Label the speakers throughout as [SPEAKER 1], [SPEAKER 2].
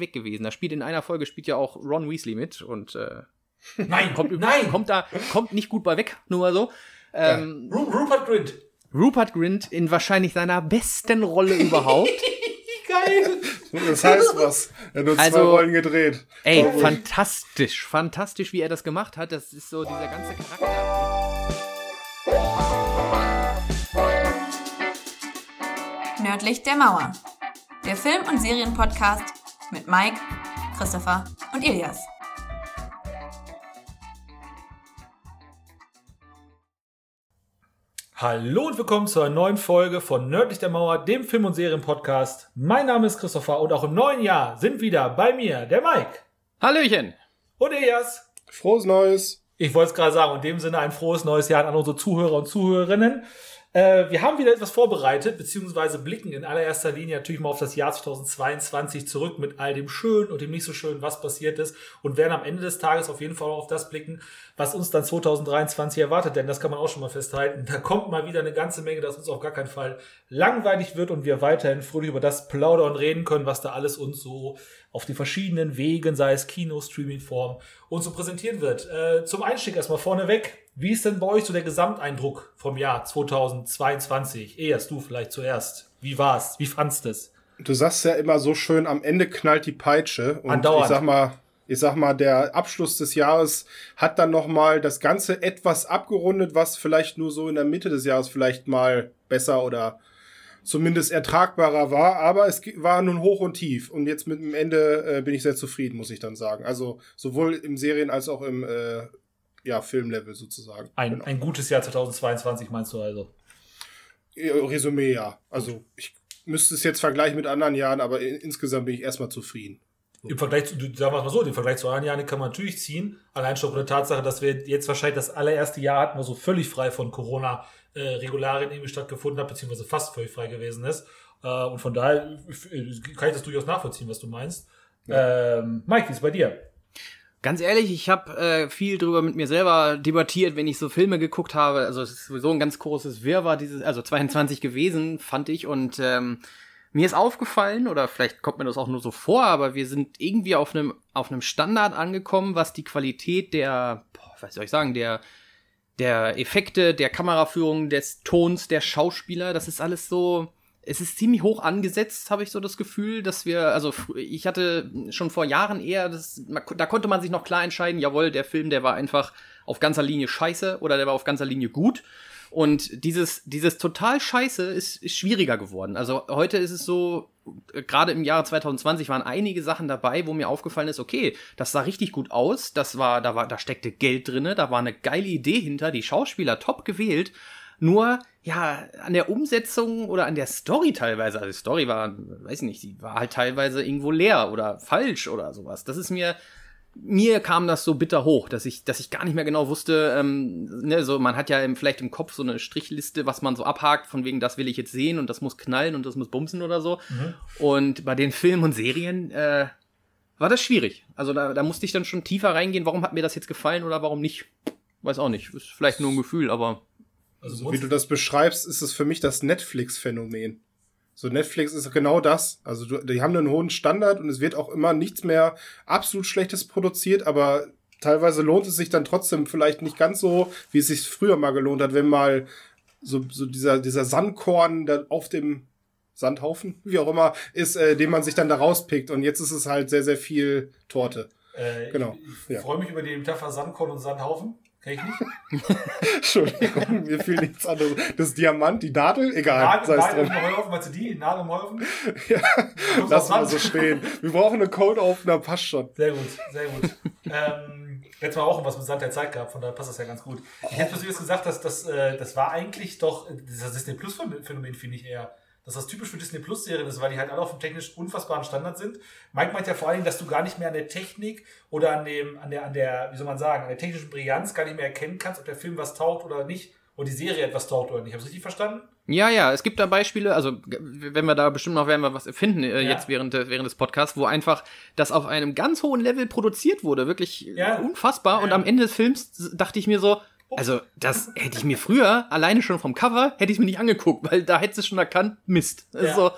[SPEAKER 1] weg gewesen. Da spielt in einer Folge spielt ja auch Ron Weasley mit und äh,
[SPEAKER 2] Nein,
[SPEAKER 1] kommt,
[SPEAKER 2] nein!
[SPEAKER 1] kommt da kommt nicht gut bei weg, nur mal so. Ähm,
[SPEAKER 2] Ru Rupert Grint.
[SPEAKER 1] Rupert Grint in wahrscheinlich seiner besten Rolle überhaupt.
[SPEAKER 2] Geil!
[SPEAKER 3] Das heißt was. Er hat nur zwei
[SPEAKER 1] Also-
[SPEAKER 3] Rollen gedreht.
[SPEAKER 1] Ey, fantastisch, fantastisch, wie er das gemacht hat. Das ist so dieser ganze Charakter.
[SPEAKER 4] Nördlich der Mauer. Der Film- und Serienpodcast mit Mike, Christopher und Ilias.
[SPEAKER 2] Hallo und willkommen zu einer neuen Folge von Nördlich der Mauer, dem Film- und Serienpodcast. Mein Name ist Christopher und auch im neuen Jahr sind wieder bei mir der Mike
[SPEAKER 1] Hallöchen!
[SPEAKER 2] und Elias.
[SPEAKER 3] Frohes Neues.
[SPEAKER 2] Ich wollte es gerade sagen, in dem Sinne ein frohes neues Jahr an unsere Zuhörer und Zuhörerinnen. Äh, wir haben wieder etwas vorbereitet, beziehungsweise blicken in allererster Linie natürlich mal auf das Jahr 2022 zurück mit all dem Schönen und dem nicht so Schönen, was passiert ist und werden am Ende des Tages auf jeden Fall auf das blicken, was uns dann 2023 erwartet, denn das kann man auch schon mal festhalten. Da kommt mal wieder eine ganze Menge, dass uns auf gar keinen Fall langweilig wird und wir weiterhin fröhlich über das plaudern und reden können, was da alles uns so auf die verschiedenen Wegen, sei es Kino, Streaming-Form, uns so präsentieren wird. Äh, zum Einstieg erstmal vorneweg. Wie ist denn bei euch so der Gesamteindruck vom Jahr 2022? Erst du vielleicht zuerst. Wie war's? Wie fandst es?
[SPEAKER 3] Du sagst ja immer so schön, am Ende knallt die Peitsche. Und
[SPEAKER 2] Andauernd.
[SPEAKER 3] ich sag mal, ich sag mal, der Abschluss des Jahres hat dann noch mal das Ganze etwas abgerundet, was vielleicht nur so in der Mitte des Jahres vielleicht mal besser oder zumindest ertragbarer war. Aber es war nun hoch und tief. Und jetzt mit dem Ende äh, bin ich sehr zufrieden, muss ich dann sagen. Also sowohl im Serien- als auch im äh, ja, Filmlevel sozusagen.
[SPEAKER 2] Ein,
[SPEAKER 3] Genau.
[SPEAKER 2] ein gutes Jahr 2022 meinst du also?
[SPEAKER 3] Äh, Resümee, ja. Also ich müsste es jetzt vergleichen mit anderen Jahren, aber in, insgesamt bin ich erstmal zufrieden.
[SPEAKER 2] Im Vergleich zu, sagen wir es mal so, den Vergleich zu anderen Jahren kann man natürlich ziehen. Allein schon von der Tatsache, dass wir jetzt wahrscheinlich das allererste Jahr hatten, wo so völlig frei von Corona-Regularien irgendwie stattgefunden hat, beziehungsweise fast völlig frei gewesen ist. Äh, und von daher äh, kann ich das durchaus nachvollziehen, was du meinst. Ähm, Mike, wie ist bei dir?
[SPEAKER 1] Ganz ehrlich, ich habe äh, viel drüber mit mir selber debattiert, wenn ich so Filme geguckt habe. Also es ist sowieso ein ganz großes Wirrwarr, dieses, also 22 gewesen, fand ich. Und ähm, mir ist aufgefallen, oder vielleicht kommt mir das auch nur so vor, aber wir sind irgendwie auf einem auf einem Standard angekommen, was die Qualität der, boah, was soll ich sagen, der der Effekte, der Kameraführung, des Tons, der Schauspieler, das ist alles so. Es ist ziemlich hoch angesetzt, habe ich so das Gefühl, dass wir, also ich hatte schon vor Jahren eher, das, da konnte man sich noch klar entscheiden, jawohl, der Film, der war einfach auf ganzer Linie scheiße oder der war auf ganzer Linie gut. Und dieses, dieses total Scheiße ist, ist schwieriger geworden. Also heute ist es so, äh, gerade im Jahre 2020 waren einige Sachen dabei, wo mir aufgefallen ist, okay, das sah richtig gut aus, das war, da war, da steckte Geld drinne, da war eine geile Idee hinter, die Schauspieler top gewählt. Nur, ja, an der Umsetzung oder an der Story teilweise, also die Story war, weiß nicht, die war halt teilweise irgendwo leer oder falsch oder sowas. Das ist mir, mir kam das so bitter hoch, dass ich, dass ich gar nicht mehr genau wusste, ähm, ne, so man hat ja im, vielleicht im Kopf so eine Strichliste, was man so abhakt, von wegen, das will ich jetzt sehen und das muss knallen und das muss bumsen oder so. Und bei den Filmen und Serien äh, war das schwierig. Also da, da musste ich dann schon tiefer reingehen, warum hat mir das jetzt gefallen oder warum nicht. Weiß auch nicht. Ist vielleicht nur ein Gefühl, aber.
[SPEAKER 2] Also
[SPEAKER 3] Wie du das beschreibst, ist es für mich das Netflix-Phänomen. So Netflix ist genau das. Also du, die haben einen hohen Standard und es wird auch immer nichts mehr absolut Schlechtes produziert, aber teilweise lohnt es sich dann trotzdem vielleicht nicht ganz so, wie es sich früher mal gelohnt hat, wenn mal so, so dieser, dieser Sandkorn da auf dem Sandhaufen, wie auch immer, ist, äh, den man sich dann da rauspickt. Und jetzt ist es halt sehr, sehr viel Torte.
[SPEAKER 2] äh,
[SPEAKER 3] genau,
[SPEAKER 2] Ich, ich
[SPEAKER 3] ja.
[SPEAKER 2] freue mich über die Metapher Sandkorn und Sandhaufen. Kenn ich nicht.
[SPEAKER 3] Entschuldigung, mir fiel nichts anderes. Das Diamant, die Nadel, egal,
[SPEAKER 2] Nadel, Nadel im Heuhaufen, meinst du die? Nadel im Heuhaufen?
[SPEAKER 3] Ja, lass mal so stehen. Wir brauchen eine Code Opener, passt schon.
[SPEAKER 2] Sehr gut, sehr gut. ähm, letztes Mal auch was mit Sand der Zeit gehabt, von daher passt das ja ganz gut. Ich hätte persönlich gesagt, dass das, äh, das war eigentlich doch, das Disney Plus Phänomen finde ich eher, dass das typisch für Disney Plus Serien ist, weil die halt alle auf einem technisch unfassbaren Standard sind. Mike meint ja vor allen Dingen, dass du gar nicht mehr an der Technik oder an dem, an der, an der, wie soll man sagen, an der technischen Brillanz gar nicht mehr erkennen kannst, ob der Film was taugt oder nicht, oder die Serie etwas taugt oder nicht. Habe ich richtig verstanden?
[SPEAKER 1] Ja, ja, es gibt da Beispiele, also wenn wir da bestimmt noch werden wir was finden äh,
[SPEAKER 2] Ja.
[SPEAKER 1] jetzt während, der- während des Podcasts, wo einfach das auf einem ganz hohen Level produziert wurde, wirklich
[SPEAKER 2] Ja.
[SPEAKER 1] unfassbar. Und
[SPEAKER 2] Ja.
[SPEAKER 1] am Ende des Films dachte ich mir so, also das hätte ich mir früher alleine schon vom Cover hätte ich mir nicht angeguckt, weil da hättest du schon erkannt, Mist.
[SPEAKER 2] Ja.
[SPEAKER 1] So,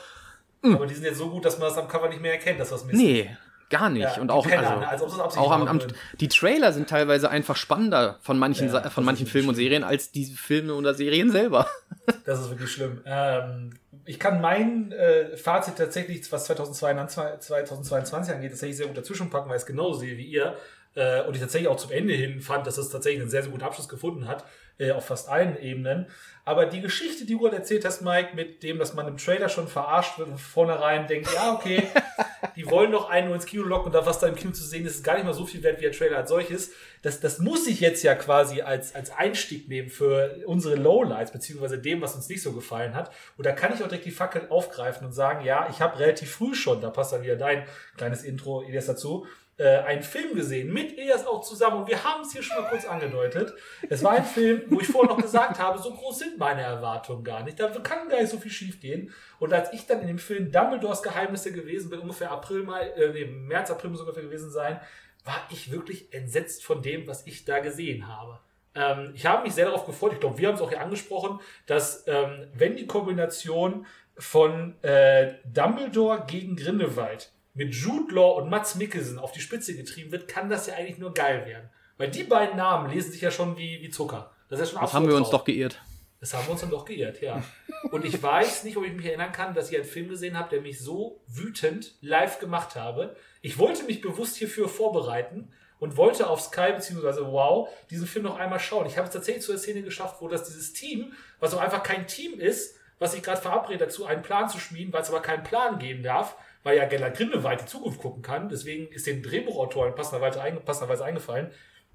[SPEAKER 2] Aber die sind jetzt so gut, dass man das am Cover nicht mehr erkennt, dass das Mist ist.
[SPEAKER 1] nee. gar nicht.
[SPEAKER 2] Ja,
[SPEAKER 1] und auch,
[SPEAKER 2] Penner,
[SPEAKER 1] also,
[SPEAKER 2] ne? Als es
[SPEAKER 1] auch am, am, die Trailer sind teilweise einfach spannender von manchen,
[SPEAKER 2] Ja,
[SPEAKER 1] von manchen Filmen und Serien als die Filme oder Serien selber.
[SPEAKER 2] Das ist wirklich schlimm. Ähm, ich kann mein äh, Fazit tatsächlich, was 2022, 2022 angeht, tatsächlich sehr gut dazwischen packen, weil ich es genauso sehe wie ihr. Äh, und ich tatsächlich auch zum Ende hin fand, dass es tatsächlich einen sehr, sehr guten Abschluss gefunden hat, äh, auf fast allen Ebenen. Aber die Geschichte, die du gerade erzählt hast, Mike, mit dem, dass man im Trailer schon verarscht wird und von vornherein denkt, ja, okay, die wollen doch einen nur ins Kino locken und da, was da im Kino zu sehen ist, ist gar nicht mal so viel wert wie der Trailer als solches. Das, das muss ich jetzt ja quasi als, als Einstieg nehmen für unsere Lowlights, beziehungsweise dem, was uns nicht so gefallen hat. Und da kann ich auch direkt die Fackel aufgreifen und sagen, ja, ich habe relativ früh schon, da passt dann wieder dein kleines Intro, Elias, dazu, äh, einen Film gesehen, mit Elias auch zusammen. Und wir haben es hier schon mal kurz angedeutet. Es war ein Film, wo ich vorher noch gesagt habe, so groß sind meine Erwartungen gar nicht. Da kann gar nicht so viel schief gehen. Und als ich dann in dem Film Dumbledores Geheimnisse gewesen bin, ungefähr April, Mai, äh, nee, März, April muss ungefähr gewesen sein, war ich wirklich entsetzt von dem, was ich da gesehen habe. Ähm, ich habe mich sehr darauf gefreut, ich glaube, wir haben es auch hier angesprochen, dass ähm, wenn die Kombination von äh, Dumbledore gegen Grindelwald mit Jude Law und Mats Mikkelsen auf die Spitze getrieben wird, kann das ja eigentlich nur geil werden. Weil die beiden Namen lesen sich ja schon wie, wie Zucker. Das ist ja schon
[SPEAKER 1] Das haben wir uns doch geirrt.
[SPEAKER 2] das haben wir uns dann doch geirrt, ja. Und ich weiß nicht, ob ich mich erinnern kann, dass ich einen Film gesehen habe, der mich so wütend live gemacht habe. Ich wollte mich bewusst hierfür vorbereiten und wollte auf Sky bzw. Wow diesen Film noch einmal schauen. Ich habe es tatsächlich zu der Szene geschafft, wo das dieses Team, was auch einfach kein Team ist, was sich gerade verabredet dazu, einen Plan zu schmieden, weil es aber keinen Plan geben darf, weil ja Gellert Grindelwald die Zukunft gucken kann. Deswegen ist den Drehbuchautoren passenderweise, einge passenderweise eingefallen,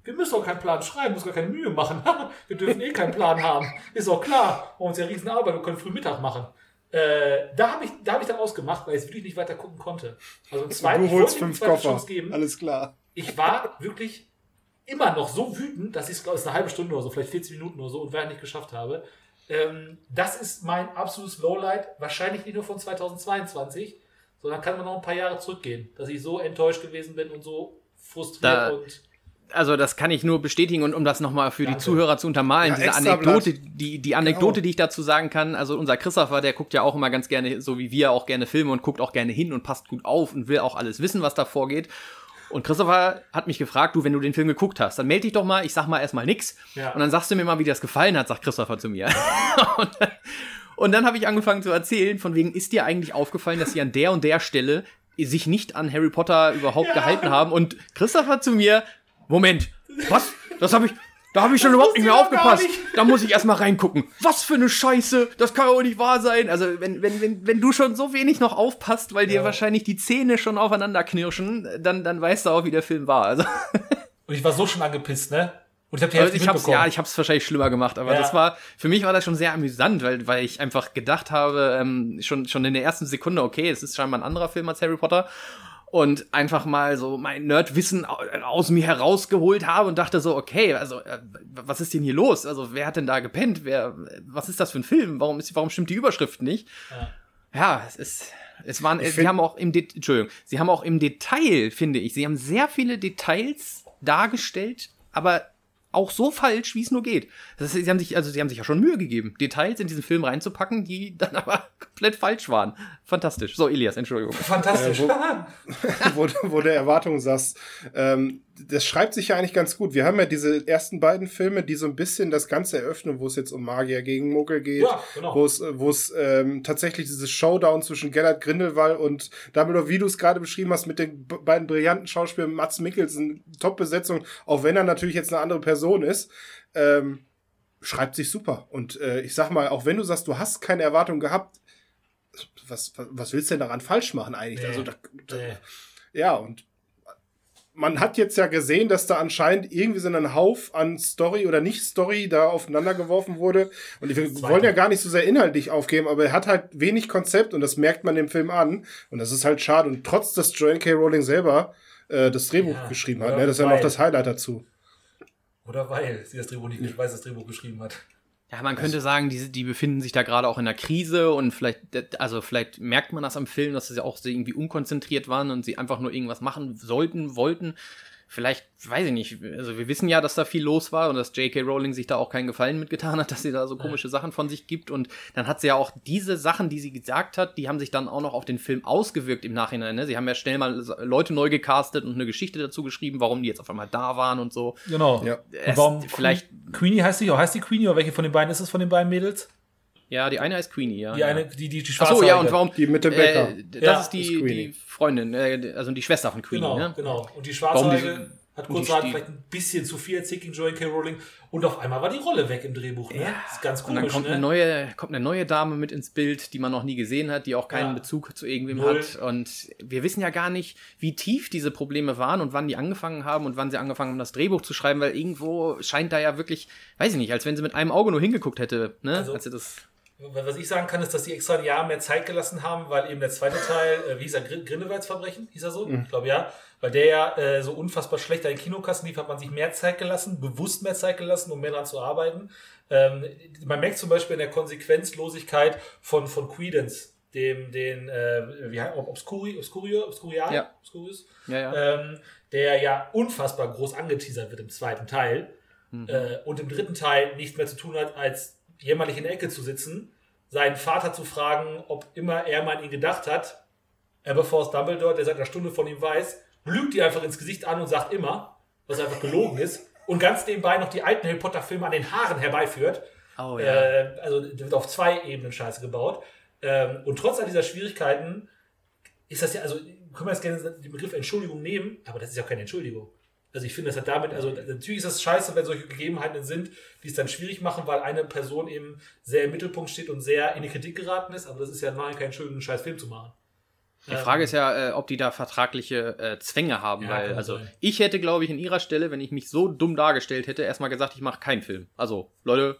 [SPEAKER 2] wir müssen auch keinen Plan schreiben, müssen gar keine Mühe machen. wir dürfen eh keinen Plan haben. Ist auch klar. Bei uns ja riesen Arbeit, wir können früh Mittag machen. Äh, da habe ich, da hab ich dann ausgemacht, weil ich es wirklich nicht weiter gucken konnte. Also zweiten,
[SPEAKER 3] Du
[SPEAKER 2] ich
[SPEAKER 3] holst fünf Koffer.
[SPEAKER 2] Geben.
[SPEAKER 3] Alles klar.
[SPEAKER 2] Ich war wirklich immer noch so wütend, dass ich es, glaube ich, eine halbe Stunde oder so, vielleicht 40 Minuten oder so und während nicht geschafft habe. Ähm, das ist mein absolutes Lowlight. Wahrscheinlich nicht nur von 2022, sondern kann man noch ein paar Jahre zurückgehen, dass ich so enttäuscht gewesen bin und so frustriert
[SPEAKER 1] Da-
[SPEAKER 2] und
[SPEAKER 1] Also das kann ich nur bestätigen und um das nochmal für
[SPEAKER 2] Danke.
[SPEAKER 1] die Zuhörer zu untermalen,
[SPEAKER 3] Ja,
[SPEAKER 1] diese. Anekdote, die, die Anekdote,
[SPEAKER 3] Genau.
[SPEAKER 1] die ich dazu sagen kann, also unser Christopher, der guckt ja auch immer ganz gerne, so wie wir auch gerne Filme und guckt auch gerne hin und passt gut auf und will auch alles wissen, was da vorgeht. Und Christopher hat mich gefragt, du, wenn du den Film geguckt hast, dann melde dich doch mal, ich sag mal erstmal nix.
[SPEAKER 2] Ja.
[SPEAKER 1] Und dann sagst du mir mal, wie dir das gefallen hat, sagt Christopher zu mir. und dann, und dann habe ich angefangen zu erzählen, von wegen, ist dir eigentlich aufgefallen, dass sie an der und der Stelle sich nicht an Harry Potter überhaupt
[SPEAKER 2] Ja.
[SPEAKER 1] gehalten haben? Und Christopher zu mir, Moment, was? Das habe ich, da habe ich schon überhaupt nicht mehr aufgepasst. Da muss ich erstmal reingucken. Was für eine Scheiße, das kann doch nicht wahr sein. Also, wenn, wenn, wenn, wenn du schon so wenig noch aufpasst, weil dir
[SPEAKER 2] Ja.
[SPEAKER 1] wahrscheinlich die Zähne schon aufeinander knirschen, dann, dann weißt du auch, wie der Film war. Also,
[SPEAKER 2] Und ich war so schon angepisst, ne? Und ich habe die Hälfte
[SPEAKER 1] ich hab's, ja, ich hab's wahrscheinlich schlimmer gemacht, aber
[SPEAKER 2] Ja.
[SPEAKER 1] das war, für mich war das schon sehr amüsant, weil, weil ich einfach gedacht habe, ähm, schon, schon in der ersten Sekunde, okay, es ist scheinbar ein anderer Film als Harry Potter. Und einfach mal so mein Nerdwissen au- aus mir herausgeholt habe und dachte so, okay, also äh, was ist denn hier los? Also wer hat denn da gepennt? Wer, was ist das für ein Film? Warum ist, warum stimmt die Überschrift nicht?
[SPEAKER 2] Ja.
[SPEAKER 1] Ja, es ist, es waren, sie
[SPEAKER 3] find-
[SPEAKER 1] haben auch im, Det Entschuldigung, sie haben auch im Detail, finde ich, sie haben sehr viele Details dargestellt, aber auch so falsch, wie es nur geht. Das ist, sie haben sich, also sie haben sich ja schon Mühe gegeben, Details in diesen Film reinzupacken, die dann aber komplett falsch waren. Fantastisch. So, Elias, Entschuldigung.
[SPEAKER 2] Fantastisch.
[SPEAKER 3] Äh, wo, wo der Erwartung sagst, ähm, das schreibt sich ja eigentlich ganz gut. Wir haben ja diese ersten beiden Filme, die so ein bisschen das Ganze eröffnen, wo es jetzt um Magier gegen Muggel geht,
[SPEAKER 2] Ja, genau.
[SPEAKER 3] wo es, äh, wo es ähm, tatsächlich dieses Showdown zwischen Gellert Grindelwald und Dumbledore, wie du es gerade beschrieben hast, mit den beiden brillanten Schauspielern Mats Mikkelsen, Top-Besetzung, auch wenn er natürlich jetzt eine andere Person ist. Ähm, schreibt sich super. Und äh, ich sag mal, auch wenn du sagst, du hast keine Erwartung gehabt, was, was, willst du denn daran falsch machen eigentlich?
[SPEAKER 2] Nee.
[SPEAKER 3] Also, da, da,
[SPEAKER 2] Nee.
[SPEAKER 3] ja, und man hat jetzt ja gesehen, dass da anscheinend irgendwie so ein Hauf an Story oder Nicht-Story da aufeinander geworfen wurde. Und wir wollen ja gar nicht so sehr inhaltlich aufgeben, aber er hat halt wenig Konzept und das merkt man dem Film an. Und das ist halt schade. Und trotz, dass Joanne K. Rowling selber äh, das Drehbuch
[SPEAKER 2] Ja,
[SPEAKER 3] geschrieben hat, ne, das ist ja noch das Highlight dazu.
[SPEAKER 2] Oder weil sie das Drehbuch nicht, ich weiß, das Drehbuch geschrieben hat.
[SPEAKER 1] Ja, man könnte sagen, die, die befinden sich da gerade auch in einer Krise und vielleicht, also vielleicht merkt man das am Film, dass sie auch so irgendwie unkonzentriert waren und sie einfach nur irgendwas machen sollten, wollten. Vielleicht, weiß ich nicht, also wir wissen ja, dass da viel los war und dass J.K. Rowling sich da auch keinen Gefallen mitgetan hat, dass sie da so komische Sachen von sich gibt. Und dann hat sie ja auch diese Sachen, die sie gesagt hat, die haben sich dann auch noch auf den Film ausgewirkt im Nachhinein. Ne? Sie haben ja schnell mal Leute neu gecastet und eine Geschichte dazu geschrieben, warum die jetzt auf einmal da waren und so.
[SPEAKER 2] Genau.
[SPEAKER 3] Ja.
[SPEAKER 2] Und
[SPEAKER 1] Es-
[SPEAKER 2] warum
[SPEAKER 1] vielleicht-
[SPEAKER 2] Queenie heißt die, heißt die Queenie oder welche von den beiden ist es von den beiden Mädels?
[SPEAKER 1] Ja, die eine heißt Queenie, ja.
[SPEAKER 2] Die
[SPEAKER 1] ja.
[SPEAKER 2] eine, die, die, die
[SPEAKER 1] Ach so, ja, und warum?
[SPEAKER 3] Die mit dem Bäcker.
[SPEAKER 1] Äh, das
[SPEAKER 2] Ja,
[SPEAKER 1] ist die,
[SPEAKER 3] ist
[SPEAKER 1] die Freundin, äh, also die Schwester von Queenie,
[SPEAKER 2] Genau,
[SPEAKER 1] ne?
[SPEAKER 2] genau. Und die
[SPEAKER 1] so-
[SPEAKER 2] hat kurz
[SPEAKER 1] Stil-
[SPEAKER 2] vielleicht ein bisschen zu viel erzählt gegen Joanne K. Rowling und auf einmal war die Rolle weg im Drehbuch. Ne? Das ist ganz
[SPEAKER 1] Und dann
[SPEAKER 2] komisch.
[SPEAKER 1] kommt,
[SPEAKER 2] ne?
[SPEAKER 1] eine neue, kommt eine neue Dame mit ins Bild, die man noch nie gesehen hat, die auch keinen
[SPEAKER 2] Ja.
[SPEAKER 1] Bezug zu irgendwem
[SPEAKER 2] Null.
[SPEAKER 1] hat. Und wir wissen ja gar nicht, wie tief diese Probleme waren und wann die angefangen haben und wann sie angefangen haben, das Drehbuch zu schreiben, weil irgendwo scheint da ja wirklich, weiß ich nicht, als wenn sie mit einem Auge nur hingeguckt hätte, ne?
[SPEAKER 2] Also-
[SPEAKER 1] als sie das.
[SPEAKER 2] Was ich sagen kann, ist, dass die extra ein Jahr mehr Zeit gelassen haben, weil eben der zweite Teil, äh, wie hieß er, Grin Grindelwalds Verbrechen, hieß er so? Ich glaube ja. Weil der ja äh, so unfassbar schlecht an den Kinokassen lief, hat man sich mehr Zeit gelassen, bewusst mehr Zeit gelassen, um mehr dran zu arbeiten. Ähm, man merkt zum Beispiel in der Konsequenzlosigkeit von, von Credence, dem, den, äh, wie heißt, Obscuri, Obscurio, Obscurial?
[SPEAKER 1] Ja.
[SPEAKER 2] Obscurius?
[SPEAKER 1] Ja, ja.
[SPEAKER 2] ähm, der ja unfassbar groß angeteasert wird im zweiten Teil äh, und im dritten Teil nichts mehr zu tun hat, als jämmerlich in der Ecke zu sitzen, seinen Vater zu fragen, ob immer er mal an ihn gedacht hat. Aberforth Dumbledore, der seit einer Stunde von ihm weiß, lügt ihr einfach ins Gesicht an und sagt immer, was einfach gelogen ist. Und ganz nebenbei noch die alten Harry Potter Filme an den Haaren herbeiführt.
[SPEAKER 1] Oh
[SPEAKER 2] Äh, also der wird auf zwei Ebenen scheiße gebaut. Ähm, und trotz all dieser Schwierigkeiten ist das ja, also können wir jetzt gerne den Begriff Entschuldigung nehmen, aber das ist ja keine Entschuldigung. Also ich finde, das hat damit, also natürlich ist das scheiße, wenn solche Gegebenheiten sind, die es dann schwierig machen, weil eine Person eben sehr im Mittelpunkt steht und sehr in die Kritik geraten ist, aber das ist ja nachher kein schönen scheiß Film zu machen.
[SPEAKER 1] Die Frage ist ja, äh, ob die da vertragliche äh, Zwänge haben,
[SPEAKER 2] Ja,
[SPEAKER 1] weil, also
[SPEAKER 2] sein.
[SPEAKER 1] ich hätte, glaube ich, in ihrer Stelle, wenn ich mich so dumm dargestellt hätte, erstmal gesagt, ich mache keinen Film. Also, Leute,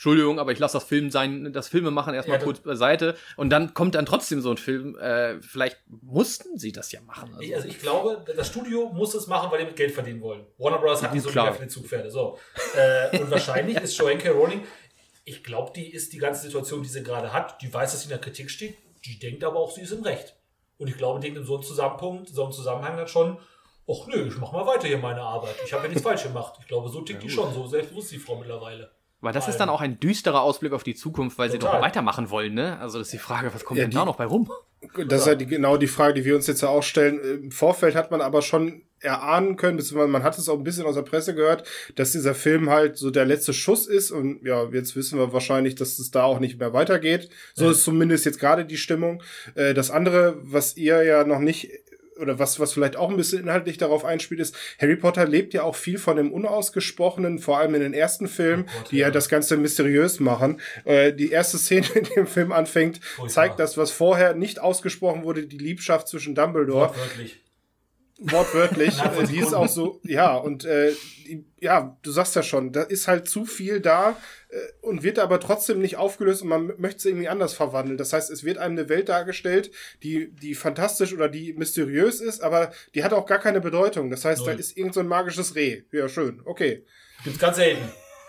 [SPEAKER 1] Entschuldigung, aber ich lasse das Film sein, das Filme machen erstmal
[SPEAKER 2] Ja,
[SPEAKER 1] kurz beiseite und dann kommt dann trotzdem so ein Film. Äh, vielleicht mussten sie das ja machen.
[SPEAKER 2] Ich, also ich glaube, das Studio muss es machen, weil die mit Geld verdienen wollen. Warner Bros. hat die so mega viele Zugpferde. So. Äh, und wahrscheinlich ist Joanne K. Rowling, ich glaube, die ist die ganze Situation, die sie gerade hat, die weiß, dass sie in der Kritik steht, die denkt aber auch, sie ist im Recht. Und ich glaube, denkt in so einem Zusammenpunkt, so einem Zusammenhang dann schon, ach nö, ich mach mal weiter hier meine Arbeit. Ich habe ja nichts falsch gemacht. Ich glaube, so tickt die schon, so selbstbewusst die Frau mittlerweile.
[SPEAKER 1] Weil das ist dann auch ein düsterer Ausblick auf die Zukunft, weil sie
[SPEAKER 2] Total.
[SPEAKER 1] doch weitermachen wollen, ne? Also das ist die Frage, was kommt
[SPEAKER 3] Ja,
[SPEAKER 1] denn
[SPEAKER 3] die-
[SPEAKER 1] da noch bei rum?
[SPEAKER 3] Das ist ja die, genau die Frage, die wir uns jetzt ja auch stellen. Im Vorfeld hat man aber schon erahnen können, beziehungsweise man hat es auch ein bisschen aus der Presse gehört, dass dieser Film halt so der letzte Schuss ist und ja, jetzt wissen wir wahrscheinlich, dass es da auch nicht mehr weitergeht. So ist zumindest jetzt gerade die Stimmung. Äh, Das andere, was ihr ja noch nicht oder was, was vielleicht auch ein bisschen inhaltlich darauf einspielt, ist, Harry Potter lebt ja auch viel von dem Unausgesprochenen, vor allem in den ersten Filmen,
[SPEAKER 2] Oh Gott,
[SPEAKER 3] die ja.
[SPEAKER 2] ja.
[SPEAKER 3] das Ganze mysteriös machen. Äh, die erste Szene, in dem Film anfängt,
[SPEAKER 2] Furchtbar.
[SPEAKER 3] zeigt das, was vorher nicht ausgesprochen wurde, die Liebschaft zwischen Dumbledore.
[SPEAKER 2] Wortwörtlich.
[SPEAKER 3] Wortwörtlich. Äh, die ist auch so, ja, und äh, die, ja, du sagst ja schon, da ist halt zu viel da äh, und wird aber trotzdem nicht aufgelöst und man möchte es irgendwie anders verwandeln. Das heißt, es wird einem eine Welt dargestellt, die, die fantastisch oder die mysteriös ist, aber die hat auch gar keine Bedeutung. Das heißt, da
[SPEAKER 2] Null.
[SPEAKER 3] ist irgend so ein magisches Reh. Ja, schön, okay,
[SPEAKER 2] Gibt's ganz selten.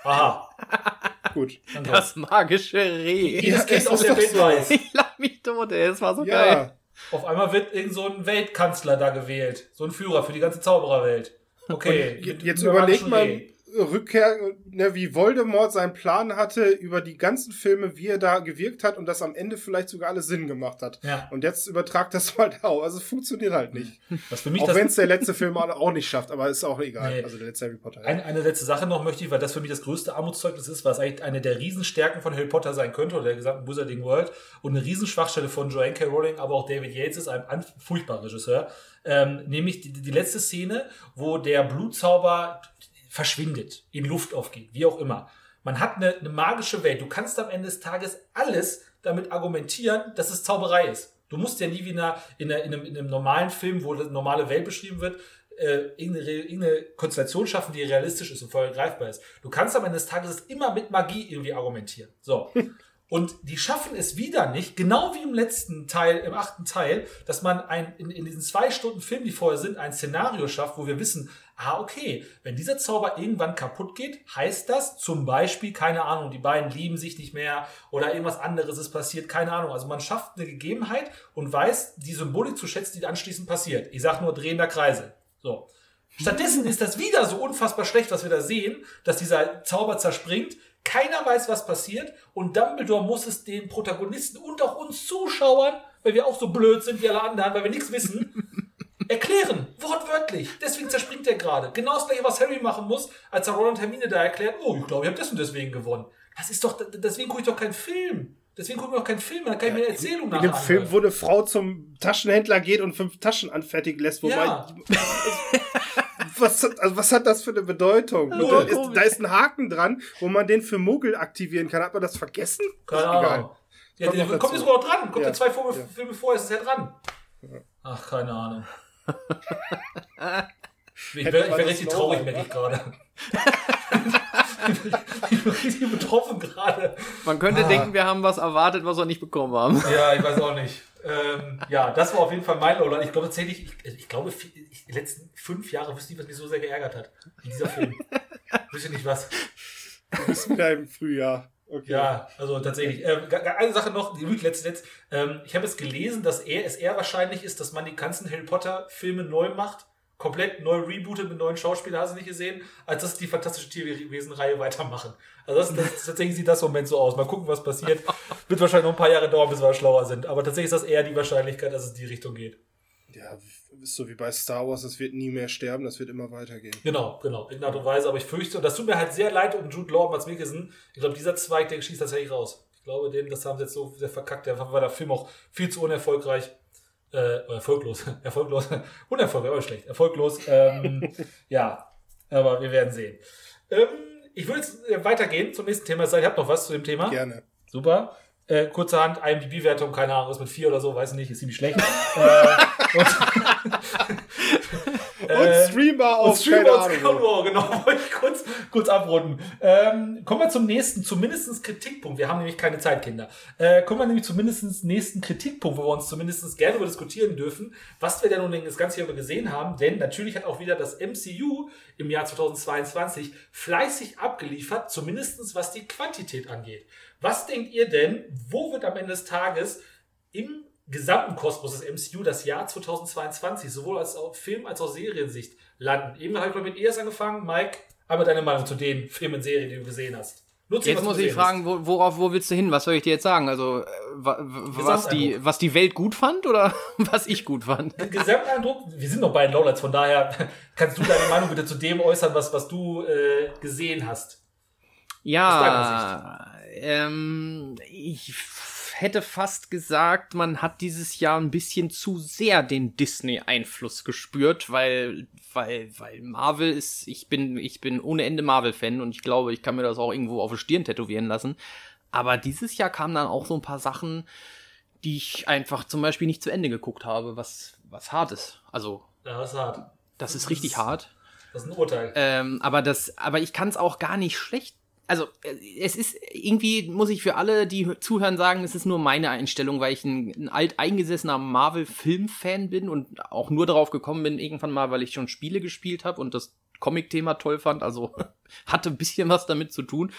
[SPEAKER 2] Aha.
[SPEAKER 3] gut.
[SPEAKER 1] Das magische Reh.
[SPEAKER 3] Ja,
[SPEAKER 2] Kind
[SPEAKER 3] es
[SPEAKER 2] aus
[SPEAKER 3] ist
[SPEAKER 2] der
[SPEAKER 3] doch
[SPEAKER 2] Welt
[SPEAKER 3] so.
[SPEAKER 2] weiß.
[SPEAKER 1] Ich lach mich tot, ey. Das war so geil.
[SPEAKER 2] Auf einmal wird irgend so ein Weltkanzler da gewählt. So ein Führer für die ganze Zaubererwelt. Okay. Mit
[SPEAKER 3] Jetzt überleg mal. Rückkehr, ne, wie Voldemort seinen Plan hatte über die ganzen Filme, wie er da gewirkt hat und das am Ende vielleicht sogar alles Sinn gemacht hat.
[SPEAKER 2] Ja.
[SPEAKER 3] Und jetzt übertragt das mal da. Also funktioniert halt nicht.
[SPEAKER 2] Was für mich
[SPEAKER 3] Auch wenn es der letzte Film auch nicht schafft, aber ist auch egal.
[SPEAKER 2] Nee.
[SPEAKER 3] Also der letzte Harry Potter.
[SPEAKER 2] Eine, eine letzte Sache noch möchte ich, weil das für mich das größte Armutszeugnis ist, was eigentlich eine der Riesenstärken von Harry Potter sein könnte oder der gesamten Wizarding World und eine Riesenschwachstelle von Joanne K. Rowling, aber auch David Yates ist ein furchtbarer Regisseur. Ähm, nämlich die, die letzte Szene, wo der Blutzauber verschwindet, in Luft aufgeht, wie auch immer. Man hat eine, eine magische Welt. Du kannst am Ende des Tages alles damit argumentieren, dass es Zauberei ist. Du musst ja nie wie in, einer, in, einem, in einem normalen Film, wo eine normale Welt beschrieben wird, äh, irgendeine, irgendeine Konstellation schaffen, die realistisch ist und voll greifbar ist. Du kannst am Ende des Tages immer mit Magie irgendwie argumentieren. So. Und die schaffen es wieder nicht, genau wie im letzten Teil, im achten Teil, dass man ein, in, in diesen zwei Stunden Film, die vorher sind, ein Szenario schafft, wo wir wissen, ah, okay, wenn dieser Zauber irgendwann kaputt geht, heißt das zum Beispiel, keine Ahnung, die beiden lieben sich nicht mehr oder irgendwas anderes ist passiert, keine Ahnung. Also man schafft eine Gegebenheit und weiß die Symbolik zu schätzen, die anschließend passiert. Ich sag nur drehender Kreise. So. Stattdessen ist das wieder so unfassbar schlecht, was wir da sehen, dass dieser Zauber zerspringt. Keiner weiß, was passiert. Und Dumbledore muss es den Protagonisten und auch uns Zuschauern, weil wir auch so blöd sind wie alle anderen, weil wir nichts wissen, erklären. Wortwörtlich. Deswegen zerspringt er gerade. Genau das gleiche, was Harry machen muss, als er Ron und Hermine da erklärt, oh, ich glaube, ich habe das und deswegen gewonnen. Das ist doch, deswegen gucke ich doch keinen Film. Deswegen gucke ich auch keinen Film, dann kann ich mir eine Erzählung
[SPEAKER 3] In dem Film, wo eine Frau zum Taschenhändler geht und fünf Taschen anfertigen lässt, wobei.
[SPEAKER 2] Ja.
[SPEAKER 3] was, hat- also was hat das für eine Bedeutung? Da, ist, da ist ein Haken dran, wo man den für Muggel aktivieren kann. Hat man das vergessen?
[SPEAKER 2] Keine
[SPEAKER 3] Egal.
[SPEAKER 2] Ja,
[SPEAKER 3] Kommt
[SPEAKER 2] der jetzt sogar dran. Kommt
[SPEAKER 3] Ja.
[SPEAKER 2] zwei Filme,
[SPEAKER 3] Ja.
[SPEAKER 2] Vor, ist es ja dran. Ach, keine Ahnung. Ich
[SPEAKER 3] das
[SPEAKER 2] richtig traurig, merke ich gerade. ich bin richtig betroffen gerade.
[SPEAKER 1] Man könnte
[SPEAKER 2] Ah.
[SPEAKER 1] denken, wir haben was erwartet, was wir nicht bekommen haben.
[SPEAKER 2] Ja, ich weiß auch nicht. Ähm, ja, das war auf jeden Fall mein Lowlight. Ich glaube tatsächlich, ich, ich glaube, ich, die letzten fünf Jahre wüsste ich, was mich so sehr geärgert hat. In dieser Film. wüsste nicht was.
[SPEAKER 3] Du bist wieder im Frühjahr. Okay.
[SPEAKER 2] Ja, also tatsächlich. Ähm, ga- eine Sache noch, die letzte, letzt, ähm, ich habe jetzt gelesen, dass er, es eher wahrscheinlich ist, dass man die ganzen Harry Potter Filme neu macht, komplett neu rebootet mit neuen Schauspielern, hast du nicht gesehen, als dass die fantastische Tierwesen-Reihe weitermachen. Also das, das, tatsächlich sieht das im Moment so aus. Mal gucken, was passiert. Wird wahrscheinlich noch ein paar Jahre dauern, bis wir schlauer sind. Aber tatsächlich ist das eher die Wahrscheinlichkeit, dass es in die Richtung geht.
[SPEAKER 3] Ja, ist so wie bei Star Wars, es wird nie mehr sterben, das wird immer weitergehen.
[SPEAKER 2] Genau, genau, in Art und Weise. Aber ich fürchte, und das tut mir halt sehr leid um Jude Law und Mats Mikkelsen. Ich glaube, dieser Zweig, der schießt tatsächlich raus. Ich glaube, den, das haben sie jetzt so sehr verkackt. Der war der Film auch viel zu unerfolgreich. Äh, erfolglos. Erfolglos. Unerfolgreich, aber schlecht. Erfolglos. Ähm, ja, aber wir werden sehen. Ähm, ich würde jetzt äh, weitergehen zum nächsten Thema. Ihr habt noch was zu dem Thema?
[SPEAKER 3] Gerne.
[SPEAKER 2] Super. Äh, kurzerhand, IMDb-Wertung, keine Ahnung, was mit 4 oder so, weiß ich nicht, ist ziemlich schlecht. äh, und,
[SPEAKER 3] Und Streamer
[SPEAKER 2] und
[SPEAKER 3] auf,
[SPEAKER 2] Streamer und
[SPEAKER 3] Ahnung.
[SPEAKER 2] Stonewall, genau, wollte ich kurz, kurz abrunden. Ähm, kommen wir zum nächsten, zumindest Kritikpunkt. Wir haben nämlich keine Zeit, Kinder. Äh, kommen wir nämlich zumindest nächsten Kritikpunkt, wo wir uns zumindest gerne über diskutieren dürfen, was wir denn nun das ganze Jahr über gesehen haben. Denn natürlich hat auch wieder das MCU im Jahr 2022 fleißig abgeliefert, zumindest was die Quantität angeht. Was denkt ihr denn, wo wird am Ende des Tages im gesamten Kosmos des MCU das Jahr 2022, sowohl als auf Film- als auch Seriensicht, landen? Eben habe ich mal mit ES angefangen. Mike, einmal deine Meinung zu den Filmen und Serien, die du gesehen hast. Nur zu
[SPEAKER 1] Jetzt muss ich fragen, wo, worauf, wo willst du hin? Was soll ich dir jetzt sagen? Also, äh, wa- wa- was die, was die Welt gut fand oder was ich gut fand?
[SPEAKER 2] Gesamteindruck, wir sind noch bei den Lowlights, von daher kannst du deine Meinung bitte zu dem äußern, was, was du äh, gesehen hast.
[SPEAKER 1] Ja, ähm, ich hätte fast gesagt, man hat dieses Jahr ein bisschen zu sehr den Disney-Einfluss gespürt, weil, weil, weil Marvel ist, ich bin, ich bin ohne Ende Marvel-Fan und ich glaube, ich kann mir das auch irgendwo auf die Stirn tätowieren lassen. Aber dieses Jahr kamen dann auch so ein paar Sachen, die ich einfach zum Beispiel nicht zu Ende geguckt habe, was, was hart ist. Also,
[SPEAKER 2] Ja, das ist hart.
[SPEAKER 1] das ist richtig hart.
[SPEAKER 2] Das ist ein Urteil.
[SPEAKER 1] Ähm, aber das, aber ich kann es auch gar nicht schlecht. Also äh, es ist irgendwie muss ich für alle, die zuhören, sagen, es ist nur meine Einstellung, weil ich ein, ein alt eingesessener Marvel-Film-Fan bin und auch nur darauf gekommen bin irgendwann mal, weil ich schon Spiele gespielt habe und das Comic-Thema toll fand. Also hatte ein bisschen was damit zu tun.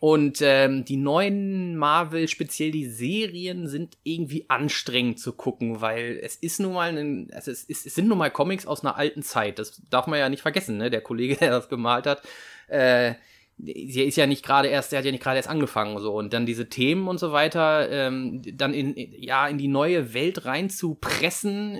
[SPEAKER 1] Und ähm, die neuen Marvel, speziell die Serien, sind irgendwie anstrengend zu gucken, weil es ist nun mal ein, also es, ist, es sind nun mal Comics aus einer alten Zeit. Das darf man ja nicht vergessen, ne? Der Kollege, der das gemalt hat, äh, der ist ja nicht gerade erst, der hat ja nicht gerade erst angefangen so und dann diese Themen und so weiter, ähm, dann in ja in die neue Welt rein zu pressen,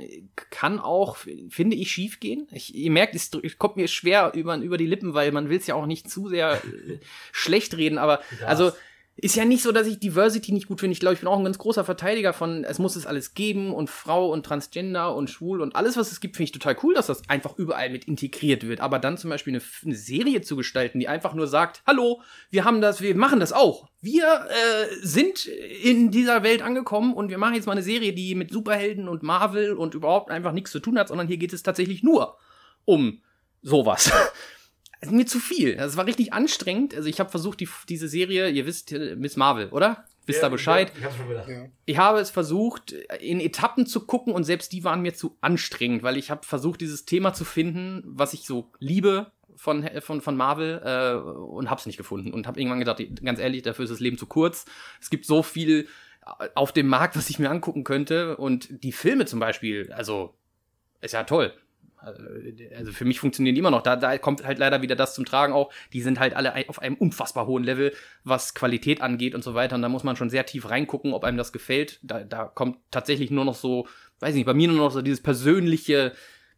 [SPEAKER 1] kann auch, finde ich, schief gehen. Ich, ihr merkt, es, kommt mir schwer über, über die Lippen, weil man will es ja auch nicht zu sehr äh, schlecht reden, aber also ist ja nicht so, dass ich Diversity nicht gut finde. Ich glaube, ich bin auch ein ganz großer Verteidiger von, es muss es alles geben und Frau und Transgender und Schwul und alles, was es gibt, finde ich total cool, dass das einfach überall mit integriert wird. Aber dann zum Beispiel eine, eine Serie zu gestalten, die einfach nur sagt, hallo, wir haben das, wir machen das auch. Wir äh, sind in dieser Welt angekommen und wir machen jetzt mal eine Serie, die mit Superhelden und Marvel und überhaupt einfach nichts zu tun hat, sondern hier geht es tatsächlich nur um sowas. Es ist mir zu viel. Das war richtig anstrengend. Also ich habe versucht, die, diese Serie, ihr wisst, Miss Marvel, oder? Wisst
[SPEAKER 2] Ja,
[SPEAKER 1] ihr Bescheid?
[SPEAKER 2] Ja, ich hab's schon gedacht.
[SPEAKER 3] Ja.
[SPEAKER 1] Ich habe es versucht, in Etappen zu gucken und selbst die waren mir zu anstrengend, weil ich habe versucht, dieses Thema zu finden, was ich so liebe von, von, von Marvel äh, und habe es nicht gefunden. Und habe irgendwann gedacht, ganz ehrlich, dafür ist das Leben zu kurz. Es gibt so viel auf dem Markt, was ich mir angucken könnte. Und die Filme zum Beispiel, also ist ja toll. Also für mich funktionieren die immer noch. Da, da kommt halt leider wieder das zum Tragen auch. Die sind halt alle auf einem unfassbar hohen Level, was Qualität angeht und so weiter. Und da muss man schon sehr tief reingucken, ob einem das gefällt. Da, da kommt tatsächlich nur noch so, weiß nicht, bei mir nur noch so dieses persönliche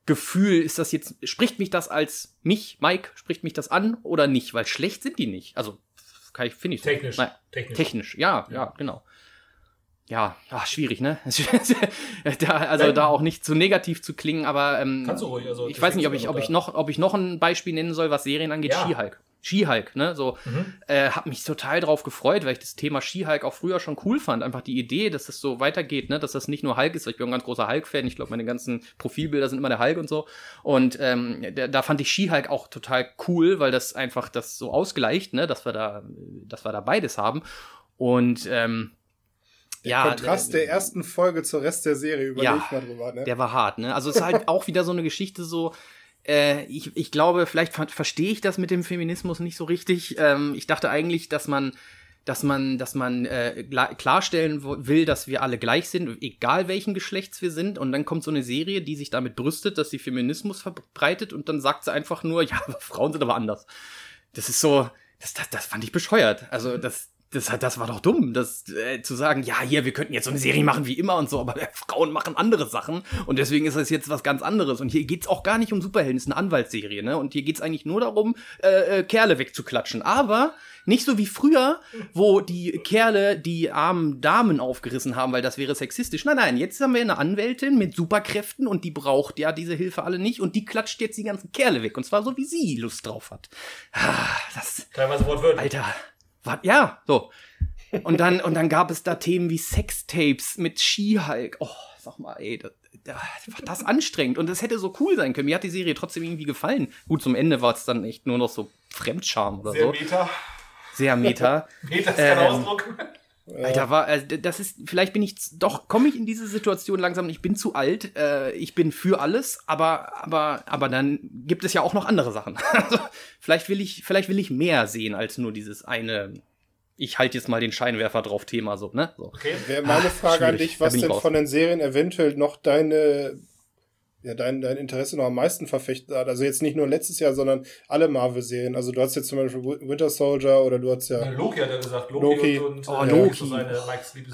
[SPEAKER 1] Gefühl, ist das jetzt, spricht mich das als mich, Mike, spricht mich das an oder nicht? Weil schlecht sind die nicht. Also, kann ich, finde ich.
[SPEAKER 2] Technisch.
[SPEAKER 1] Nein,
[SPEAKER 2] Technisch.
[SPEAKER 1] technisch, ja, ja, genau. Ja, ach, schwierig, ne? da, also da auch nicht zu negativ zu klingen, aber ähm,
[SPEAKER 2] Kannst du ruhig, also
[SPEAKER 1] ich weiß nicht, ob ich, ob
[SPEAKER 2] sind
[SPEAKER 1] ich noch, ob ich noch ein Beispiel nennen soll, was Serien angeht.
[SPEAKER 2] Ja.
[SPEAKER 1] She-Hulk. She-Hulk, ne? So,
[SPEAKER 2] Mhm.
[SPEAKER 1] äh, hab mich total drauf gefreut, weil ich das Thema She-Hulk auch früher schon cool fand. Einfach die Idee, dass das so weitergeht, ne? Dass das nicht nur Hulk ist. weil Ich bin ein ganz großer Hulk-Fan. Ich glaube, meine ganzen Profilbilder sind immer der Hulk und so. Und ähm, da, da fand ich She-Hulk auch total cool, weil das einfach das so ausgleicht, ne? Dass wir da, dass wir da beides haben. Und ähm, ja,
[SPEAKER 3] Kontrast der ersten Folge zur Rest der Serie, überleg
[SPEAKER 1] Ja,
[SPEAKER 3] mal drüber, ne?
[SPEAKER 1] Der war hart, ne? Also es ist halt auch wieder so eine Geschichte so, äh, ich, ich glaube, vielleicht ver verstehe ich das mit dem Feminismus nicht so richtig. Ähm, ich dachte eigentlich, dass man dass man, dass man äh, klarstellen will, dass wir alle gleich sind, egal welchen Geschlechts wir sind. Und dann kommt so eine Serie, die sich damit brüstet, dass sie Feminismus verbreitet und dann sagt sie einfach nur, ja, Frauen sind aber anders. Das ist so, das, das, das fand ich bescheuert. Also das, das, das war doch dumm, das äh, zu sagen, ja, hier, wir könnten jetzt so eine Serie machen wie immer und so, aber äh, Frauen machen andere Sachen und deswegen ist das jetzt was ganz anderes. Und hier geht's auch gar nicht um Superhelden, es ist eine Anwaltsserie, ne? Und hier geht's eigentlich nur darum, äh, äh, Kerle wegzuklatschen. Aber nicht so wie früher, wo die Kerle die armen Damen aufgerissen haben, weil das wäre sexistisch. Nein, nein, jetzt haben wir eine Anwältin mit Superkräften und die braucht ja diese Hilfe alle nicht und die klatscht jetzt die ganzen Kerle weg. Und zwar so, wie sie Lust drauf hat. Ah, das,
[SPEAKER 2] Teilweise wortwörtlich.
[SPEAKER 1] Alter, was? Ja, so. Und dann, und dann gab es da Themen wie Sextapes mit She-Hulk. Oh, sag mal, ey, das, das war das anstrengend. Und das hätte so cool sein können. Mir hat die Serie trotzdem irgendwie gefallen. Gut, zum Ende war es dann echt nur noch so Fremdscham oder
[SPEAKER 2] Sehr
[SPEAKER 1] so.
[SPEAKER 2] Meta.
[SPEAKER 1] Sehr meta.
[SPEAKER 2] Meta ist kein
[SPEAKER 1] Ähm,
[SPEAKER 2] Ausdruck.
[SPEAKER 1] Alter, war, äh, das ist, vielleicht bin ich, doch, komme ich in diese Situation langsam, ich bin zu alt, äh, ich bin für alles, aber, aber, aber dann gibt es ja auch noch andere Sachen. Also, vielleicht will ich, vielleicht will ich mehr sehen als nur dieses eine, ich halte jetzt mal den Scheinwerfer drauf Thema, so, ne? So.
[SPEAKER 2] Okay.
[SPEAKER 3] Wäre meine
[SPEAKER 1] Ah,
[SPEAKER 3] Frage an
[SPEAKER 1] schwierig.
[SPEAKER 3] dich, was denn
[SPEAKER 1] raus.
[SPEAKER 3] von den Serien eventuell noch deine, ja, dein, dein Interesse noch am meisten verfechtet hat. Also jetzt nicht nur letztes Jahr, sondern alle Marvel-Serien. Also du hast jetzt zum Beispiel Wi- Winter Soldier oder du hast ja.
[SPEAKER 2] Loki hat er gesagt. Loki,
[SPEAKER 3] Loki.
[SPEAKER 2] und, und
[SPEAKER 1] Oh,
[SPEAKER 2] äh,
[SPEAKER 1] Loki.
[SPEAKER 2] so seine.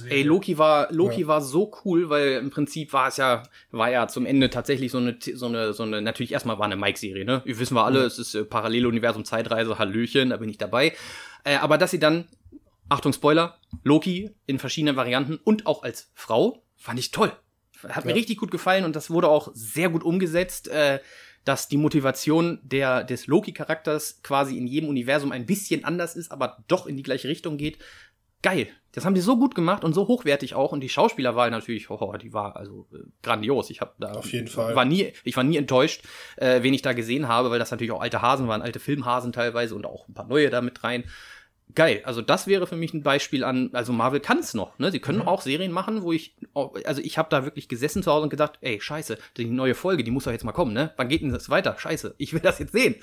[SPEAKER 1] Ey, Loki war, Loki war so cool, weil im Prinzip war es ja, war ja zum Ende tatsächlich so eine, so eine, so eine, natürlich erstmal war eine Mike-Serie, ne? Wir wissen wir alle, es ist äh, Paralleluniversum, Zeitreise, Hallöchen, da bin ich dabei. Äh, aber dass sie dann, Achtung, Spoiler, Loki in verschiedenen Varianten und auch als Frau, fand ich toll. Hat mir
[SPEAKER 3] Ja.
[SPEAKER 1] richtig gut gefallen und das wurde auch sehr gut umgesetzt, äh, dass die Motivation der, des Loki-Charakters quasi in jedem Universum ein bisschen anders ist, aber doch in die gleiche Richtung geht. Geil. Das haben die so gut gemacht und so hochwertig auch. Und die Schauspielerwahl natürlich, oh, die war also äh, grandios. Ich habe da
[SPEAKER 3] Auf jeden Fall.
[SPEAKER 1] war nie, ich war nie enttäuscht, äh, wen ich da gesehen habe, weil das natürlich auch alte Hasen waren, alte Filmhasen teilweise und auch ein paar neue da mit rein. Geil, also das wäre für mich ein Beispiel an, also Marvel kann es noch, ne? Sie können auch Serien machen, wo ich, also ich habe da wirklich gesessen zu Hause und gedacht, ey, scheiße, die neue Folge, die muss doch jetzt mal kommen, ne? Wann geht denn das weiter? Scheiße, ich will das jetzt sehen.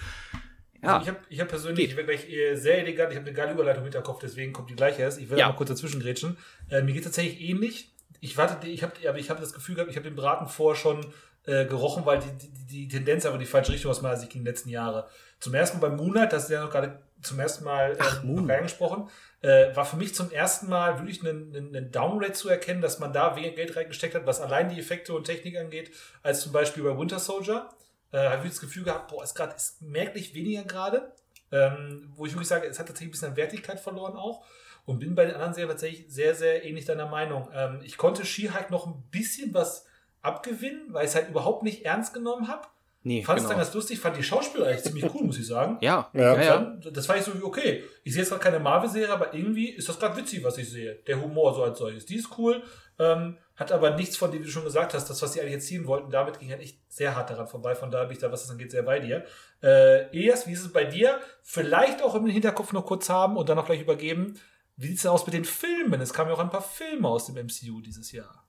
[SPEAKER 1] Ja,
[SPEAKER 2] Also ich habe ich hab persönlich,
[SPEAKER 1] Geht.
[SPEAKER 2] ich werde gleich äh, sehr elegant, ich habe eine geile Überleitung im Hinterkopf, deswegen kommt die gleich erst. Ich will
[SPEAKER 1] Ja.
[SPEAKER 2] mal kurz dazwischen grätschen. Äh, mir geht tatsächlich ähnlich. Ich warte, ich habe aber ich habe das Gefühl gehabt, ich habe den Braten vorher schon äh, gerochen, weil die, die, die Tendenz aber in die falsche Richtung aus meiner Sicht in den letzten Jahre. Zum ersten Mal bei Moonlight, das ist ja noch gerade zum ersten Mal
[SPEAKER 1] Ach,
[SPEAKER 2] ähm, reingesprochen, äh, war für mich zum ersten Mal wirklich einen, einen, Downgrade zu erkennen, dass man da weniger Geld reingesteckt hat, was allein die Effekte und Technik angeht, als zum Beispiel bei Winter Soldier. Äh, habe ich das Gefühl gehabt, boah, ist gerade ist merklich weniger gerade. Ähm, wo ich wirklich sage, es hat tatsächlich ein bisschen an Wertigkeit verloren auch. Und bin bei den anderen Serien tatsächlich sehr, sehr ähnlich deiner Meinung. Ähm, ich konnte She-Hulk noch ein bisschen was abgewinnen, weil ich es halt überhaupt nicht ernst genommen habe.
[SPEAKER 1] Nee,
[SPEAKER 2] Fand es
[SPEAKER 1] genau.
[SPEAKER 2] dann ganz lustig, fand die Schauspieler eigentlich ziemlich cool, muss ich sagen.
[SPEAKER 1] Ja,
[SPEAKER 3] Ja.
[SPEAKER 1] ja, ja.
[SPEAKER 2] Dann, das war ich so wie, okay, ich sehe jetzt gerade keine Marvel-Serie, aber irgendwie ist das gerade witzig, was ich sehe. Der Humor so als solches. Die ist cool, ähm, hat aber nichts von dem, wie du schon gesagt hast, das, was sie eigentlich erzielen wollten, damit ging halt echt sehr hart daran vorbei. Von daher bin ich da, was das angeht, sehr bei dir. Äh, Elias, wie ist es bei dir? Vielleicht auch im Hinterkopf noch kurz haben und dann auch gleich übergeben. Wie sieht es denn aus mit den Filmen? Es kamen ja auch ein paar Filme aus dem MCU dieses Jahr.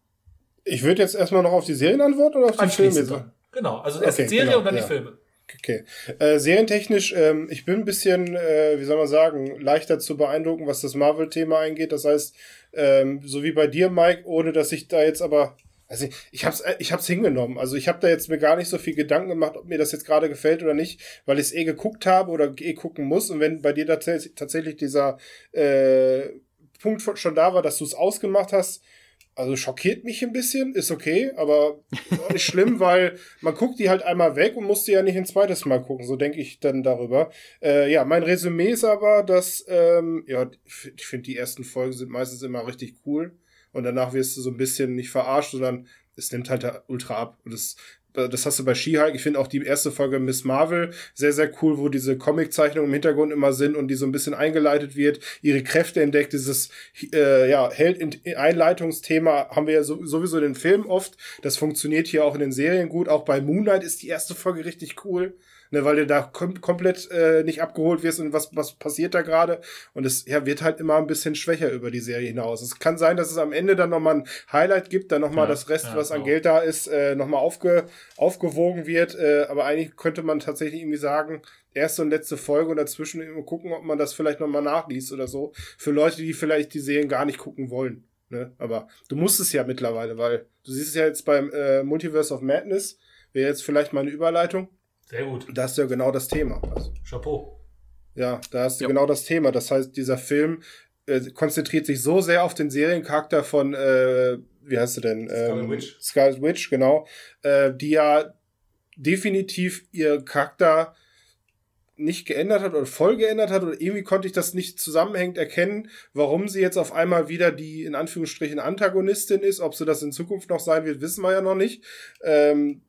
[SPEAKER 3] Ich würde jetzt erstmal noch auf die Serien antworten oder auf die Filme?
[SPEAKER 2] Genau, also erst die
[SPEAKER 3] Okay,
[SPEAKER 2] Serie
[SPEAKER 3] genau,
[SPEAKER 2] und dann
[SPEAKER 3] ja.
[SPEAKER 2] die Filme.
[SPEAKER 3] Okay. Äh, serientechnisch, ähm, ich bin ein bisschen, äh, wie soll man sagen, leichter zu beeindrucken, was das Marvel-Thema eingeht. Das heißt, ähm, so wie bei dir, Mike, ohne dass ich da jetzt aber Also ich, ich hab's, äh, ich hab's hingenommen. Also ich habe da jetzt mir gar nicht so viel Gedanken gemacht, ob mir das jetzt gerade gefällt oder nicht, weil ich es eh geguckt habe oder eh gucken muss. Und wenn bei dir tatsächlich dieser äh, Punkt schon da war, dass du es ausgemacht hast, also schockiert mich ein bisschen, ist okay, aber nicht schlimm, weil man guckt die halt einmal weg und muss die ja nicht ein zweites Mal gucken. So denke ich dann darüber. Äh, ja, mein Resümee ist aber, dass, ähm, ja, ich finde, die ersten Folgen sind meistens immer richtig cool und danach wirst du so ein bisschen nicht verarscht, sondern es nimmt halt ultra ab. Und das, das hast du bei She-Hulk. Ich finde auch die erste Folge Miss Marvel sehr, sehr cool, wo diese Comiczeichnungen im Hintergrund immer sind und die so ein bisschen eingeleitet wird, ihre Kräfte entdeckt. Dieses äh, ja, Held-Einleitungsthema haben wir ja sowieso in den Filmen oft. Das funktioniert hier auch in den Serien gut. Auch bei Moonlight ist die erste Folge richtig cool ne, weil du da kom komplett äh, nicht abgeholt wirst und was, was passiert da gerade. Und es ja, wird halt immer ein bisschen schwächer über die Serie hinaus. Es kann sein, dass es am Ende dann nochmal ein Highlight gibt, dann nochmal ja, das Rest, ja, was an Geld da ist, äh, nochmal aufge aufgewogen wird. Äh, aber eigentlich könnte man tatsächlich irgendwie sagen, erste und letzte Folge und dazwischen immer gucken, ob man das vielleicht nochmal nachliest oder so. Für Leute, die vielleicht die Serien gar nicht gucken wollen. Ne? Aber du musst es ja mittlerweile, weil du siehst es ja jetzt beim äh, Multiverse of Madness, wäre jetzt vielleicht mal eine Überleitung.
[SPEAKER 2] Sehr gut.
[SPEAKER 3] Da hast du ja genau das Thema. Also,
[SPEAKER 2] Chapeau.
[SPEAKER 3] Ja, da hast du jo. genau das Thema. Das heißt, dieser Film äh, konzentriert sich so sehr auf den Seriencharakter von, äh, wie heißt du denn?
[SPEAKER 2] Scarlet ähm, Witch.
[SPEAKER 3] Scarlet Witch, genau. Äh, die ja definitiv ihr Charakter nicht geändert hat oder voll geändert hat oder irgendwie konnte ich das nicht zusammenhängend erkennen, warum sie jetzt auf einmal wieder die in Anführungsstrichen Antagonistin ist. Ob sie das in Zukunft noch sein wird, wissen wir ja noch nicht. Ähm,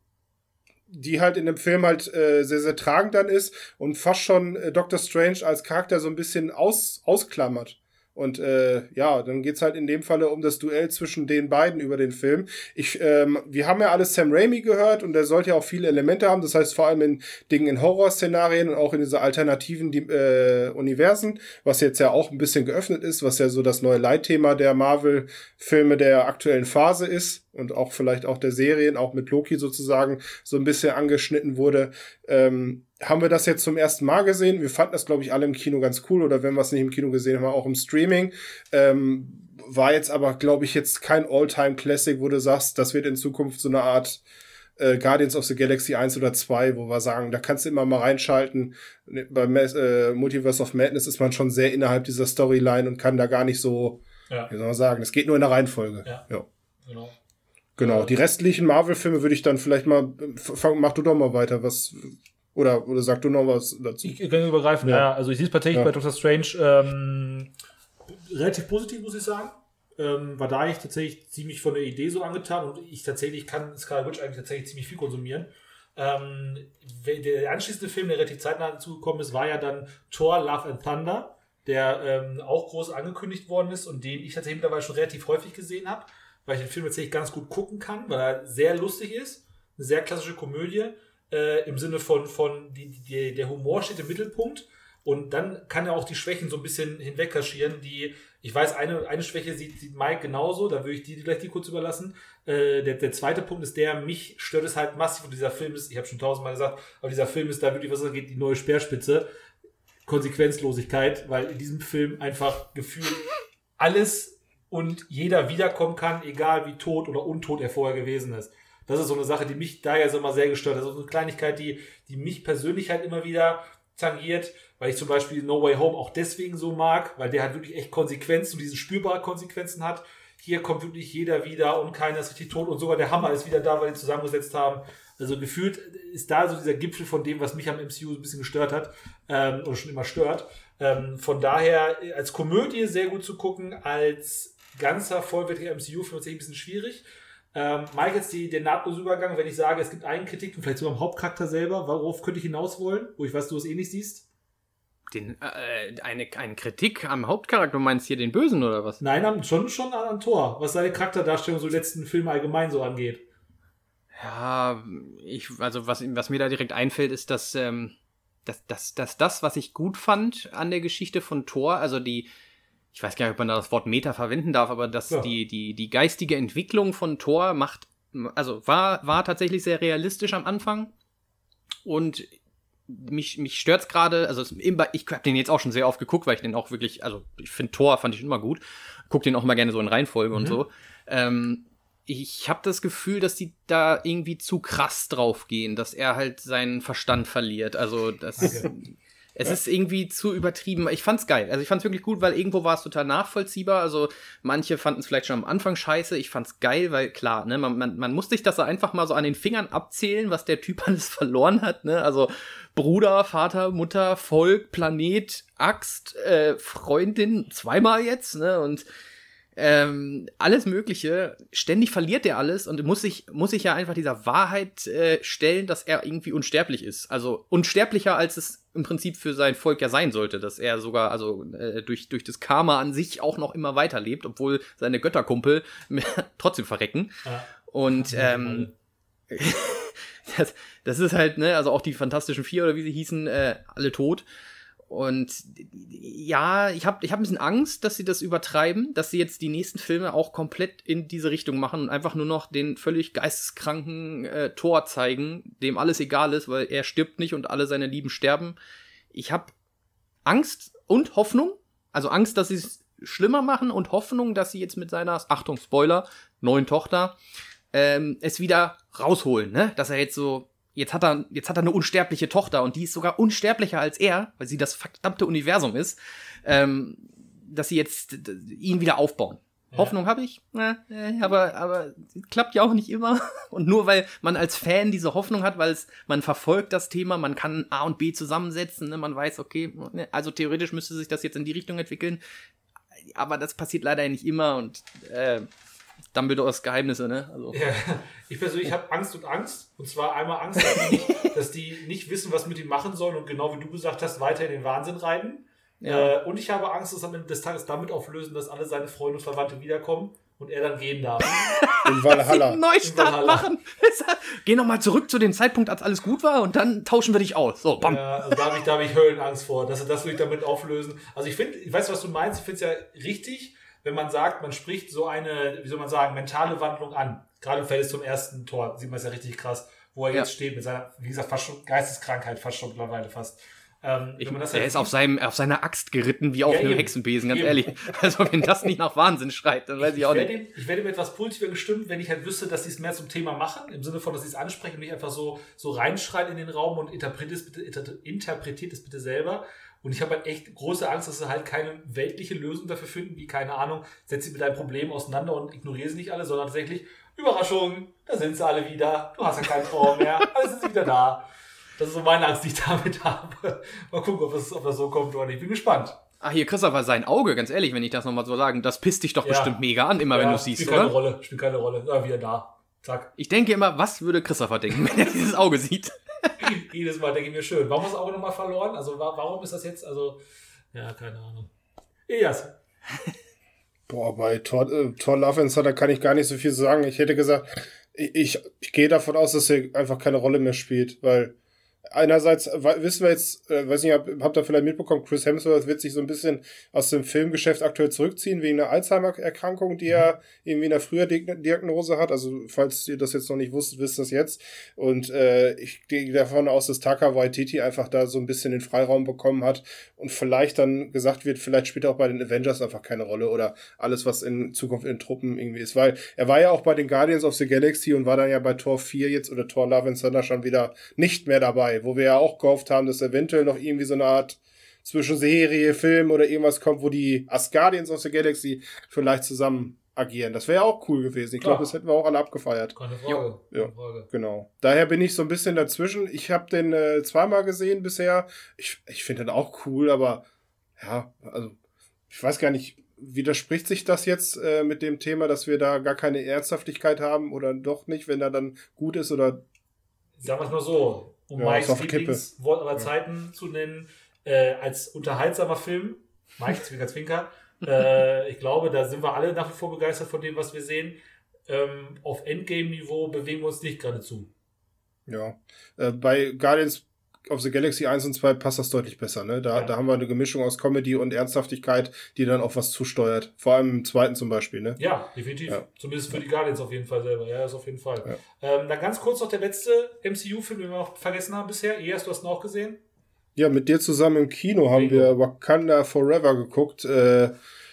[SPEAKER 3] die halt in dem Film halt äh, sehr, sehr tragend dann ist und fast schon äh, Doctor Strange als Charakter so ein bisschen aus, ausklammert. Und äh, ja, dann geht's halt in dem Falle um das Duell zwischen den beiden über den Film. Ich, ähm, wir haben ja alles Sam Raimi gehört und der sollte ja auch viele Elemente haben. Das heißt vor allem in Dingen in Horrorszenarien und auch in diese alternativen äh, Universen, was jetzt ja auch ein bisschen geöffnet ist, was ja so das neue Leitthema der Marvel-Filme der aktuellen Phase ist und auch vielleicht auch der Serien, auch mit Loki sozusagen so ein bisschen angeschnitten wurde. Ähm, haben wir das jetzt zum ersten Mal gesehen. Wir fanden das, glaube ich, alle im Kino ganz cool oder wenn wir es nicht im Kino gesehen haben, auch im Streaming. Ähm, war jetzt aber, glaube ich, jetzt kein All-Time-Classic, wo du sagst, das wird in Zukunft so eine Art äh, Guardians of the Galaxy 1 oder 2, wo wir sagen, da kannst du immer mal reinschalten. Beim äh, Multiverse of Madness ist man schon sehr innerhalb dieser Storyline und kann da gar nicht so, ja. wie soll man sagen, es geht nur in der Reihenfolge.
[SPEAKER 2] Ja. ja. Genau.
[SPEAKER 3] Genau, die restlichen Marvel-Filme würde ich dann vielleicht mal, fang, mach du doch mal weiter, was, oder, oder sag du noch was dazu?
[SPEAKER 2] Ich kann übergreifen, ja. ja. Also ich sehe es tatsächlich ja. bei Doctor Strange ähm, relativ positiv, muss ich sagen. Ähm, war da ich tatsächlich ziemlich von der Idee so angetan und ich tatsächlich kann Scarlet Witch eigentlich tatsächlich ziemlich viel konsumieren. Ähm, der anschließende Film, der relativ zeitnah dazugekommen ist, war ja dann Thor, Love and Thunder, der ähm, auch groß angekündigt worden ist und den ich tatsächlich mittlerweile schon relativ häufig gesehen habe, weil ich den Film tatsächlich ganz gut gucken kann, weil er sehr lustig ist, eine sehr klassische Komödie äh, im Sinne von, von die, die, der Humor steht im Mittelpunkt und dann kann er auch die Schwächen so ein bisschen hinwegkaschieren, die, ich weiß, eine, eine Schwäche sieht, sieht Mike genauso, da würde ich die gleich die kurz überlassen. Äh, der, der zweite Punkt ist der, mich stört es halt massiv und dieser Film ist, ich habe schon tausendmal gesagt, aber dieser Film ist da wirklich, was geht, die neue Speerspitze. Konsequenzlosigkeit, weil in diesem Film einfach gefühlt alles und jeder wiederkommen kann, egal wie tot oder untot er vorher gewesen ist. Das ist so eine Sache, die mich da ja so immer sehr gestört hat. Das ist so eine Kleinigkeit, die, die mich persönlich halt immer wieder tangiert, weil ich zum Beispiel No Way Home auch deswegen so mag, weil der halt wirklich echt Konsequenzen und diese spürbare Konsequenzen hat. Hier kommt wirklich jeder wieder und keiner ist richtig tot und sogar der Hammer ist wieder da, weil die zusammengesetzt haben. Also gefühlt ist da so dieser Gipfel von dem, was mich am MCU ein bisschen gestört hat ähm, oder schon immer stört. Ähm, von daher als Komödie sehr gut zu gucken, als ganzer vollwertiger MCU-Film ist ein bisschen schwierig. Ähm, Mike, jetzt die, den nahtlosen Übergang, wenn ich sage, es gibt einen Kritik und vielleicht sogar am Hauptcharakter selber, worauf könnte ich hinaus wollen, wo ich weiß, du es eh nicht siehst?
[SPEAKER 1] Den, äh, eine, eine Kritik am Hauptcharakter, du meinst hier den Bösen oder was?
[SPEAKER 2] Nein, schon, schon an, an Thor, was seine Charakterdarstellung so letzten Filme allgemein so angeht.
[SPEAKER 1] Ja, ich, also was, was mir da direkt einfällt, ist, dass, ähm, dass, dass, dass das, was ich gut fand an der Geschichte von Thor, also die, ich weiß gar nicht, ob man da das Wort Meta verwenden darf, aber dass ja. die, die, die geistige Entwicklung von Thor macht, also war, war tatsächlich sehr realistisch am Anfang. Und mich, mich stört's gerade, also ich habe den jetzt auch schon sehr oft geguckt, weil ich den auch wirklich, also ich finde Thor fand ich immer gut, guck den auch mal gerne so in Reihenfolge mhm. und so. Ähm, ich habe das Gefühl, dass die da irgendwie zu krass drauf gehen, dass er halt seinen Verstand verliert. Also das, okay. Es ist irgendwie zu übertrieben. Ich fand's geil. Also ich fand's wirklich gut, weil irgendwo war es total nachvollziehbar. Also manche fanden es vielleicht schon am Anfang scheiße. Ich fand's geil, weil klar, ne, man, man, man muss sich das einfach mal so an den Fingern abzählen, was der Typ alles verloren hat. Ne? Also Bruder, Vater, Mutter, Volk, Planet, Axt, äh, Freundin, zweimal jetzt, ne? Und ähm, alles Mögliche. Ständig verliert er alles und muss sich, muss sich ja einfach dieser Wahrheit äh, stellen, dass er irgendwie unsterblich ist. Also unsterblicher, als es im Prinzip für sein Volk ja sein sollte, dass er sogar, also äh, durch, durch das Karma an sich auch noch immer weiterlebt, obwohl seine Götterkumpel trotzdem verrecken. Ja. Und ähm, das, das ist halt, ne, also auch die Fantastischen Vier oder wie sie hießen, äh, alle tot. Und ja, ich habe ich hab ein bisschen Angst, dass sie das übertreiben, dass sie jetzt die nächsten Filme auch komplett in diese Richtung machen und einfach nur noch den völlig geisteskranken äh, Tor zeigen, dem alles egal ist, weil er stirbt nicht und alle seine Lieben sterben. Ich habe Angst und Hoffnung, also Angst, dass sie es schlimmer machen und Hoffnung, dass sie jetzt mit seiner, Achtung, Spoiler, neuen Tochter, ähm, es wieder rausholen, ne? Dass er jetzt so jetzt hat er, jetzt hat er eine unsterbliche Tochter und die ist sogar unsterblicher als er, weil sie das verdammte Universum ist, ähm, dass sie jetzt ihn wieder aufbauen. Ja. Hoffnung habe ich, äh, aber, aber klappt ja auch nicht immer. Und nur weil man als Fan diese Hoffnung hat, weil es, man verfolgt das Thema, man kann A und B zusammensetzen, ne? man weiß, okay, ne, also theoretisch müsste sich das jetzt in die Richtung entwickeln. Aber das passiert leider nicht immer und äh, Dumbledores Geheimnisse, ne?
[SPEAKER 2] Also. Ja, ich persönlich habe Angst und Angst. Und zwar einmal Angst, dass die, nicht, dass die, nicht, wissen, was mit ihm machen sollen und genau wie du gesagt hast, weiter in den Wahnsinn reiten. Ja. Äh, und ich habe Angst, dass am Ende des Tages damit auflösen, dass alle seine Freunde und Verwandte wiederkommen und er dann gehen darf.
[SPEAKER 3] In Valhalla.
[SPEAKER 1] Neustart Valhalla. machen. Geh nochmal zurück zu dem Zeitpunkt, als alles gut war und dann tauschen wir dich aus. So, bam.
[SPEAKER 2] Ja, also da habe ich, da hab ich Höllenangst vor, dass sie das wirklich damit auflösen. Also ich finde, ich weiß, was du meinst, ich finde es ja richtig, wenn man sagt, man spricht so eine, wie soll man sagen, mentale Wandlung an. Gerade im Feld zum ersten Tor sieht man es ja richtig krass, wo er ja. jetzt steht mit seiner, wie gesagt, fast schon Geisteskrankheit, fast schon mittlerweile fast.
[SPEAKER 1] Ähm, ich, er halt ist auf, seinem, auf seiner Axt geritten, wie auf ja, einem eben, Hexenbesen, ganz eben. ehrlich. Also wenn das nicht nach Wahnsinn schreit, dann weiß ich, ich auch nicht.
[SPEAKER 2] Ihm, ich werde ihm etwas positiver gestimmt, wenn ich halt wüsste, dass sie es mehr zum Thema machen, im Sinne von, dass sie es ansprechen und nicht einfach so, so reinschreien in den Raum und interpretiert es bitte, interpretiert es bitte selber. Und ich habe halt echt große Angst, dass sie halt keine weltliche Lösung dafür finden, wie, keine Ahnung, setz sie mit deinem Problem auseinander und ignoriere sie nicht alle, sondern tatsächlich, Überraschung, da sind sie alle wieder, du hast ja keinen Traum mehr, alles ist wieder da. Das ist so meine Angst, die ich damit habe. Mal gucken, ob das, ob das so kommt oder nicht. Ich bin gespannt.
[SPEAKER 1] Ach, hier, Christopher, sein Auge, ganz ehrlich, wenn ich das nochmal so sagen, das pisst dich doch ja. bestimmt mega an, immer ja, wenn du siehst,
[SPEAKER 2] spielt oder? Keine Rolle, spielt keine Rolle. Ja, wieder da. Zack.
[SPEAKER 1] Ich denke immer, was würde Christopher denken, wenn er dieses Auge sieht?
[SPEAKER 2] Jedes Mal denke ich mir schön. Warum ist Auge nochmal verloren? Also, warum ist das jetzt, also, ja, keine Ahnung. Elias.
[SPEAKER 3] Boah, bei Thor, äh, Thor Love and Thunder kann ich gar nicht so viel sagen. Ich hätte gesagt, ich, ich, ich gehe davon aus, dass er einfach keine Rolle mehr spielt, weil einerseits wissen wir jetzt, äh, weiß nicht, habt ihr vielleicht mitbekommen, Chris Hemsworth wird sich so ein bisschen aus dem Filmgeschäft aktuell zurückziehen wegen einer Alzheimer-Erkrankung, die er irgendwie in der früher Diagnose hat. Also falls ihr das jetzt noch nicht wusstet, wisst das jetzt. Und äh, ich gehe davon aus, dass Taka Waititi einfach da so ein bisschen den Freiraum bekommen hat und vielleicht dann gesagt wird, vielleicht spielt er auch bei den Avengers einfach keine Rolle oder alles, was in Zukunft in Truppen irgendwie ist. Weil er war ja auch bei den Guardians of the Galaxy und war dann ja bei Tor 4 jetzt oder Tor Love and Thunder schon wieder nicht mehr dabei wo wir ja auch gehofft haben, dass eventuell noch irgendwie so eine Art zwischen Serie, Film oder irgendwas kommt, wo die Asgardians of the Galaxy vielleicht zusammen agieren. Das wäre ja auch cool gewesen. Ich glaube, das hätten wir auch alle abgefeiert.
[SPEAKER 2] Keine Frage.
[SPEAKER 3] Ja, Keine Frage. genau. Daher bin ich so ein bisschen dazwischen. Ich habe den äh, zweimal gesehen bisher. Ich, ich finde den auch cool, aber ja, also ich weiß gar nicht, widerspricht sich das jetzt äh, mit dem Thema, dass wir da gar keine Ernsthaftigkeit haben oder doch nicht, wenn er dann gut ist oder.
[SPEAKER 2] Sagen wir es mal so um ja, Mikes Lieblingswort aller Zeiten ja. zu nennen, äh, als unterhaltsamer Film. Mike Zwinker Zwinker. äh, ich glaube, da sind wir alle nach wie vor begeistert von dem, was wir sehen. Ähm, auf Endgame-Niveau bewegen wir uns nicht geradezu.
[SPEAKER 3] Ja. Äh, bei Guardians of the Galaxy 1 und 2 passt das deutlich besser, ne? Da, ja. da haben wir eine Gemischung aus Comedy und Ernsthaftigkeit, die dann auch was zusteuert. Vor allem im zweiten zum Beispiel, ne?
[SPEAKER 2] Ja, definitiv. Ja. Zumindest für die Guardians auf jeden Fall selber. Ja, das auf jeden Fall. Ja. Ähm, dann ganz kurz noch der letzte MCU-Film, den wir noch vergessen haben bisher. Elias, du hast ihn auch gesehen?
[SPEAKER 3] Ja, mit dir zusammen im Kino haben Bingo. wir Wakanda Forever geguckt. Äh,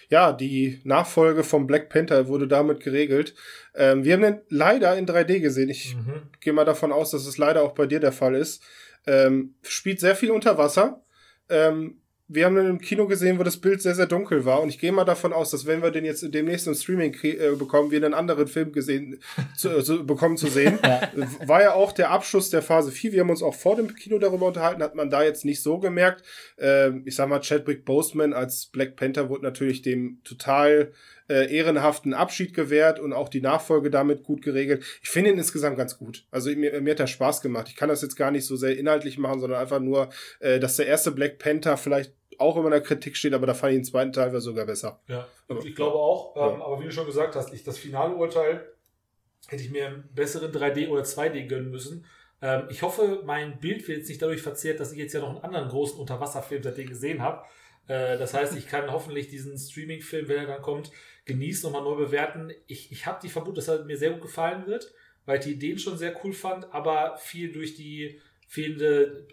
[SPEAKER 3] ja, die Nachfolge vom Black Panther wurde damit geregelt. Ähm, wir haben den leider in 3D gesehen. Ich
[SPEAKER 2] Mhm.
[SPEAKER 3] gehe mal davon aus, dass es leider auch bei dir der Fall ist. Ähm, spielt sehr viel unter Wasser. Ähm, wir haben den im Kino gesehen, wo das Bild sehr, sehr dunkel war. Und ich gehe mal davon aus, dass wenn wir den jetzt demnächst im Streaming äh, bekommen, wir einen anderen Film gesehen zu, zu, bekommen zu sehen. War ja auch der Abschluss der Phase 4. Wir haben uns auch vor dem Kino darüber unterhalten, hat man da jetzt nicht so gemerkt. Ähm, ich sag mal, Chadwick Boseman als Black Panther wurde natürlich dem total äh, ehrenhaften Abschied gewährt und auch die Nachfolge damit gut geregelt. Ich finde ihn insgesamt ganz gut. Also mir, mir hat er Spaß gemacht. Ich kann das jetzt gar nicht so sehr inhaltlich machen, sondern einfach nur, äh, dass der erste Black Panther vielleicht auch immer in der Kritik steht, aber da fand ich den zweiten Teil sogar besser.
[SPEAKER 2] Ja,
[SPEAKER 3] Aber-
[SPEAKER 2] ich glaube auch. Ähm,
[SPEAKER 3] Ja.
[SPEAKER 2] Aber wie du schon gesagt hast, ich, das finale Urteil hätte ich mir einen besseren 3D oder 2D gönnen müssen. Ähm, ich hoffe, mein Bild wird jetzt nicht dadurch verzerrt, dass ich jetzt ja noch einen anderen großen Unterwasserfilm seitdem gesehen habe. Äh, das heißt, ich kann hoffentlich diesen Streaming-Film, wenn er dann kommt, genießen und mal neu bewerten. Ich, ich habe die Vermutung, dass er mir sehr gut gefallen wird, weil ich die Ideen schon sehr cool fand, aber viel durch die fehlende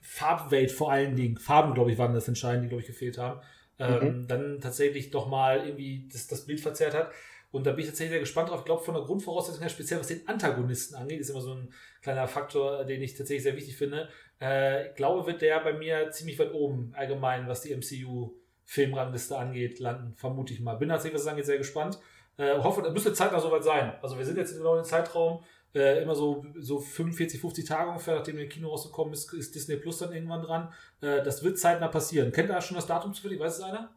[SPEAKER 2] Farbwelt vor allen Dingen, Farben, glaube ich, waren das entscheidend, die, glaube ich, gefehlt haben, ähm, dann tatsächlich doch mal irgendwie das, das Bild verzerrt hat. Und da bin ich tatsächlich sehr gespannt drauf. Ich glaube, von der Grundvoraussetzung her, speziell was den Antagonisten angeht, ist immer so ein kleiner Faktor, den ich tatsächlich sehr wichtig finde. Äh, ich glaube, wird der bei mir ziemlich weit oben allgemein, was die MCU-Filmrangliste angeht, landen, vermute ich mal. Bin tatsächlich, was es angeht, sehr gespannt. Äh, hoffe, das müsste zeitnah soweit sein. Also wir sind jetzt genau im Zeitraum, äh, immer so, so 45, 50 Tage ungefähr, nachdem der Kino rausgekommen ist, ist Disney Plus dann irgendwann dran. Äh, das wird zeitnah passieren. Kennt ihr schon das Datum zufällig? Weiß es einer?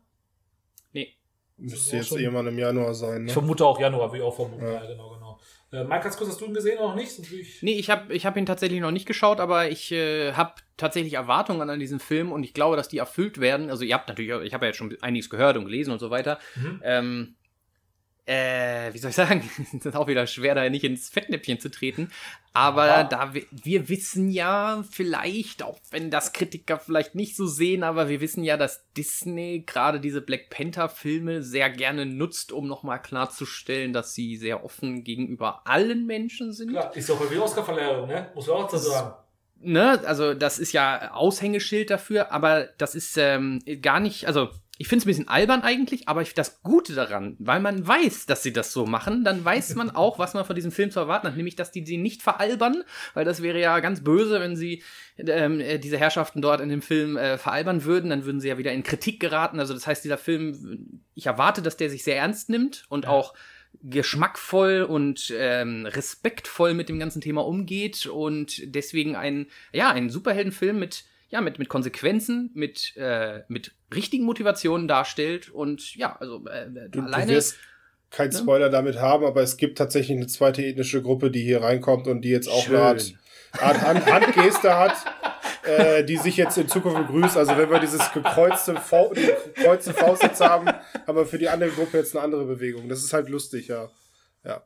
[SPEAKER 3] Müsste
[SPEAKER 2] Ja,
[SPEAKER 3] jetzt
[SPEAKER 2] schon.
[SPEAKER 3] irgendwann im Januar sein.
[SPEAKER 2] Ich
[SPEAKER 3] Ne?
[SPEAKER 2] vermute auch Januar, ich auch vermuten.
[SPEAKER 3] Ja.
[SPEAKER 2] Ja, genau, genau. Äh, Mike, ganz kurz, hast du ihn gesehen oder noch nicht? Ich-
[SPEAKER 1] Nee, ich habe ich hab ihn tatsächlich noch nicht geschaut, aber ich äh, habe tatsächlich Erwartungen an diesen Film und ich glaube, dass die erfüllt werden. Also ihr habt natürlich, ich habe ja jetzt schon einiges gehört und gelesen und so weiter.
[SPEAKER 2] Mhm.
[SPEAKER 1] Ähm, äh, wie soll ich sagen? Es ist auch wieder schwer, da nicht ins Fettnäpfchen zu treten. Aber
[SPEAKER 2] Ja.
[SPEAKER 1] da wir, wir wissen ja vielleicht, auch wenn das Kritiker vielleicht nicht so sehen, aber wir wissen ja, dass Disney gerade diese Black Panther-Filme sehr gerne nutzt, um nochmal klarzustellen, dass sie sehr offen gegenüber allen Menschen sind.
[SPEAKER 2] Klar, ist ja auch bei der Oscar-Verleihung, ne? Muss man auch dazu sagen.
[SPEAKER 1] ne, also das ist ja Aushängeschild dafür, aber das ist ähm, gar nicht, also ich finde es ein bisschen albern eigentlich, aber ich, das Gute daran, weil man weiß, dass sie das so machen, dann weiß man auch, was man von diesem Film zu erwarten hat, nämlich, dass die sie nicht veralbern, weil das wäre ja ganz böse, wenn sie ähm, äh, diese Herrschaften dort in dem Film äh, veralbern würden, dann würden sie ja wieder in Kritik geraten. Also das heißt, dieser Film, ich erwarte, dass der sich sehr ernst nimmt und
[SPEAKER 2] Ja.
[SPEAKER 1] auch geschmackvoll und ähm, respektvoll mit dem ganzen Thema umgeht und deswegen ein, ja, ein Superheldenfilm mit, ja, mit, mit Konsequenzen, mit, äh, mit richtigen Motivationen darstellt und ja, also äh,
[SPEAKER 3] Du, du
[SPEAKER 1] alleine.
[SPEAKER 3] wirst keinen
[SPEAKER 1] Ne?
[SPEAKER 3] Spoiler damit haben, aber es gibt tatsächlich eine zweite ethnische Gruppe, die hier reinkommt und die jetzt auch
[SPEAKER 1] Schön.
[SPEAKER 3] eine Art, Art Hand, Handgeste hat, äh, die sich jetzt in Zukunft begrüßt. Also wenn wir dieses gekreuzte, Fa gekreuzte Faust jetzt haben, haben wir für die andere Gruppe jetzt eine andere Bewegung. Das ist halt lustig, ja. Ja.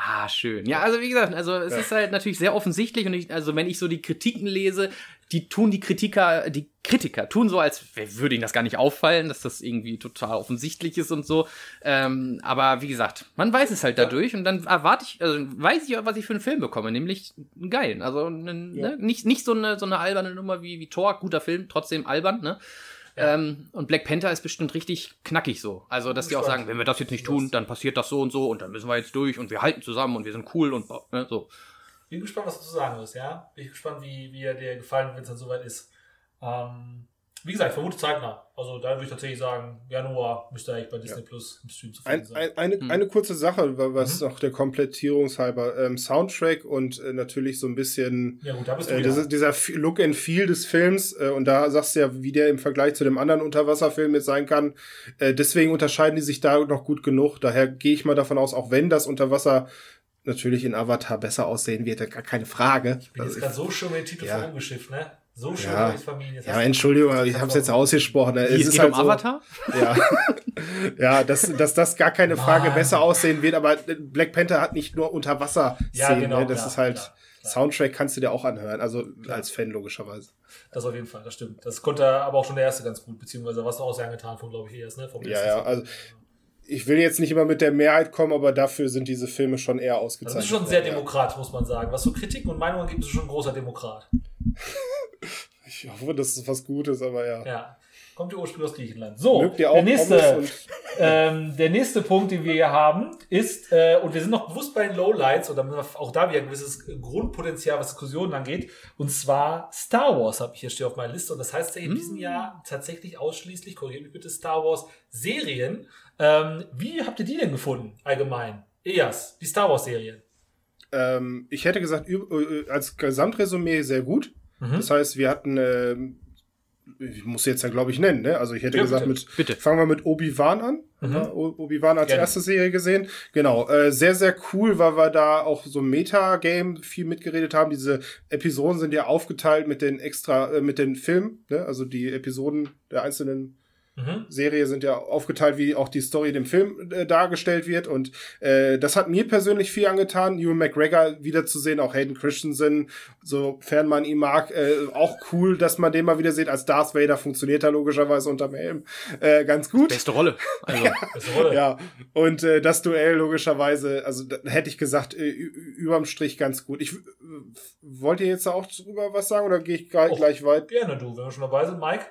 [SPEAKER 1] Ah, schön. Ja, also wie gesagt, also es
[SPEAKER 3] Ja.
[SPEAKER 1] ist halt natürlich sehr offensichtlich und ich, also wenn ich so die Kritiken lese, die tun die Kritiker, die Kritiker tun so, als würde ihnen das gar nicht auffallen, dass das irgendwie total offensichtlich ist und so. Ähm, aber wie gesagt, man weiß es halt dadurch und dann erwarte ich, also weiß ich, was ich für einen Film bekomme, nämlich einen geilen. Also einen,
[SPEAKER 3] Ja.
[SPEAKER 1] ne, nicht, nicht so eine, so eine alberne Nummer wie, wie Thor, guter Film, trotzdem albern, ne? Ähm, und Black Panther ist bestimmt richtig knackig so. Also, dass die auch sagen, wenn wir das jetzt nicht tun, dann passiert das so und so und dann müssen wir jetzt durch und wir halten zusammen und wir sind cool und ne, so.
[SPEAKER 2] Bin gespannt, was du zu sagen wirst, ja? Bin gespannt, wie, wie er dir gefallen wird, wenn es dann soweit ist. Ähm, wie gesagt, vermute zeitnah. Also da würde ich tatsächlich sagen, Januar müsste eigentlich bei Disney Plus im Stream zu finden
[SPEAKER 3] Ein,
[SPEAKER 2] sein.
[SPEAKER 3] ein, eine,
[SPEAKER 1] Hm.
[SPEAKER 3] eine kurze Sache, wa- was
[SPEAKER 2] Mhm.
[SPEAKER 3] noch der Komplettierungshalber, ähm, Soundtrack und äh, natürlich so ein bisschen
[SPEAKER 2] ja gut, da bist du
[SPEAKER 3] Äh, das dieser Look and Feel des Films äh, und da sagst du ja, wie der im Vergleich zu dem anderen Unterwasserfilm jetzt sein kann. Äh, deswegen unterscheiden die sich da noch gut genug. Daher gehe ich mal davon aus, auch wenn das Unterwasser natürlich in Avatar besser aussehen wird, gar keine Frage.
[SPEAKER 2] ich bin jetzt
[SPEAKER 3] Also
[SPEAKER 2] gerade so schön mit den Titel
[SPEAKER 3] Ja.
[SPEAKER 2] vorumgeschifft, ne? So schön
[SPEAKER 3] Ja.
[SPEAKER 2] Jetzt
[SPEAKER 3] ja, Entschuldigung, aber ich habe es jetzt ausgesprochen. ne?
[SPEAKER 1] Es
[SPEAKER 3] ist
[SPEAKER 1] geht
[SPEAKER 3] halt
[SPEAKER 1] um
[SPEAKER 3] so-
[SPEAKER 1] Avatar?
[SPEAKER 3] Ja, ja dass, dass das gar keine Frage
[SPEAKER 2] Mann.
[SPEAKER 3] besser aussehen wird, aber Black Panther hat nicht nur Unterwasser-Szenen.
[SPEAKER 2] Ja, genau,
[SPEAKER 3] ne? Das
[SPEAKER 2] klar,
[SPEAKER 3] ist halt,
[SPEAKER 2] klar, klar.
[SPEAKER 3] Soundtrack kannst du dir auch anhören, also als Fan logischerweise.
[SPEAKER 2] Das auf jeden Fall, das stimmt. Das konnte aber auch schon der erste ganz gut, beziehungsweise was du auch sehr angetan von, glaube ich, erst, ne? Vom
[SPEAKER 3] Ja, ja, also ich will jetzt nicht immer mit der Mehrheit kommen, aber dafür sind diese Filme schon eher
[SPEAKER 2] Das
[SPEAKER 3] ausgezeichnet.
[SPEAKER 2] ist schon sehr Demokrat, muss man sagen. Was so Kritiken und Meinungen gibt, ist schon ein großer Demokrat.
[SPEAKER 3] Ich hoffe, das ist was Gutes, aber ja.
[SPEAKER 2] Ja. Kommt ja ursprünglich aus Griechenland. So,
[SPEAKER 3] ihr
[SPEAKER 2] der nächste,
[SPEAKER 3] und-
[SPEAKER 2] ähm, der nächste Punkt, den wir hier haben, ist, äh, und wir sind noch bewusst bei den Lowlights, oder auch da wieder ein gewisses Grundpotenzial, was Diskussionen angeht, und zwar Star Wars habe ich hier stehe auf meiner Liste, und das heißt ja in diesem Jahr tatsächlich ausschließlich, korrigiert mich bitte, Star Wars Serien. Ähm, wie habt ihr die denn gefunden, allgemein? EAS, die Star Wars Serien.
[SPEAKER 3] Ähm, ich hätte gesagt, üb- äh, als Gesamtresümee sehr gut.
[SPEAKER 2] Mhm.
[SPEAKER 3] Das heißt, wir hatten, ähm, ich muss jetzt ja, glaube ich, nennen, ne? Also ich hätte
[SPEAKER 2] Ja,
[SPEAKER 3] gesagt,
[SPEAKER 2] bitte.
[SPEAKER 3] mit,
[SPEAKER 1] Bitte.
[SPEAKER 3] fangen wir mit Obi-Wan an.
[SPEAKER 2] Mhm.
[SPEAKER 3] Ja, Obi-Wan als
[SPEAKER 2] Gerne.
[SPEAKER 3] erste Serie gesehen. Genau, äh, sehr, sehr cool, weil wir da auch so ein Meta-Game viel mitgeredet haben. Diese Episoden sind ja aufgeteilt mit den extra, äh, mit den Filmen, ne? Also die Episoden der einzelnen
[SPEAKER 2] Mhm.
[SPEAKER 3] Serie sind ja aufgeteilt, wie auch die Story dem Film äh, dargestellt wird. Und äh, das hat mir persönlich viel angetan, Ewan McGregor wiederzusehen, auch Hayden Christensen, sofern man ihn mag. Äh, auch cool, dass man den mal wieder sieht als Darth Vader, funktioniert er logischerweise unterm Helm äh, ganz gut.
[SPEAKER 1] Beste Rolle. Also,
[SPEAKER 2] Das Rolle.
[SPEAKER 3] Ja, und äh, das Duell logischerweise, also da, hätte ich gesagt, äh, überm Strich ganz gut. Ich äh, wollt ihr jetzt auch drüber was sagen oder gehe ich gleich,
[SPEAKER 2] Och.
[SPEAKER 3] gleich weit?
[SPEAKER 2] Gerne du, wenn wir schon dabei sind, Mike.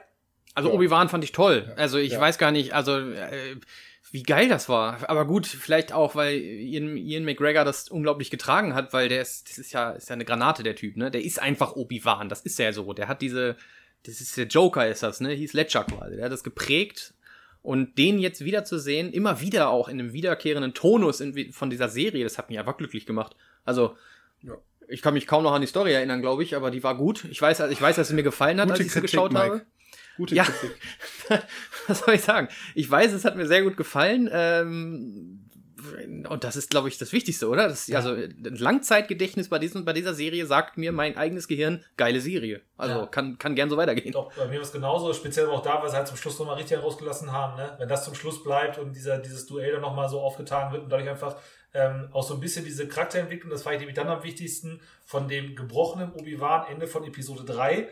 [SPEAKER 1] Also
[SPEAKER 3] Ja.
[SPEAKER 1] Obi-Wan fand ich toll. Also ich
[SPEAKER 3] Ja.
[SPEAKER 1] weiß gar nicht, also äh, wie geil das war. Aber gut, vielleicht auch, weil Ian, Ian McGregor das unglaublich getragen hat, weil der ist, das ist ja, ist ja eine Granate, der Typ, ne? Der ist einfach Obi-Wan, das ist ja so. Der hat diese, das ist der Joker, ist das, ne? Hieß Ledger quasi. Der hat das geprägt. Und den jetzt wiederzusehen, immer wieder auch in einem wiederkehrenden Tonus in, von dieser Serie, das hat mich einfach glücklich gemacht. Also,
[SPEAKER 3] Ja.
[SPEAKER 1] ich kann mich kaum noch an die Story erinnern, glaube ich, aber die war gut. Ich weiß, ich weiß, dass sie mir gefallen hat,
[SPEAKER 3] Gute
[SPEAKER 1] als ich sie geschaut
[SPEAKER 3] Mike.
[SPEAKER 1] habe.
[SPEAKER 3] Gute
[SPEAKER 1] Ja.
[SPEAKER 3] Kritik.
[SPEAKER 1] Was soll ich sagen? Ich weiß, es hat mir sehr gut gefallen. Ähm, und das ist, glaube ich, das Wichtigste, oder? Das,
[SPEAKER 2] Ja.
[SPEAKER 1] Also ein Langzeitgedächtnis bei, diesem, bei dieser Serie sagt mir mein eigenes Gehirn, geile Serie. Also
[SPEAKER 2] Ja.
[SPEAKER 1] kann, kann gern so weitergehen.
[SPEAKER 2] Doch, bei mir war es genauso, speziell auch da, weil sie halt zum Schluss nochmal richtig herausgelassen haben, ne? Wenn das zum Schluss bleibt und dieser, dieses Duell dann nochmal so aufgetan wird und dadurch einfach ähm, auch so ein bisschen diese Charakterentwicklung, das war ich nämlich dann am wichtigsten, von dem gebrochenen Obi-Wan Ende von Episode 3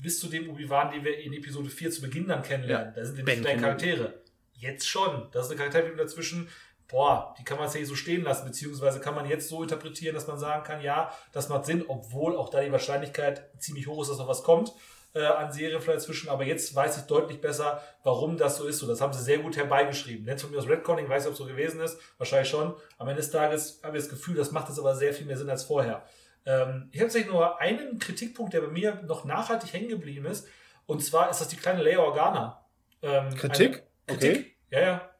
[SPEAKER 2] bis zu dem Obi-Wan, den wir in Episode 4 zu Beginn dann kennenlernen. Da sind wir
[SPEAKER 1] Ben.
[SPEAKER 2] Charaktere. Jetzt schon. Das ist eine Charakterentwicklung dazwischen. Boah, die kann man tatsächlich so stehen lassen, beziehungsweise kann man jetzt so interpretieren, dass man sagen kann, ja, das macht Sinn, obwohl auch da die Wahrscheinlichkeit ziemlich hoch ist, dass noch was kommt äh, an Serien vielleicht dazwischen. Aber jetzt weiß ich deutlich besser, warum das so ist. So, das haben sie sehr gut herbeigeschrieben. Nennt von mir aus Redconning, weiß nicht, ob es so gewesen ist, wahrscheinlich schon. Am Ende des Tages habe ich das Gefühl, das macht jetzt aber sehr viel mehr Sinn als vorher. Ähm, ich habe tatsächlich nur einen Kritikpunkt, der bei mir noch nachhaltig hängen geblieben ist. Und zwar ist das die kleine Leia Organa. Ähm,
[SPEAKER 3] Kritik?
[SPEAKER 2] Kritik?
[SPEAKER 3] Okay.
[SPEAKER 2] Ja, ja.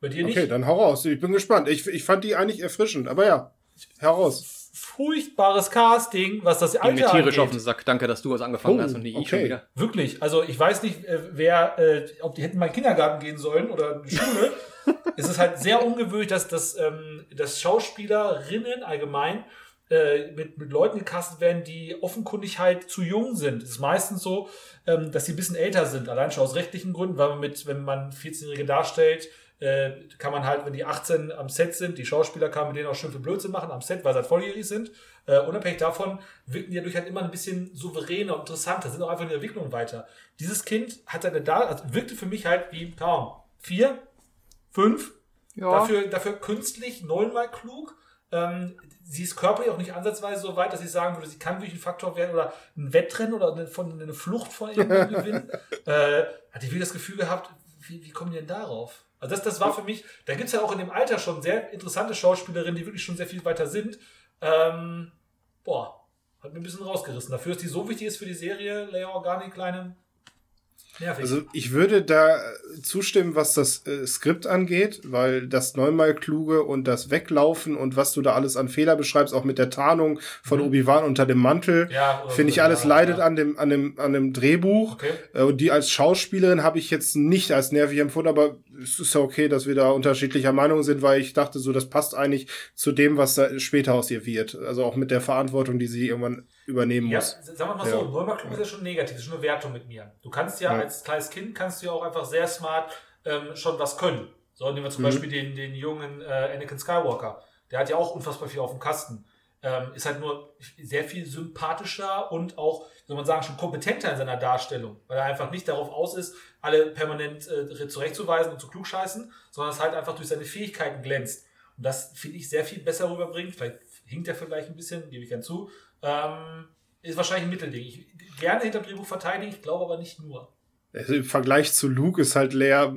[SPEAKER 2] Bei dir nicht?
[SPEAKER 3] Okay, dann hau raus. Ich bin gespannt. Ich, ich fand die eigentlich erfrischend, aber ja, heraus.
[SPEAKER 2] Furchtbares Casting, was das Alter
[SPEAKER 1] mir tierisch
[SPEAKER 2] angeht.
[SPEAKER 1] auf den Sack. Danke, dass du was angefangen
[SPEAKER 3] Oh,
[SPEAKER 1] hast und nicht ich
[SPEAKER 3] okay.
[SPEAKER 1] schon wieder.
[SPEAKER 2] Wirklich, also ich weiß nicht, äh, wer, äh, ob die hätten mal in den Kindergarten gehen sollen oder in die Schule. es ist halt sehr ungewöhnlich, dass, dass, ähm, dass Schauspielerinnen allgemein äh, mit, mit Leuten gecastet werden, die offenkundig halt zu jung sind. Es ist meistens so, ähm, dass sie ein bisschen älter sind, allein schon aus rechtlichen Gründen, weil man mit, wenn man 14-Jährige darstellt, äh, kann man halt, wenn die 18 am Set sind, die Schauspieler kann man mit denen auch schön viel Blödsinn machen am Set, weil sie halt volljährig sind. Äh, unabhängig davon wirken die dadurch halt immer ein bisschen souveräner und interessanter, sind auch einfach in der Entwicklung weiter. Dieses Kind hat seine da, also wirkte für mich halt wie, kaum, vier, fünf,
[SPEAKER 1] Ja.
[SPEAKER 2] dafür, dafür künstlich neunmal klug. Ähm, sie ist körperlich auch nicht ansatzweise so weit, dass ich sagen würde, sie kann wirklich ein Faktor werden oder ein Wettrennen oder eine, von, eine Flucht von irgendwo gewinnen. Äh, hatte ich wieder das Gefühl gehabt, wie, wie kommen die denn darauf? Also das, das war für mich, da gibt es ja auch in dem Alter schon sehr interessante Schauspielerinnen, die wirklich schon sehr viel weiter sind. Ähm, boah, hat mir ein bisschen rausgerissen. Dafür ist die so wichtig ist für die Serie, Leia Organic, kleine nervig.
[SPEAKER 3] Also ich würde da äh, zustimmen, was das äh, Skript angeht, weil das neunmal kluge und das Weglaufen und was du da alles an Fehler beschreibst, auch mit der Tarnung von
[SPEAKER 2] Mhm.
[SPEAKER 3] Obi-Wan unter dem Mantel,
[SPEAKER 2] ja, oder
[SPEAKER 3] finde ich alles
[SPEAKER 2] ja,
[SPEAKER 3] leidet
[SPEAKER 2] ja.
[SPEAKER 3] an dem an dem an dem Drehbuch.
[SPEAKER 2] Okay.
[SPEAKER 3] Äh, Und die als Schauspielerin habe ich jetzt nicht als nervig empfunden, aber es ist ja okay, dass wir da unterschiedlicher Meinung sind, weil ich dachte so, das passt eigentlich zu dem, was da später aus ihr wird. Also auch mit der Verantwortung, die sie irgendwann übernehmen
[SPEAKER 2] Ja,
[SPEAKER 3] muss.
[SPEAKER 2] sagen wir mal
[SPEAKER 3] Ja.
[SPEAKER 2] so, neunmal klug ist ja schon negativ, das ist schon eine Wertung mit mir. Du kannst ja,
[SPEAKER 3] Ja.
[SPEAKER 2] als kleines Kind kannst du ja auch einfach sehr smart ähm, schon was können. So, nehmen wir zum
[SPEAKER 3] Mhm.
[SPEAKER 2] Beispiel den, den jungen äh, Anakin Skywalker. Der hat ja auch unfassbar viel auf dem Kasten. Ähm, ist halt nur sehr viel sympathischer und auch, soll man sagen, schon kompetenter in seiner Darstellung, weil er einfach nicht darauf aus ist, alle permanent äh, zurechtzuweisen und zu klugscheißen, sondern es halt einfach durch seine Fähigkeiten glänzt. Und das finde ich sehr viel besser rüberbringt. Vielleicht hinkt der Vergleich ein bisschen, gebe ich gern zu. Ähm, ist wahrscheinlich ein Mittelding. Ich gerne hinter dem Drehbuch verteidigen, ich glaube aber nicht nur.
[SPEAKER 3] Also Im Vergleich zu Luke ist halt Leia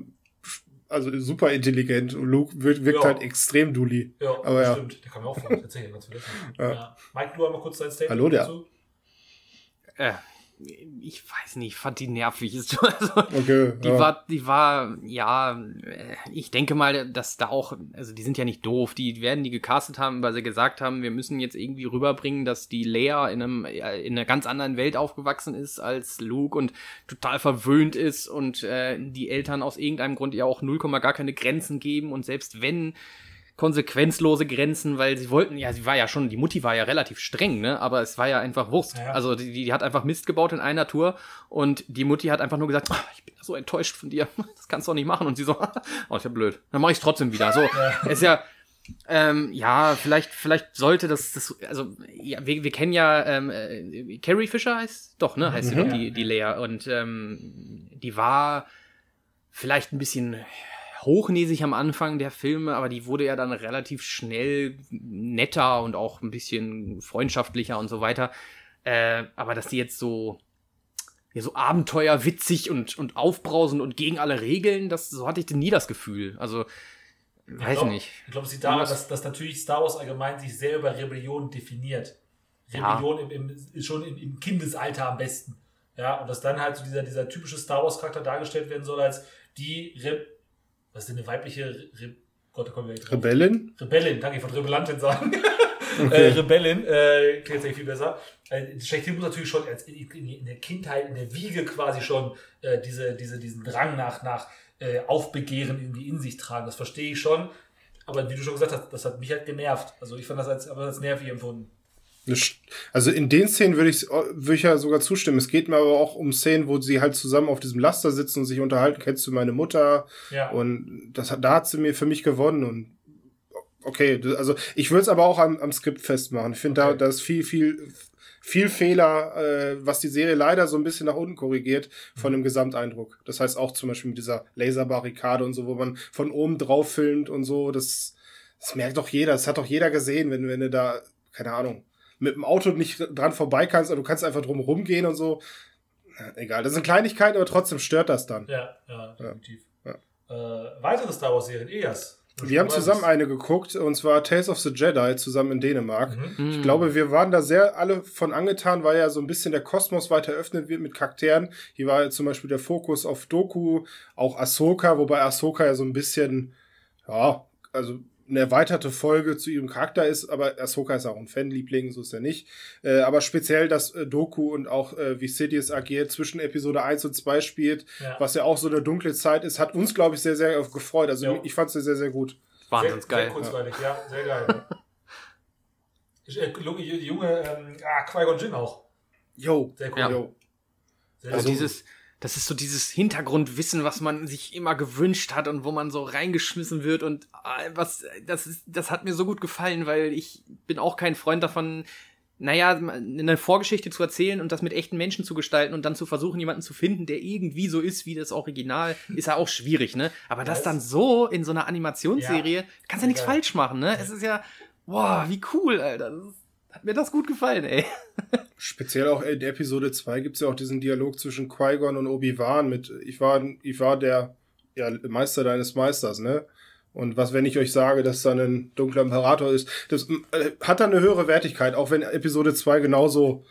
[SPEAKER 3] also super intelligent und Luke wirkt, wirkt
[SPEAKER 2] Ja.
[SPEAKER 3] halt extrem dully.
[SPEAKER 2] Ja,
[SPEAKER 3] Aber ja.
[SPEAKER 2] stimmt. Der kam mir auch vor. Tatsächlich, ganz vergessen.
[SPEAKER 3] Ja.
[SPEAKER 2] Ja. Mike, du einmal kurz dein Statement
[SPEAKER 3] Hallo, der.
[SPEAKER 2] dazu.
[SPEAKER 1] Äh, ich weiß nicht, ich fand die nervig. Ist also,
[SPEAKER 3] Okay.
[SPEAKER 1] Die
[SPEAKER 3] ja.
[SPEAKER 1] war, die war, ja, äh, ich denke mal, dass da auch, also die sind ja nicht doof, die werden die gecastet haben, weil sie gesagt haben, wir müssen jetzt irgendwie rüberbringen, dass die Leia in einem, äh, in einer ganz anderen Welt aufgewachsen ist als Luke und total verwöhnt ist und äh, die Eltern aus irgendeinem Grund ja auch 0, gar keine Grenzen geben und selbst wenn konsequenzlose Grenzen, weil sie wollten, ja, sie war ja schon, die Mutti war ja relativ streng, ne, aber es war ja einfach Wurst.
[SPEAKER 2] Ja.
[SPEAKER 1] Also die, die hat einfach Mist gebaut in einer Tour und die Mutti hat einfach nur gesagt, "Ah, ich bin so enttäuscht von dir, das kannst du doch nicht machen und sie so, oh, ist ja blöd, dann mach ich's trotzdem wieder. So, ist ja, ähm, ja, vielleicht, vielleicht sollte das, das also, ja, wir, wir kennen ja, ähm, äh, Carrie Fisher heißt, doch, ne, heißt sie
[SPEAKER 3] Mhm.
[SPEAKER 1] doch, die, die Leia und ähm, die war vielleicht ein bisschen hochnäsig am Anfang der Filme, aber die wurde ja dann relativ schnell netter und auch ein bisschen freundschaftlicher und so weiter. Äh, aber dass die jetzt so, ja, so abenteuerwitzig und, und aufbrausend und gegen alle Regeln, das, so hatte ich nie das Gefühl. Also, weiß
[SPEAKER 2] glaub-
[SPEAKER 1] nicht.
[SPEAKER 2] Ich glaube, es liegt daran, dass, dass natürlich Star Wars allgemein sich sehr über Rebellion definiert.
[SPEAKER 1] Ja.
[SPEAKER 2] Rebellion im, im, ist schon im, im Kindesalter am besten. Ja, und dass dann halt so dieser, dieser typische Star Wars-Charakter dargestellt werden soll als die Re was ist denn eine weibliche Re Gott, da wir.
[SPEAKER 3] Rebellin?
[SPEAKER 2] Rebellin, danke, ich wollte Rebellantin sagen.
[SPEAKER 3] Okay.
[SPEAKER 2] Äh, Rebellin, äh, klingt jetzt viel besser. Äh, Schlechthin muss natürlich schon in, in, in der Kindheit, in der Wiege quasi schon äh, diese, diese, diesen Drang nach, nach äh, Aufbegehren irgendwie in sich tragen. Das verstehe ich schon. Aber wie du schon gesagt hast, das hat mich halt genervt. Also ich fand das als, aber als nervig empfunden.
[SPEAKER 3] Also in den Szenen würde ich, würde ich ja sogar zustimmen. Es geht mir aber auch um Szenen, wo sie halt zusammen auf diesem Laster sitzen und sich unterhalten. Kennst du meine Mutter?
[SPEAKER 2] Ja.
[SPEAKER 3] Und das, hat- da hat sie mir für mich gewonnen. Und okay, also ich würde es aber auch am, am Skript festmachen. Ich finde, da,
[SPEAKER 2] Okay.
[SPEAKER 3] da ist viel, viel, viel Fehler, äh, was die Serie leider so ein bisschen nach unten korrigiert von dem Gesamteindruck. Das heißt auch zum Beispiel mit dieser Laserbarrikade und so, wo man von oben drauf filmt und so. Das, das merkt doch jeder. Das hat doch jeder gesehen, wenn, wenn du da, keine Ahnung, mit dem Auto nicht dran vorbei kannst, aber du kannst einfach drum rumgehen und so. Egal, das sind Kleinigkeiten, aber trotzdem stört das dann.
[SPEAKER 2] Ja, ja, definitiv.
[SPEAKER 3] Ja.
[SPEAKER 2] Äh, weitere Star Wars-Serien, EAS.
[SPEAKER 3] Wir haben zusammen eine geguckt, und zwar Tales of the Jedi, zusammen in Dänemark.
[SPEAKER 2] Mhm.
[SPEAKER 3] Ich glaube, wir waren da sehr alle von angetan, weil ja so ein bisschen der Kosmos weiter eröffnet wird mit Charakteren. Hier war ja zum Beispiel der Fokus auf Doku, auch Ahsoka, wobei Ahsoka ja so ein bisschen, ja, also eine erweiterte Folge zu ihrem Charakter ist, aber Ahsoka ist auch ein Fanliebling, so ist er nicht. Äh, aber speziell, dass äh, Doku und auch äh, wie Sidious agiert zwischen Episode 1 und 2 spielt,
[SPEAKER 2] Ja.
[SPEAKER 3] was ja auch so eine dunkle Zeit ist, hat uns, glaube ich, sehr, sehr gefreut. Also
[SPEAKER 2] Jo.
[SPEAKER 3] ich fand es sehr, sehr gut.
[SPEAKER 1] Wahnsinnig
[SPEAKER 2] sehr,
[SPEAKER 1] geil.
[SPEAKER 2] Sehr kurzweilig, ja, sehr geil. Äh, junge ähm, ah, Qui-Gon Jinn auch.
[SPEAKER 3] Yo.
[SPEAKER 2] Sehr cool.
[SPEAKER 1] Ja.
[SPEAKER 3] Yo.
[SPEAKER 2] Sehr,
[SPEAKER 1] Also dieses, das ist so dieses Hintergrundwissen, was man sich immer gewünscht hat und wo man so reingeschmissen wird und äh, was, das ist, das hat mir so gut gefallen, weil ich bin auch kein Freund davon, naja, eine Vorgeschichte zu erzählen und das mit echten Menschen zu gestalten und dann zu versuchen, jemanden zu finden, der irgendwie so ist wie das Original, ist ja auch schwierig, ne? Aber das
[SPEAKER 2] Ja,
[SPEAKER 1] dann so in so einer Animationsserie, kannst ja nichts falsch machen, ne? Es ist ja, boah, wie cool, Alter. Das ist, hat mir das gut gefallen, ey.
[SPEAKER 3] Speziell auch in Episode 2 gibt's ja auch diesen Dialog zwischen Qui-Gon und Obi-Wan mit ich war, ich war der ja, Meister deines Meisters, ne? Und was, wenn ich euch sage, dass da ein dunkler Imperator ist, das äh, hat dann eine höhere Wertigkeit, auch wenn Episode 2 genauso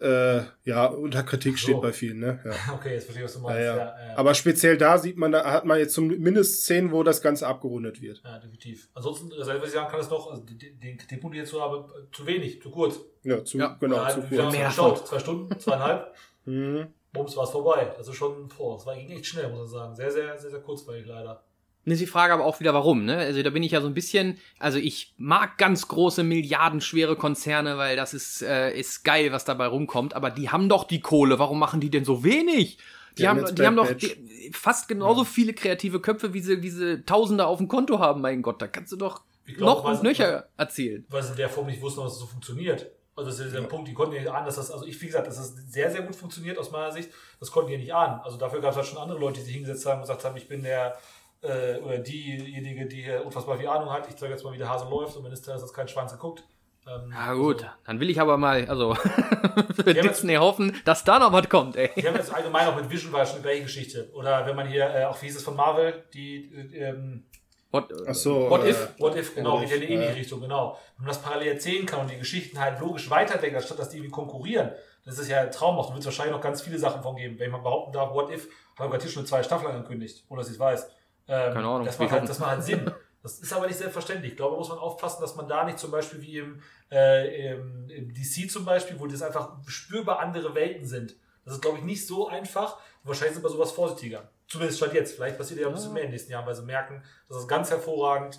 [SPEAKER 3] äh, ja, unter Kritik steht
[SPEAKER 2] So.
[SPEAKER 3] bei vielen, ne? Ja.
[SPEAKER 2] Okay, jetzt verstehe ich, was du meinst.
[SPEAKER 3] ja.
[SPEAKER 2] Ja, ja.
[SPEAKER 3] Aber speziell da sieht man, da hat man jetzt zumindest Szenen, wo das Ganze abgerundet wird.
[SPEAKER 2] ja, definitiv. Ansonsten, was ich sagen kann, ist noch, also den, den, den ich jetzt so habe, zu wenig, zu kurz.
[SPEAKER 3] Ja, zu,
[SPEAKER 1] Ja.
[SPEAKER 3] genau,
[SPEAKER 2] Ja,
[SPEAKER 3] zu
[SPEAKER 2] wir haben
[SPEAKER 3] kurz.
[SPEAKER 1] Mehr
[SPEAKER 2] geschaut, zwei Stunden, zweieinhalb,
[SPEAKER 3] Mhm.
[SPEAKER 2] bums, war es vorbei. Also schon, boah, es war ging echt schnell, muss man sagen. Sehr, sehr, sehr, sehr kurzweilig leider.
[SPEAKER 1] Dann ist die Frage aber auch wieder, warum, ne? Also da bin ich ja so ein bisschen, also ich mag ganz große, milliardenschwere Konzerne, weil das ist, äh, ist geil, was dabei rumkommt, aber die haben doch die Kohle, warum machen die denn so wenig? Die,
[SPEAKER 3] Die haben
[SPEAKER 1] haben, die haben doch die, fast genauso viele kreative Köpfe, wie sie, wie sie Tausende auf dem Konto haben, mein Gott, da kannst du doch
[SPEAKER 2] glaub,
[SPEAKER 1] noch
[SPEAKER 2] was-
[SPEAKER 1] und nöcher erzählen.
[SPEAKER 2] weil sie in der Form nicht wussten, dass es so funktioniert. Also das ist der Punkt, die konnten ja nicht ahnen, dass das, also ich, wie gesagt, dass das sehr, sehr gut funktioniert aus meiner Sicht, das konnten die ja nicht ahnen. Also dafür gab es halt schon andere Leute, die sich hingesetzt haben und gesagt haben, ich bin der, äh, oder diejenige, die hier unfassbar viel Ahnung hat, ich zeige jetzt mal, wie der Hase läuft und wenn es da ist, dass kein Schwanz geguckt. Ähm,
[SPEAKER 1] Ja gut,
[SPEAKER 2] also-
[SPEAKER 1] dann will ich aber mal, also für Disney hoffen, dass da noch was kommt, ey.
[SPEAKER 2] Wir haben jetzt allgemein auch mit Vision war schon die gleiche Geschichte. Oder wenn man hier, äh, auch wie hieß es von Marvel, die äh, ähm,
[SPEAKER 1] What,
[SPEAKER 3] Ach so.
[SPEAKER 1] What
[SPEAKER 3] äh,
[SPEAKER 1] if?
[SPEAKER 2] What If, genau, geht ja in die. Richtung, genau. Wenn man das parallel erzählen kann und die Geschichten halt logisch weiterdenken, anstatt dass die irgendwie konkurrieren, das ist ja ein Traumhaft. Da wird es wahrscheinlich noch ganz viele Sachen von geben. Wenn man behaupten darf, What If, hat gerade hier schon zwei Staffeln angekündigt, ohne dass ich es weiß. Ähm,
[SPEAKER 1] Keine Ahnung,
[SPEAKER 2] Das macht, halt,
[SPEAKER 1] kommt-
[SPEAKER 2] das macht halt Sinn. Das ist aber nicht selbstverständlich. Ich glaube, da muss man aufpassen, dass man da nicht zum Beispiel wie im, äh, im, im DC zum Beispiel, wo das einfach spürbar andere Welten sind. Das ist, glaube ich, nicht so einfach. Wahrscheinlich sind wir sowas vorsichtiger. Zumindest statt jetzt. Vielleicht passiert ja ein bisschen mehr in den nächsten Jahren, weil sie merken, dass es ganz hervorragend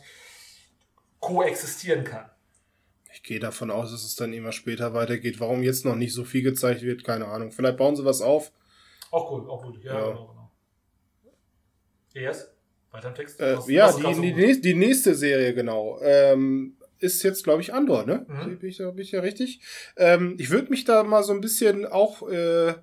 [SPEAKER 2] koexistieren kann.
[SPEAKER 3] Ich gehe davon aus, dass es dann immer später weitergeht. Warum jetzt noch nicht so viel gezeigt wird, keine Ahnung. Vielleicht bauen sie was auf.
[SPEAKER 2] Auch gut, auch gut. Ja,
[SPEAKER 3] Ja.
[SPEAKER 2] genau, genau. Yes? Weiter im Text?
[SPEAKER 3] Äh, ja, die, die, die nächste Serie, genau. Ähm, ist jetzt, glaube ich, Andor, ne?
[SPEAKER 2] Mhm.
[SPEAKER 3] Bin, ich bin ich ja richtig? Ähm, ich würde mich da mal so ein bisschen auch, äh,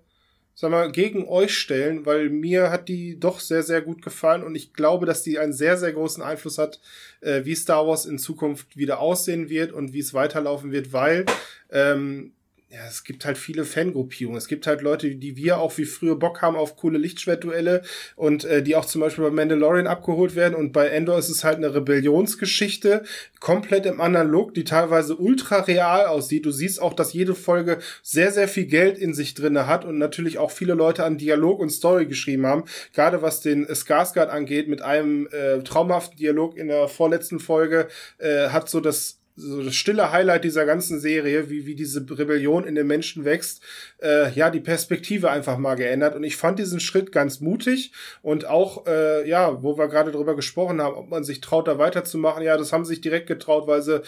[SPEAKER 3] sag mal, gegen euch stellen, weil mir hat die doch sehr, sehr gut gefallen und ich glaube, dass die einen sehr, sehr großen Einfluss hat, äh, wie Star Wars in Zukunft wieder aussehen wird und wie es weiterlaufen wird, weil ähm, ja, es gibt halt viele Fangruppierungen. Es gibt halt Leute, die wir auch wie früher Bock haben auf coole Lichtschwertduelle und äh, die auch zum Beispiel bei Mandalorian abgeholt werden. Und bei Endor ist es halt eine Rebellionsgeschichte, komplett im anderen Look, die teilweise ultra real aussieht. Du siehst auch, dass jede Folge sehr, sehr viel Geld in sich drinne hat und natürlich auch viele Leute an Dialog und Story geschrieben haben. Gerade was den Skarsgård angeht, mit einem äh, traumhaften Dialog in der vorletzten Folge, äh, hat so das so das stille Highlight dieser ganzen Serie, wie, wie diese Rebellion in den Menschen wächst, äh, ja, die Perspektive einfach mal geändert. Und ich fand diesen Schritt ganz mutig und auch, äh, ja, wo wir gerade drüber gesprochen haben, ob man sich traut, da weiterzumachen, ja, das haben sie sich direkt getraut, weil sie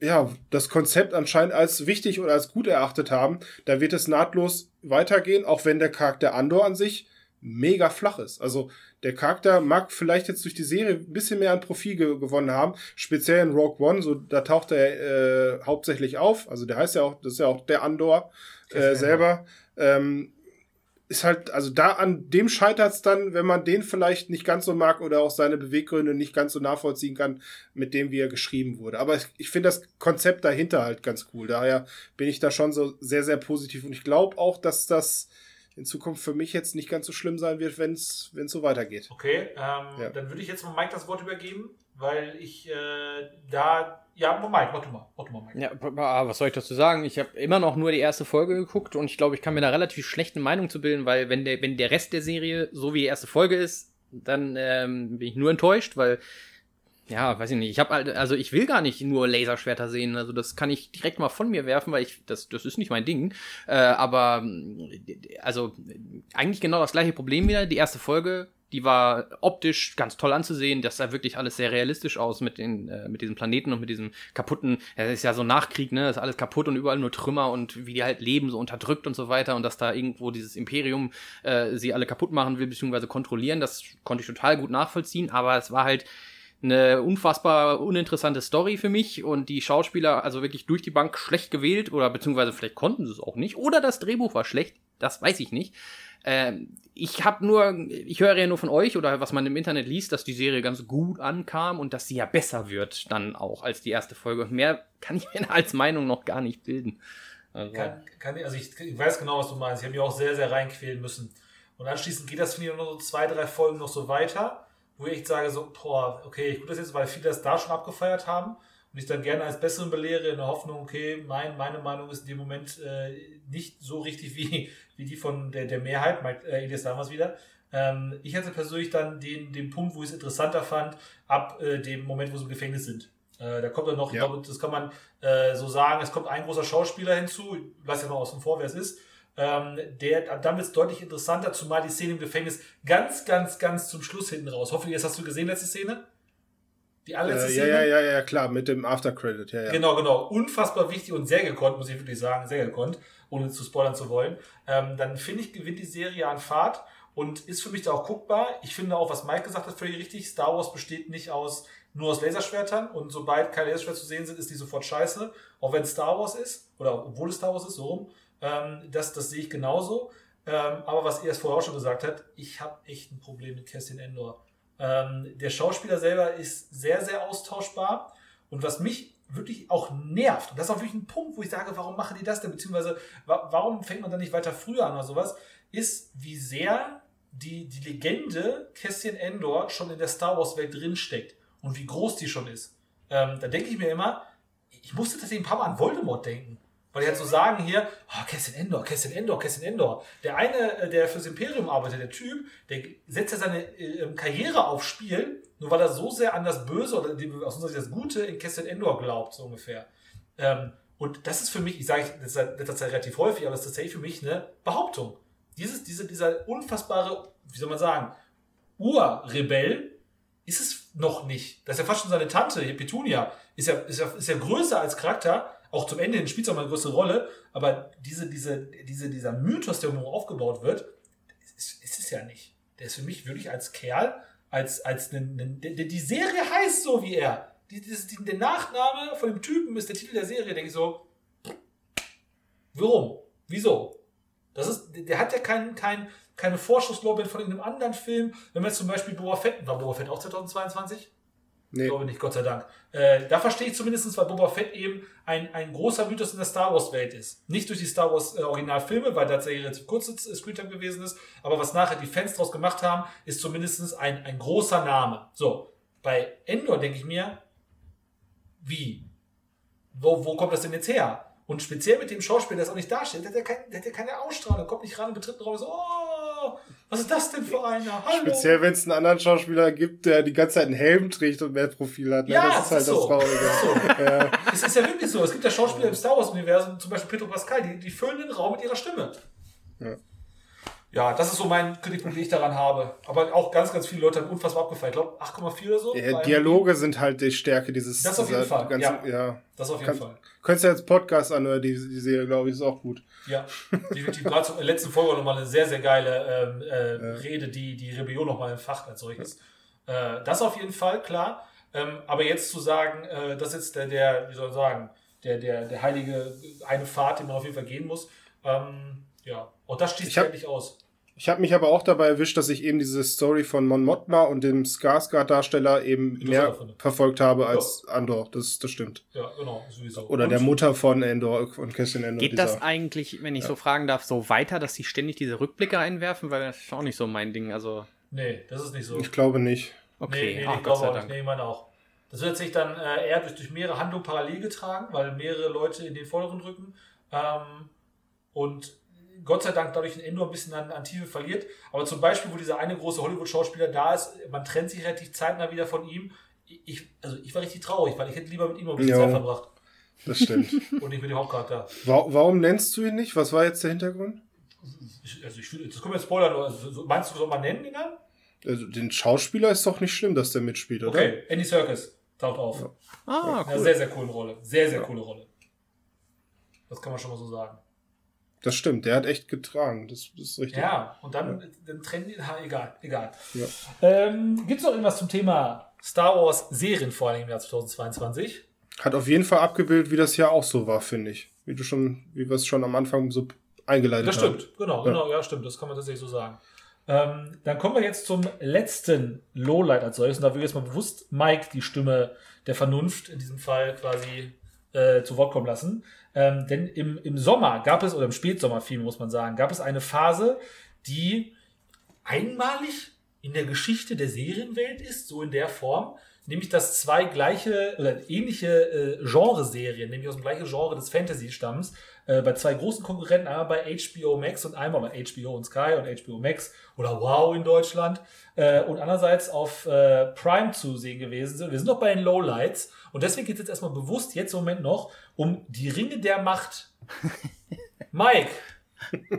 [SPEAKER 3] ja, das Konzept anscheinend als wichtig oder als gut erachtet haben. Da wird es nahtlos weitergehen, auch wenn der Charakter Andor an sich mega flach ist. Also der Charakter mag vielleicht jetzt durch die Serie ein bisschen mehr an Profil ge gewonnen haben, speziell in Rogue One, so da taucht er äh, hauptsächlich auf. Also der heißt ja auch, das ist ja auch der Andor äh, selber. Ähm, ist halt, also da an dem scheitert's dann, wenn man den vielleicht nicht ganz so mag oder auch seine Beweggründe nicht ganz so nachvollziehen kann, mit dem wie er geschrieben wurde. Aber ich, ich finde das Konzept dahinter halt ganz cool. Daher bin ich da schon so sehr, sehr positiv und ich glaube auch, dass das in Zukunft für mich jetzt nicht ganz so schlimm sein wird, wenn es so weitergeht.
[SPEAKER 2] Okay, ähm,
[SPEAKER 3] Ja.
[SPEAKER 2] dann würde ich jetzt mal Mike das Wort übergeben, weil ich äh, da. Ja, Mike, du mal. Du mal, Mike.
[SPEAKER 1] Ja, ah, was soll ich dazu sagen? Ich habe immer noch nur die erste Folge geguckt und ich glaube, ich kann mir da relativ schlechte Meinung zu bilden, weil wenn der, wenn der Rest der Serie so wie die erste Folge ist, dann ähm, bin ich nur enttäuscht, weil ja, weiß ich nicht. Ich habe halt, also ich will gar nicht nur Laserschwerter sehen. Also das kann ich direkt mal von mir werfen, weil ich das das ist nicht mein Ding. Äh, aber also eigentlich genau das gleiche Problem wieder. Die erste Folge, die war optisch ganz toll anzusehen. Das sah wirklich alles sehr realistisch aus mit den äh, mit diesem Planeten und mit diesem kaputten. Es ist ja so Nachkrieg, ne? Das ist alles kaputt und überall nur Trümmer und wie die halt leben, so unterdrückt und so weiter und dass da irgendwo dieses Imperium äh, sie alle kaputt machen will beziehungsweise kontrollieren. Das konnte ich total gut nachvollziehen. Aber es war halt eine unfassbar uninteressante Story für mich und die Schauspieler also wirklich durch die Bank schlecht gewählt oder beziehungsweise vielleicht konnten sie es auch nicht oder das Drehbuch war schlecht, das weiß ich nicht. Ähm, ich habe nur, ich höre ja nur von euch oder was man im Internet liest, dass die Serie ganz gut ankam und dass sie ja besser wird dann auch als die erste Folge. Mehr kann ich mir als Meinung noch gar nicht bilden. Also,
[SPEAKER 2] Kann, kann, also ich, ich weiß genau, was du meinst. Ich habe mich auch sehr, sehr reinquälen müssen. Und anschließend geht das, finde ich, noch so zwei, drei Folgen noch so weiter, wo ich echt sage, so, boah, okay, ich gucke das jetzt, weil viele das da schon abgefeiert haben und ich dann gerne als Besseren belehre, in der Hoffnung, okay, mein, meine Meinung ist in dem Moment äh, nicht so richtig wie, wie die von der, der Mehrheit, Mike, äh, Elias damals wieder. Ähm, ich hatte persönlich dann den, den Punkt, wo ich es interessanter fand, ab äh, dem Moment, wo sie im Gefängnis sind. Äh, da kommt dann noch,
[SPEAKER 3] Ja.
[SPEAKER 2] ich glaube, das kann man äh, so sagen, es kommt ein großer Schauspieler hinzu, ich weiß ja noch außen vor, wer es ist, ähm, der, dann wird es deutlich interessanter, zumal die Szene im Gefängnis ganz, ganz, ganz zum Schluss hinten raus. Hoffe, jetzt hast du gesehen, letzte Szene? Die allerletzte
[SPEAKER 3] Äh, ja,
[SPEAKER 2] Szene?
[SPEAKER 3] ja, ja, ja, klar, mit dem Aftercredit, ja, ja.
[SPEAKER 2] Genau, genau. Unfassbar wichtig und sehr gekonnt, muss ich wirklich sagen, sehr gekonnt, ohne zu spoilern zu wollen. Ähm, dann finde ich, gewinnt die Serie an Fahrt und ist für mich da auch guckbar. Ich finde auch, was Mike gesagt hat, völlig richtig. Star Wars besteht nicht aus nur aus Laserschwertern und sobald keine Laserschwerter zu sehen sind, ist die sofort scheiße. Auch wenn es Star Wars ist oder obwohl es Star Wars ist, so rum. Ähm, das, das sehe ich genauso. Ähm, aber was er es vorher auch schon gesagt hat, ich habe echt ein Problem mit Cassian Endor. Ähm, der Schauspieler selber ist sehr, sehr austauschbar. Und was mich wirklich auch nervt, und das ist auch wirklich ein Punkt, wo ich sage, warum machen die das denn, beziehungsweise wa warum fängt man da nicht weiter früher an oder sowas, ist, wie sehr die, die Legende Cassian Endor schon in der Star Wars Welt drinsteckt und wie groß die schon ist. Ähm, da denke ich mir immer, ich musste tatsächlich ein paar Mal an Voldemort denken. Weil die halt so sagen hier, oh, Cassian Endor, Cassian Endor, Cassian Endor. Der eine, äh, der fürs Imperium arbeitet, der Typ, der setzt ja seine äh, Karriere aufs Spiel, nur weil er so sehr an das Böse oder die, aus unserer Sicht das Gute in Cassian Endor glaubt, so ungefähr. Ähm, und das ist für mich, ich sage das ist das relativ häufig, aber das ist tatsächlich für mich eine Behauptung. Dieses, diese, dieser unfassbare, wie soll man sagen, Urrebell ist es noch nicht. Das ist ja fast schon seine Tante, hier Petunia, ist ja, ist ja, ist ja größer als Charakter, auch zum Ende hin spielt es auch mal eine größere Rolle, aber diese, diese, diese, dieser Mythos, der irgendwo aufgebaut wird, ist, ist es ja nicht. Der ist für mich wirklich als Kerl, als, als ne, ne, die, die Serie heißt so wie er. Die, die, der Nachname von dem Typen ist der Titel der Serie, denke ich so. Warum? Wieso? Das ist, der hat ja keinen, kein, keine Vorschusslorbeeren von irgendeinem anderen Film. Wenn man jetzt zum Beispiel Boba Fett, war Boba Fett auch 2022? Nee. Ich glaube nicht, Gott sei Dank. Äh, da verstehe ich zumindest, weil Boba Fett eben ein, ein großer Mythos in der Star Wars-Welt ist. Nicht durch die Star Wars äh, Originalfilme, weil das ja relativ kurze Screentime gewesen ist, aber was nachher die Fans draus gemacht haben, ist zumindest ein, ein großer Name. So, bei Endor denke ich mir, wie? Wo, wo kommt das denn jetzt her? Und speziell mit dem Schauspieler, der es auch nicht darstellt, der hat ja, kein, der hat ja keine Ausstrahlung, kommt nicht ran und betritt den Raum so, oh, was ist das denn für einer? Hallo.
[SPEAKER 3] Speziell, wenn es einen anderen Schauspieler gibt, der die ganze Zeit einen Helm trägt und mehr Profil hat.
[SPEAKER 2] Ne? Ja, das ist halt ist das so. Traurige. So. ja. Es ist ja wirklich so. Es gibt ja Schauspieler im Star Wars-Universum, zum Beispiel Pedro Pascal, die, die füllen den Raum mit ihrer Stimme. Ja. Ja, das ist so mein Kritikpunkt, den ich daran habe. Aber auch ganz, ganz viele Leute haben unfassbar abgefallen. Ich glaube, 8,4 oder so.
[SPEAKER 3] Ja, Dialoge sind halt die Stärke dieses.
[SPEAKER 2] Das auf jeden Fall.
[SPEAKER 3] Ganzen, ja.
[SPEAKER 2] ja. Das auf jeden
[SPEAKER 3] Kann,
[SPEAKER 2] Fall.
[SPEAKER 3] Könntest du jetzt Podcast anhören, die, die Serie, glaube ich, ist auch gut.
[SPEAKER 2] Ja, definitiv. Gerade zur letzten Folge nochmal eine sehr, sehr geile ähm, äh, ja. Rede, die die Rebellion nochmal entfacht als solches. Äh, das auf jeden Fall, klar. Ähm, aber jetzt zu sagen, äh, das ist der, der, wie soll ich sagen, der, der, der heilige eine Pfad, den man auf jeden Fall gehen muss. Ähm, ja, und das schließt sich endlich aus.
[SPEAKER 3] Ich habe mich aber auch dabei erwischt, dass ich eben diese Story von Mon Mothma und dem Skarsgård-Darsteller eben mehr verfolgt habe als ja. Andor. Das, das stimmt.
[SPEAKER 2] Ja, genau, sowieso.
[SPEAKER 3] Oder und der Mutter von Endor und Cassian Endor.
[SPEAKER 1] Geht das eigentlich, wenn ich ja. so fragen darf, so weiter, dass sie ständig diese Rückblicke einwerfen? Weil das ist auch nicht so mein Ding. Also
[SPEAKER 2] nee, das ist nicht so.
[SPEAKER 3] Ich glaube nicht.
[SPEAKER 2] Okay, nee, nee, Ach, ich glaube auch nicht. Nee, ich meine auch. Das wird sich dann äh, eher durch, durch mehrere Handlungen parallel getragen, weil mehrere Leute in den Vordergrund rücken. Ähm, und Gott sei Dank dadurch in Endor ein bisschen an, an Tiefe verliert. Aber zum Beispiel, wo dieser eine große Hollywood-Schauspieler da ist, man trennt sich relativ zeitnah wieder von ihm. Ich, also ich war richtig traurig, weil ich hätte lieber mit ihm ein bisschen jo, Zeit verbracht.
[SPEAKER 3] Das stimmt.
[SPEAKER 2] Und nicht mit dem Hauptcharakter.
[SPEAKER 3] Warum nennst du ihn nicht? Was war jetzt der Hintergrund?
[SPEAKER 2] Also ich, das können wir jetzt spoilern. Also, meinst du, soll man nennen ihn dann?
[SPEAKER 3] Also den Schauspieler ist doch nicht schlimm, dass der mitspielt, oder?
[SPEAKER 2] Okay, Andy Serkis taucht auf.
[SPEAKER 1] Ja. Ah,
[SPEAKER 2] cool. Eine sehr, sehr coole Rolle. Sehr, sehr ja. coole Rolle. Das kann man schon mal so sagen.
[SPEAKER 3] Das stimmt, der hat echt getragen. Das, das ist richtig.
[SPEAKER 2] Ja, und dann, ja. dann trennen die, ha, egal, egal. Ja. Ähm, Gibt es noch irgendwas zum Thema Star Wars Serien vor allem im Jahr 2022?
[SPEAKER 3] Hat auf jeden Fall abgebildet, wie das Jahr auch so war, finde ich. Wie du schon, wie wir es schon am Anfang so eingeleitet
[SPEAKER 2] haben. Das stimmt, genau, genau, ja. ja, stimmt, das kann man tatsächlich so sagen. Ähm, dann kommen wir jetzt zum letzten Lowlight als solches. Und da will ich jetzt mal bewusst Mike die Stimme der Vernunft in diesem Fall quasi äh, zu Wort kommen lassen. Ähm, denn im, im Sommer gab es, oder im Spätsommer viel muss man sagen, gab es eine Phase, die einmalig in der Geschichte der Serienwelt ist, so in der Form, nämlich dass zwei gleiche oder ähnliche äh, Genreserien, nämlich aus dem gleichen Genre des Fantasy-Stamms, äh, bei zwei großen Konkurrenten, einmal bei HBO Max und einmal bei HBO und Sky und HBO Max oder Wow in Deutschland äh, und andererseits auf äh, Prime zu sehen gewesen sind. Wir sind noch bei den Lowlights und deswegen geht es jetzt erstmal bewusst jetzt im Moment noch um die Ringe der Macht. Mike,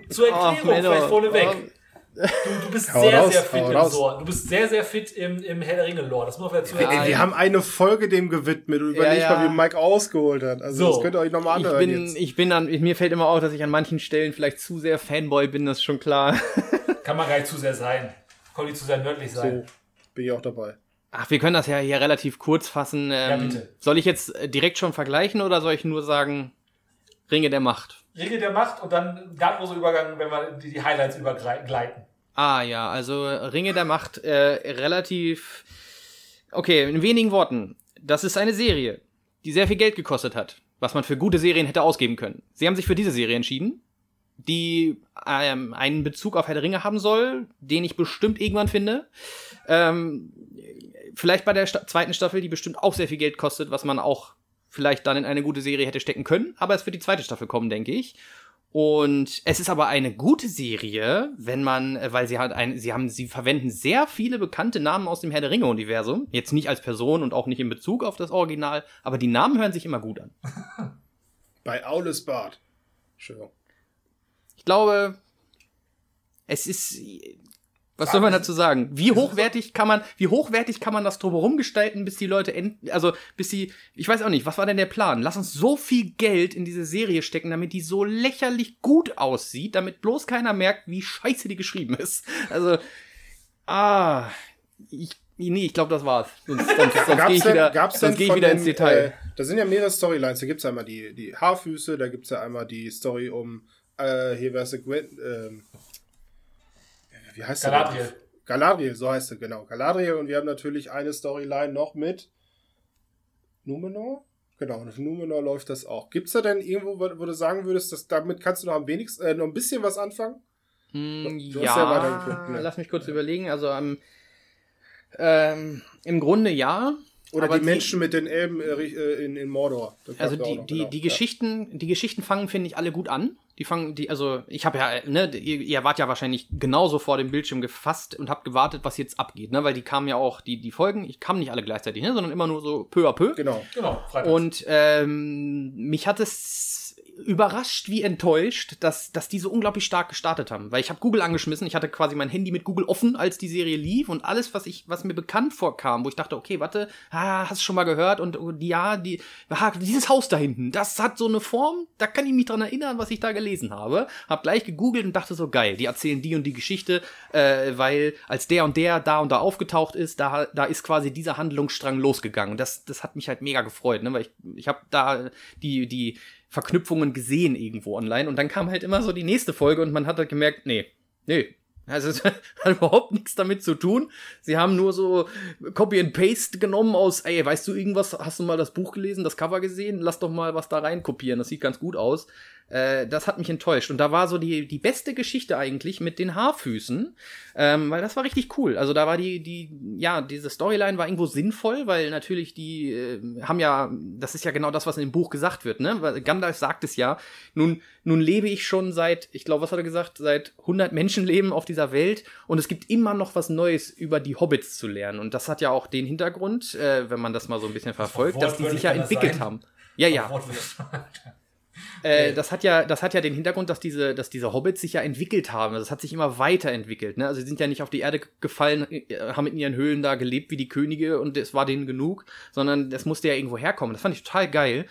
[SPEAKER 2] zur Erklärung oh, vielleicht vorneweg. Oh. Du, du bist sehr, raus, sehr fit im Lore. Du bist sehr, sehr fit im, im Herr der Ringe-Lore. Das muss man dazu
[SPEAKER 3] ja, Wir ja. haben eine Folge dem gewidmet und überleg ja, mal, wie Mike ausgeholt hat. Also, so. das könnt ihr euch nochmal anhören.
[SPEAKER 1] Ich bin, jetzt. ich bin an, mir fällt immer auf, dass ich an manchen Stellen vielleicht zu sehr Fanboy bin, das ist schon klar.
[SPEAKER 2] Kann man gar nicht zu sehr sein. Kann nicht zu sehr nördlich sein. So,
[SPEAKER 3] bin ich auch dabei.
[SPEAKER 1] Ach, wir können das ja hier relativ kurz fassen. Ähm, ja, bitte. Soll ich jetzt äh, direkt schon vergleichen oder soll ich nur sagen, Ringe der Macht?
[SPEAKER 2] Ringe der Macht und dann nahtloser Übergang, wenn wir die, die Highlights übergleiten.
[SPEAKER 1] Ah ja, also Ringe der Macht äh, relativ. Okay, in wenigen Worten. Das ist eine Serie. die sehr viel Geld gekostet hat, was man für gute Serien hätte ausgeben können. Sie haben sich für diese Serie entschieden, die ähm, einen Bezug auf Herr der Ringe haben soll, den ich bestimmt irgendwann finde. Ähm, vielleicht bei der Sta zweiten Staffel, die bestimmt auch sehr viel Geld kostet, was man auch vielleicht dann in eine gute Serie hätte stecken können. Aber es wird die zweite Staffel kommen, denke ich. Und es ist aber eine gute Serie, wenn man, äh, weil sie halt ein, sie haben, sie verwenden sehr viele bekannte Namen aus dem Herr der Ringe Universum. Jetzt nicht als Person und auch nicht in Bezug auf das Original, aber die Namen hören sich immer gut an.
[SPEAKER 3] Bei Aules Bart. Entschuldigung.
[SPEAKER 1] Ich glaube, es ist, was soll man dazu sagen? Wie hochwertig kann man, wie hochwertig kann man das drumherum gestalten, bis die Leute end, also bis sie, ich weiß auch nicht, was war denn der Plan? Lass uns so viel Geld in diese Serie stecken, damit die so lächerlich gut aussieht, damit bloß keiner merkt, wie scheiße die geschrieben ist. Also, ah, ich, nee, ich glaube, das war's. Sonst, sonst, sonst gehe ich wieder,
[SPEAKER 3] gab's
[SPEAKER 1] sonst geh ich wieder
[SPEAKER 3] den,
[SPEAKER 1] ins Detail.
[SPEAKER 3] Äh, da sind ja mehrere Storylines. Da gibt's ja einmal die, die Haarfüße, da gibt's ja einmal die Story um, äh, hier wär's Gwen, ähm, wie heißt der?
[SPEAKER 2] Galadriel.
[SPEAKER 3] Galadriel, so heißt er, genau. Galadriel und wir haben natürlich eine Storyline noch mit Numenor. Genau, und auf Numenor läuft das auch. Gibt's da denn irgendwo, wo du sagen würdest, dass damit kannst du noch am wenigsten, äh, noch ein bisschen was anfangen? Du hast ja weitergeguckt, ne?
[SPEAKER 1] lass mich kurz überlegen. Also am ähm, im Grunde ja.
[SPEAKER 3] Oder
[SPEAKER 1] aber
[SPEAKER 3] die Menschen mit den Elben äh, äh, in, in Mordor. Das
[SPEAKER 1] Also die,
[SPEAKER 3] noch,
[SPEAKER 1] die,
[SPEAKER 3] genau.
[SPEAKER 1] die
[SPEAKER 3] Ja.
[SPEAKER 1] Geschichten, die Geschichten fangen, finde ich, alle gut an. Die fangen, die, also ich habe ja, ne, ihr, ihr wart ja wahrscheinlich genauso vor dem Bildschirm gefasst und habt gewartet, was jetzt abgeht, ne? Weil die kamen ja auch, die, die Folgen, ich kam nicht alle gleichzeitig, ne? Sondern immer nur so peu à peu.
[SPEAKER 3] Genau.
[SPEAKER 2] Genau, Freitag.
[SPEAKER 1] Und ähm, mich hat es überrascht wie enttäuscht, dass, dass die so unglaublich stark gestartet haben. Weil ich habe Google angeschmissen, ich hatte quasi mein Handy mit Google offen, als die Serie lief und alles, was ich, was mir bekannt vorkam, wo ich dachte, okay, warte, ah, hast du schon mal gehört und ja, die, ah, dieses Haus da hinten, das hat so eine Form, da kann ich mich dran erinnern, was ich da gelesen habe. Hab gleich gegoogelt und dachte so, geil, die erzählen die und die Geschichte, äh, weil als der und der da und da aufgetaucht ist, da, da ist quasi dieser Handlungsstrang losgegangen. Das, das hat mich halt mega gefreut, ne? weil ich, ich habe da die, die Verknüpfungen gesehen irgendwo online und dann kam halt immer so die nächste Folge und man hat halt gemerkt, nee, nee. Also es hat überhaupt nichts damit zu tun. Sie haben nur so Copy and Paste genommen aus, ey, weißt du irgendwas, hast du mal das Buch gelesen, das Cover gesehen? Lass doch mal was da rein kopieren, das sieht ganz gut aus. Äh, das hat mich enttäuscht. Und da war so die, die beste Geschichte eigentlich mit den Haarfüßen, ähm, weil das war richtig cool. Also da war die, die, ja, diese Storyline war irgendwo sinnvoll, weil natürlich die äh, haben ja, das ist ja genau das, was in dem Buch gesagt wird, ne? Weil Gandalf sagt es ja, nun, nun lebe ich schon seit, ich glaube, was hat er gesagt, seit 100 Menschenleben auf dieser Welt und es gibt immer noch was Neues über die Hobbits zu lernen. Und das hat ja auch den Hintergrund, äh, wenn man das mal so ein bisschen verfolgt, dass die sich ja
[SPEAKER 2] das
[SPEAKER 1] entwickelt
[SPEAKER 2] sein.
[SPEAKER 1] haben. Ja, ja. Äh, das hat ja, das hat ja den Hintergrund, dass diese, dass diese Hobbits sich ja entwickelt haben. Also es hat sich immer weiterentwickelt. Ne? Also sie sind ja nicht auf die Erde gefallen, äh, haben in ihren Höhlen da gelebt wie die Könige und es war denen genug, sondern das musste ja irgendwo herkommen. Das fand ich total geil,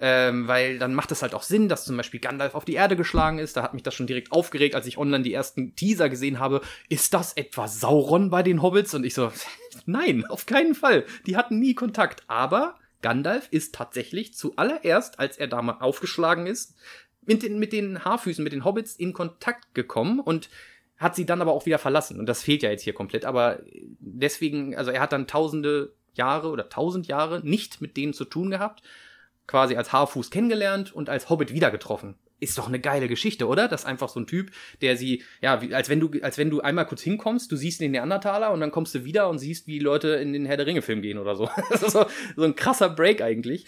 [SPEAKER 1] ähm, weil dann macht es halt auch Sinn, dass zum Beispiel Gandalf auf die Erde geschlagen ist. Da hat mich das schon direkt aufgeregt, als ich online die ersten Teaser gesehen habe. Ist das etwa Sauron bei den Hobbits? Und ich so, nein, auf keinen Fall. Die hatten nie Kontakt. Aber Gandalf ist tatsächlich zuallererst, als er da mal aufgeschlagen ist, mit den, mit den Haarfüßen, mit den Hobbits in Kontakt gekommen und hat sie dann aber auch wieder verlassen. Und das fehlt ja jetzt hier komplett. Aber deswegen, also er hat dann tausende Jahre oder tausend Jahre nicht mit denen zu tun gehabt, quasi als Haarfuß kennengelernt und als Hobbit wieder getroffen. Ist doch eine geile Geschichte, oder? Das ist einfach so ein Typ, der sie, ja, wie, als wenn du, als wenn du einmal kurz hinkommst, du siehst den Neandertaler und dann kommst du wieder und siehst, wie Leute in den Herr der Ringe-Film gehen oder so. Das ist so, so ein krasser Break eigentlich.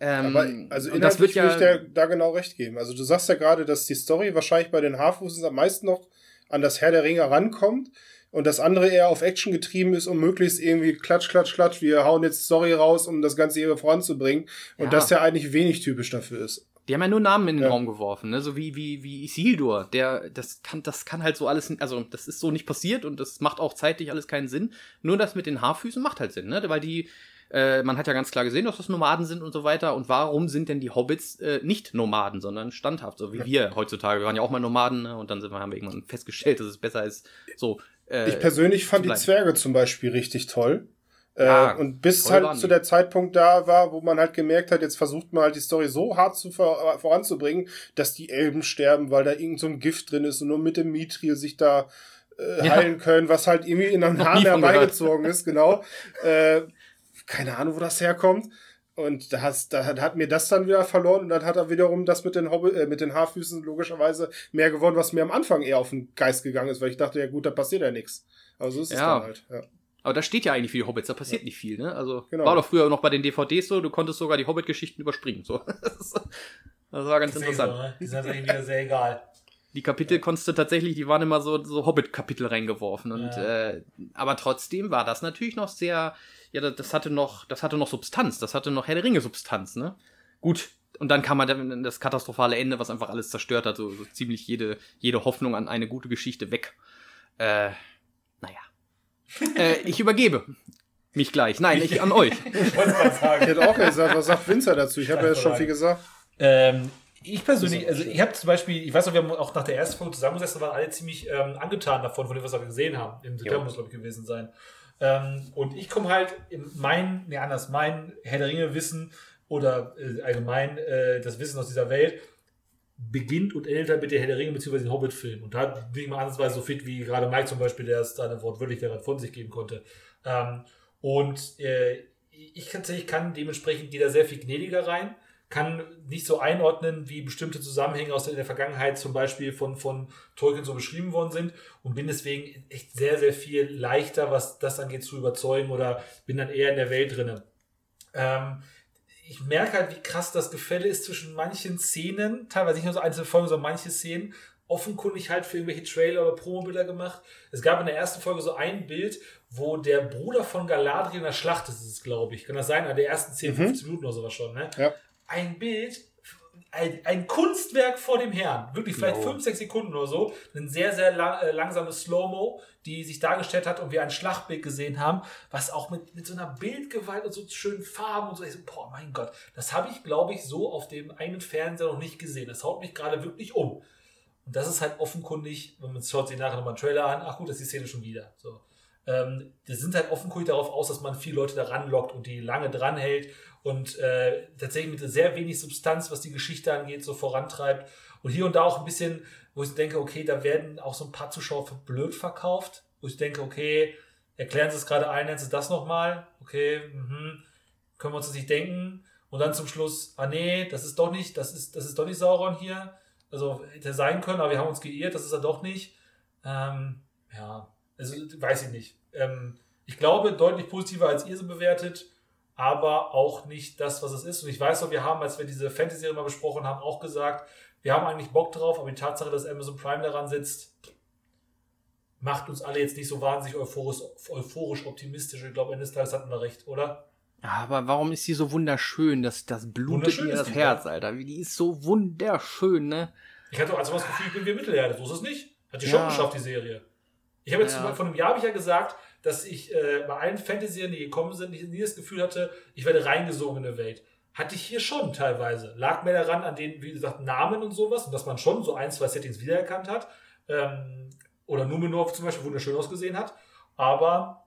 [SPEAKER 1] Ähm,
[SPEAKER 3] Aber also
[SPEAKER 1] und das wird
[SPEAKER 3] inhaltlich
[SPEAKER 1] ja,
[SPEAKER 3] würde ich dir da genau recht geben. Also du sagst ja gerade, dass die Story wahrscheinlich bei den Haarfußen am meisten noch an das Herr der Ringe rankommt und das andere eher auf Action getrieben ist, um möglichst irgendwie klatsch, klatsch, klatsch, wir hauen jetzt Story raus, um das Ganze irgendwie voranzubringen. Und
[SPEAKER 1] Ja.
[SPEAKER 3] das ja eigentlich wenig typisch dafür ist.
[SPEAKER 1] Die haben ja nur Namen in den
[SPEAKER 3] Ja.
[SPEAKER 1] Raum geworfen, ne? So wie, wie, wie Isildur. Der, das kann, das kann halt so alles, also das ist so nicht passiert und das macht auch zeitlich alles keinen Sinn. Nur das mit den Haarfüßen macht halt Sinn, ne? Weil die, äh, man hat ja ganz klar gesehen, dass das Nomaden sind und so weiter. Und warum sind denn die Hobbits äh, nicht Nomaden, sondern standhaft, so wie wir heutzutage? Wir waren ja auch mal Nomaden, ne? Und dann sind wir, haben wir irgendwann festgestellt, dass es besser ist, so. Äh,
[SPEAKER 3] Ich persönlich fand die. Zwerge zum Beispiel richtig toll.
[SPEAKER 1] Ja,
[SPEAKER 3] äh, und bis halt
[SPEAKER 1] waren
[SPEAKER 3] zu der Zeitpunkt da war, wo man halt gemerkt hat, jetzt versucht man halt die Story so hart zu vor, voranzubringen, dass die Elben sterben, weil da irgend so ein Gift drin ist und nur mit dem Mithril sich da äh,
[SPEAKER 1] Ja.
[SPEAKER 3] heilen können, was halt irgendwie in einem Hahn herbeigezogen ist, genau. Äh, keine Ahnung, wo das herkommt. Und da, hast, da hat, mir das dann wieder verloren und dann hat er wiederum das mit den, Hobby, äh, mit den Haarfüßen logischerweise mehr gewonnen, was mir am Anfang eher auf den Geist gegangen ist, weil ich dachte, ja gut, da passiert ja nichts. Aber so ist es
[SPEAKER 1] Ja.
[SPEAKER 3] dann halt. Ja.
[SPEAKER 1] Aber da steht ja eigentlich für die Hobbits, da passiert nicht viel, ne? Also
[SPEAKER 3] Genau.
[SPEAKER 1] war doch früher noch bei den DVDs so, du konntest sogar die Hobbit-Geschichten überspringen. So. Das war ganz
[SPEAKER 2] Das ist
[SPEAKER 1] interessant.
[SPEAKER 2] So, ne? Die sind eigentlich wieder sehr egal.
[SPEAKER 1] Die Kapitel konntest du tatsächlich, die waren immer so, so Hobbit-Kapitel reingeworfen. Und
[SPEAKER 2] Ja.
[SPEAKER 1] äh, aber trotzdem war das natürlich noch sehr, ja, das, hatte noch, das hatte noch Substanz, das hatte noch Herr der Ringe-Substanz, ne? Gut. Und dann kam halt dann das katastrophale Ende, was einfach alles zerstört hat, so, so ziemlich jede, jede Hoffnung an eine gute Geschichte weg. Äh, naja. Äh, ich übergebe mich gleich. Nein, ich an euch.
[SPEAKER 2] Ich
[SPEAKER 3] hätte auch gesagt, was sagt Winzer dazu? Ich habe ja schon viel gesagt.
[SPEAKER 2] Ähm, ich persönlich, also ich habe zum Beispiel, ich weiß noch, wir haben auch nach der ersten Folge zusammengesessen, waren alle ziemlich ähm, angetan davon, von dem, was wir gesehen haben. Im September muss, glaube ich, gewesen sein. Ähm, und ich komme halt in mein, nee, anders, mein Herr der Ringe-Wissen oder äh, allgemein äh, das Wissen aus dieser Welt beginnt und endet halt mit der Herr der Ringe bzw. den Hobbit-Film. Und da bin ich mal ansatzweise so fit wie gerade Mike zum Beispiel, der es da eine wortwörtlich gerade von sich geben konnte. Ähm, und äh, ich tatsächlich kann dementsprechend da sehr viel gnädiger rein, kann nicht so einordnen, wie bestimmte Zusammenhänge aus der, der Vergangenheit zum Beispiel von, von Tolkien so beschrieben worden sind und bin deswegen echt sehr, sehr viel leichter, was das angeht, zu überzeugen oder bin dann eher in der Welt drinne. Ähm, ich merke halt, wie krass das Gefälle ist zwischen manchen Szenen, teilweise nicht nur so einzelne Folgen, sondern manche Szenen, offenkundig halt für irgendwelche Trailer oder Promobilder gemacht. Es gab in der ersten Folge so ein Bild, wo der Bruder von Galadriel in der Schlacht ist, ist es, glaube ich. Kann das sein? An der ersten 10, 15 Minuten oder sowas schon, ne?
[SPEAKER 3] Ja.
[SPEAKER 2] Ein Bild, ein, ein Kunstwerk vor dem Herrn. Wirklich vielleicht
[SPEAKER 1] Jo.
[SPEAKER 2] 5, 6 Sekunden oder so. Ein sehr, sehr lang, äh, langsames Slow-Mo, die sich dargestellt hat und wir ein Schlachtbild gesehen haben, was auch mit, mit so einer Bildgewalt und so schönen Farben und so. Ich so, boah, mein Gott, das habe ich, glaube ich, so auf dem eigenen Fernseher noch nicht gesehen. Das haut mich gerade wirklich um. Und das ist halt offenkundig, wenn man schaut sich nachher nochmal einen Trailer an, ach gut, das ist die Szene schon wieder. So. Ähm, die sind halt offenkundig darauf aus, dass man viele Leute da ranlockt und die lange dranhält und äh, tatsächlich mit sehr wenig Substanz, was die Geschichte angeht, so vorantreibt. Und hier und da auch ein bisschen, wo ich denke, okay, da werden auch so ein paar Zuschauer für blöd verkauft, wo ich denke, okay, erklären Sie es gerade ein, nennen Sie das nochmal, okay, mhm, können wir uns das nicht denken. Und dann zum Schluss, ah nee, das ist doch nicht, das ist, das ist doch nicht Sauron hier. Also hätte sein können, aber wir haben uns geirrt, das ist er doch nicht. Ähm, ja, also weiß ich nicht. Ähm, ich glaube, deutlich positiver als ihr sie bewertet, aber auch nicht das, was es ist. Und ich weiß noch, wir haben, als wir diese Fantasy-Serie mal besprochen haben, auch gesagt, wir haben eigentlich Bock drauf, aber die Tatsache, dass Amazon Prime daran sitzt, macht uns alle jetzt nicht so wahnsinnig euphorisch, euphorisch optimistisch. Ich glaube, eines Tages hatten wir recht, oder?
[SPEAKER 1] Aber warum ist sie so wunderschön? Das, das blutet mir das Herz,
[SPEAKER 2] ja.
[SPEAKER 1] Alter. Die ist so wunderschön, ne?
[SPEAKER 2] Ich hatte auch also das Gefühl, ich bin wie Mittelerde. So ist es nicht. Hat die
[SPEAKER 1] Ja.
[SPEAKER 2] schon geschafft, die Serie. Ich habe jetzt
[SPEAKER 1] Ja.
[SPEAKER 2] vor einem Jahr habe ich ja gesagt, dass ich äh, bei allen Fantasy-Serien, die gekommen sind, nie nie das Gefühl hatte, ich werde reingesogen in eine Welt. Hatte ich hier schon teilweise. Lag mir daran an den, wie gesagt, Namen und sowas und dass man schon so ein, zwei Settings wiedererkannt hat. Ähm, oder Numenor zum Beispiel wunderschön ausgesehen hat. Aber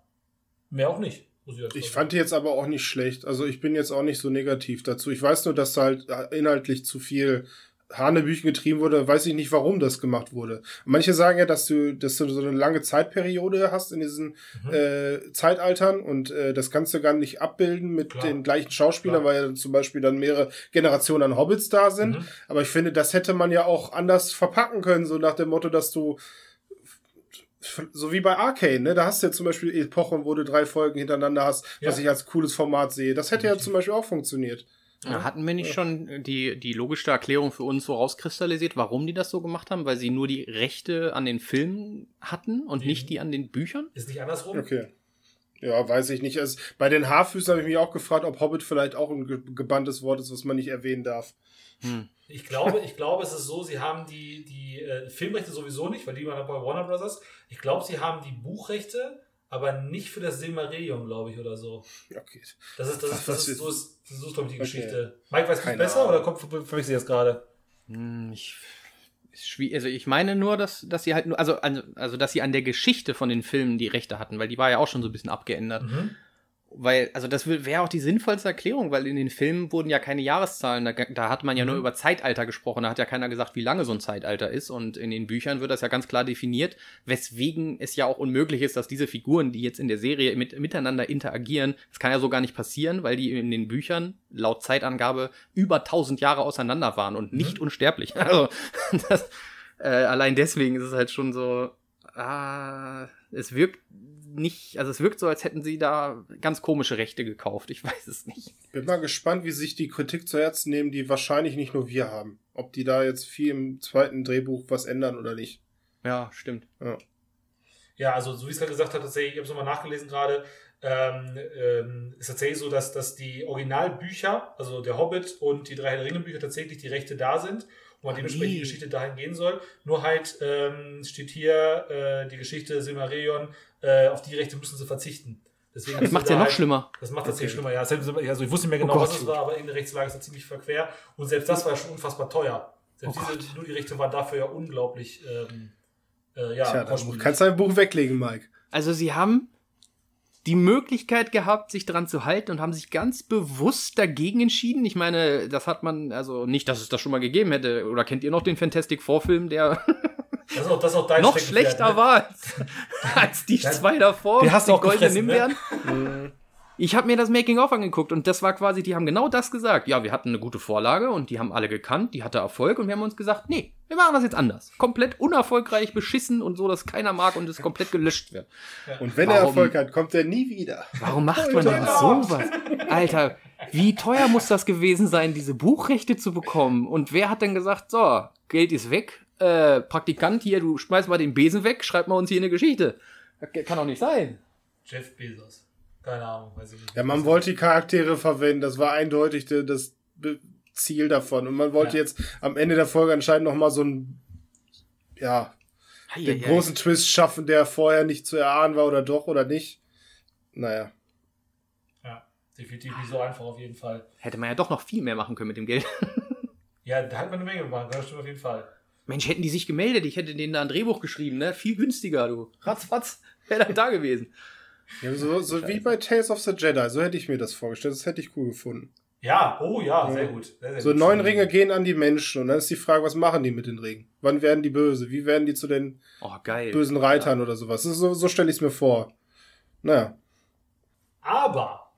[SPEAKER 2] mehr auch nicht. Ich,
[SPEAKER 3] Ich fand die jetzt aber auch nicht schlecht. Also ich bin jetzt auch nicht so negativ dazu. Ich weiß nur, dass da halt inhaltlich zu viel Hanebüchen getrieben wurde. Weiß ich nicht, warum das gemacht wurde. Manche sagen ja, dass du, dass du so eine lange Zeitperiode hast in diesen
[SPEAKER 2] Mhm.
[SPEAKER 3] äh, Zeitaltern und äh, das kannst du gar nicht abbilden mit
[SPEAKER 2] Klar.
[SPEAKER 3] den gleichen Schauspielern,
[SPEAKER 2] Klar.
[SPEAKER 3] weil ja zum Beispiel dann mehrere Generationen an Hobbits da sind.
[SPEAKER 2] Mhm.
[SPEAKER 3] Aber ich finde, das hätte man ja auch anders verpacken können, so nach dem Motto, dass du so wie bei Arcane, ne? Da hast du ja zum Beispiel Epochen, wo du drei Folgen hintereinander hast, was
[SPEAKER 2] Ja.
[SPEAKER 3] ich als cooles Format sehe. Das hätte ja
[SPEAKER 2] Definitiv.
[SPEAKER 3] zum Beispiel auch funktioniert.
[SPEAKER 1] Ja, hatten wir nicht schon die, die logischste Erklärung für uns so rauskristallisiert, warum die das so gemacht haben? Weil sie nur die Rechte an den Filmen hatten und
[SPEAKER 2] Mhm.
[SPEAKER 1] nicht die an den Büchern?
[SPEAKER 2] Ist nicht andersrum?
[SPEAKER 3] Okay. Ja, weiß ich nicht. Es, bei den Haarfüßen habe ich mich auch gefragt, ob Hobbit vielleicht auch ein ge gebanntes Wort ist, was man nicht erwähnen darf.
[SPEAKER 1] Hm.
[SPEAKER 2] Ich glaube, ich glaube, es ist so, sie haben die, die äh, Filmrechte sowieso nicht, weil die waren bei Warner Brothers. Ich glaube, sie haben die Buchrechte, aber nicht für das Silmarillion, glaube ich, oder so.
[SPEAKER 3] Okay.
[SPEAKER 2] Das ist, das ist, das
[SPEAKER 3] ist-
[SPEAKER 2] ist, so ist, so ist glaube ich, die
[SPEAKER 3] Okay.
[SPEAKER 2] Geschichte. Mike, weißt du besser
[SPEAKER 3] Ahnung.
[SPEAKER 2] oder kommt verwechsel ich das gerade?
[SPEAKER 1] Hm, Ich. Also ich meine nur, dass, dass sie halt nur, also, also, also dass sie an der Geschichte von den Filmen die Rechte hatten, weil die war ja auch schon so ein bisschen abgeändert.
[SPEAKER 2] Mhm.
[SPEAKER 1] Weil, also das wäre auch die sinnvollste Erklärung, weil in den Filmen wurden ja keine Jahreszahlen, da, da hat man ja mhm. nur über Zeitalter gesprochen, da hat ja keiner gesagt, wie lange so ein Zeitalter ist. Und in den Büchern wird das ja ganz klar definiert, weswegen es ja auch unmöglich ist, dass diese Figuren, die jetzt in der Serie mit, miteinander interagieren, das kann ja so gar nicht passieren, weil die in den Büchern laut Zeitangabe über 1000 Jahre auseinander waren und nicht mhm. unsterblich. Also, das, äh, allein deswegen ist es halt schon so, ah, es wirkt nicht, also es wirkt so, als hätten sie da ganz komische Rechte gekauft. Ich weiß es nicht.
[SPEAKER 3] Bin mal gespannt, wie sich die Kritik zu Herzen nehmen, die wahrscheinlich nicht nur wir haben. Ob die da jetzt viel im zweiten Drehbuch was ändern oder nicht.
[SPEAKER 1] Ja, stimmt.
[SPEAKER 2] Ja, ja also so wie es gerade gesagt hat, tatsächlich, ich habe es nochmal nachgelesen gerade, ähm, ähm, ist tatsächlich so, dass, dass die Originalbücher, also der Hobbit und die drei Herr Ringe Bücher tatsächlich die Rechte da sind wo man dementsprechend die Geschichte dahin gehen soll. Nur halt ähm, steht hier äh, die Geschichte Silmarillion, äh, auf die Rechte müssen sie verzichten.
[SPEAKER 1] Deswegen das macht es ja noch halt, schlimmer.
[SPEAKER 2] Das macht es okay. schlimmer, ja. Also ich wusste nicht mehr genau, oh was es war, aber irgendeine Rechtslage ist da ziemlich verquer. Und selbst das war ja schon unfassbar teuer. Selbst oh diese, nur die Rechte waren dafür ja unglaublich. Ähm,
[SPEAKER 3] äh, ja, Tja, du kannst dein Buch weglegen, Mike.
[SPEAKER 1] Also sie haben die Möglichkeit gehabt, sich dran zu halten und haben sich ganz bewusst dagegen entschieden. Ich meine, das hat man, also nicht, dass es das schon mal gegeben hätte. Oder kennt ihr noch den Fantastic Vorfilm, der
[SPEAKER 2] das ist auch, das ist auch dein
[SPEAKER 1] noch schlechter ne? war als, als die zwei davor.
[SPEAKER 2] Die hast du auch goldenen Himbeeren.
[SPEAKER 1] Ne? Ich habe mir das Making-of angeguckt und das war quasi, die haben genau das gesagt. Ja, wir hatten eine gute Vorlage und die haben alle gekannt, die hatte Erfolg und wir haben uns gesagt, nee, wir machen das jetzt anders. Komplett unerfolgreich, beschissen und so, dass keiner mag und es komplett gelöscht wird.
[SPEAKER 3] Und wenn warum, er Erfolg hat, kommt er nie wieder.
[SPEAKER 1] Warum macht man denn sowas? Alter, wie teuer muss das gewesen sein, diese Buchrechte zu bekommen? Und wer hat denn gesagt, so, Geld ist weg, äh, Praktikant hier, du schmeißt mal den Besen weg, schreib mal uns hier eine Geschichte. Das kann doch nicht sein.
[SPEAKER 2] Jeff Bezos. Keine Ahnung, weiß ich nicht.
[SPEAKER 3] Ja, man wollte die Charaktere verwenden, das war eindeutig das Ziel davon. Und man wollte ja. jetzt am Ende der Folge anscheinend nochmal so ein, ja, Hei, den großen. Twist schaffen, der vorher nicht zu erahnen war oder doch oder nicht. Naja.
[SPEAKER 2] Ja, definitiv nicht so einfach auf jeden Fall.
[SPEAKER 1] Hätte man ja doch noch viel mehr machen können mit dem Geld.
[SPEAKER 2] ja, da hat man eine Menge gemacht, das stimmt auf jeden Fall.
[SPEAKER 1] Mensch, hätten die sich gemeldet, ich hätte denen da ein Drehbuch geschrieben, ne? Viel günstiger, du. Ratzfatz, wäre dann da gewesen.
[SPEAKER 3] Ja, so, so wie bei Tales of the Jedi, so hätte ich mir das vorgestellt. Das hätte ich cool gefunden.
[SPEAKER 2] Ja, oh ja, sehr gut. Sehr,
[SPEAKER 3] sehr so gut. neun Ringe gehen an die Menschen und dann ist die Frage, was machen die mit den Ringen? Wann werden die böse? Wie werden die zu den
[SPEAKER 1] oh,
[SPEAKER 3] bösen Reitern ja. oder sowas? So, so stelle ich es mir vor. Naja.
[SPEAKER 2] Aber,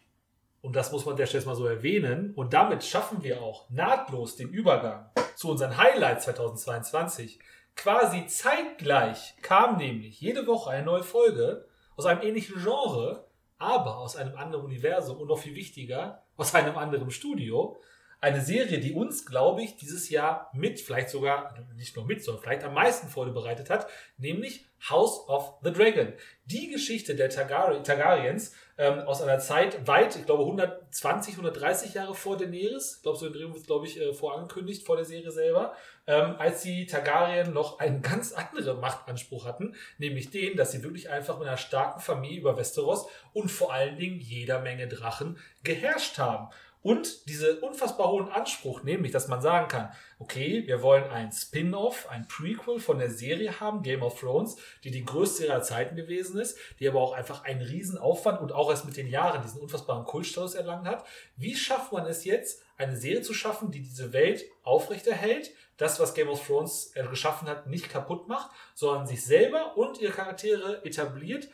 [SPEAKER 2] und das muss man der Stelle mal so erwähnen, und damit schaffen wir auch nahtlos den Übergang zu unseren Highlights 2022. Quasi zeitgleich kam nämlich jede Woche eine neue Folge aus einem ähnlichen Genre, aber aus einem anderen Universum und noch viel wichtiger, aus einem anderen Studio. Eine Serie, die uns, glaube ich, dieses Jahr mit, vielleicht sogar, nicht nur mit, sondern vielleicht am meisten Freude bereitet hat, nämlich House of the Dragon. Die Geschichte der Targaryen, Targaryens ähm, aus einer Zeit weit, ich glaube 120, 130 Jahre vor Daenerys, ich glaube so in Drehung wird glaube ich äh, vorangekündigt vor der Serie selber, ähm, als die Targaryen noch einen ganz anderen Machtanspruch hatten, nämlich den, dass sie wirklich einfach mit einer starken Familie über Westeros und vor allen Dingen jeder Menge Drachen geherrscht haben. Und diese unfassbar hohen Anspruch, nämlich, dass man sagen kann, okay, wir wollen ein Spin-off, ein Prequel von der Serie haben, Game of Thrones, die die größte ihrer Zeiten gewesen ist, die aber auch einfach einen Riesenaufwand und auch erst mit den Jahren diesen unfassbaren Kultstatus erlangt hat. Wie schafft man es jetzt, eine Serie zu schaffen, die diese Welt aufrechterhält, das, was Game of Thrones äh, geschaffen hat, nicht kaputt macht, sondern sich selber und ihre Charaktere etabliert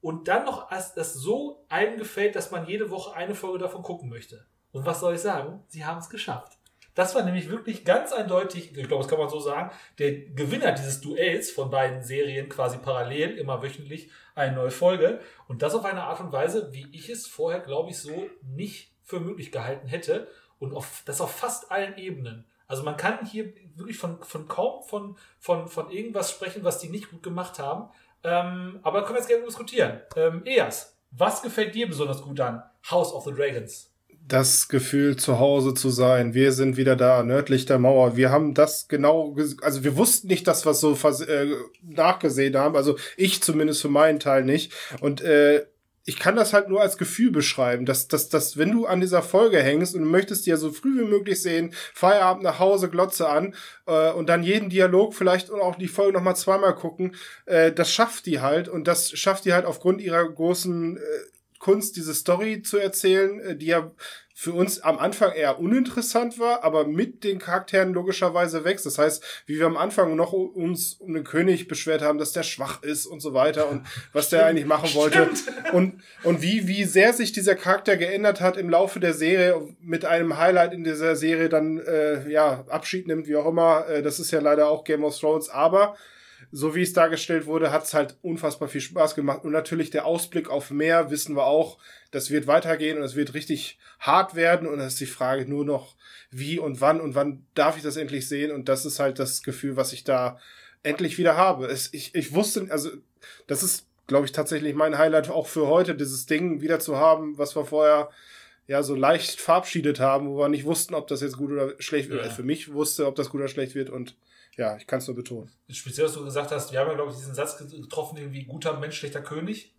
[SPEAKER 2] und dann noch als das so einem gefällt, dass man jede Woche eine Folge davon gucken möchte. Und was soll ich sagen? Sie haben es geschafft. Das war nämlich wirklich ganz eindeutig, ich glaube, das kann man so sagen, der Gewinner dieses Duells von beiden Serien quasi parallel, immer wöchentlich eine neue Folge. Und das auf eine Art und Weise, wie ich es vorher, glaube ich, so nicht für möglich gehalten hätte. Und auf, das auf fast allen Ebenen. Also man kann hier wirklich von, von kaum von, von, von irgendwas sprechen, was die nicht gut gemacht haben. Ähm, aber können wir jetzt gerne diskutieren. Ähm, Eas, was gefällt dir besonders gut an House of the Dragons?
[SPEAKER 3] das Gefühl, zu Hause zu sein. Wir sind wieder da, nördlich der Mauer. Wir haben das genau, also wir wussten nicht, dass wir so äh, nachgesehen haben. Also ich zumindest für meinen Teil nicht. Und äh, ich kann das halt nur als Gefühl beschreiben, dass, dass, dass wenn du an dieser Folge hängst und du möchtest ja so früh wie möglich sehen, Feierabend nach Hause, Glotze an äh, und dann jeden Dialog vielleicht und auch die Folge nochmal zweimal gucken, äh, das schafft die halt und das schafft die halt aufgrund ihrer großen äh, Kunst, diese Story zu erzählen, äh, die ja für uns am Anfang eher uninteressant war, aber mit den Charakteren logischerweise wächst. Das heißt, wie wir am Anfang noch uns um den König beschwert haben, dass der schwach ist und so weiter und was der eigentlich machen wollte. Und, und wie, wie sehr sich dieser Charakter geändert hat im Laufe der Serie, mit einem Highlight in dieser Serie dann, äh, ja, Abschied nimmt, wie auch immer. Äh, das ist ja leider auch Game of Thrones, aber so wie es dargestellt wurde, hat es halt unfassbar viel Spaß gemacht. Und natürlich der Ausblick auf mehr, wissen wir auch, das wird weitergehen und es wird richtig hart werden. Und das ist die Frage nur noch, wie und wann und wann darf ich das endlich sehen. Und das ist halt das Gefühl, was ich da endlich wieder habe. Es, ich, ich wusste, also das ist, glaube ich, tatsächlich mein Highlight auch für heute, dieses Ding wieder zu haben, was wir vorher ja so leicht verabschiedet haben, wo wir nicht wussten, ob das jetzt gut oder schlecht wird. Ja. Für mich wusste, ob das gut oder schlecht wird und ja, ich kann es nur betonen.
[SPEAKER 2] Speziell, was du gesagt hast, wir haben ja, glaube ich, diesen Satz getroffen, irgendwie guter Mensch, schlechter König.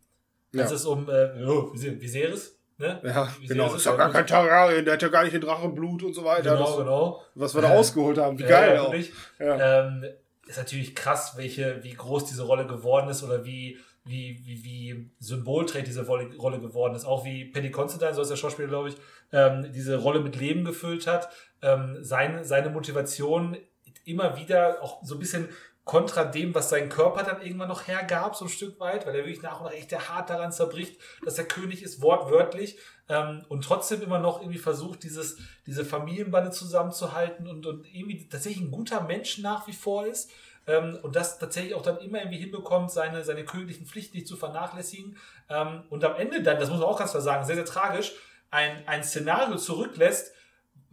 [SPEAKER 2] Als ja. es um äh, oh, Viserys, ne?
[SPEAKER 3] Ja, Viserys genau. Ist ja gar kein Targaryen, der hat ja gar nicht den Drachenblut und so weiter.
[SPEAKER 2] Genau, das, genau.
[SPEAKER 3] Was wir da ausgeholt haben, wie geil. Ja,
[SPEAKER 2] ja. Ähm, ist natürlich krass, welche, wie groß diese Rolle geworden ist oder wie, wie, wie, wie symbolträgt diese Rolle geworden ist. Auch wie Penny Constantine, so ist der Schauspieler, glaube ich, ähm, diese Rolle mit Leben gefüllt hat. Ähm, sein, seine Motivation immer wieder auch so ein bisschen kontra dem, was sein Körper dann irgendwann noch hergab, so ein Stück weit, weil er wirklich nach und nach echt der hart daran zerbricht, dass er König ist, wortwörtlich, ähm, und trotzdem immer noch irgendwie versucht, dieses, diese Familienbande zusammenzuhalten und, und irgendwie tatsächlich ein guter Mensch nach wie vor ist. Ähm, und das tatsächlich auch dann immer irgendwie hinbekommt, seine, seine königlichen Pflichten nicht zu vernachlässigen. Ähm, und am Ende dann, das muss man auch ganz klar sagen, sehr, sehr tragisch, ein, ein Szenario zurücklässt,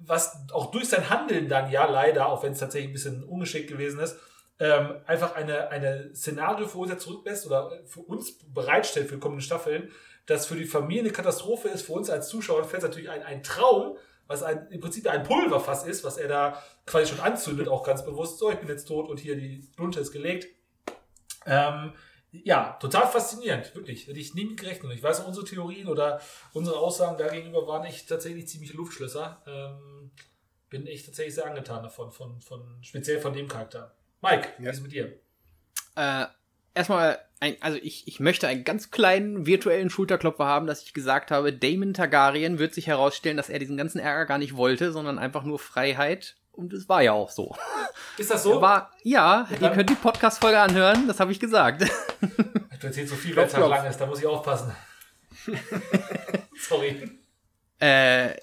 [SPEAKER 2] was auch durch sein Handeln dann ja leider, auch wenn es tatsächlich ein bisschen ungeschickt gewesen ist, ähm, einfach eine, eine Szenario für uns zurücklässt oder für uns bereitstellt für kommende Staffeln, das für die Familie eine Katastrophe ist, für uns als Zuschauer fällt es natürlich ein, ein Traum, was ein, im Prinzip ein Pulverfass ist, was er da quasi schon anzündet, auch ganz bewusst, so, ich bin jetzt tot und hier die Lunte ist gelegt. Ähm, ja, total faszinierend, wirklich. Hätte ich nie mit gerechnet. Ich weiß unsere Theorien oder unsere Aussagen dagegenüber waren echt tatsächlich ziemliche Luftschlösser. Ähm, bin echt tatsächlich sehr angetan davon, von, von, speziell von dem Charakter. Mike, ja. wie ist es mit dir?
[SPEAKER 1] Äh, erstmal, ein, also ich, ich möchte einen ganz kleinen virtuellen Schulterklopfer haben, dass ich gesagt habe, Damon Targaryen wird sich herausstellen, dass er diesen ganzen Ärger gar nicht wollte, sondern einfach nur Freiheit und es war ja auch so.
[SPEAKER 2] Ist das so?
[SPEAKER 1] War, ja, ja ihr könnt die Podcast-Folge anhören, das habe ich gesagt.
[SPEAKER 2] Du erzählst so viel, wenn es lang ist, da muss ich aufpassen. Sorry.
[SPEAKER 1] Äh,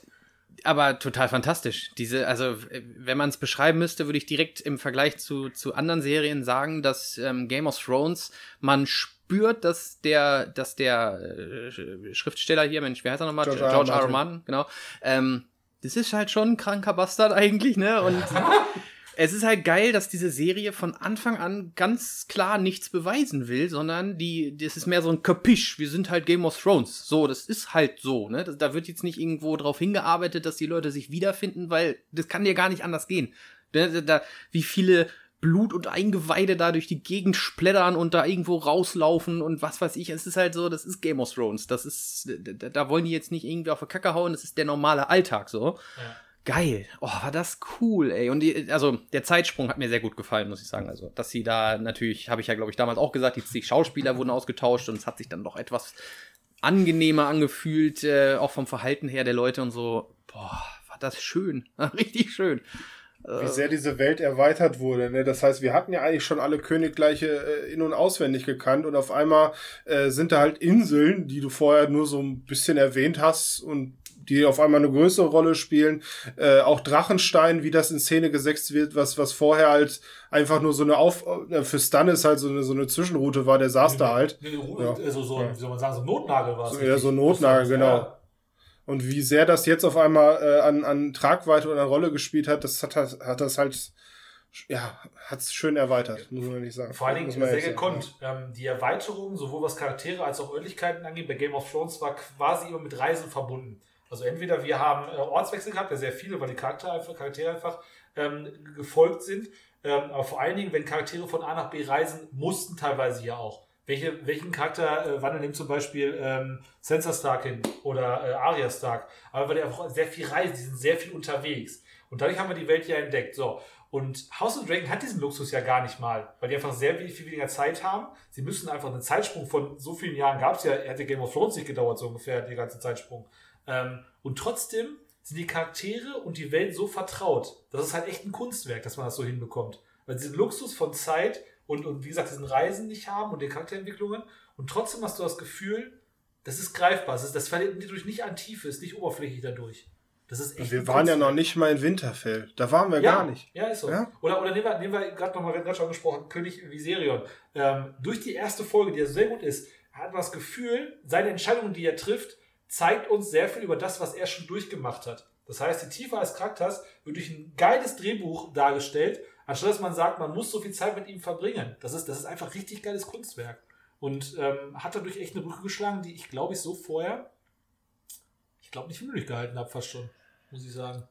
[SPEAKER 1] aber total fantastisch. Diese, also, wenn man es beschreiben müsste, würde ich direkt im Vergleich zu, zu anderen Serien sagen, dass ähm, Game of Thrones man spürt, dass der, dass der äh, Schriftsteller hier, Mensch, wie heißt er nochmal? George, George R. R. Martin, genau. Ähm, das ist halt schon ein kranker Bastard eigentlich, ne? Und es ist halt geil, dass diese Serie von Anfang an ganz klar nichts beweisen will, sondern die, das ist mehr so ein Kapisch. Wir sind halt Game of Thrones. So, das ist halt so, ne? Da wird jetzt nicht irgendwo drauf hingearbeitet, dass die Leute sich wiederfinden, weil das kann dir gar nicht anders gehen. Da, da, wie viele Blut und Eingeweide da durch die Gegend splättern und da irgendwo rauslaufen und was weiß ich. Es ist halt so, das ist Game of Thrones. Das ist, da, da wollen die jetzt nicht irgendwie auf der Kacke hauen, das ist der normale Alltag so. Ja. Geil. Oh, war das cool, ey. Und die, also der Zeitsprung hat mir sehr gut gefallen, muss ich sagen. Also, dass sie da natürlich, habe ich ja, glaube ich, damals auch gesagt, die, die Schauspieler wurden ausgetauscht und es hat sich dann doch etwas angenehmer angefühlt, äh, auch vom Verhalten her der Leute und so. Boah, war das schön. Richtig schön.
[SPEAKER 3] Wie sehr diese Welt erweitert wurde. Ne? Das heißt, wir hatten ja eigentlich schon alle Königreiche äh, in- und auswendig gekannt und auf einmal äh, sind da halt Inseln, die du vorher nur so ein bisschen erwähnt hast und die auf einmal eine größere Rolle spielen. Äh, auch Drachenstein, wie das in Szene gesetzt wird, was, was vorher halt einfach nur so eine Auf, äh, für Stannis halt so eine, so eine Zwischenroute war, der saß nee, da halt.
[SPEAKER 2] Nee, ja. Also so, wie soll man sagen, so ein Notnagel war es.
[SPEAKER 3] So, ja, so ein Notnagel, genau. Ja. Und wie sehr das jetzt auf einmal äh, an, an Tragweite oder Rolle gespielt hat, das hat, hat das halt ja, hat es schön erweitert, muss man nicht sagen.
[SPEAKER 2] Vor allen Dingen sehr gekonnt. Ähm, die Erweiterung, sowohl was Charaktere als auch Örtlichkeiten angeht, bei Game of Thrones war quasi immer mit Reisen verbunden. Also entweder wir haben äh, Ortswechsel gehabt, ja sehr viele, weil die Charaktere einfach, Charaktere einfach ähm, gefolgt sind. Ähm, aber vor allen Dingen, wenn Charaktere von A nach B reisen, mussten teilweise ja auch. Welche, welchen Charakter äh, wandeln nimmt zum Beispiel ähm, Sansa Stark hin oder äh, Arya Stark? Aber weil die einfach sehr viel reisen, die sind sehr viel unterwegs. Und dadurch haben wir die Welt ja entdeckt. So. Und House of Dragon hat diesen Luxus ja gar nicht mal, weil die einfach sehr viel, viel weniger Zeit haben. Sie müssen einfach einen Zeitsprung von so vielen Jahren gab es ja, hätte Game of Thrones nicht gedauert, so ungefähr, die ganze Zeitsprung. Ähm, und trotzdem sind die Charaktere und die Welt so vertraut. Das ist halt echt ein Kunstwerk, dass man das so hinbekommt. Weil sie den Luxus von Zeit und, und wie gesagt, diesen Reisen nicht haben und den Charakterentwicklungen. Und trotzdem hast du das Gefühl, das ist greifbar. Das, ist, das verliert dadurch nicht an Tiefe, ist nicht oberflächlich dadurch. Das ist echt
[SPEAKER 3] Wir waren ja noch nicht mal in Winterfell. Da waren wir
[SPEAKER 2] ja,
[SPEAKER 3] gar nicht.
[SPEAKER 2] Ja, ist so.
[SPEAKER 3] Ja?
[SPEAKER 2] Oder, oder nehmen wir, nehmen wir gerade nochmal, wir hatten gerade schon gesprochen, König Viserion. Ähm, durch die erste Folge, die ja sehr gut ist, hat man das Gefühl, seine Entscheidungen, die er trifft, zeigt uns sehr viel über das, was er schon durchgemacht hat. Das heißt, die Tiefe als Charakters wird durch ein geiles Drehbuch dargestellt, anstatt dass man sagt, man muss so viel Zeit mit ihm verbringen. Das ist, das ist einfach richtig geiles Kunstwerk. Und ähm, hat dadurch echt eine Brücke geschlagen, die ich glaube ich so vorher, ich glaube nicht für möglich gehalten habe, fast schon, muss ich sagen.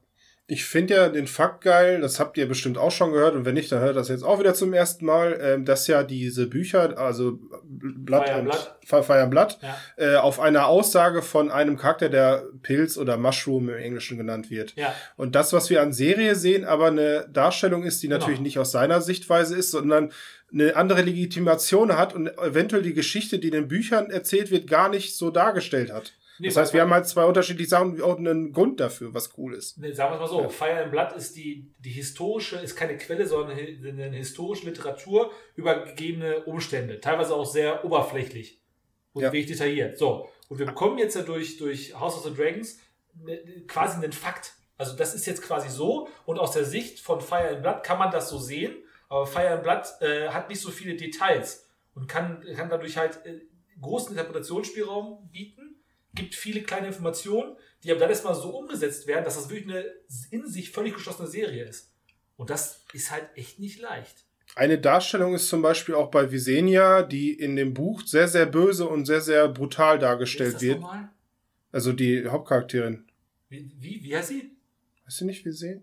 [SPEAKER 3] Ich finde ja den Fakt geil, das habt ihr bestimmt auch schon gehört und wenn nicht, dann hört das jetzt auch wieder zum ersten Mal, ähm, dass ja diese Bücher, also Blatt
[SPEAKER 2] Fire
[SPEAKER 3] und
[SPEAKER 2] Blood, Ja.
[SPEAKER 3] äh, auf einer Aussage von einem Charakter, der Pilz oder Mushroom im Englischen genannt wird.
[SPEAKER 2] Ja.
[SPEAKER 3] Und das, was wir an Serie sehen, aber eine Darstellung ist, die natürlich
[SPEAKER 2] Genau.
[SPEAKER 3] nicht aus seiner Sichtweise ist, sondern eine andere Legitimation hat und eventuell die Geschichte, die in den Büchern erzählt wird, gar nicht so dargestellt hat.
[SPEAKER 2] Nee,
[SPEAKER 3] das heißt, wir haben halt zwei unterschiedliche Sachen und auch einen Grund dafür, was cool ist.
[SPEAKER 2] Nee, sagen wir es mal so,
[SPEAKER 3] Ja.
[SPEAKER 2] Fire and Blood ist die, die historische, ist keine Quelle, sondern eine historische Literatur über gegebene Umstände. Teilweise auch sehr oberflächlich und
[SPEAKER 3] Ja.
[SPEAKER 2] wenig detailliert. So, und wir bekommen jetzt ja durch, durch House of the Dragons ne, quasi einen Fakt. Also das ist jetzt quasi so und aus der Sicht von Fire and Blood kann man das so sehen, aber Fire and Blood äh, hat nicht so viele Details und kann, kann dadurch halt äh, großen Interpretationsspielraum bieten, gibt viele kleine Informationen, die aber dann erstmal so umgesetzt werden, dass das wirklich eine in sich völlig geschlossene Serie ist. Und das ist halt echt nicht leicht.
[SPEAKER 3] Eine Darstellung ist zum Beispiel auch bei Visenya, die in dem Buch sehr, sehr böse und sehr, sehr brutal
[SPEAKER 2] Wer ist
[SPEAKER 3] dargestellt
[SPEAKER 2] das
[SPEAKER 3] wird.
[SPEAKER 2] nochmal?
[SPEAKER 3] Also die Hauptcharakterin.
[SPEAKER 2] Wie, wie, wie heißt sie?
[SPEAKER 3] Weißt du nicht Visenya?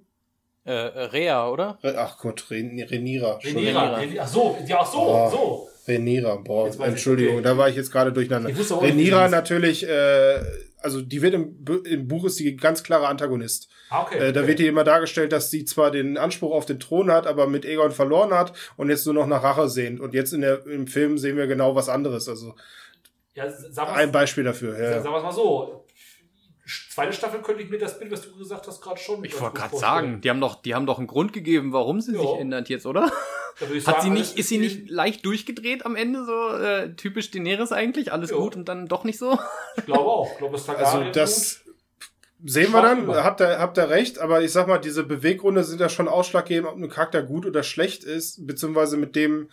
[SPEAKER 1] Äh, Rea, oder?
[SPEAKER 3] Ach Gott, Ren Renira.
[SPEAKER 2] Renira.
[SPEAKER 1] Renira.
[SPEAKER 2] Renira. Ach so, ja, ach so,
[SPEAKER 3] Oh.
[SPEAKER 2] so.
[SPEAKER 3] Renira, boah, Entschuldigung,
[SPEAKER 2] okay.
[SPEAKER 3] da war ich jetzt gerade durcheinander.
[SPEAKER 2] Ich wusste auch nicht, wie
[SPEAKER 3] Renira natürlich, äh, also die wird im, im Buch ist die ganz klare Antagonist.
[SPEAKER 2] Ah, okay.
[SPEAKER 3] Äh, da
[SPEAKER 2] okay.
[SPEAKER 3] wird ihr immer dargestellt, dass sie zwar den Anspruch auf den Thron hat, aber mit Aegon verloren hat und jetzt nur noch nach Rache sehnt. Und jetzt in der, im Film sehen wir genau was anderes. Also
[SPEAKER 2] ja,
[SPEAKER 3] ein Beispiel dafür. Ja.
[SPEAKER 2] sagen wir mal so. Zweite Staffel könnte ich mir das Bild, was du gesagt hast, gerade schon.
[SPEAKER 1] Ich wollte gerade sagen, die haben doch, die haben doch einen Grund gegeben, warum sie
[SPEAKER 2] Ja.
[SPEAKER 1] sich ändert jetzt, oder? Hat
[SPEAKER 2] sagen,
[SPEAKER 1] sie nicht, ist sie nicht leicht durchgedreht am Ende, so äh, typisch Daenerys eigentlich, alles
[SPEAKER 2] Ja.
[SPEAKER 1] gut und dann doch nicht so?
[SPEAKER 2] Ich glaube auch. Ich glaube, das
[SPEAKER 3] Also
[SPEAKER 2] Targaryen
[SPEAKER 3] das sehen wir dann,
[SPEAKER 2] über.
[SPEAKER 3] habt ihr, habt ihr recht, aber ich sag mal, diese Beweggründe sind ja schon ausschlaggebend, ob ein Charakter gut oder schlecht ist, beziehungsweise mit dem,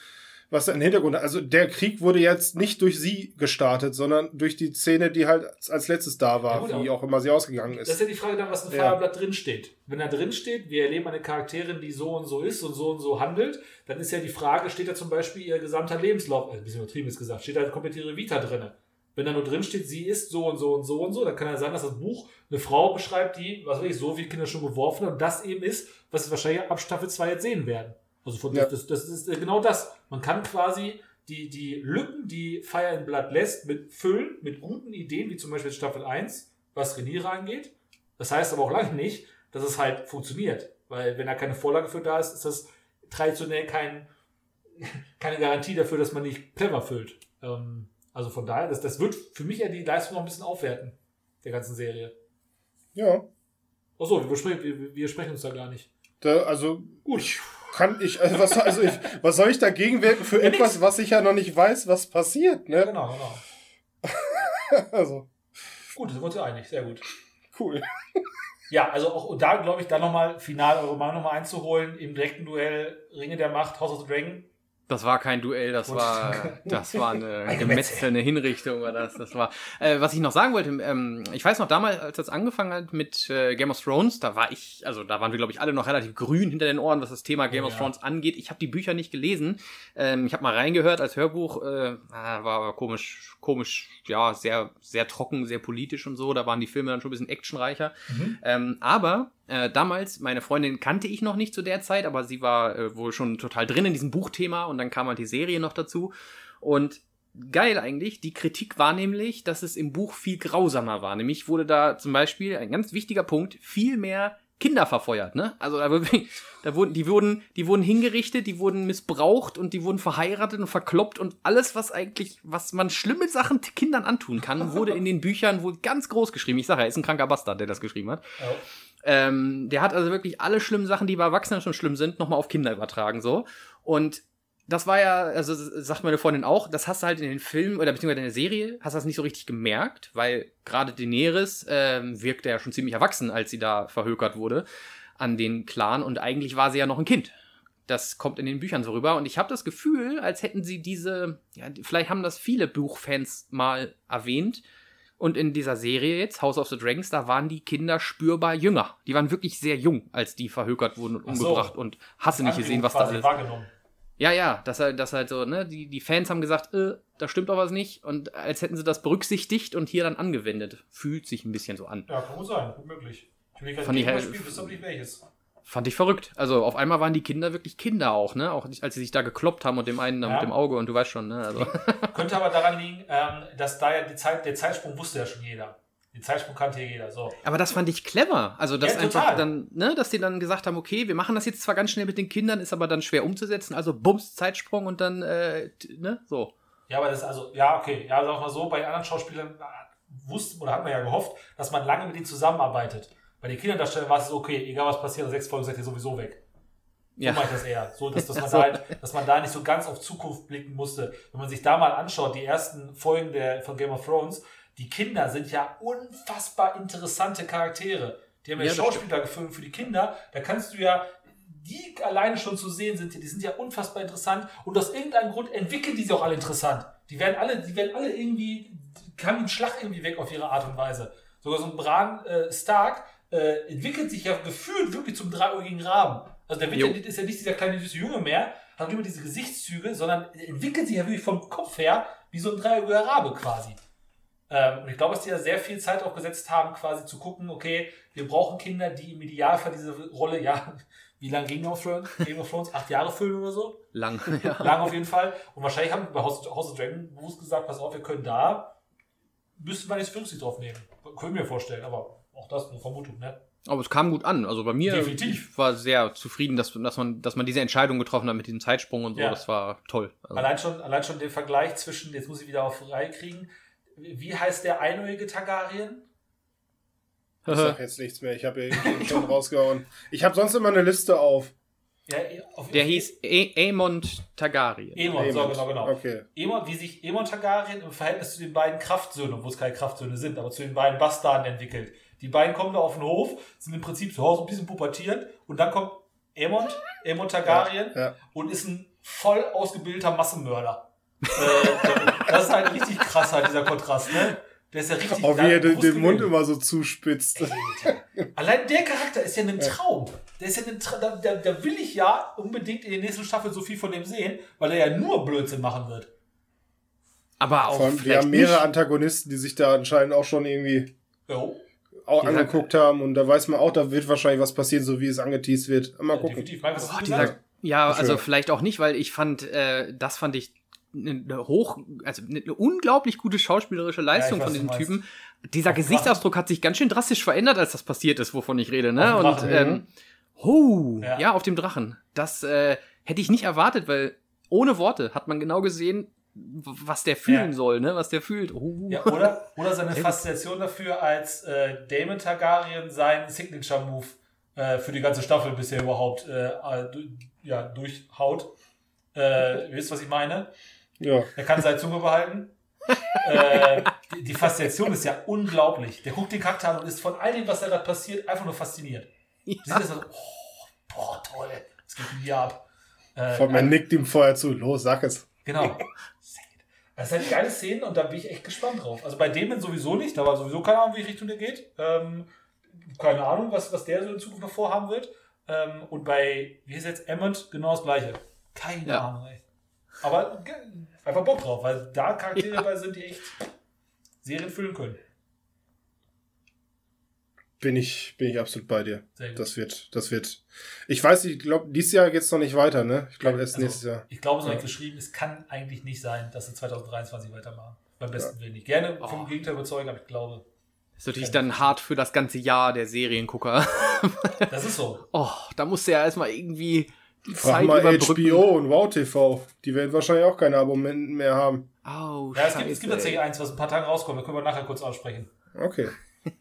[SPEAKER 3] was er im Hintergrund. Also der Krieg wurde jetzt nicht durch sie gestartet, sondern durch die Szene, die halt als letztes da war,
[SPEAKER 2] Ja,
[SPEAKER 3] wie auch immer sie ausgegangen
[SPEAKER 2] Das ist
[SPEAKER 3] ist.
[SPEAKER 2] ja die Frage dann, was in
[SPEAKER 3] Ja.
[SPEAKER 2] Fireblatt drin steht. Wenn da drin steht, wir erleben eine Charakterin, die so und so ist und so und so handelt, dann ist ja die Frage, steht da zum Beispiel ihr gesamter Lebenslauf, äh, ein bisschen übertrieben ist gesagt, steht da komplett ihre Vita drin. Wenn da nur drin steht, sie ist so und so und so und so, dann kann ja sein, dass das Buch eine Frau beschreibt, die, was weiß ich, so viele Kinder schon geworfen hat und das eben ist, was wir wahrscheinlich ab Staffel 2 jetzt sehen werden. Also von,
[SPEAKER 3] Ja.
[SPEAKER 2] das, das ist äh, genau das. Man kann quasi die, die Lücken, die Fire in Blood lässt, mit füllen, mit guten Ideen, wie zum Beispiel Staffel 1, was Reniere angeht. Das heißt aber auch lange nicht, dass es halt funktioniert. Weil wenn da keine Vorlage für da ist, ist das traditionell kein, keine Garantie dafür, dass man nicht clever füllt. Ähm, also von daher, das, das wird für mich ja die Leistung noch ein bisschen aufwerten, der ganzen Serie.
[SPEAKER 3] Ja.
[SPEAKER 2] Achso, wir, wir, wir sprechen uns da gar nicht.
[SPEAKER 3] Da, also
[SPEAKER 2] Gut.
[SPEAKER 3] Kann ich, also was, also ich, was soll ich dagegen wirken für
[SPEAKER 2] Ja,
[SPEAKER 3] etwas, was ich ja noch nicht weiß, was passiert,
[SPEAKER 2] Ja,
[SPEAKER 3] ne?
[SPEAKER 2] genau, genau.
[SPEAKER 3] Also,
[SPEAKER 2] Gut, sind wir uns ja einig. Sehr gut.
[SPEAKER 3] cool.
[SPEAKER 2] Ja, also auch und da glaube ich, dann nochmal final eure Meinung nochmal einzuholen im direkten Duell Ringe der Macht, House of the Dragon.
[SPEAKER 1] Das war kein Duell, das war, das war eine
[SPEAKER 2] Ein
[SPEAKER 1] Gemetzel, eine Hinrichtung war das. Das war, äh, was ich noch sagen wollte, ähm, ich weiß noch damals, als das angefangen hat mit äh, Game of Thrones, da war ich, also da waren wir glaube ich alle noch relativ grün hinter den Ohren, was das Thema Game
[SPEAKER 2] Oh,
[SPEAKER 1] of
[SPEAKER 2] ja.
[SPEAKER 1] Thrones angeht. Ich habe die Bücher nicht gelesen, ähm, ich habe mal reingehört als Hörbuch, äh, ah, war aber komisch, komisch, ja sehr, sehr trocken, sehr politisch und so. Da waren die Filme dann schon ein bisschen actionreicher. Ähm, aber äh, damals, meine Freundin kannte ich noch nicht zu der Zeit, aber sie war äh, wohl schon total drin in diesem Buchthema und dann kam halt die Serie noch dazu. Und geil eigentlich, die Kritik war nämlich, dass es im Buch viel grausamer war. Nämlich wurde da zum Beispiel, ein ganz wichtiger Punkt, viel mehr Kinder verfeuert, ne? Also da, da wurden, die wurden, die wurden hingerichtet, die wurden missbraucht und die wurden verheiratet und verkloppt und alles, was eigentlich, was man schlimme Sachen Kindern antun kann, wurde in den Büchern wohl ganz groß geschrieben. Ich sage, er ist ein kranker Bastard, der das geschrieben hat.
[SPEAKER 2] Ja.
[SPEAKER 1] Ähm, der hat also wirklich alle schlimmen Sachen, die bei Erwachsenen schon schlimm sind, nochmal auf Kinder übertragen, so. Und das war ja, also sagt meine Freundin auch, das hast du halt in den Filmen oder beziehungsweise in der Serie, hast du das nicht so richtig gemerkt, weil gerade Daenerys ähm, wirkte ja schon ziemlich erwachsen, als sie da verhökert wurde an den Clan und eigentlich war sie ja noch ein Kind. Das kommt in den Büchern so rüber und ich habe das Gefühl, als hätten sie diese, ja, vielleicht haben das viele Buchfans mal erwähnt, und in dieser Serie jetzt, House of the Dragons, da waren die Kinder spürbar jünger. Die waren wirklich sehr jung, als die verhökert wurden und
[SPEAKER 2] Ach so.
[SPEAKER 1] umgebracht und hast du nicht gesehen, was da alles.
[SPEAKER 2] wahrgenommen.
[SPEAKER 1] Ja, ja, das halt, das halt so, ne? Die, die Fans haben gesagt, äh, da stimmt doch was nicht. Und als hätten sie das berücksichtigt und hier dann angewendet. Fühlt sich ein bisschen so an.
[SPEAKER 2] Ja, kann gut sein, gut möglich. Ich will gerade
[SPEAKER 1] halt-
[SPEAKER 2] spielen, wisst ihr nicht welches.
[SPEAKER 1] Fand ich verrückt. Also auf einmal waren die Kinder wirklich Kinder auch, ne? Auch als sie sich da gekloppt haben und dem einen
[SPEAKER 2] Ja.
[SPEAKER 1] mit dem Auge und du weißt schon, ne? Also.
[SPEAKER 2] Könnte aber daran liegen, ähm, dass da ja die Zeit, der Zeitsprung wusste ja schon jeder. Den Zeitsprung kannte ja jeder. So.
[SPEAKER 1] Aber das fand ich clever. Also, dass
[SPEAKER 2] Ja,
[SPEAKER 1] einfach dann, ne, dass die dann gesagt haben, okay, wir machen das jetzt zwar ganz schnell mit den Kindern, ist aber dann schwer umzusetzen, also Bums, Zeitsprung und dann, äh, ne, so.
[SPEAKER 2] Ja, aber das ist also, ja, okay. Ja, sag mal so, bei anderen Schauspielern äh, wusste oder hat man ja gehofft, dass man lange mit ihnen zusammenarbeitet. Bei den Kinderdarstellern war es so, okay, egal was passiert, nach sechs Folgen seid ihr sowieso weg. So
[SPEAKER 1] Ja.
[SPEAKER 2] mache ich das eher. So, dass, dass, man
[SPEAKER 1] So.
[SPEAKER 2] da halt, dass man da nicht so ganz auf Zukunft blicken musste. Wenn man sich da mal anschaut, die ersten Folgen der, von Game of Thrones, die Kinder sind ja unfassbar interessante Charaktere. Die haben ja,
[SPEAKER 1] Ja,
[SPEAKER 2] Schauspieler gefilmt für die Kinder. Da kannst du ja, die alleine schon zu sehen sind, die sind ja unfassbar interessant. Und aus irgendeinem Grund entwickeln die sich auch alle interessant. Die werden alle, die werden alle irgendwie, haben den Schlag irgendwie weg auf ihre Art und Weise. Sogar so ein Bran äh, Stark äh, entwickelt sich ja gefühlt wirklich zum dreieugigen Raben. Also der ja, ist ja nicht dieser kleine süße Junge mehr, hat nicht mehr diese Gesichtszüge, sondern entwickelt sich ja wirklich vom Kopf her wie so ein dreieugiger Rabe quasi. Ähm, und ich glaube, dass die da sehr viel Zeit auch gesetzt haben, quasi zu gucken, okay, wir brauchen Kinder, die im Idealfall diese Rolle, ja, wie lange Game of Thrones? Game of Thrones? Acht Jahre füllen oder so?
[SPEAKER 1] Lang, ja.
[SPEAKER 2] Lang auf jeden Fall. Und wahrscheinlich haben bei House, House of Dragon bewusst gesagt, pass auf, wir können da, müssten wir nicht 50 drauf nehmen. Können wir mir vorstellen, aber auch das nur Vermutung, ne?
[SPEAKER 1] Aber es kam gut an. Also bei mir,
[SPEAKER 2] Definitiv.
[SPEAKER 1] ich war sehr zufrieden, dass, dass, man, dass man diese Entscheidung getroffen hat mit diesem Zeitsprung und so.
[SPEAKER 2] Ja.
[SPEAKER 1] Das war toll. Also,
[SPEAKER 2] Allein schon, allein schon den Vergleich zwischen, jetzt muss ich wieder auf Reihe kriegen, wie heißt der einäugige Targaryen?
[SPEAKER 3] Ich sag jetzt nichts mehr. Ich habe ja schon rausgehauen. Ich habe sonst immer eine Liste auf.
[SPEAKER 2] Ja, auf,
[SPEAKER 1] der hieß e Aemond Targaryen.
[SPEAKER 2] Aemon, so,
[SPEAKER 3] Aemond.
[SPEAKER 2] genau, genau.
[SPEAKER 3] Okay.
[SPEAKER 2] Aemon, wie sich Aemon Targaryen im Verhältnis zu den beiden Kraftsöhnen, obwohl es keine Kraftsöhne sind, aber zu den beiden Bastarden entwickelt. Die beiden kommen da auf den Hof, sind im Prinzip zu Hause ein bisschen pubertiert und dann kommt Aemon, Aemon Targaryen
[SPEAKER 3] Ja.
[SPEAKER 2] und ist ein voll ausgebildeter Massenmörder. äh, das ist halt richtig krass halt, dieser Kontrast, ne? Der ist ja richtig
[SPEAKER 3] Auch wie er den, den Mund immer so zuspitzt.
[SPEAKER 2] Allein der Charakter ist ja ein Traum. Der ist ja ein Tra da, da, da will ich ja unbedingt in der nächsten Staffel so viel von dem sehen, weil er ja nur Blödsinn machen wird.
[SPEAKER 1] Aber auch
[SPEAKER 3] Vor allem, wir haben mehrere
[SPEAKER 1] nicht.
[SPEAKER 3] Antagonisten, die sich da anscheinend auch schon irgendwie
[SPEAKER 2] Jo.
[SPEAKER 3] Auch
[SPEAKER 1] Dieser-
[SPEAKER 3] angeguckt haben. Und da weiß man auch, da wird wahrscheinlich was passieren, so wie es angeteased wird. Mal gucken.
[SPEAKER 2] Definitiv.
[SPEAKER 1] Dieser,
[SPEAKER 2] gesagt?
[SPEAKER 1] ja, also vielleicht auch nicht, weil ich fand, äh, das fand ich eine hoch, also eine unglaublich gute schauspielerische Leistung
[SPEAKER 2] Ja, ich
[SPEAKER 1] von
[SPEAKER 2] weiß,
[SPEAKER 1] diesem Typen. Dieser Gesichtsausdruck hat sich ganz schön drastisch verändert, als das passiert ist, wovon ich rede, ne? Und
[SPEAKER 2] Drachen,
[SPEAKER 1] ähm, oh,
[SPEAKER 2] Ja.
[SPEAKER 1] ja. auf dem Drachen. Das äh, hätte ich nicht erwartet, weil ohne Worte hat man genau gesehen, was der fühlen
[SPEAKER 2] Ja.
[SPEAKER 1] soll, ne? Was der fühlt. Oh.
[SPEAKER 2] Ja, oder, oder seine Faszination dafür, als äh, Damon Targaryen seinen Signature-Move äh, für die ganze Staffel bisher überhaupt äh, äh, ja, durchhaut. Äh, ihr wisst, was ich meine?
[SPEAKER 3] Ja.
[SPEAKER 2] Er kann seine Zunge behalten. äh, die, die Faszination ist ja unglaublich. Der guckt den Charakter an und ist von all dem, was da gerade passiert, einfach nur fasziniert. Du siehst das so, oh, boah, toll, das geht mir ab. Äh,
[SPEAKER 3] Vor man nickt ihm vorher zu. Los, sag es.
[SPEAKER 2] Genau. Das sind halt geile Szenen und da bin ich echt gespannt drauf. Also bei Damon sowieso nicht, da war sowieso keine Ahnung, wie Richtung der geht. Ähm, keine Ahnung, was, was der so in Zukunft noch vorhaben wird. Ähm, und bei, wie ist jetzt Emmett, genau das gleiche. Keine
[SPEAKER 1] Ja.
[SPEAKER 2] Ahnung, ey. Aber einfach Bock drauf, weil da Charaktere dabei sind, die echt Serien füllen können.
[SPEAKER 3] Bin ich, bin ich absolut bei dir.
[SPEAKER 2] Sehr gut.
[SPEAKER 3] Das wird, das wird. Ich weiß, ich glaube, dieses Jahr geht's noch nicht weiter, ne? Ich glaube, erst
[SPEAKER 2] Also,
[SPEAKER 3] nächstes Jahr.
[SPEAKER 2] Ich glaube, es ist nicht geschrieben, es kann eigentlich nicht sein, dass sie 2023 weitermachen. Beim besten Willen nicht. Gerne vom
[SPEAKER 1] Oh.
[SPEAKER 2] Gegenteil überzeugen, aber ich glaube,
[SPEAKER 1] Ist natürlich dann hart für das ganze Jahr der Seriengucker.
[SPEAKER 2] Das ist so.
[SPEAKER 1] Oh, da musst du ja erstmal irgendwie die
[SPEAKER 3] Frag
[SPEAKER 1] Zeit
[SPEAKER 3] mal
[SPEAKER 1] überbrücken.
[SPEAKER 3] HBO und Wow TV. Die werden wahrscheinlich auch keine Abonnenten mehr haben.
[SPEAKER 1] Oh,
[SPEAKER 2] Ja, es gibt, es gibt tatsächlich eins, was in ein paar Tagen rauskommt. Da können wir nachher kurz aussprechen.
[SPEAKER 3] Okay.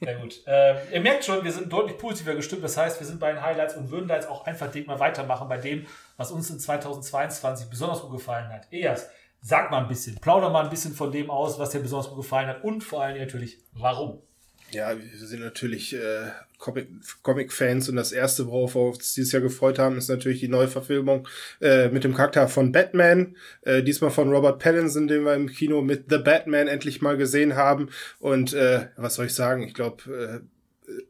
[SPEAKER 2] Sehr gut. Ähm, ihr merkt schon, wir sind deutlich positiver gestimmt. Das heißt, wir sind bei den Highlights und würden da jetzt auch einfach direkt mal weitermachen bei dem, was uns in 2022 besonders gut gefallen hat. Elias, sag mal ein bisschen, plauder mal ein bisschen von dem aus, was dir besonders gut gefallen hat und vor allem natürlich, warum.
[SPEAKER 3] Ja, wir sind natürlich äh, Comic- Comic-Fans und das erste, worauf wir uns dieses Jahr gefreut haben, ist natürlich die Neuverfilmung äh, mit dem Charakter von Batman. Äh, diesmal von Robert Pattinson, den wir im Kino mit The Batman endlich mal gesehen haben. Und äh, was soll ich sagen? Ich glaube, äh,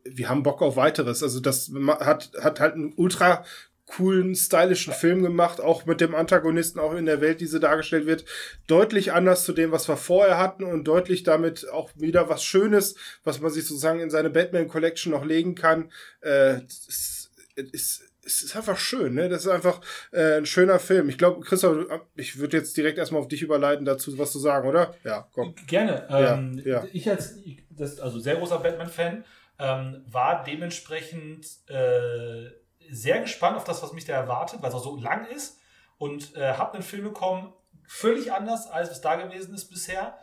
[SPEAKER 3] wir haben Bock auf weiteres. Also das hat, hat halt einen ultra coolen, stylischen Film gemacht, auch mit dem Antagonisten, auch in der Welt, die so dargestellt wird, deutlich anders zu dem, was wir vorher hatten und deutlich damit auch wieder was Schönes, was man sich sozusagen in seine Batman Collection noch legen kann. Äh, es, ist, es ist einfach schön, ne? Das ist einfach äh, ein schöner Film. Ich glaube, Christoph, ich würde jetzt direkt erstmal auf dich überleiten, dazu was zu sagen, oder? Ja, komm.
[SPEAKER 2] Gerne.
[SPEAKER 3] Ja,
[SPEAKER 2] Ähm,
[SPEAKER 3] ja.
[SPEAKER 2] Ich als ich, das, also sehr großer Batman-Fan ähm, war dementsprechend äh, sehr gespannt auf das, was mich da erwartet, weil es auch so lang ist und äh, habe einen Film bekommen, völlig anders, als es da gewesen ist bisher.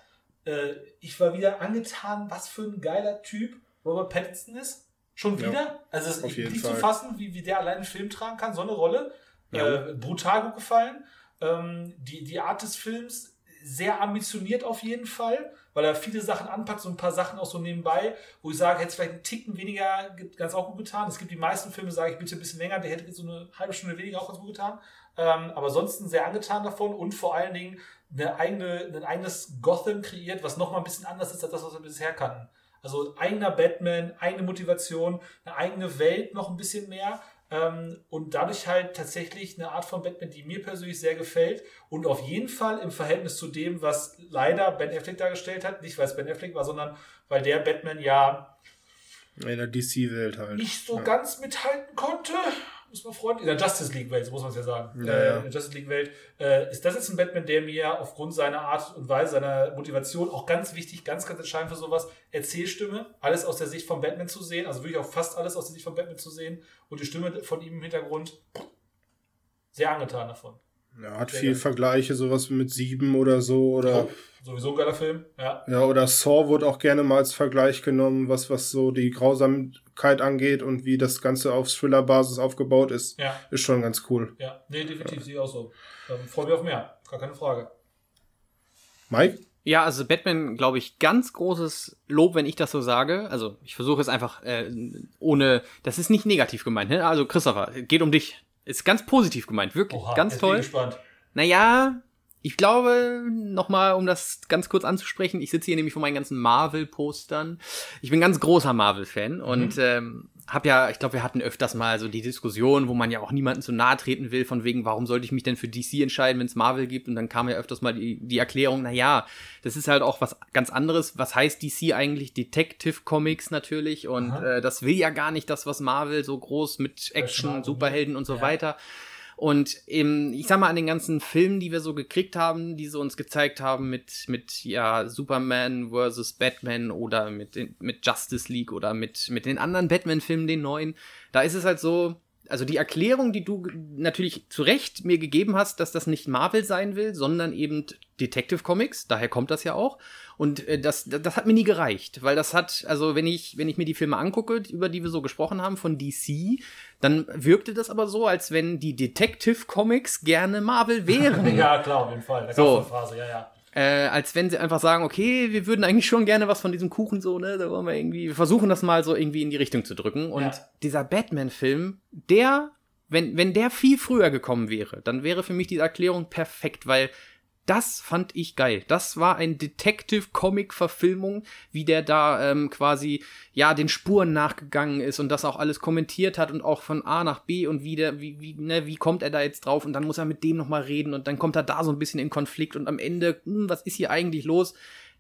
[SPEAKER 2] Äh, ich war wieder angetan, was für ein geiler Typ Robert Pattinson ist. Schon
[SPEAKER 3] Ja,
[SPEAKER 2] wieder. also es ist nicht zu fassen, wie, wie der allein einen Film tragen kann, so eine Rolle.
[SPEAKER 1] Ja.
[SPEAKER 2] Äh, brutal gut gefallen. Ähm, die, die Art des Films sehr ambitioniert auf jeden Fall, weil er viele Sachen anpackt, so ein paar Sachen auch so nebenbei, wo ich sage, hätte es vielleicht einen Ticken weniger ge- ganz auch gut getan. Es gibt die meisten Filme, sage ich bitte ein bisschen länger, der hätte so eine halbe Stunde weniger auch ganz gut getan. Ähm, aber ansonsten sehr angetan davon und vor allen Dingen eine eigene, ein eigenes Gotham kreiert, was nochmal ein bisschen anders ist als das, was wir bisher kannten. Also eigener Batman, eigene Motivation, eine eigene Welt noch ein bisschen mehr. Ähm, und dadurch halt tatsächlich eine Art von Batman, die mir persönlich sehr gefällt und auf jeden Fall im Verhältnis zu dem, was leider Ben Affleck dargestellt hat, nicht weil es Ben Affleck war, sondern weil der Batman ja
[SPEAKER 3] In der DC-Welt halt.
[SPEAKER 2] nicht so
[SPEAKER 3] ja.
[SPEAKER 2] ganz mithalten konnte. Muss man freundlich. In der Justice League-Welt, so muss man es ja sagen.
[SPEAKER 3] Ja,
[SPEAKER 2] äh. In der Justice League-Welt äh, ist das jetzt ein Batman, der mir aufgrund seiner Art und Weise, seiner Motivation, auch ganz wichtig, ganz, ganz entscheidend für sowas, Erzählstimme, alles aus der Sicht von Batman zu sehen, also wirklich auch fast alles aus der Sicht von Batman zu sehen und die Stimme von ihm im Hintergrund sehr angetan davon.
[SPEAKER 3] Ja, hat viel
[SPEAKER 2] geil.
[SPEAKER 3] Vergleiche, sowas mit sieben oder so oder
[SPEAKER 2] Sowieso ein geiler Film, ja.
[SPEAKER 3] ja oder Saw wurde auch gerne mal als Vergleich genommen, was was so die Grausamkeit angeht und wie das Ganze auf Thriller-Basis aufgebaut ist,
[SPEAKER 2] Ja,
[SPEAKER 3] ist schon ganz cool.
[SPEAKER 2] ja. Nee, definitiv sehe ich auch so. Ähm, Freue mich auf mehr, gar keine Frage.
[SPEAKER 3] Mike?
[SPEAKER 1] Ja, also Batman, glaube ich, ganz großes Lob, wenn ich das so sage. Also ich versuche es einfach äh, ohne, das ist nicht negativ gemeint. Ne? Also Christopher, geht um dich. Ist ganz positiv gemeint, wirklich,
[SPEAKER 2] Oha,
[SPEAKER 1] ganz
[SPEAKER 2] bin
[SPEAKER 1] toll.
[SPEAKER 2] ich gespannt.
[SPEAKER 1] Naja, ich glaube, nochmal, um das ganz kurz anzusprechen, ich sitze hier nämlich vor meinen ganzen Marvel-Postern. Ich bin ganz großer Marvel-Fan und ähm, hab ja, ich glaube, wir hatten öfters mal so die Diskussion, wo man ja auch niemanden zu nahe treten will, von wegen, warum sollte ich mich denn für DC entscheiden, wenn es Marvel gibt? Und dann kam ja öfters mal die, die Erklärung, na ja, das ist halt auch was ganz anderes. Was heißt DC eigentlich? Detective Comics natürlich. Und
[SPEAKER 2] Aha.
[SPEAKER 1] äh, das will ja gar nicht das, was Marvel so groß mit Action, Superhelden und so
[SPEAKER 2] ja.
[SPEAKER 1] weiter. Und ähm, ich sag mal, an den ganzen Filmen, die wir so gekriegt haben, die sie uns gezeigt haben mit, mit ja, Superman versus Batman oder mit, mit Justice League oder mit, mit den anderen Batman-Filmen, den neuen, da ist es halt so, also die Erklärung, die du natürlich zu Recht mir gegeben hast, dass das nicht Marvel sein will, sondern eben Detective Comics, daher kommt das ja auch. Und äh, das, das, hat mir nie gereicht, weil das hat, also wenn ich, wenn ich mir die Filme angucke, über die wir so gesprochen haben von DC, dann wirkte das aber so, als wenn die Detective Comics gerne Marvel wären.
[SPEAKER 2] Ja, klar, auf jeden Fall. Da
[SPEAKER 1] So.
[SPEAKER 2] eine Phrase, ja, ja.
[SPEAKER 1] Äh, als wenn sie einfach sagen, okay, wir würden eigentlich schon gerne was von diesem Kuchen so, ne? Da wollen wir irgendwie, wir versuchen das mal so irgendwie in die Richtung zu drücken. Und
[SPEAKER 2] Ja.
[SPEAKER 1] dieser Batman-Film, der, wenn, wenn der viel früher gekommen wäre, dann wäre für mich diese Erklärung perfekt, weil das fand ich geil. Das war ein Detective-Comic-Verfilmung, wie der da ähm, quasi ja den Spuren nachgegangen ist und das auch alles kommentiert hat und auch von A nach B und wie der, wie, wie, ne, wie kommt er da jetzt drauf und dann muss er mit dem nochmal reden und dann kommt er da so ein bisschen in Konflikt und am Ende, hm, was ist hier eigentlich los?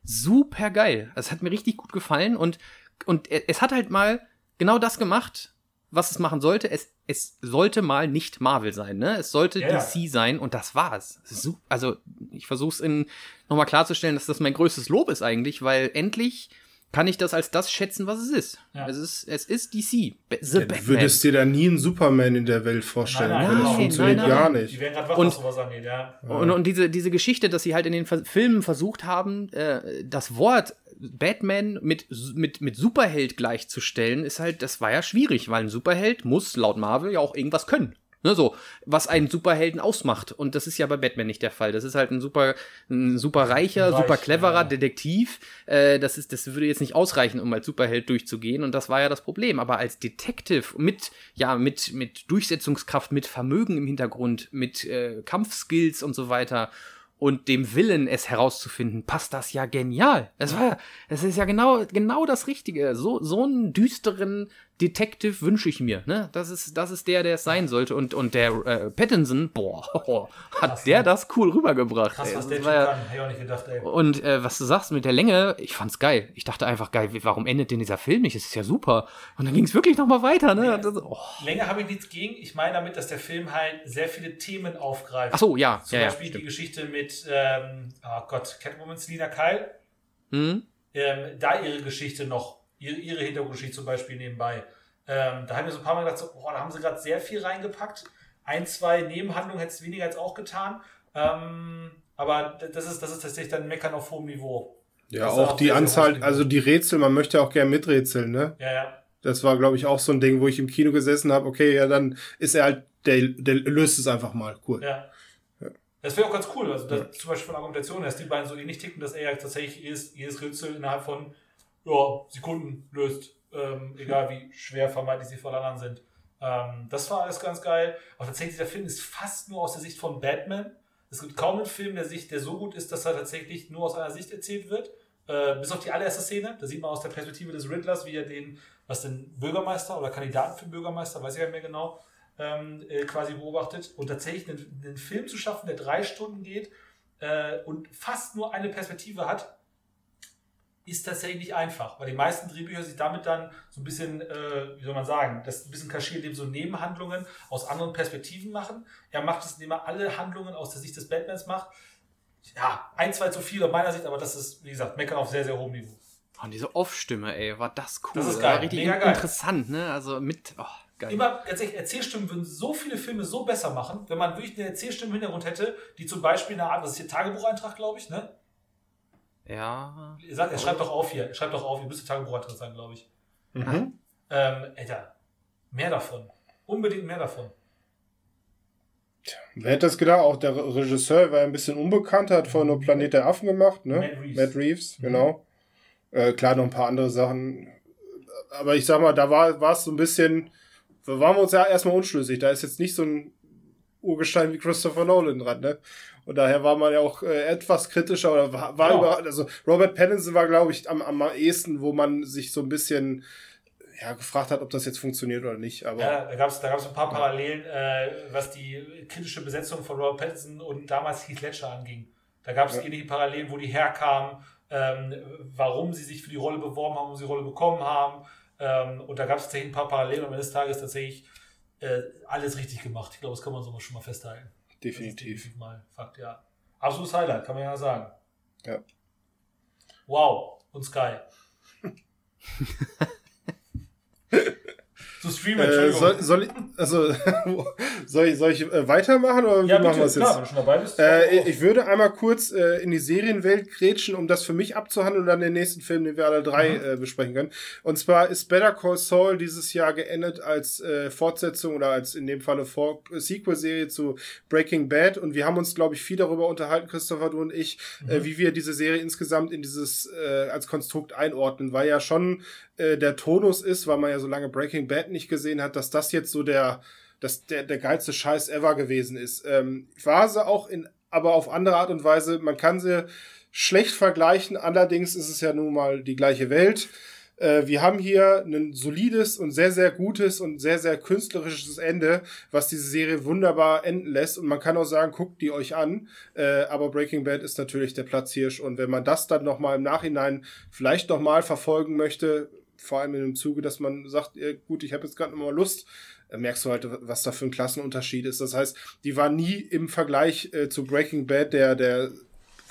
[SPEAKER 1] Super geil. Es hat mir richtig gut gefallen und, und es hat halt mal genau das gemacht, was es machen sollte. Es, es sollte mal nicht Marvel sein, ne? Es sollte
[SPEAKER 2] ja.
[SPEAKER 1] DC sein und das war's. Su- Also, ich versuche es in nochmal klarzustellen, dass das mein größtes Lob ist eigentlich, weil endlich kann ich das als das schätzen, was es ist.
[SPEAKER 2] Ja.
[SPEAKER 1] Es ist, es ist DC. The
[SPEAKER 3] Ja,
[SPEAKER 1] Batman.
[SPEAKER 3] du würdest dir da nie einen Superman in der Welt vorstellen
[SPEAKER 2] Nein, nein,
[SPEAKER 3] können. Das
[SPEAKER 2] nein,
[SPEAKER 3] funktioniert
[SPEAKER 1] nein,
[SPEAKER 3] gar
[SPEAKER 2] Die
[SPEAKER 3] nicht.
[SPEAKER 2] werden gerade wach,
[SPEAKER 1] Und-
[SPEAKER 2] was sowas angeht, ja.
[SPEAKER 1] Und, und diese, diese Geschichte, dass sie halt in den Filmen versucht haben, äh, das Wort Batman mit, mit, mit Superheld gleichzustellen, ist halt, das war ja schwierig, weil ein Superheld muss laut Marvel ja auch irgendwas können. Ne, so, was einen Superhelden ausmacht. Und das ist ja bei Batman nicht der Fall. Das ist halt ein super, ein super reicher,
[SPEAKER 2] Reich,
[SPEAKER 1] super cleverer
[SPEAKER 2] ja.
[SPEAKER 1] Detektiv. Äh, das, ist, das würde jetzt nicht ausreichen, um als Superheld durchzugehen. Und das war ja das Problem. Aber als Detective mit, ja, mit, mit Durchsetzungskraft, mit Vermögen im Hintergrund, mit äh, Kampfskills und so weiter und dem Willen, es herauszufinden, passt das ja genial. Es war, es ist ja genau, genau das Richtige. So, so einen düsteren Detective wünsche ich mir. Ne? Das ist, das ist der, der es sein sollte. Und, und der äh, Pattinson, boah, hat
[SPEAKER 2] Krass,
[SPEAKER 1] der
[SPEAKER 2] ne?
[SPEAKER 1] das cool rübergebracht.
[SPEAKER 2] Krass,
[SPEAKER 1] ey.
[SPEAKER 2] was
[SPEAKER 1] Das
[SPEAKER 2] der
[SPEAKER 1] war ja-
[SPEAKER 2] kann. Hätte ich auch nicht gedacht, ey.
[SPEAKER 1] und äh, was du sagst mit der Länge, ich fand's geil. Ich dachte einfach geil, warum endet denn dieser Film nicht? Es ist ja super. Und dann ging's wirklich noch mal weiter, ne? Das, oh.
[SPEAKER 2] Länger habe ich nichts gegen. Ich meine damit, dass der Film halt sehr viele Themen aufgreift.
[SPEAKER 1] Ach so, ja,
[SPEAKER 2] Zum
[SPEAKER 1] ja, ja.
[SPEAKER 2] Beispiel die
[SPEAKER 1] stimmt.
[SPEAKER 2] Geschichte mit, ähm, oh Gott, Catwoman Selina Kyle.
[SPEAKER 1] Hm?
[SPEAKER 2] Ähm, da ihre Geschichte noch, ihre, ihre Hintergrundgeschichte zum Beispiel nebenbei. Ähm, da haben wir so ein paar Mal gedacht, so, boah, da haben sie gerade sehr viel reingepackt. Ein, zwei Nebenhandlungen hätte es weniger als auch getan. Ähm, aber das ist, das ist tatsächlich dann Meckern auf hohem Niveau.
[SPEAKER 3] Ja, auch
[SPEAKER 2] auch
[SPEAKER 3] die Anzahl, also die Rätsel, man möchte auch gern miträtseln, ne?
[SPEAKER 2] Ja, ja.
[SPEAKER 3] Das war, glaube ich, auch so ein Ding, wo ich im Kino gesessen habe, okay, ja, dann ist er halt, der, der löst es einfach mal, cool.
[SPEAKER 2] Ja. Das wäre auch ganz cool. Also das, zum Beispiel von Argumentation, dass die beiden so ähnlich ticken, dass er ja tatsächlich jedes, jedes Rätsel innerhalb von ja, Sekunden löst. Ähm, egal wie schwer vermeintlich sie vor anderen sind. Ähm, das war alles ganz geil. Aber tatsächlich, der Film ist fast nur aus der Sicht von Batman. Es gibt kaum einen Film, der, sich, der so gut ist, dass er tatsächlich nur aus einer Sicht erzählt wird. Äh, bis auf die allererste Szene. Da sieht man aus der Perspektive des Riddlers, wie er den, was den Bürgermeister oder Kandidaten für Bürgermeister, weiß ich gar nicht mehr genau, ähm, äh, quasi beobachtet. Und tatsächlich einen, einen Film zu schaffen, der drei Stunden geht äh, und fast nur eine Perspektive hat, ist tatsächlich nicht einfach, weil die meisten Drehbücher sich damit dann so ein bisschen, äh, wie soll man sagen, das ein bisschen kaschiert, indem so Nebenhandlungen aus anderen Perspektiven machen. Er macht es, indem er alle Handlungen aus der Sicht des Batmans macht. Ja, ein, zwei zu viel aus meiner Sicht, aber das ist, wie gesagt, meckern auf sehr, sehr hohem Niveau.
[SPEAKER 1] Und diese Off-Stimme, ey, war das cool.
[SPEAKER 2] Das ist
[SPEAKER 1] war
[SPEAKER 2] geil,
[SPEAKER 1] richtig
[SPEAKER 2] mega geil.
[SPEAKER 1] interessant, ne? Also mit, oh, geil.
[SPEAKER 2] Immer, tatsächlich, Erzählstimmen würden so viele Filme so besser machen, wenn man wirklich eine Erzählstimme im Hintergrund hätte, die zum Beispiel eine Art, was ist hier, Tagebucheintrag, glaube ich, ne?
[SPEAKER 1] Ja.
[SPEAKER 2] Ihr sagt, er schreibt doch auf hier, schreibt doch auf, ihr müsst Tagebucheintrag sein, glaube ich.
[SPEAKER 3] Mhm.
[SPEAKER 2] Ähm, Alter, mehr davon. Unbedingt mehr davon.
[SPEAKER 3] Wer hätte das gedacht? Auch der Regisseur war ein bisschen unbekannt, hat vorher nur Planet der Affen gemacht, ne?
[SPEAKER 2] Matt Reeves.
[SPEAKER 3] Matt Reeves,
[SPEAKER 2] Mhm.
[SPEAKER 3] genau. Äh, klar, noch ein paar andere Sachen. Aber ich sag mal, da war war es so ein bisschen, da waren wir uns ja erstmal unschlüssig. Da ist jetzt nicht so ein Urgestein wie Christopher Nolan dran, ne? Und daher war man ja auch äh, etwas kritischer oder war, war
[SPEAKER 2] Genau.
[SPEAKER 3] über, also Robert Pattinson war, glaube ich, am, am ehesten, wo man sich so ein bisschen ja, gefragt hat, ob das jetzt funktioniert oder nicht. Aber
[SPEAKER 2] Ja, da gab es da gab's ein paar Parallelen, äh, was die kritische Besetzung von Robert Pattinson und damals Heath Ledger anging. Da gab es
[SPEAKER 3] Ja.
[SPEAKER 2] ähnliche Parallelen, wo die herkamen, ähm, warum sie sich für die Rolle beworben haben, warum sie die Rolle bekommen haben. Ähm, und da gab es tatsächlich ein paar Parallelen und am Ende des Tages tatsächlich äh, alles richtig gemacht. Ich glaube, das kann man so schon mal festhalten.
[SPEAKER 3] Definitiv
[SPEAKER 2] mal Fakt, ja. Absolutes Highlight, kann man ja sagen.
[SPEAKER 3] Ja.
[SPEAKER 2] Wow. Und Sky. Zu streamen,
[SPEAKER 3] Äh, soll, soll ich, also, soll ich, soll ich äh, weitermachen oder wie
[SPEAKER 2] ja,
[SPEAKER 3] machen
[SPEAKER 2] bitte,
[SPEAKER 3] wir es
[SPEAKER 2] klar,
[SPEAKER 3] jetzt?
[SPEAKER 2] wenn du schon dabei bist.
[SPEAKER 3] Äh, ich würde einmal kurz äh, in die Serienwelt grätschen, um das für mich abzuhandeln und dann den nächsten Film, den wir alle drei
[SPEAKER 2] Mhm.
[SPEAKER 3] äh, besprechen können. Und zwar ist Better Call Saul dieses Jahr geendet als äh, Fortsetzung oder als in dem Falle Vor äh, Sequel-Serie zu Breaking Bad. Und wir haben uns, glaube ich, viel darüber unterhalten, Christopher, du und ich, äh, wie wir diese Serie insgesamt in dieses äh, als Konstrukt einordnen, weil ja schon äh, der Tonus ist, weil man ja so lange Breaking Bad nicht gesehen hat, dass das jetzt so der dass der, der geilste Scheiß ever gewesen ist. Ähm, war sie auch in, aber auf andere Art und Weise, man kann sie schlecht vergleichen, allerdings ist es ja nun mal die gleiche Welt. Äh, wir haben hier ein solides und sehr, sehr gutes und sehr, sehr künstlerisches Ende, was diese Serie wunderbar enden lässt. Und man kann auch sagen, guckt die euch an. Äh, aber Breaking Bad ist natürlich der Platzhirsch. Und wenn man das dann nochmal im Nachhinein vielleicht nochmal verfolgen möchte, vor allem in dem Zuge, dass man sagt, äh, gut, ich habe jetzt gerade nochmal Lust, äh, merkst du halt, was da für ein Klassenunterschied ist. Das heißt, die war nie im Vergleich äh, zu Breaking Bad der, der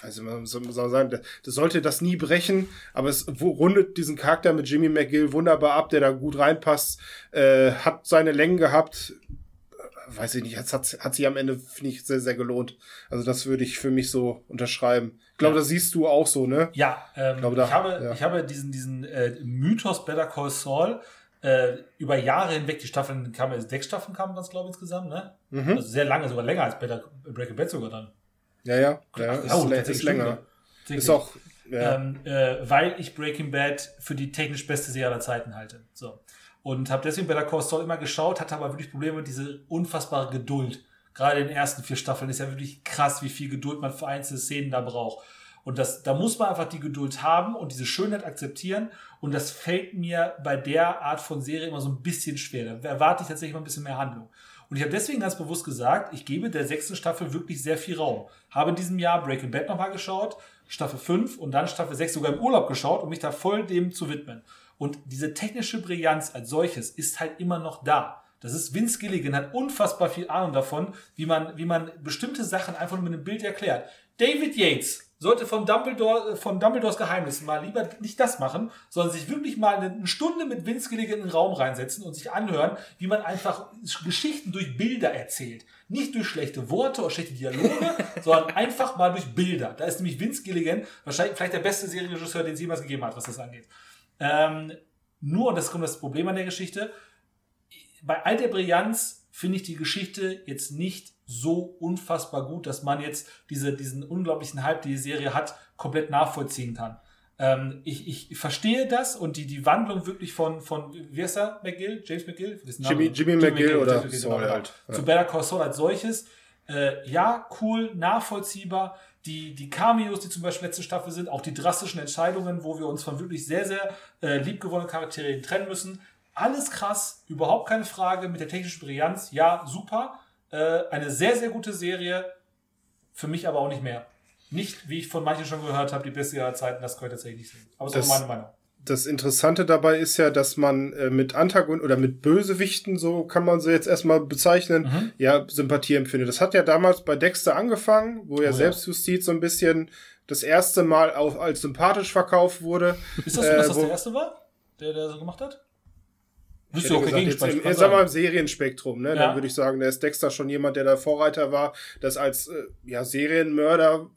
[SPEAKER 3] weiß nicht, was soll man sagen, das sollte das nie brechen, aber es rundet diesen Charakter mit Jimmy McGill wunderbar ab, der da gut reinpasst, äh, hat seine Längen gehabt, weiß ich nicht, hat, hat, hat sich am Ende, finde ich, sehr, sehr gelohnt. Also das würde ich für mich so unterschreiben. Ich glaube, ja. das siehst du auch so, ne?
[SPEAKER 2] Ja, ähm, ich, glaube, da, ich, habe, ja. ich habe diesen, diesen äh, Mythos Better Call Saul äh, über Jahre hinweg, die Staffeln kamen, sechs Staffeln kamen das, glaube ich, insgesamt, ne? Mhm. Also sehr lange, sogar länger als Better, Breaking Bad sogar dann.
[SPEAKER 3] Ja, ja, ja Ach, ist, oh, ist, ist länger. Ist auch,
[SPEAKER 2] ja. Ähm, äh, weil ich Breaking Bad für die technisch beste Serie aller Zeiten halte. So. Und habe deswegen Better Call Saul immer geschaut, hatte aber wirklich Probleme mit dieser unfassbare Geduld. Gerade in den ersten vier Staffeln ist ja wirklich krass, wie viel Geduld man für einzelne Szenen da braucht. Und das, da muss man einfach die Geduld haben und diese Schönheit akzeptieren. Und das fällt mir bei der Art von Serie immer so ein bisschen schwer. Da erwarte ich tatsächlich mal ein bisschen mehr Handlung. Und ich habe deswegen ganz bewusst gesagt, ich gebe der sechsten Staffel wirklich sehr viel Raum. Habe in diesem Jahr Breaking Bad nochmal geschaut, Staffel 5 und dann Staffel 6 sogar im Urlaub geschaut, um mich da voll dem zu widmen. Und diese technische Brillanz als solches ist halt immer noch da. Das ist Vince Gilligan, hat unfassbar viel Ahnung davon, wie man, wie man bestimmte Sachen einfach nur mit einem Bild erklärt. David Yates sollte von Dumbledore, von Dumbledores Geheimnis mal lieber nicht das machen, sondern sich wirklich mal eine Stunde mit Vince Gilligan in den Raum reinsetzen und sich anhören, wie man einfach Geschichten durch Bilder erzählt. Nicht durch schlechte Worte oder schlechte Dialoge, sondern einfach mal durch Bilder. Da ist nämlich Vince Gilligan wahrscheinlich vielleicht der beste Serienregisseur, den es jemals gegeben hat, was das angeht. Ähm, nur, und das kommt das Problem an der Geschichte, bei all der Brillanz finde ich die Geschichte jetzt nicht so unfassbar gut, dass man jetzt diese, diesen unglaublichen Hype, die die Serie hat, komplett nachvollziehen kann. Ähm, ich, ich verstehe das und die, die Wandlung wirklich von, von wie heißt er, McGill? James McGill?
[SPEAKER 3] Jimmy, Jimmy, Jimmy McGill, McGill oder Saul
[SPEAKER 2] halt. Ja. Zu Better Call Saul als solches. Äh, ja, cool, nachvollziehbar die, die Cameos, die zum Beispiel letzte Staffel sind, auch die drastischen Entscheidungen, wo wir uns von wirklich sehr, sehr äh, liebgewonnenen Charakteren trennen müssen. Alles krass, überhaupt keine Frage, mit der technischen Brillanz, ja, super. Äh, eine sehr, sehr gute Serie, für mich aber auch nicht mehr. Nicht, wie ich von manchen schon gehört habe, die beste aller Zeiten, das könnte tatsächlich nicht sein. Aber das ist auch meine Meinung
[SPEAKER 3] das Interessante dabei ist ja, dass man äh, mit Antagon oder mit Bösewichten, so kann man sie jetzt erstmal bezeichnen, mhm. ja, Sympathie empfindet. Das hat ja damals bei Dexter angefangen, wo ja oh, Selbstjustiz so ein bisschen das erste Mal auch als sympathisch verkauft wurde.
[SPEAKER 2] Ist das so, dass äh, das der erste war, der, der so gemacht hat?
[SPEAKER 3] Bist du auch gesagt, jetzt im, sagen wir im Serienspektrum, ne? Ja. Dann würde ich sagen, der ist Dexter schon jemand, der da Vorreiter war, das als äh, ja, Serienmörder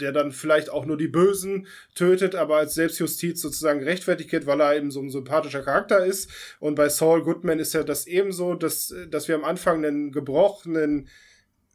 [SPEAKER 3] der dann vielleicht auch nur die Bösen tötet, aber als Selbstjustiz sozusagen gerechtfertigt wird, weil er eben so ein sympathischer Charakter ist. Und bei Saul Goodman ist ja das ebenso, dass, dass wir am Anfang einen gebrochenen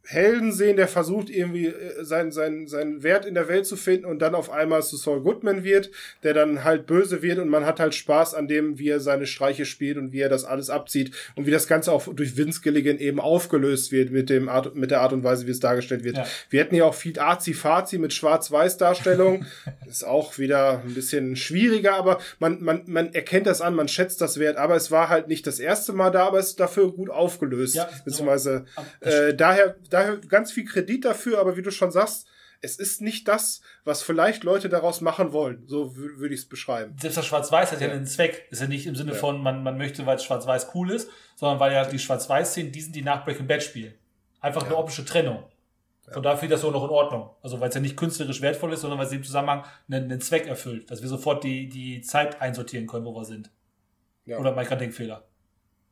[SPEAKER 3] Helden sehen, der versucht irgendwie äh, seinen, seinen, seinen Wert in der Welt zu finden und dann auf einmal zu Saul Goodman wird, der dann halt böse wird und man hat halt Spaß an dem, wie er seine Streiche spielt und wie er das alles abzieht und wie das Ganze auch durch Vince Gilligan eben aufgelöst wird mit dem Art, mit der Art und Weise, wie es dargestellt wird. Ja. Wir hätten ja auch viel Azi-Fazi mit Schwarz-Weiß-Darstellung. ist auch wieder ein bisschen schwieriger, aber man, man, man erkennt das an, man schätzt das Wert, aber es war halt nicht das erste Mal da, aber es ist dafür gut aufgelöst. Ja, beziehungsweise äh, daher daher ganz viel Kredit dafür, aber wie du schon sagst, es ist nicht das, was vielleicht Leute daraus machen wollen. So würde ich es beschreiben.
[SPEAKER 2] Selbst das Schwarz-Weiß hat ja, ja einen Zweck. Ist ja nicht im Sinne ja. von, man, man möchte, weil es Schwarz-Weiß cool ist, sondern weil ja die Schwarz-Weiß-Szenen, die sind, die nach Breaking Bad spielen. Einfach ja. eine optische Trennung. Von daher finde ich das so noch in Ordnung. Also weil es ja nicht künstlerisch wertvoll ist, sondern weil es im Zusammenhang einen, einen Zweck erfüllt. Dass wir sofort die, die Zeit einsortieren können, wo wir sind. Ja. Oder gerade Denkfehler?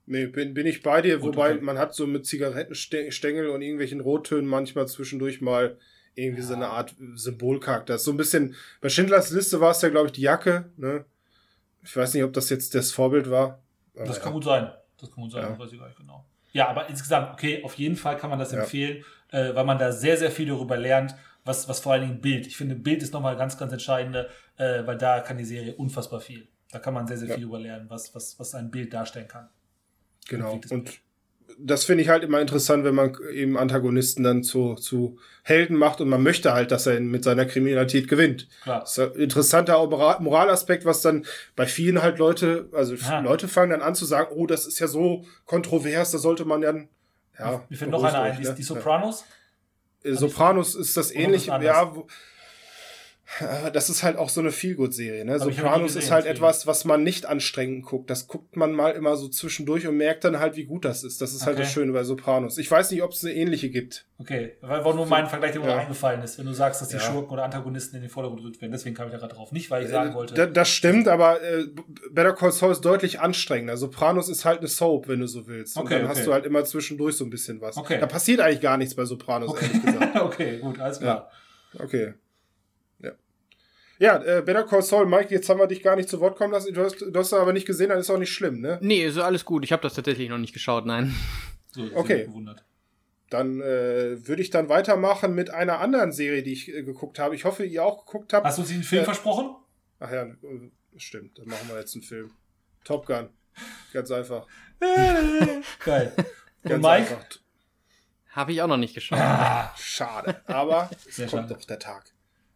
[SPEAKER 3] Nee, bin, bin ich bei dir, Gut, wobei man hat so mit Zigarettenstängel und irgendwelchen Rottönen manchmal zwischendurch mal irgendwie ja. so eine Art Symbolcharakter. So ein bisschen, bei Schindlers Liste war es ja, glaube ich, die Jacke, ne? Ich weiß nicht, ob das jetzt das Vorbild war.
[SPEAKER 2] das kann ja. gut sein. Das kann gut sein, ja. weiß ich gar nicht genau. Ja, aber insgesamt, okay, auf jeden Fall kann man das empfehlen, äh, weil man da sehr, sehr viel darüber lernt, was, was vor allen Dingen Bild. Ich finde, Bild ist nochmal ganz, ganz entscheidend, äh, weil da kann die Serie unfassbar viel. Da kann man sehr, sehr viel darüber lernen, was, was, was ein Bild darstellen kann.
[SPEAKER 3] Genau. Und das finde ich halt immer interessant, wenn man eben Antagonisten dann zu, zu Helden macht und man möchte halt, dass er mit seiner Kriminalität gewinnt. Klar. Das ist ein interessanter Moralaspekt, was dann bei vielen halt Leute, also ja. Leute fangen dann an zu sagen, oh, das ist ja so kontrovers, da sollte man dann, ja.
[SPEAKER 2] Mir fällt noch einer ein, die, ne? die Sopranos?
[SPEAKER 3] Ja. Sopranos ist das ähnlich, ja, wo, Das ist halt auch so eine Feelgood-Serie. Ne? Sopranos ist halt etwas, was man nicht anstrengend guckt. Das guckt man mal immer so zwischendurch und merkt dann halt, wie gut das ist. Das ist halt
[SPEAKER 2] Okay.
[SPEAKER 3] das Schöne bei Sopranos. Ich weiß nicht, ob es eine ähnliche gibt.
[SPEAKER 2] Okay, weil war nur mein Vergleich, der mir
[SPEAKER 3] Ja.
[SPEAKER 2] eingefallen ist, wenn du sagst, dass die
[SPEAKER 3] Ja.
[SPEAKER 2] Schurken oder Antagonisten in den Vordergrund gerückt werden. Deswegen kam ich da gerade drauf. Nicht, weil ich sagen wollte.
[SPEAKER 3] Da, das stimmt, aber äh, Better Call Saul ist deutlich anstrengender. Sopranos ist halt eine Soap, wenn du so willst. Und
[SPEAKER 2] Okay,
[SPEAKER 3] dann
[SPEAKER 2] okay.
[SPEAKER 3] hast du halt immer zwischendurch so ein bisschen was.
[SPEAKER 2] Okay.
[SPEAKER 3] Da passiert eigentlich gar nichts bei Sopranos, ehrlich gesagt.
[SPEAKER 2] okay, gut, alles klar.
[SPEAKER 3] Okay. Ja. Äh, Better Call Saul, Mike, jetzt haben wir dich gar nicht zu Wort kommen lassen. Du hast, du hast aber nicht gesehen, dann ist auch nicht schlimm, ne?
[SPEAKER 1] Nee, ist alles gut. Ich habe das tatsächlich noch nicht geschaut, nein.
[SPEAKER 2] So,
[SPEAKER 3] Okay. Dann äh, würde ich dann weitermachen mit einer anderen Serie, die ich äh, geguckt habe. Ich hoffe, ihr auch geguckt habt.
[SPEAKER 2] Hast du uns den Film
[SPEAKER 3] Äh,
[SPEAKER 2] versprochen?
[SPEAKER 3] Ach ja, äh, stimmt. Dann machen wir jetzt einen Film. Top Gun. Ganz einfach.
[SPEAKER 2] Geil. Und
[SPEAKER 3] Ganz
[SPEAKER 2] Mike?
[SPEAKER 3] einfach.
[SPEAKER 1] Habe ich auch noch nicht geschaut.
[SPEAKER 3] Schade. Aber es kommt noch der Tag.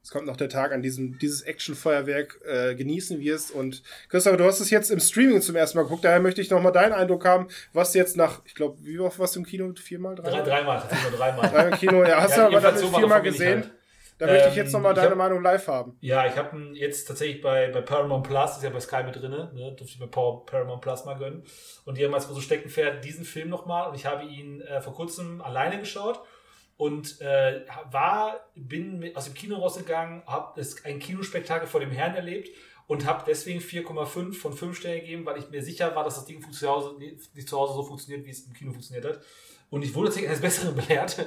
[SPEAKER 3] Es kommt noch der Tag, an diesem dieses Actionfeuerwerk äh, genießen wir es. Und Christopher, du hast es jetzt im Streaming zum ersten Mal geguckt. Daher möchte ich noch mal deinen Eindruck haben, was jetzt nach, ich glaube, wie oft warst du im Kino? Viermal,
[SPEAKER 2] Drei,
[SPEAKER 3] dreimal?
[SPEAKER 2] dreimal, dreimal.
[SPEAKER 3] Drei im Kino, ja, hast
[SPEAKER 2] Ja,
[SPEAKER 3] du aber dann
[SPEAKER 2] so
[SPEAKER 3] viermal gesehen.
[SPEAKER 2] halt.
[SPEAKER 3] Da möchte ich
[SPEAKER 2] Ähm,
[SPEAKER 3] jetzt noch mal deine
[SPEAKER 2] hab-
[SPEAKER 3] Meinung live haben.
[SPEAKER 2] Ja, ich habe ihn jetzt tatsächlich bei, bei Paramount Plus, ist ja bei Sky mit drin, ne? durfte ich mir Par- Paramount Plus mal gönnen. Und die haben als große Steckenpferd diesen Film nochmal und ich habe ihn äh, vor kurzem alleine geschaut und äh, war, bin mit, aus dem Kino rausgegangen, habe ein Kinospektakel vor dem Herrn erlebt und habe deswegen 4,5 von 5 Sternen gegeben, weil ich mir sicher war, dass das Ding zu Hause, nicht, zu Hause so funktioniert, wie es im Kino funktioniert hat. Und ich wurde tatsächlich eines Besseren belehrt.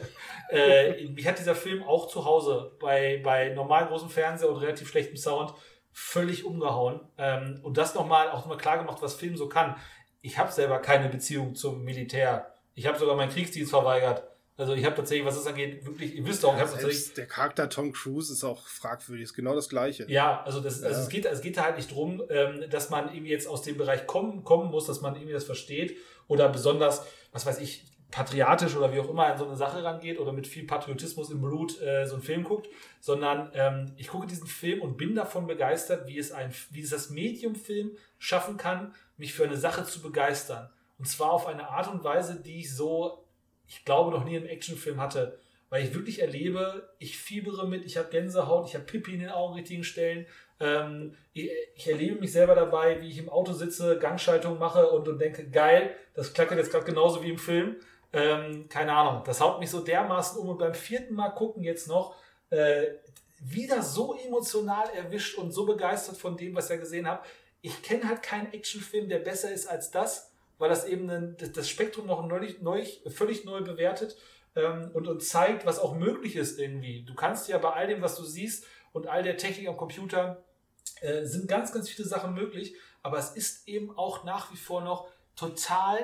[SPEAKER 2] äh, mich hat dieser Film auch zu Hause bei, bei normal großem Fernseher und relativ schlechtem Sound völlig umgehauen. Ähm, und das nochmal auch nochmal klar gemacht, was Film so kann. Ich habe selber keine Beziehung zum Militär. Ich habe sogar meinen Kriegsdienst verweigert. Also ich habe tatsächlich, was das angeht, wirklich, ihr wisst auch, ich habe tatsächlich
[SPEAKER 3] der Charakter Tom Cruise ist auch fragwürdig. Ist genau das Gleiche.
[SPEAKER 2] ja, also, das, also
[SPEAKER 3] Ja.
[SPEAKER 2] es, geht, es geht da halt nicht drum, ähm, dass man irgendwie jetzt aus dem Bereich kommen, kommen muss, dass man irgendwie das versteht oder besonders, was weiß ich, patriotisch oder wie auch immer an so eine Sache rangeht oder mit viel Patriotismus im Blut äh, so einen Film guckt, sondern ähm, ich gucke diesen Film und bin davon begeistert, wie es, ein, wie es das Medium-Film schaffen kann, mich für eine Sache zu begeistern. Und zwar auf eine Art und Weise, die ich so, ich glaube, noch nie im Actionfilm hatte. Weil ich wirklich erlebe, ich fiebere mit, ich habe Gänsehaut, ich habe Pipi in den Augen richtigen Stellen. Ähm, ich, ich erlebe mich selber dabei, wie ich im Auto sitze, Gangschaltung mache und, und denke, geil, das klackert jetzt gerade genauso wie im Film. Ähm, keine Ahnung, das haut mich so dermaßen um und beim vierten Mal gucken jetzt noch äh, wieder so emotional erwischt und so begeistert von dem, was ich gesehen habe. Ich kenne halt keinen Actionfilm, der besser ist als das, weil das eben ein, das- Spektrum noch neu, neu, völlig neu bewertet ähm, und uns zeigt, was auch möglich ist irgendwie. Du kannst ja bei all dem, was du siehst und all der Technik am Computer, äh, sind ganz, ganz viele Sachen möglich, aber es ist eben auch nach wie vor noch total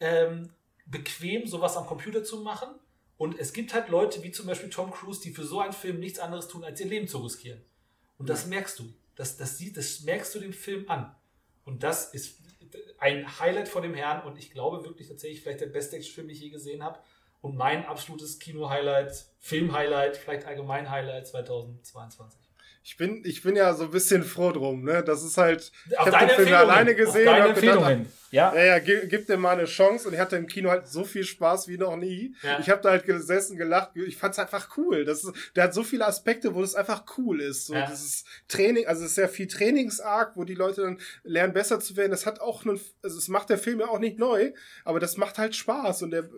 [SPEAKER 2] ähm, bequem, sowas am Computer zu machen. Und es gibt halt Leute wie zum Beispiel Tom Cruise, die für so einen Film nichts anderes tun, als ihr Leben zu riskieren. Und das merkst du. Das, das, sieht, das merkst du dem Film an. Und das ist ein Highlight vor dem Herrn und ich glaube wirklich tatsächlich vielleicht der beste Actionfilm, den ich je gesehen habe. Und mein absolutes Kino-Highlight, Film-Highlight, vielleicht allgemein Highlight 2022.
[SPEAKER 3] Ich bin, ich bin ja so ein bisschen froh drum, ne? Das ist halt. Ich habe den Film alleine gesehen
[SPEAKER 2] Auf
[SPEAKER 3] und
[SPEAKER 2] deine
[SPEAKER 3] hab gedacht.
[SPEAKER 2] Ja.
[SPEAKER 3] Ja, ja, gib, gib dem mal eine Chance. Und ich hatte im Kino halt so viel Spaß wie noch nie.
[SPEAKER 2] Ja.
[SPEAKER 3] Ich habe da halt gesessen, gelacht. Ich fand's einfach cool. Das ist, der hat so viele Aspekte, wo es einfach cool ist. So
[SPEAKER 2] Ja.
[SPEAKER 3] dieses Training, also es ist ja viel Trainingsarg, wo die Leute dann lernen, besser zu werden. Das hat auch einen, also es macht der Film ja auch nicht neu, aber das macht halt Spaß und der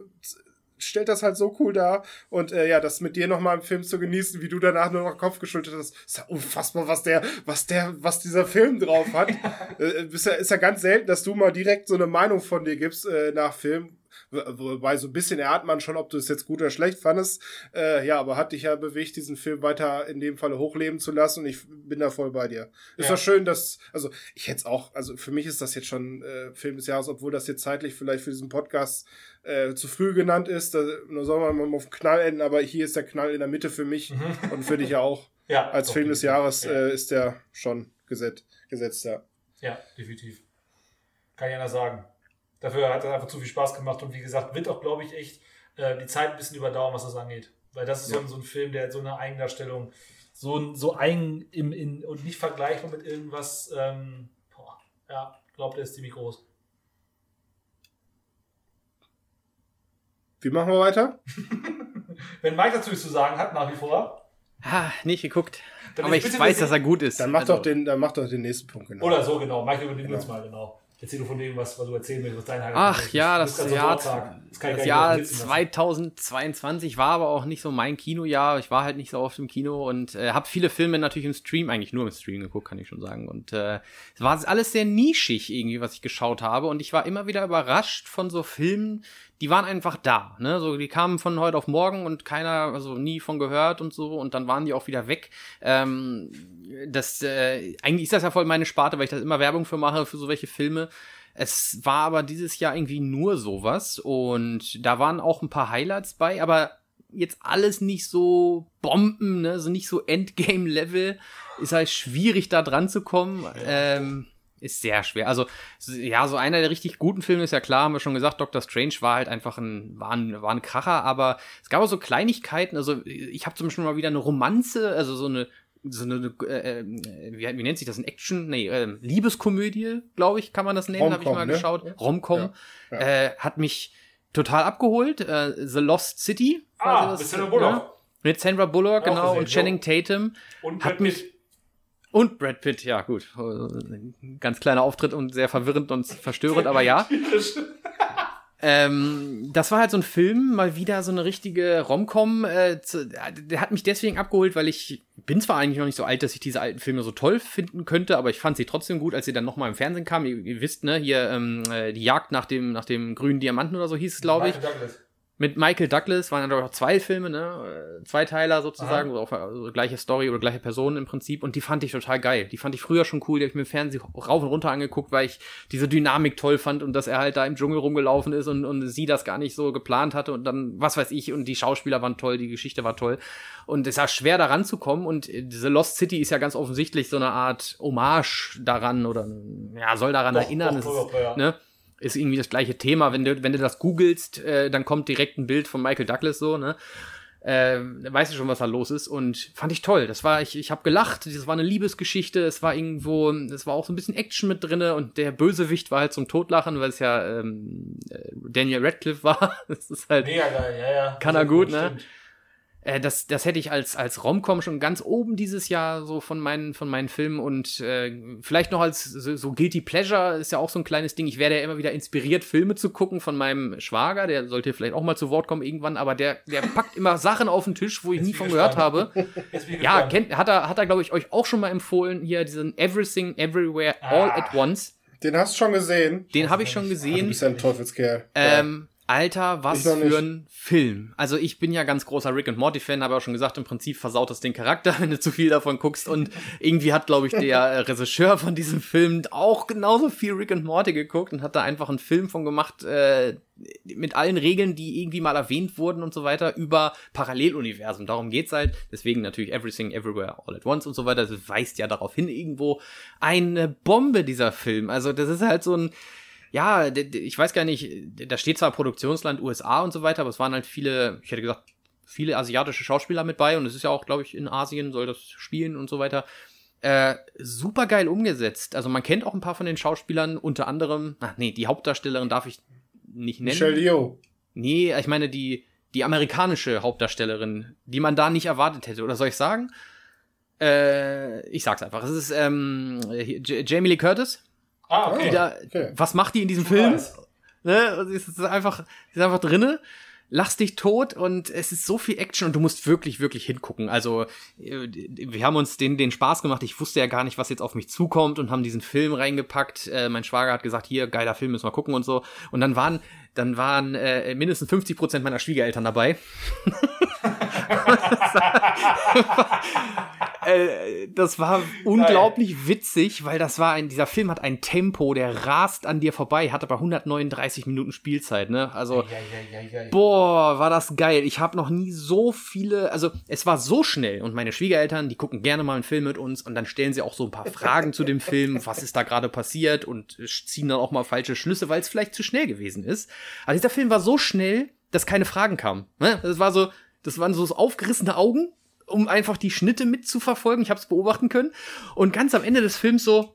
[SPEAKER 3] stellt das halt so cool dar. Und äh, ja, das mit dir nochmal im Film zu genießen, wie du danach nur noch Kopf geschüttelt hast, ist ja unfassbar, was der, was der, was dieser Film drauf hat. äh, ist, ja, ist ja ganz selten, dass du mal direkt so eine Meinung von dir gibst äh, nach Film. Wobei so ein bisschen erahnt man schon, ob du es jetzt gut oder schlecht fandest. Äh, ja, aber hat dich ja bewegt, diesen Film weiter in dem Falle hochleben zu lassen und ich bin da voll bei dir. Ist
[SPEAKER 2] Ja.
[SPEAKER 3] doch schön, dass, also ich hätte es auch, also für mich ist das jetzt schon äh, Film des Jahres, obwohl das jetzt zeitlich vielleicht für diesen Podcast äh, zu früh genannt ist. Da, da soll man mal auf den Knall enden, aber hier ist der Knall in der Mitte für mich und für dich ja auch.
[SPEAKER 2] ja
[SPEAKER 3] Als Film des. Jahres
[SPEAKER 2] Ja.
[SPEAKER 3] äh, ist der schon gesetzt, gesetzt ja.
[SPEAKER 2] Ja, definitiv. Kann ich anders sagen. Dafür hat es einfach zu viel Spaß gemacht und wie gesagt, wird auch, glaube ich, echt äh, die Zeit ein bisschen überdauern, was das angeht. Weil das ist so,
[SPEAKER 3] Ja.
[SPEAKER 2] ein, so ein Film, der hat so eine Eigendarstellung, so, ein- so eigen im, in, und nicht vergleichbar mit irgendwas. Ähm, boah, ja, ich glaube, der ist ziemlich groß.
[SPEAKER 3] Wie machen wir weiter?
[SPEAKER 2] Wenn Mike dazu zu sagen hat, nach wie vor.
[SPEAKER 1] Ha, nicht geguckt.
[SPEAKER 2] Dann
[SPEAKER 1] Aber ich weiß, dass er gut ist.
[SPEAKER 3] Dann mach,
[SPEAKER 1] Also,
[SPEAKER 3] doch den, dann mach doch den nächsten Punkt, genau.
[SPEAKER 2] Oder so, genau. Michael, übernehmen wir uns mal, genau. Erzähl du von dem, was, was du erzählen willst, was dein Highlight
[SPEAKER 1] Ach
[SPEAKER 2] ist.
[SPEAKER 1] ja, das
[SPEAKER 2] ganz
[SPEAKER 1] Jahr.
[SPEAKER 2] Das
[SPEAKER 1] das Jahr
[SPEAKER 2] nicht überblitzen lassen.
[SPEAKER 1] 2022 war aber auch nicht so mein Kinojahr. Ich war halt nicht so oft im Kino und äh, habe viele Filme natürlich im Stream, eigentlich nur im Stream geguckt, kann ich schon sagen. Und äh, es war alles sehr nischig irgendwie, was ich geschaut habe. Und ich war immer wieder überrascht von so Filmen, die waren einfach da. Ne? So, die kamen von heute auf morgen und keiner, also nie von gehört und so. Und dann waren die auch wieder weg. Ähm, das, äh, eigentlich ist das ja voll meine Sparte, weil ich da immer Werbung für mache, für so welche Filme. Es war aber dieses Jahr irgendwie nur sowas und da waren auch ein paar Highlights bei, aber jetzt alles nicht so Bomben, ne, so nicht so Endgame-Level. Ist halt schwierig da dran zu kommen. Ähm, ist sehr schwer. Also, so- ja, so einer der richtig guten Filme ist ja klar, haben wir schon gesagt, Doctor Strange war halt einfach ein, war ein, war ein Kracher, aber es gab auch so Kleinigkeiten. Also, ich habe zum Beispiel mal wieder eine Romanze, also so eine so eine, äh, äh, wie, wie nennt sich das, ein Action, nee, äh, Liebeskomödie, glaube ich, kann man das nennen, habe ich mal
[SPEAKER 3] ne?
[SPEAKER 1] geschaut. Romcom,
[SPEAKER 3] Ja, ja.
[SPEAKER 1] Äh, hat mich total abgeholt. Äh, The Lost City.
[SPEAKER 2] Ah,
[SPEAKER 1] quasi
[SPEAKER 2] mit Sandra Bullock.
[SPEAKER 1] ne? Mit Sandra Bullock,
[SPEAKER 2] Auch
[SPEAKER 1] genau,
[SPEAKER 2] gesehen,
[SPEAKER 1] und Channing Tatum.
[SPEAKER 2] Und
[SPEAKER 1] Hat mich-. Und Brad Pitt, ja gut. Ganz kleiner Auftritt und sehr verwirrend und verstörend, aber ja. Ähm, das war halt so ein Film, mal wieder so eine richtige Romcom. Äh, zu- der hat mich deswegen abgeholt, weil ich bin zwar eigentlich noch nicht so alt, dass ich diese alten Filme so toll finden könnte, aber ich fand sie trotzdem gut, als sie dann nochmal im Fernsehen kamen. Ihr, ihr wisst, ne, hier ähm, äh, die Jagd nach dem, nach dem grünen Diamanten oder so hieß es, glaube ich.
[SPEAKER 2] Michael Douglas.
[SPEAKER 1] Mit Michael Douglas waren dann auch zwei Filme, ne? äh, Zweiteiler sozusagen, so auf, also gleiche Story oder gleiche Personen im Prinzip. Und die fand ich total geil. Die fand ich früher schon cool. Die habe ich mir im Fernsehen rauf und runter angeguckt, weil ich diese Dynamik toll fand und dass er halt da im Dschungel rumgelaufen ist und, und sie das gar nicht so geplant hatte und dann, was weiß ich, und die Schauspieler waren toll, die Geschichte war toll. Und es war schwer da ranzukommen und äh, diese Lost City ist ja ganz offensichtlich so eine Art Hommage daran oder ja, soll daran
[SPEAKER 2] Doch,
[SPEAKER 1] erinnern.
[SPEAKER 2] doch,
[SPEAKER 1] ist,
[SPEAKER 2] doch, ja.
[SPEAKER 1] ne? Ist irgendwie das gleiche Thema. Wenn du, wenn du das googelst, äh, dann kommt direkt ein Bild von Michael Douglas so, ne? Äh, weißt du schon, was da los ist. Und fand ich toll. Das war, ich, ich habe gelacht. Das war eine Liebesgeschichte. Es war irgendwo, es war auch so ein bisschen Action mit drinne und der Bösewicht war halt zum Totlachen, weil es ja ähm, äh, Daniel Radcliffe war. Das ist halt.
[SPEAKER 2] Mega geil, ja, ja.
[SPEAKER 1] Kann er gut, ne?
[SPEAKER 2] Stimmt.
[SPEAKER 1] Äh, das, das hätte ich als, als Romcom schon ganz oben dieses Jahr so von meinen, von meinen Filmen und äh, vielleicht noch als so, so Guilty Pleasure ist ja auch so ein kleines Ding. Ich werde ja immer wieder inspiriert, Filme zu gucken von meinem Schwager, der sollte vielleicht auch mal zu Wort kommen irgendwann, aber der, der packt immer Sachen auf den Tisch, wo ich
[SPEAKER 2] Jetzt
[SPEAKER 1] nie von gehört habe. Ja, kennt, hat er, hat er glaube ich, euch auch schon mal empfohlen, hier diesen Everything, Everywhere, All
[SPEAKER 2] Ah.
[SPEAKER 1] at Once.
[SPEAKER 3] Den hast du schon gesehen.
[SPEAKER 1] Den habe ich schon
[SPEAKER 3] Ah, du
[SPEAKER 1] gesehen.
[SPEAKER 3] bist ja ein Teufelskerl.
[SPEAKER 1] Ähm, Alter, was für ein Film. Also ich bin ja ganz großer Rick and Morty Fan, habe auch schon gesagt, im Prinzip versaut es den Charakter, wenn du zu viel davon guckst. Und irgendwie hat, glaube ich, der Regisseur von diesem Film auch genauso viel Rick and Morty geguckt und hat da einfach einen Film von gemacht, äh, mit allen Regeln, die irgendwie mal erwähnt wurden und so weiter, über Paralleluniversen. Darum geht's halt. Deswegen natürlich Everything, Everywhere, All at Once und so weiter. Das weist ja darauf hin, irgendwo eine Bombe, dieser Film. Also das ist halt so ein, ja, ich weiß gar nicht, da steht zwar Produktionsland USA und so weiter, aber es waren halt viele, ich hätte gesagt, viele asiatische Schauspieler mit bei und es ist ja auch, glaube ich, in Asien soll das spielen und so weiter. Äh, super geil umgesetzt. Also man kennt auch ein paar von den Schauspielern, unter anderem, ach nee, die Hauptdarstellerin darf ich nicht nennen.
[SPEAKER 3] Michelle Yeoh.
[SPEAKER 1] Nee, ich meine die, die amerikanische Hauptdarstellerin, die man da nicht erwartet hätte. Oder soll ich sagen? Äh, ich sag's einfach. Es ist ähm, Jamie Lee Curtis.
[SPEAKER 2] Ah, okay.
[SPEAKER 1] Die da,
[SPEAKER 3] okay.
[SPEAKER 1] Was macht die in diesem Film? Ne? Und Es ist einfach, sie ist einfach drinne, lachst dich tot und es ist so viel Action und du musst wirklich, wirklich hingucken. Also, äh, wir haben uns den, den Spaß gemacht. Ich wusste ja gar nicht, was jetzt auf mich zukommt und haben diesen Film reingepackt. Äh, mein Schwager hat gesagt, hier, geiler Film, müssen wir gucken und so. Und dann waren, dann waren äh, mindestens 50 Prozent meiner Schwiegereltern dabei. äh, das war unglaublich witzig, weil das war ein, dieser Film hat ein Tempo, der rast an dir vorbei, hat aber 139 Minuten Spielzeit, ne? Also,
[SPEAKER 2] Ja, ja, ja, ja.
[SPEAKER 1] boah, war das geil. Ich habe noch nie so viele, also es war so schnell und meine Schwiegereltern, die gucken gerne mal einen Film mit uns und dann stellen sie auch so ein paar Fragen zu dem Film, was ist da gerade passiert und ziehen dann auch mal falsche Schlüsse, weil es vielleicht zu schnell gewesen ist. Aber dieser Film war so schnell, dass keine Fragen kamen. Ne? Das war so, das waren so aufgerissene Augen, um einfach die Schnitte mitzuverfolgen. Ich habe es beobachten können und ganz am Ende des Films so,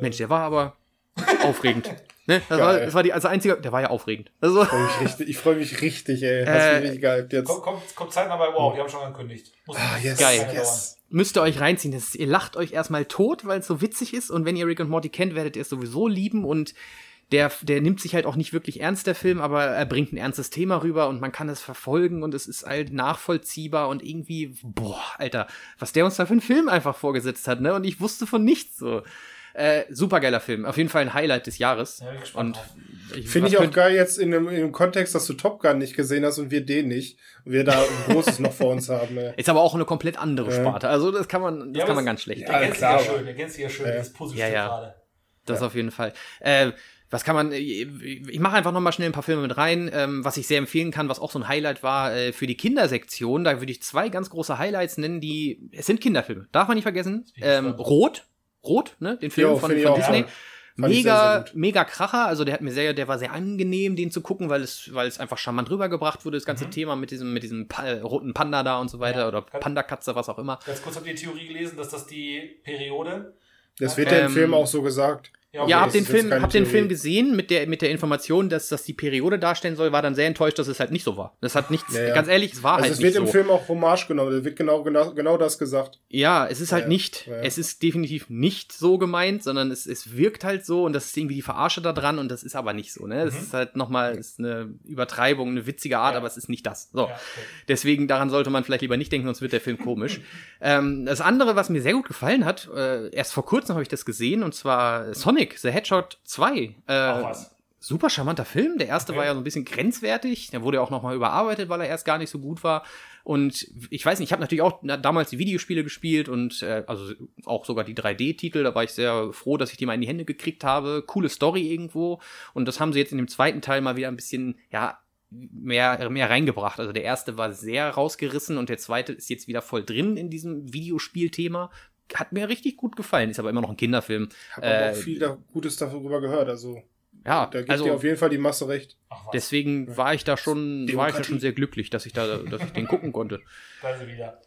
[SPEAKER 1] Mensch, der war aber aufregend. Ne? Das, war, das war die, also einzige, der war ja aufregend. Also,
[SPEAKER 3] Ich freu mich richtig, ich freue mich richtig, ey. Hast
[SPEAKER 1] Äh,
[SPEAKER 3] mich gehypt jetzt.
[SPEAKER 2] Kommt, kommt, kommt zeitnah bei Wow, die haben schon angekündigt. Muss
[SPEAKER 3] Ah, yes,
[SPEAKER 1] Geil.
[SPEAKER 3] yes.
[SPEAKER 1] müsst ihr euch reinziehen. Das ist, ihr lacht euch erstmal tot, weil es so witzig ist. Und wenn ihr Rick und Morty kennt, werdet ihr es sowieso lieben. Und der, der nimmt sich halt auch nicht wirklich ernst, der Film, aber er bringt ein ernstes Thema rüber und man kann es verfolgen und es ist halt nachvollziehbar und irgendwie, boah, Alter, was der uns da für einen Film einfach vorgesetzt hat, ne? Und ich wusste von nichts so. Äh, supergeiler Film. Auf jeden Fall ein Highlight des Jahres.
[SPEAKER 2] Ja, bin gespannt
[SPEAKER 1] und ich,
[SPEAKER 3] Finde ich auch geil jetzt in dem, in dem Kontext, dass du Top Gun nicht gesehen hast und wir den nicht. Und wir da ein großes noch vor uns haben. Ey.
[SPEAKER 1] Ist aber auch eine komplett andere. Sparte. Also das kann man, das
[SPEAKER 2] Ja,
[SPEAKER 1] kann man ganz schlecht.
[SPEAKER 3] Ja,
[SPEAKER 2] Ergänzt ja schön, ergänzt sich ja schön,
[SPEAKER 3] Ja.
[SPEAKER 2] das Puzzlestück
[SPEAKER 1] Ja, ja.
[SPEAKER 2] gerade.
[SPEAKER 1] Das auf jeden Fall. Äh, was kann man, ich mache einfach noch mal schnell ein paar Filme mit rein, ähm, was ich sehr empfehlen kann, was auch so ein Highlight war äh, für die Kindersektion. Da würde ich zwei ganz große Highlights nennen, die, es sind Kinderfilme, darf man nicht vergessen. Ähm. Rot, Rot, ne, den Film
[SPEAKER 3] Jo,
[SPEAKER 1] von, von Disney.
[SPEAKER 3] sehr,
[SPEAKER 1] Mega,
[SPEAKER 3] sehr gut.
[SPEAKER 1] mega Kracher, also der hat mir sehr, der war sehr angenehm, den zu gucken, weil es, weil es einfach charmant rübergebracht wurde, das ganze Thema mit diesem, mit diesem pa äh, roten Panda da und so weiter,
[SPEAKER 2] Mhm. Ja.
[SPEAKER 1] oder Panda-Katze, was auch immer.
[SPEAKER 2] Ganz kurz habt ihr die Theorie gelesen, dass das die Periode.
[SPEAKER 3] Das wird ja
[SPEAKER 1] Ähm,
[SPEAKER 3] im Film auch so gesagt.
[SPEAKER 2] Okay,
[SPEAKER 1] Ja, hab den Film, hab den. Film gesehen mit der, mit der Information, dass das die Periode darstellen soll, war dann sehr enttäuscht, dass es halt nicht so war. Das hat nichts,
[SPEAKER 3] Ja, ja.
[SPEAKER 1] ganz ehrlich, es war
[SPEAKER 3] Also
[SPEAKER 1] halt
[SPEAKER 3] es
[SPEAKER 1] nicht
[SPEAKER 3] wird
[SPEAKER 1] so.
[SPEAKER 3] im Film auch Hommage genommen. Da wird genau, genau, genau das gesagt.
[SPEAKER 1] Ja, es ist halt
[SPEAKER 3] Ja,
[SPEAKER 1] nicht,
[SPEAKER 3] ja.
[SPEAKER 1] es ist definitiv nicht so gemeint, sondern es, es wirkt halt so und das ist irgendwie die Verarsche da dran und das ist aber nicht so, ne? Das ist halt nochmal, ist eine Übertreibung, eine witzige Art,
[SPEAKER 2] Ja.
[SPEAKER 1] aber es ist nicht das. So.
[SPEAKER 2] Ja, okay.
[SPEAKER 1] Deswegen, daran sollte man vielleicht lieber nicht denken, sonst wird der Film komisch. ähm, das andere, was mir sehr gut gefallen hat, äh, erst vor kurzem habe ich das gesehen, und zwar Sonic, The Hedgehog 2. Äh,
[SPEAKER 2] Auch was.
[SPEAKER 1] super charmanter Film. Der erste
[SPEAKER 2] Okay.
[SPEAKER 1] war ja so ein bisschen grenzwertig. Der wurde ja auch nochmal überarbeitet, weil er erst gar nicht so gut war. Und ich weiß nicht, ich habe natürlich auch damals die Videospiele gespielt und äh, also auch sogar die 3D-Titel. Da war ich sehr froh, dass ich die mal in die Hände gekriegt habe. Coole Story irgendwo. Und das haben sie jetzt in dem zweiten Teil mal wieder ein bisschen, ja, mehr, mehr reingebracht. Also der erste war sehr rausgerissen und der zweite ist jetzt wieder voll drin in diesem Videospielthema. Hat mir richtig gut gefallen. Ist aber immer noch ein Kinderfilm.
[SPEAKER 3] Hab aber
[SPEAKER 1] Äh,
[SPEAKER 3] auch viel da Gutes darüber gehört. Also
[SPEAKER 1] Ja,
[SPEAKER 3] da gibt
[SPEAKER 1] also
[SPEAKER 3] dir auf jeden Fall die Masse recht.
[SPEAKER 2] Ach
[SPEAKER 1] Deswegen war ich da schon, war ich da schon sehr glücklich, dass ich da, dass ich den gucken konnte.
[SPEAKER 2] sie wieder.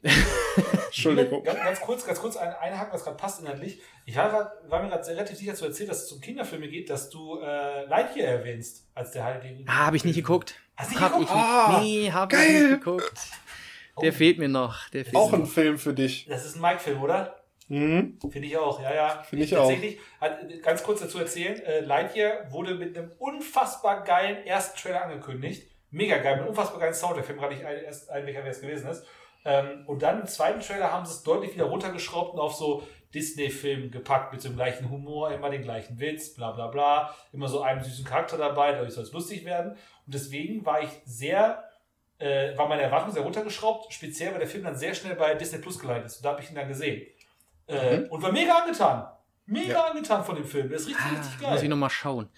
[SPEAKER 3] Entschuldigung.
[SPEAKER 2] Ganz, ganz kurz, ganz kurz ein, einhaken, was gerade passt inhaltlich. Ich war, war mir gerade relativ sicher zu erzählen, dass es um Kinderfilme geht, dass du äh, Lightyear erwähnst, als der halt den.
[SPEAKER 1] Ah, habe ich nicht geguckt.
[SPEAKER 2] Hast du nicht geguckt?
[SPEAKER 1] ich
[SPEAKER 3] Ah,
[SPEAKER 1] nee, hab ich
[SPEAKER 3] geil.
[SPEAKER 1] nicht geguckt. Der
[SPEAKER 2] Oh.
[SPEAKER 1] fehlt mir noch. Der fehlt
[SPEAKER 3] Auch
[SPEAKER 1] mir
[SPEAKER 3] ein. Film für dich.
[SPEAKER 2] Das ist ein Mike-Film, oder?
[SPEAKER 3] Mhm.
[SPEAKER 2] Finde ich auch, ja, ja.
[SPEAKER 3] Finde ich auch.
[SPEAKER 2] Tatsächlich, hat, ganz kurz dazu erzählen, äh, Lightyear wurde mit einem unfassbar geilen ersten Trailer angekündigt. Mega geil, mit einem unfassbar geilen Sound. Der Film gerade nicht ein, erst einblicken, wer es gewesen ist. Ähm, und dann im zweiten Trailer haben sie es deutlich wieder runtergeschraubt und auf so Disney-Film gepackt, mit dem gleichen Humor, immer den gleichen Witz, bla bla bla. Immer so einen süßen Charakter dabei, dadurch soll es lustig werden. Und deswegen war ich sehr, äh, war meine Erwartung sehr runtergeschraubt, speziell weil der Film dann sehr schnell bei Disney Plus geleitet ist. Und da habe ich ihn dann gesehen. Äh, Und war mega angetan. Mega
[SPEAKER 3] Ja.
[SPEAKER 2] angetan von dem Film. Der ist richtig, richtig
[SPEAKER 1] Ah, muss ich
[SPEAKER 2] geil.
[SPEAKER 1] noch mal schauen.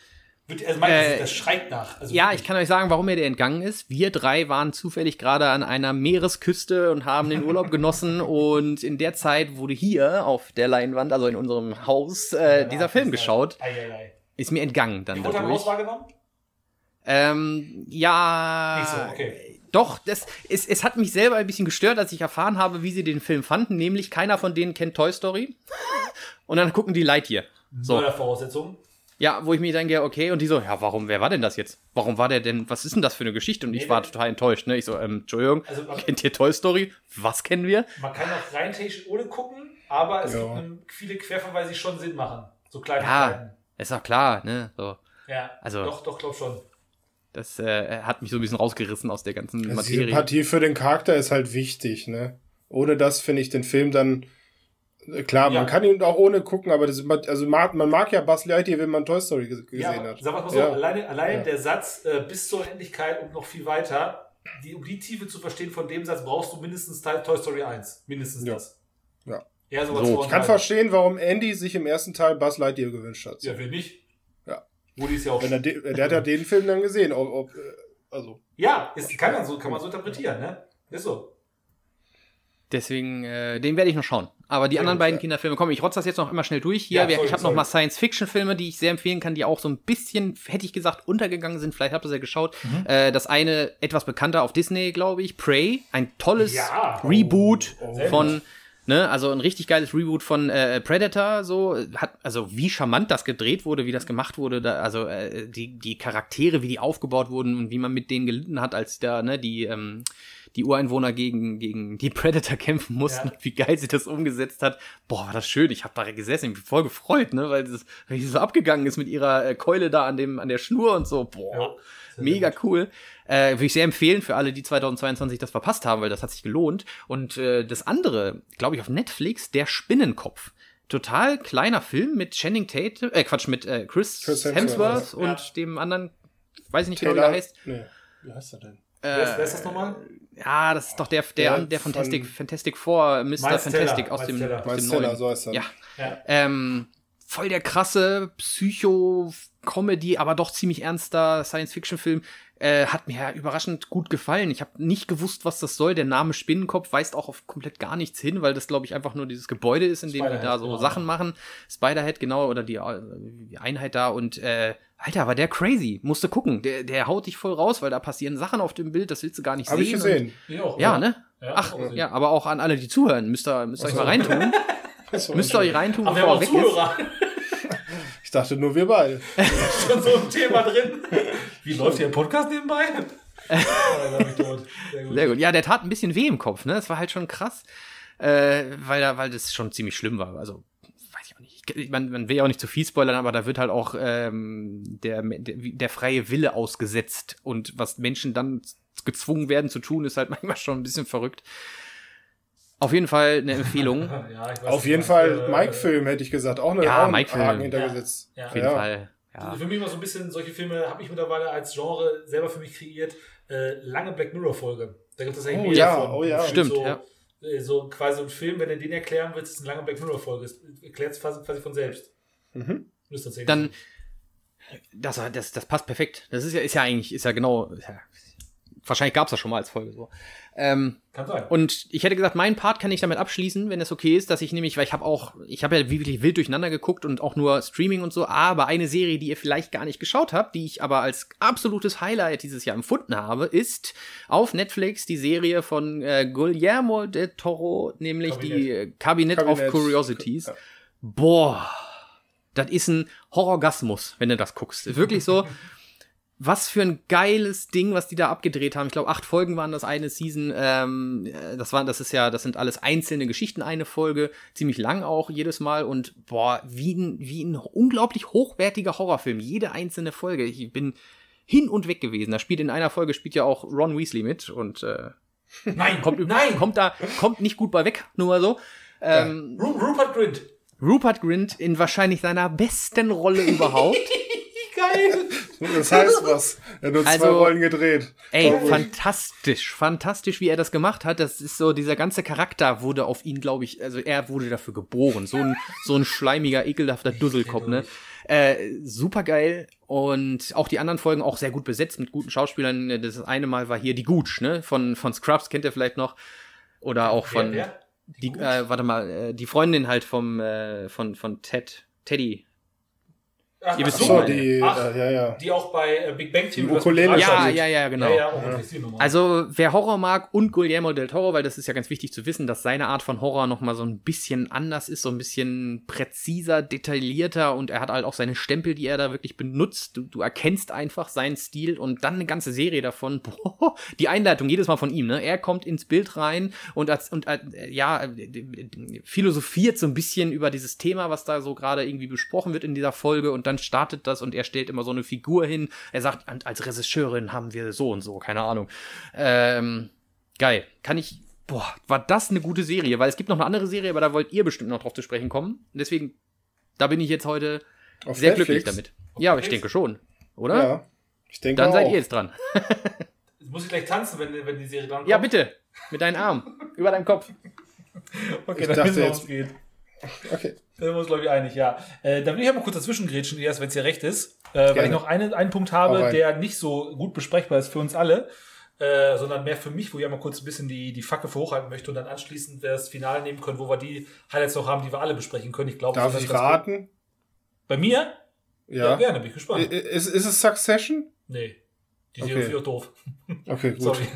[SPEAKER 2] Also mein,
[SPEAKER 1] Äh,
[SPEAKER 2] das schreit nach. Also
[SPEAKER 1] Ja,
[SPEAKER 2] wirklich.
[SPEAKER 1] ich kann euch sagen, warum mir der entgangen ist. Wir drei waren zufällig gerade an einer Meeresküste und haben den Urlaub genossen und in der Zeit wurde hier auf der Leinwand, also in unserem Haus, äh, dieser Film geschaut.
[SPEAKER 2] Ei, ei, ei.
[SPEAKER 1] Ist mir entgangen dann
[SPEAKER 2] wurde dein Haus wahrgenommen?
[SPEAKER 1] Ähm, ja.
[SPEAKER 2] Nicht so, okay.
[SPEAKER 1] Doch, das, es, es hat mich selber ein bisschen gestört, als ich erfahren habe, wie sie den Film fanden. Nämlich keiner von denen kennt Toy Story. Und dann gucken die Lightyear. So.
[SPEAKER 2] Neue Voraussetzungen.
[SPEAKER 1] Ja, wo ich mir denke, okay, und die so, ja, warum, wer war denn das jetzt? Warum war der denn, was ist denn das für eine Geschichte? Und ich
[SPEAKER 2] Nee,
[SPEAKER 1] war total enttäuscht, ne? Ich so, ähm, Entschuldigung,
[SPEAKER 2] Also, man-
[SPEAKER 1] kennt ihr Toy Story? Was kennen wir?
[SPEAKER 2] Man kann auch rein technisch ohne gucken, aber es
[SPEAKER 3] Ja.
[SPEAKER 2] gibt viele Querverweise, die schon Sinn machen. So kleine
[SPEAKER 1] Ja, ist doch klar, ne? So,
[SPEAKER 2] ja.
[SPEAKER 1] Also-
[SPEAKER 2] Doch, doch, glaub schon.
[SPEAKER 1] Das äh, hat mich so ein bisschen rausgerissen aus der ganzen
[SPEAKER 3] Also die
[SPEAKER 1] Materie.
[SPEAKER 3] Sympathie für den Charakter ist halt wichtig, ne? Ohne das finde ich den Film dann. äh, Klar,
[SPEAKER 2] Ja.
[SPEAKER 3] man kann ihn auch ohne gucken, aber das, also man mag ja Buzz Lightyear, wenn man Toy Story ges- gesehen
[SPEAKER 2] Ja,
[SPEAKER 3] hat.
[SPEAKER 2] wir mal so,
[SPEAKER 3] Ja.
[SPEAKER 2] alleine, alleine
[SPEAKER 3] Ja.
[SPEAKER 2] der Satz äh, bis zur Endlichkeit und noch viel weiter, die, um die Tiefe zu verstehen von dem Satz, brauchst du mindestens Teil Toy Story 1. Mindestens
[SPEAKER 3] Ja.
[SPEAKER 2] das.
[SPEAKER 3] Ja.
[SPEAKER 2] Ja, sogar
[SPEAKER 1] So,
[SPEAKER 3] Ich kann verstehen, warum Andy sich im ersten Teil Buzz Lightyear gewünscht hat.
[SPEAKER 2] Ja, wer nicht?
[SPEAKER 3] Ja.
[SPEAKER 2] Woody ist ja auch.
[SPEAKER 3] Wenn er de, der hat ja den Film dann gesehen. Ob, ob, äh, also,
[SPEAKER 2] Ja, ist, kann, man so, kann man so interpretieren, ne? Ist so.
[SPEAKER 1] Deswegen, äh, den werde ich noch schauen. Aber die
[SPEAKER 3] Sehr
[SPEAKER 1] anderen beiden
[SPEAKER 3] ja.
[SPEAKER 1] Kinderfilme, komm, ich rotze das jetzt noch immer schnell durch hier.
[SPEAKER 2] Ja, sorry,
[SPEAKER 1] ich habe noch mal Science-Fiction-Filme, die ich sehr empfehlen kann, die auch so ein bisschen, hätte ich gesagt, untergegangen sind. Vielleicht habt ihr es ja geschaut.
[SPEAKER 2] Mhm.
[SPEAKER 1] Äh, das eine etwas bekannter auf Disney, glaube ich, Prey. Ein tolles
[SPEAKER 2] Ja.
[SPEAKER 1] Reboot
[SPEAKER 3] Oh, oh.
[SPEAKER 1] Von Ne? Also ein richtig geiles Reboot von äh, Predator, so hat, also wie charmant das gedreht wurde, wie das gemacht wurde, da, also äh, die, die Charaktere, wie die aufgebaut wurden und wie man mit denen gelitten hat, als da, ne, die, ähm, die Ureinwohner gegen, gegen die Predator kämpfen mussten,
[SPEAKER 2] Ja.
[SPEAKER 1] wie geil sie das umgesetzt hat. Boah, war das schön. Ich habe da gesessen, ich bin voll gefreut, ne, weil das weil sie so abgegangen ist mit ihrer äh, Keule da an dem, an der Schnur und so. Boah.
[SPEAKER 2] Ja,
[SPEAKER 1] Mega
[SPEAKER 2] gut.
[SPEAKER 1] cool. Äh, Würde ich sehr empfehlen für alle, die 2022 das verpasst haben, weil das hat sich gelohnt. Und äh, das andere, glaube ich, auf Netflix, der Spinnenkopf. Total kleiner Film mit Channing Tate, äh, Quatsch, mit äh, Chris,
[SPEAKER 3] Chris
[SPEAKER 1] Hemsworth,
[SPEAKER 3] Hemsworth,
[SPEAKER 1] und
[SPEAKER 2] ja.
[SPEAKER 1] dem anderen, weiß ich nicht genau, wie der heißt.
[SPEAKER 3] Nee. Wie heißt er denn?
[SPEAKER 2] Wer ist,
[SPEAKER 1] Äh,
[SPEAKER 2] wer ist das nochmal?
[SPEAKER 1] ja, das ist doch der, der,
[SPEAKER 3] Der
[SPEAKER 1] der,
[SPEAKER 3] von-
[SPEAKER 1] Fantastic, Fantastic Four, Mr.
[SPEAKER 2] Miles
[SPEAKER 1] Fantastic
[SPEAKER 2] Teller,
[SPEAKER 1] aus dem,
[SPEAKER 2] Miles Teller.
[SPEAKER 1] aus
[SPEAKER 3] Miles
[SPEAKER 1] dem
[SPEAKER 3] Teller,
[SPEAKER 1] neuen.
[SPEAKER 3] so heißt er.
[SPEAKER 1] Ja,
[SPEAKER 2] Ja.
[SPEAKER 1] ähm, voll der krasse Psycho-Comedy, aber doch ziemlich ernster Science-Fiction-Film. Äh, hat mir ja überraschend gut gefallen. Ich habe nicht gewusst, was das soll. Der Name Spinnenkopf weist auch auf komplett gar nichts hin, weil das, glaube ich, einfach nur dieses Gebäude ist, in dem die da so
[SPEAKER 2] genau.
[SPEAKER 1] Sachen machen. Spiderhead, genau, oder die, äh, die Einheit da. Und äh, Alter, war der crazy. Musste gucken. Der, der haut dich voll raus, weil da passieren Sachen auf dem Bild, das willst du gar nicht
[SPEAKER 3] Habe ich
[SPEAKER 1] sehen.
[SPEAKER 3] gesehen.
[SPEAKER 2] Ich auch,
[SPEAKER 1] Und, ja,
[SPEAKER 2] oder?
[SPEAKER 1] ne?
[SPEAKER 2] Ja,
[SPEAKER 1] Ach,
[SPEAKER 2] auch gesehen.
[SPEAKER 1] ja, aber auch an alle, die zuhören. Müsst ihr, müsst ihr euch mal reintun. Müsst ihr euch reintun,
[SPEAKER 2] Aber wir haben
[SPEAKER 1] bevor er
[SPEAKER 2] auch
[SPEAKER 1] weg ist.
[SPEAKER 2] Zuhörer.
[SPEAKER 3] Ich dachte nur wir beide.
[SPEAKER 2] Schon so ein Thema drin. Wie läuft hier ein Podcast nebenbei? oh. Sehr gut.
[SPEAKER 1] Sehr gut. Ja, der tat ein bisschen weh im Kopf, ne? Das war halt schon krass, äh, weil, da, weil das schon ziemlich schlimm war. Also, weiß ich auch nicht. Ich, man, man will ja auch nicht zu viel spoilern, aber da wird halt auch ähm, der, der, der freie Wille ausgesetzt. Und was Menschen dann gezwungen werden zu tun, ist halt manchmal schon ein bisschen verrückt. Auf jeden Fall eine Empfehlung.
[SPEAKER 2] Ja, ich weiß
[SPEAKER 3] Auf jeden Fall
[SPEAKER 2] äh,
[SPEAKER 3] Mike-Film, hätte ich gesagt. Auch eine
[SPEAKER 1] Ja, Mike-Film.
[SPEAKER 3] Hintergesetzt.
[SPEAKER 2] Ja.
[SPEAKER 1] Auf jeden
[SPEAKER 3] Ja.
[SPEAKER 1] Fall. Ja.
[SPEAKER 2] Also für mich immer so ein bisschen, solche Filme habe ich mittlerweile als Genre selber für mich kreiert. Äh, lange Black Mirror-Folge. Da gibt es eigentlich
[SPEAKER 3] Oh
[SPEAKER 2] mehr
[SPEAKER 3] ja,
[SPEAKER 2] von.
[SPEAKER 3] oh ja.
[SPEAKER 1] Stimmt,
[SPEAKER 2] so,
[SPEAKER 1] ja.
[SPEAKER 2] äh, So quasi ein Film, wenn du den erklären willst, ist eine lange Black Mirror-Folge. Erklärt es quasi, quasi von selbst.
[SPEAKER 3] Mhm.
[SPEAKER 2] Tatsächlich
[SPEAKER 1] Dann, das, das, das passt perfekt. Das ist ja, ist ja eigentlich, ist ja genau, ist ja, wahrscheinlich gab's das schon mal als Folge so. Ähm,
[SPEAKER 2] Kann sein.
[SPEAKER 1] Und ich hätte gesagt, meinen Part kann ich damit abschließen, wenn es okay ist, dass ich nämlich, weil ich habe auch, ich habe ja wirklich wild durcheinander geguckt und auch nur Streaming und so, aber eine Serie, die ihr vielleicht gar nicht geschaut habt, die ich aber als absolutes Highlight dieses Jahr empfunden habe, ist auf Netflix die Serie von äh, Guillermo del Toro, nämlich die äh, Cabinet, of
[SPEAKER 3] Cabinet.
[SPEAKER 1] Curiosities.
[SPEAKER 3] Ja.
[SPEAKER 1] Boah, das ist ein Horrorgasmus, wenn du das guckst. Wirklich so. Was für ein geiles Ding, was die da abgedreht haben. Ich glaube, acht Folgen waren das eine Season. Ähm, äh, das waren, das ist ja, das sind alles einzelne Geschichten, eine Folge, ziemlich lang auch jedes Mal und boah, wie ein, wie ein unglaublich hochwertiger Horrorfilm. Jede einzelne Folge. Ich bin hin und weg gewesen. Da spielt in einer Folge spielt ja auch Ron Weasley mit und äh,
[SPEAKER 2] Nein,
[SPEAKER 1] kommt,
[SPEAKER 2] nein!
[SPEAKER 1] kommt da, kommt nicht gut bei weg, nur mal so. Ähm,
[SPEAKER 2] Ru Rupert Grint.
[SPEAKER 1] Rupert Grint in wahrscheinlich seiner besten Rolle überhaupt.
[SPEAKER 2] Geil!
[SPEAKER 3] Das heißt was. Er hat nur zwei
[SPEAKER 1] Also-
[SPEAKER 3] Rollen gedreht.
[SPEAKER 1] Ey, fantastisch, fantastisch, wie er das gemacht hat. Das ist so, dieser ganze Charakter wurde auf ihn, glaube ich, also er wurde dafür geboren. So ein, so ein schleimiger, ekelhafter Dusselkopf, ne? Äh, super geil. Und auch die anderen Folgen auch sehr gut besetzt mit guten Schauspielern. Das eine Mal war hier die Gooch, ne? Von, von Scrubs kennt ihr vielleicht noch. Oder auch von,
[SPEAKER 2] Wer, wer?
[SPEAKER 1] die, äh, warte mal, äh, die Freundin halt vom, äh, von, von Ted, Teddy.
[SPEAKER 2] Ach,
[SPEAKER 1] Ihr wisst,
[SPEAKER 2] ach
[SPEAKER 1] so,
[SPEAKER 3] die,
[SPEAKER 2] Ach.
[SPEAKER 3] äh, ja, ja.
[SPEAKER 2] Die auch bei äh, Big Bang Theory
[SPEAKER 3] Ukulele
[SPEAKER 1] Ja, ja, ja, genau.
[SPEAKER 2] Ja, ja, Nummer.
[SPEAKER 1] Also, wer Horror mag und Guillermo del Toro, weil das ist ja ganz wichtig zu wissen, dass seine Art von Horror nochmal so ein bisschen anders ist, so ein bisschen präziser, detaillierter und er hat halt auch seine Stempel, die er da wirklich benutzt. Du, du erkennst einfach seinen Stil und dann eine ganze Serie davon. Boah, die Einleitung jedes Mal von ihm, ne? Er kommt ins Bild rein und, als, und äh, ja, äh, philosophiert so ein bisschen über dieses Thema, was da so gerade irgendwie besprochen wird in dieser Folge und dann startet das und er stellt immer so eine Figur hin. Er sagt, "Und als Regisseurin haben wir so und so, keine Ahnung. Ähm, geil. Kann ich. Boah, war das eine gute Serie, weil es gibt noch eine andere Serie, aber da wollt ihr bestimmt noch drauf zu sprechen kommen. Deswegen, da bin ich jetzt heute
[SPEAKER 3] Auf
[SPEAKER 1] sehr
[SPEAKER 3] Netflix?
[SPEAKER 1] glücklich damit. Ja, ich denke schon, oder?
[SPEAKER 3] Ja. Ich denke
[SPEAKER 1] Dann
[SPEAKER 3] auch.
[SPEAKER 1] seid ihr jetzt dran.
[SPEAKER 2] Jetzt muss ich gleich tanzen, wenn, wenn die Serie dran kommt.
[SPEAKER 1] Ja, bitte. Mit deinen Armen. Über deinem Kopf.
[SPEAKER 2] Okay,
[SPEAKER 3] Ich
[SPEAKER 2] dann
[SPEAKER 3] dachte jetzt-
[SPEAKER 2] geht.
[SPEAKER 3] Okay.
[SPEAKER 2] Da sind wir uns, glaube ich, einig, ja. Äh, da will ich aber kurz dazwischen grätschen, erst wenn es dir recht ist. Äh, weil ich noch eine, einen Punkt habe, der nicht so gut besprechbar ist für uns alle, äh, sondern mehr für mich, wo ich einmal kurz ein bisschen die, die Fackel für hochhalten möchte und dann anschließend das Finale nehmen können, wo wir die Highlights noch haben, die wir alle besprechen können. Ich glaube,
[SPEAKER 3] Darf ich
[SPEAKER 2] ist
[SPEAKER 3] raten?
[SPEAKER 2] Bei mir? Ja,
[SPEAKER 3] Ja.
[SPEAKER 2] gerne, bin ich gespannt.
[SPEAKER 3] Ist, ist es Succession?
[SPEAKER 2] nee. Die
[SPEAKER 3] Okay.
[SPEAKER 2] Serie ist auch doof.
[SPEAKER 3] Okay, gut.
[SPEAKER 2] Sorry.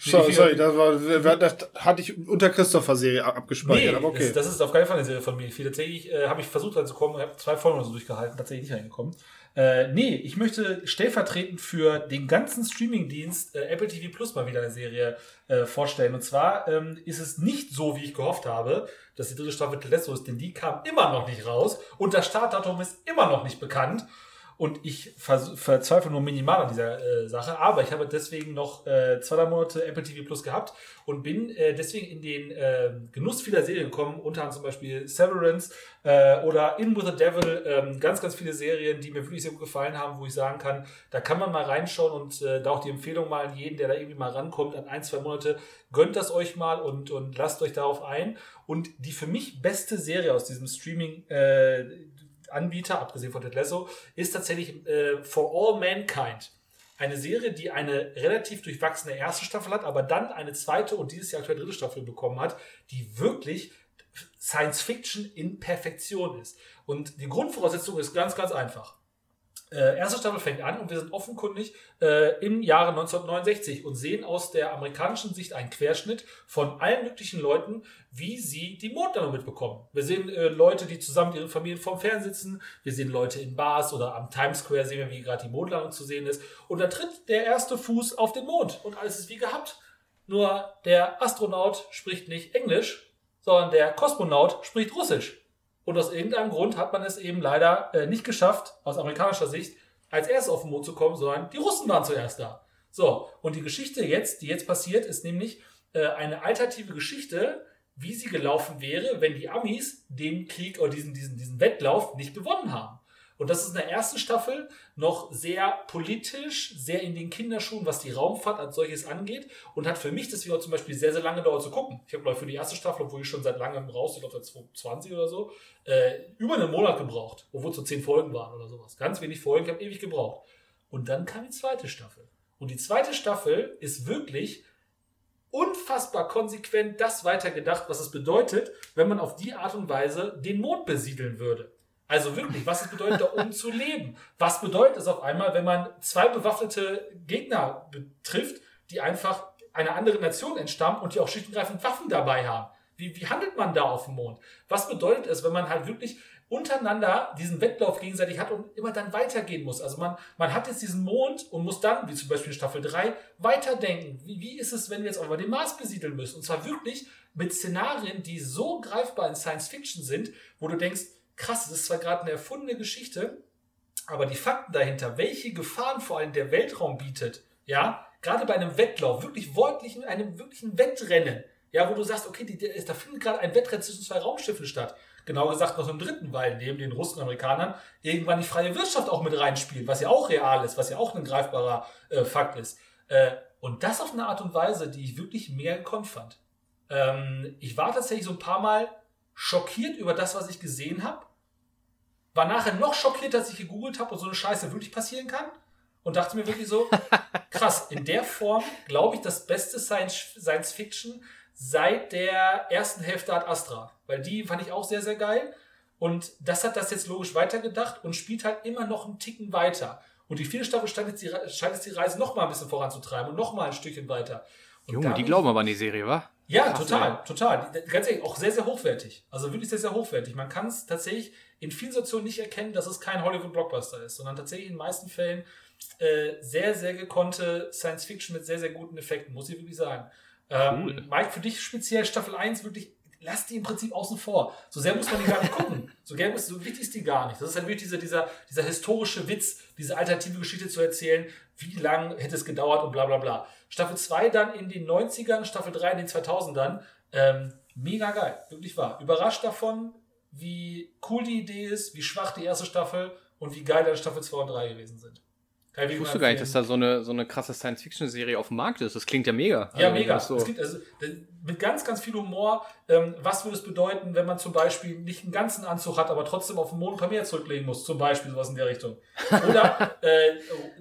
[SPEAKER 3] Sorry, sorry das, war, das hatte ich unter Christopher-Serie abgespeichert,
[SPEAKER 2] nee,
[SPEAKER 3] aber okay.
[SPEAKER 2] Das, das, ist auf keinen Fall eine Serie von mir. Tatsächlich äh, habe ich versucht reinzukommen, habe zwei Folgen oder so durchgehalten, tatsächlich nicht reingekommen. Äh, nee, ich möchte stellvertretend für den ganzen Streamingdienst äh, Apple TV Plus mal wieder eine Serie äh, vorstellen. Und zwar ähm, ist es nicht so, wie ich gehofft habe, dass die dritte Staffel Telesso ist, denn die kam immer noch nicht raus und das Startdatum ist immer noch nicht bekannt. Und ich verzweifle nur minimal an dieser äh, Sache. Aber ich habe deswegen noch äh, zwei, drei Monate Apple TV Plus gehabt und bin äh, deswegen in den äh, Genuss vieler Serien gekommen. Unter anderem zum Beispiel Severance äh, oder In With the Devil. Ähm, ganz, ganz viele Serien, die mir wirklich sehr gut gefallen haben, wo ich sagen kann, da kann man mal reinschauen und äh, da auch die Empfehlung mal an jeden, der da irgendwie mal rankommt, an ein, zwei Monate, gönnt das euch mal und, und lasst euch darauf ein. Und die für mich beste Serie aus diesem Streaming, äh, Anbieter, abgesehen von Ted Lasso, ist tatsächlich äh, For All Mankind. Eine Serie, die eine relativ durchwachsene erste Staffel hat, aber dann eine zweite und dieses Jahr aktuell dritte Staffel bekommen hat, die wirklich Science Fiction in Perfektion ist. Und die Grundvoraussetzung ist ganz, ganz einfach. Äh, erste Staffel fängt an und wir sind offenkundig äh, im Jahre 1969 und sehen aus der amerikanischen Sicht einen Querschnitt von allen möglichen Leuten, wie sie die Mondlandung mitbekommen. Wir sehen äh, Leute, die zusammen mit ihren Familien vorm Fernsehen sitzen. Wir sehen Leute in Bars oder am Times Square sehen wir, wie gerade die Mondlandung zu sehen ist. Und dann tritt der erste Fuß auf den Mond und alles ist wie gehabt. Nur der Astronaut spricht nicht Englisch, sondern der Kosmonaut spricht Russisch. Und aus irgendeinem Grund hat man es eben leider äh, nicht geschafft, aus amerikanischer Sicht, als erstes auf den Mond zu kommen, sondern die Russen waren zuerst da. So, und die Geschichte jetzt, die jetzt passiert, ist nämlich äh, eine alternative Geschichte, wie sie gelaufen wäre, wenn die Amis den Krieg oder diesen, diesen, diesen Wettlauf nicht gewonnen haben. Und das ist in der ersten Staffel noch sehr politisch, sehr in den Kinderschuhen, was die Raumfahrt als solches angeht. Und hat für mich deswegen auch zum Beispiel sehr, sehr lange gedauert zu gucken. Ich habe, glaube ich, für die erste Staffel, obwohl ich schon seit langem raus, ich glaube seit 2020 oder so, äh, über einen Monat gebraucht. Obwohl es so zehn Folgen waren oder sowas. Ganz wenig Folgen, ich habe ewig gebraucht. Und dann kam die zweite Staffel. Und die zweite Staffel ist wirklich unfassbar konsequent das weitergedacht, was es bedeutet, wenn man auf die Art und Weise den Mond besiedeln würde. Also wirklich, was es bedeutet, da oben zu leben. Was bedeutet es auf einmal, wenn man zwei bewaffnete Gegner betrifft, die einfach einer anderen Nation entstammen und die auch schlicht und greifend Waffen dabei haben? Wie, wie handelt man da auf dem Mond? Was bedeutet es, wenn man halt wirklich untereinander diesen Wettlauf gegenseitig hat und immer dann weitergehen muss. Also man, man hat jetzt diesen Mond und muss dann, wie zum Beispiel in Staffel 3, weiterdenken. Wie, wie ist es, wenn wir jetzt auch mal den Mars besiedeln müssen? Und zwar wirklich mit Szenarien, die so greifbar in Science Fiction sind, wo du denkst, krass, das ist zwar gerade eine erfundene Geschichte, aber die Fakten dahinter, welche Gefahren vor allem der Weltraum bietet, ja, gerade bei einem Wettlauf, wirklich wortlichen, einem wirklichen Wettrennen, ja, wo du sagst, okay, die, die, da findet gerade ein Wettrennen zwischen zwei Raumschiffen statt. Genau gesagt noch im dritten, weil neben den Russen und Amerikanern irgendwann die freie Wirtschaft auch mit reinspielt, was ja auch real ist, was ja auch ein greifbarer äh, Fakt ist. Äh, und das auf eine Art und Weise, die ich wirklich mega gekonnt fand. Ähm, ich war tatsächlich so ein paar Mal schockiert über das, was ich gesehen habe war nachher noch schockiert, dass ich gegoogelt habe und so eine Scheiße wirklich passieren kann. Und dachte mir wirklich so, krass, in der Form, glaube ich, das beste Science, Science Fiction seit der ersten Hälfte Ad Astra. Weil die fand ich auch sehr, sehr geil. Und das hat das jetzt logisch weitergedacht und spielt halt immer noch einen Ticken weiter. Und die vierte Staffel scheint jetzt die, scheint jetzt die Reise noch mal ein bisschen voranzutreiben und noch mal ein Stückchen weiter.
[SPEAKER 1] Und Junge, die glauben aber an die Serie, wa?
[SPEAKER 2] Ja, Krass, total, total. Ganz ehrlich, auch sehr, sehr hochwertig. Also wirklich sehr, sehr hochwertig. Man kann es tatsächlich in vielen Situationen nicht erkennen, dass es kein Hollywood-Blockbuster ist, sondern tatsächlich in den meisten Fällen äh, sehr, sehr gekonnte Science Fiction mit sehr, sehr guten Effekten, muss ich wirklich sagen. Ähm, cool. Mike, für dich speziell Staffel 1 wirklich, lass die im Prinzip außen vor. So sehr muss man die gar nicht gucken. So, gern ist, so wichtig ist die gar nicht. Das ist halt wirklich dieser, dieser, dieser historische Witz, diese alternative Geschichte zu erzählen, wie lang hätte es gedauert und bla bla bla. Staffel 2 dann in den 90ern, Staffel 3 in den 2000ern. Ähm, mega geil, wirklich wahr. Überrascht davon, wie cool die Idee ist, wie schwach die erste Staffel und wie geil dann Staffel 2 und 3 gewesen sind.
[SPEAKER 1] Ich wusste gar nicht, dass da so eine, so eine krasse Science-Fiction-Serie auf dem Markt ist. Das klingt ja mega.
[SPEAKER 2] Ja, also, mega. So. Klingt, also, mit ganz, ganz viel Humor. Ähm, was würde es bedeuten, wenn man zum Beispiel nicht einen ganzen Anzug hat, aber trotzdem auf dem Mond ein paar mehr zurücklegen muss? Zum Beispiel sowas in der Richtung. Oder, äh,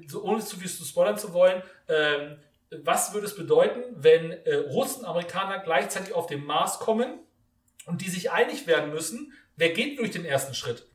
[SPEAKER 2] so, ohne zu viel zu spoilern zu wollen, ähm, was würde es bedeuten, wenn äh, Russen, Amerikaner gleichzeitig auf den Mars kommen und die sich einig werden müssen, wer geht durch den ersten Schritt?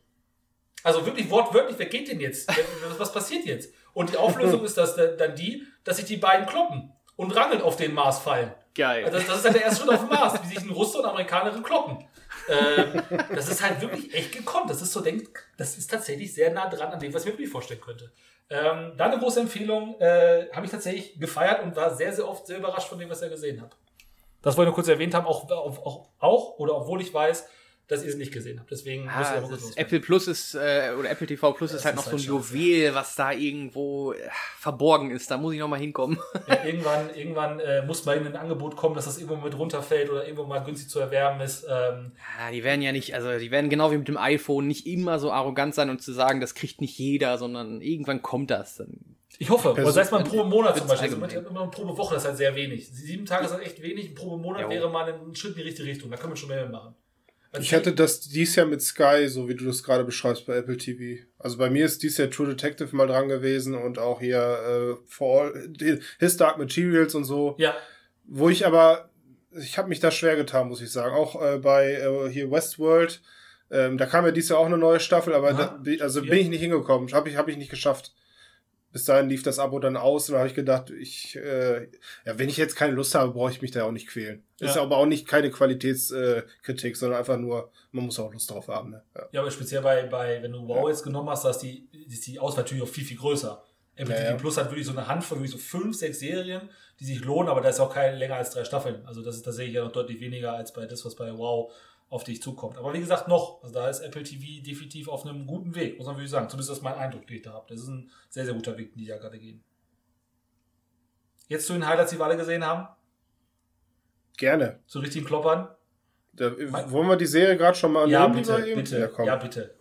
[SPEAKER 2] Also wirklich wortwörtlich, wer geht denn jetzt? Was passiert jetzt? Und die Auflösung ist das dann die, dass sich die beiden kloppen. und rangeln auf den Mars fallen.
[SPEAKER 1] Geil.
[SPEAKER 2] Also das, das ist halt der erste Schritt auf dem Mars, wie sich ein Russe und Amerikaner kloppen. Ähm, das ist halt wirklich echt gekonnt. Das ist so, denkt, das ist tatsächlich sehr nah dran an dem, was ich mir wirklich vorstellen könnte. Ähm, da eine große Empfehlung, äh, habe ich tatsächlich gefeiert und war sehr, sehr oft sehr überrascht von dem, was ich gesehen habe. Das wollte ich nur kurz erwähnt haben, auch, auch, auch oder obwohl ich weiß, dass ihr es nicht gesehen habt. Deswegen
[SPEAKER 1] Ah,
[SPEAKER 2] muss ich aber
[SPEAKER 1] das
[SPEAKER 2] kurz
[SPEAKER 1] ist. Apple Plus ist, äh, oder Apple TV Plus ist halt noch
[SPEAKER 2] ist
[SPEAKER 1] so ein
[SPEAKER 2] halt scheiße.
[SPEAKER 1] Juwel, was da irgendwo äh, verborgen ist. Da muss ich noch mal hinkommen.
[SPEAKER 2] Ja, irgendwann irgendwann äh, muss mal in ein Angebot kommen, dass das irgendwo mit runterfällt oder irgendwo mal günstig zu erwerben ist. Ähm,
[SPEAKER 1] Ja, die werden ja nicht, also die werden genau wie mit dem iPhone nicht immer so arrogant sein und zu sagen, das kriegt nicht jeder, sondern irgendwann kommt das. Dann
[SPEAKER 2] ich hoffe. Oder sei es mal pro Monat zum Beispiel. Also immer pro Woche, das ist halt sehr wenig. Sieben Tage ist halt echt wenig. Ein pro Monat
[SPEAKER 1] Jo.
[SPEAKER 2] wäre mal ein Schritt in die richtige Richtung. Da können wir schon mehr machen.
[SPEAKER 3] Ich hatte das dies Jahr mit Sky, so wie du das gerade beschreibst bei Apple TV. Also bei mir ist dies Jahr True Detective mal dran gewesen und auch hier äh, For All, His Dark Materials und so.
[SPEAKER 2] Ja,
[SPEAKER 3] Wo ich aber, ich habe mich da schwer getan, muss ich sagen. Auch äh, bei äh, hier Westworld, ähm, da kam ja dies Jahr auch eine neue Staffel, aber da, also
[SPEAKER 2] Ja.
[SPEAKER 3] bin ich nicht hingekommen. Habe ich, hab ich nicht geschafft. Bis dahin lief das Abo dann aus und da habe ich gedacht, ich, äh, ja, wenn ich jetzt keine Lust habe, brauche ich mich da auch nicht quälen. Ist
[SPEAKER 2] Ja.
[SPEAKER 3] aber auch nicht keine Qualitätskritik, äh, sondern einfach nur, man muss auch Lust drauf haben. Ne? Ja.
[SPEAKER 2] ja, aber speziell bei, bei wenn du Wow jetzt genommen hast, da ist die, ist die Auswahl natürlich auch viel, viel größer. Apple
[SPEAKER 3] Ja.
[SPEAKER 2] Plus hat wirklich so eine Handvoll, wirklich so fünf, sechs Serien, die sich lohnen, aber da ist auch keine länger als drei Staffeln. Also das ist tatsächlich ja noch deutlich weniger als bei das, was bei Wow auf dich zukommt. Aber wie gesagt, noch, also da ist Apple TV definitiv auf einem guten Weg, muss man wirklich sagen. Zumindest das ist mein Eindruck, den ich da habe. Das ist ein sehr, sehr guter Weg, den die da gerade gehen. Jetzt zu den Highlights, die wir alle gesehen haben,
[SPEAKER 3] Gerne.
[SPEAKER 2] zu richtigen Kloppern.
[SPEAKER 3] Da, wollen wir die Serie gerade schon mal
[SPEAKER 2] Ja,
[SPEAKER 3] annehmen,
[SPEAKER 2] bitte, bitte.
[SPEAKER 3] Ja, komm.
[SPEAKER 2] Ja,
[SPEAKER 3] Ja,
[SPEAKER 2] bitte.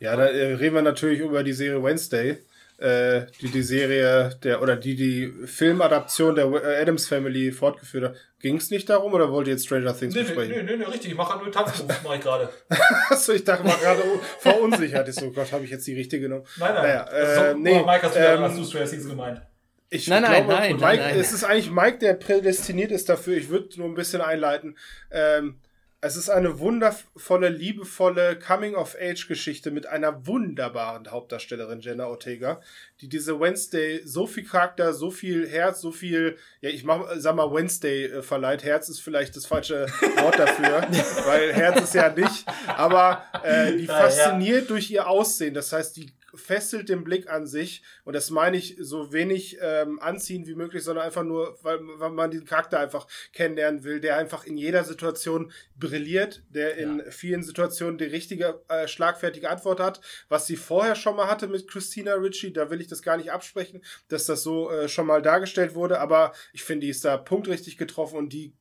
[SPEAKER 3] da äh, reden wir natürlich über die Serie Wednesday, äh, die die Serie der oder die die Filmadaption der äh, Adams Family fortgeführt hat. Ging es nicht darum oder wollt ihr jetzt Stranger Things
[SPEAKER 2] Nee, nee,
[SPEAKER 3] besprechen?
[SPEAKER 2] nee, nee, nee, richtig. Ich mache halt nur Tanzmoves, mache ich gerade.
[SPEAKER 3] Achso, ich dachte mal gerade oh, verunsichert. Ich so, Gott, habe ich jetzt die richtige genommen?
[SPEAKER 2] Nein, nein.
[SPEAKER 3] Naja,
[SPEAKER 2] ist
[SPEAKER 3] äh,
[SPEAKER 2] so-
[SPEAKER 3] nee,
[SPEAKER 2] oh, Mike, hast du,
[SPEAKER 3] ähm,
[SPEAKER 2] hast du Stranger Things gemeint?
[SPEAKER 3] Ich
[SPEAKER 1] Nein, nein,
[SPEAKER 3] glaube,
[SPEAKER 1] nein,
[SPEAKER 3] Mike,
[SPEAKER 1] nein, nein.
[SPEAKER 3] Es ist eigentlich Mike, der prädestiniert ist dafür. Ich würde nur ein bisschen einleiten. Ähm, es ist eine wundervolle, liebevolle Coming-of-Age-Geschichte mit einer wunderbaren Hauptdarstellerin, Jenna Ortega, die diese Wednesday so viel Charakter, so viel Herz, so viel, ja, ich mach, sag mal Wednesday äh, verleiht. Herz ist vielleicht das falsche Wort dafür, weil Herz ist ja nicht. Aber äh, die fasziniert durch ihr Aussehen. Das heißt, die fesselt den Blick an sich. Und das meine ich so wenig ähm, anziehen wie möglich, sondern einfach nur, weil, weil man diesen Charakter einfach kennenlernen will, der einfach in jeder Situation brilliert, der in vielen Situationen die richtige, äh, schlagfertige Antwort hat. Was sie vorher schon mal hatte mit Christina Ritchie, da will ich das gar nicht absprechen, dass das so äh, schon mal dargestellt wurde. Aber ich finde, die ist da punktrichtig getroffen und die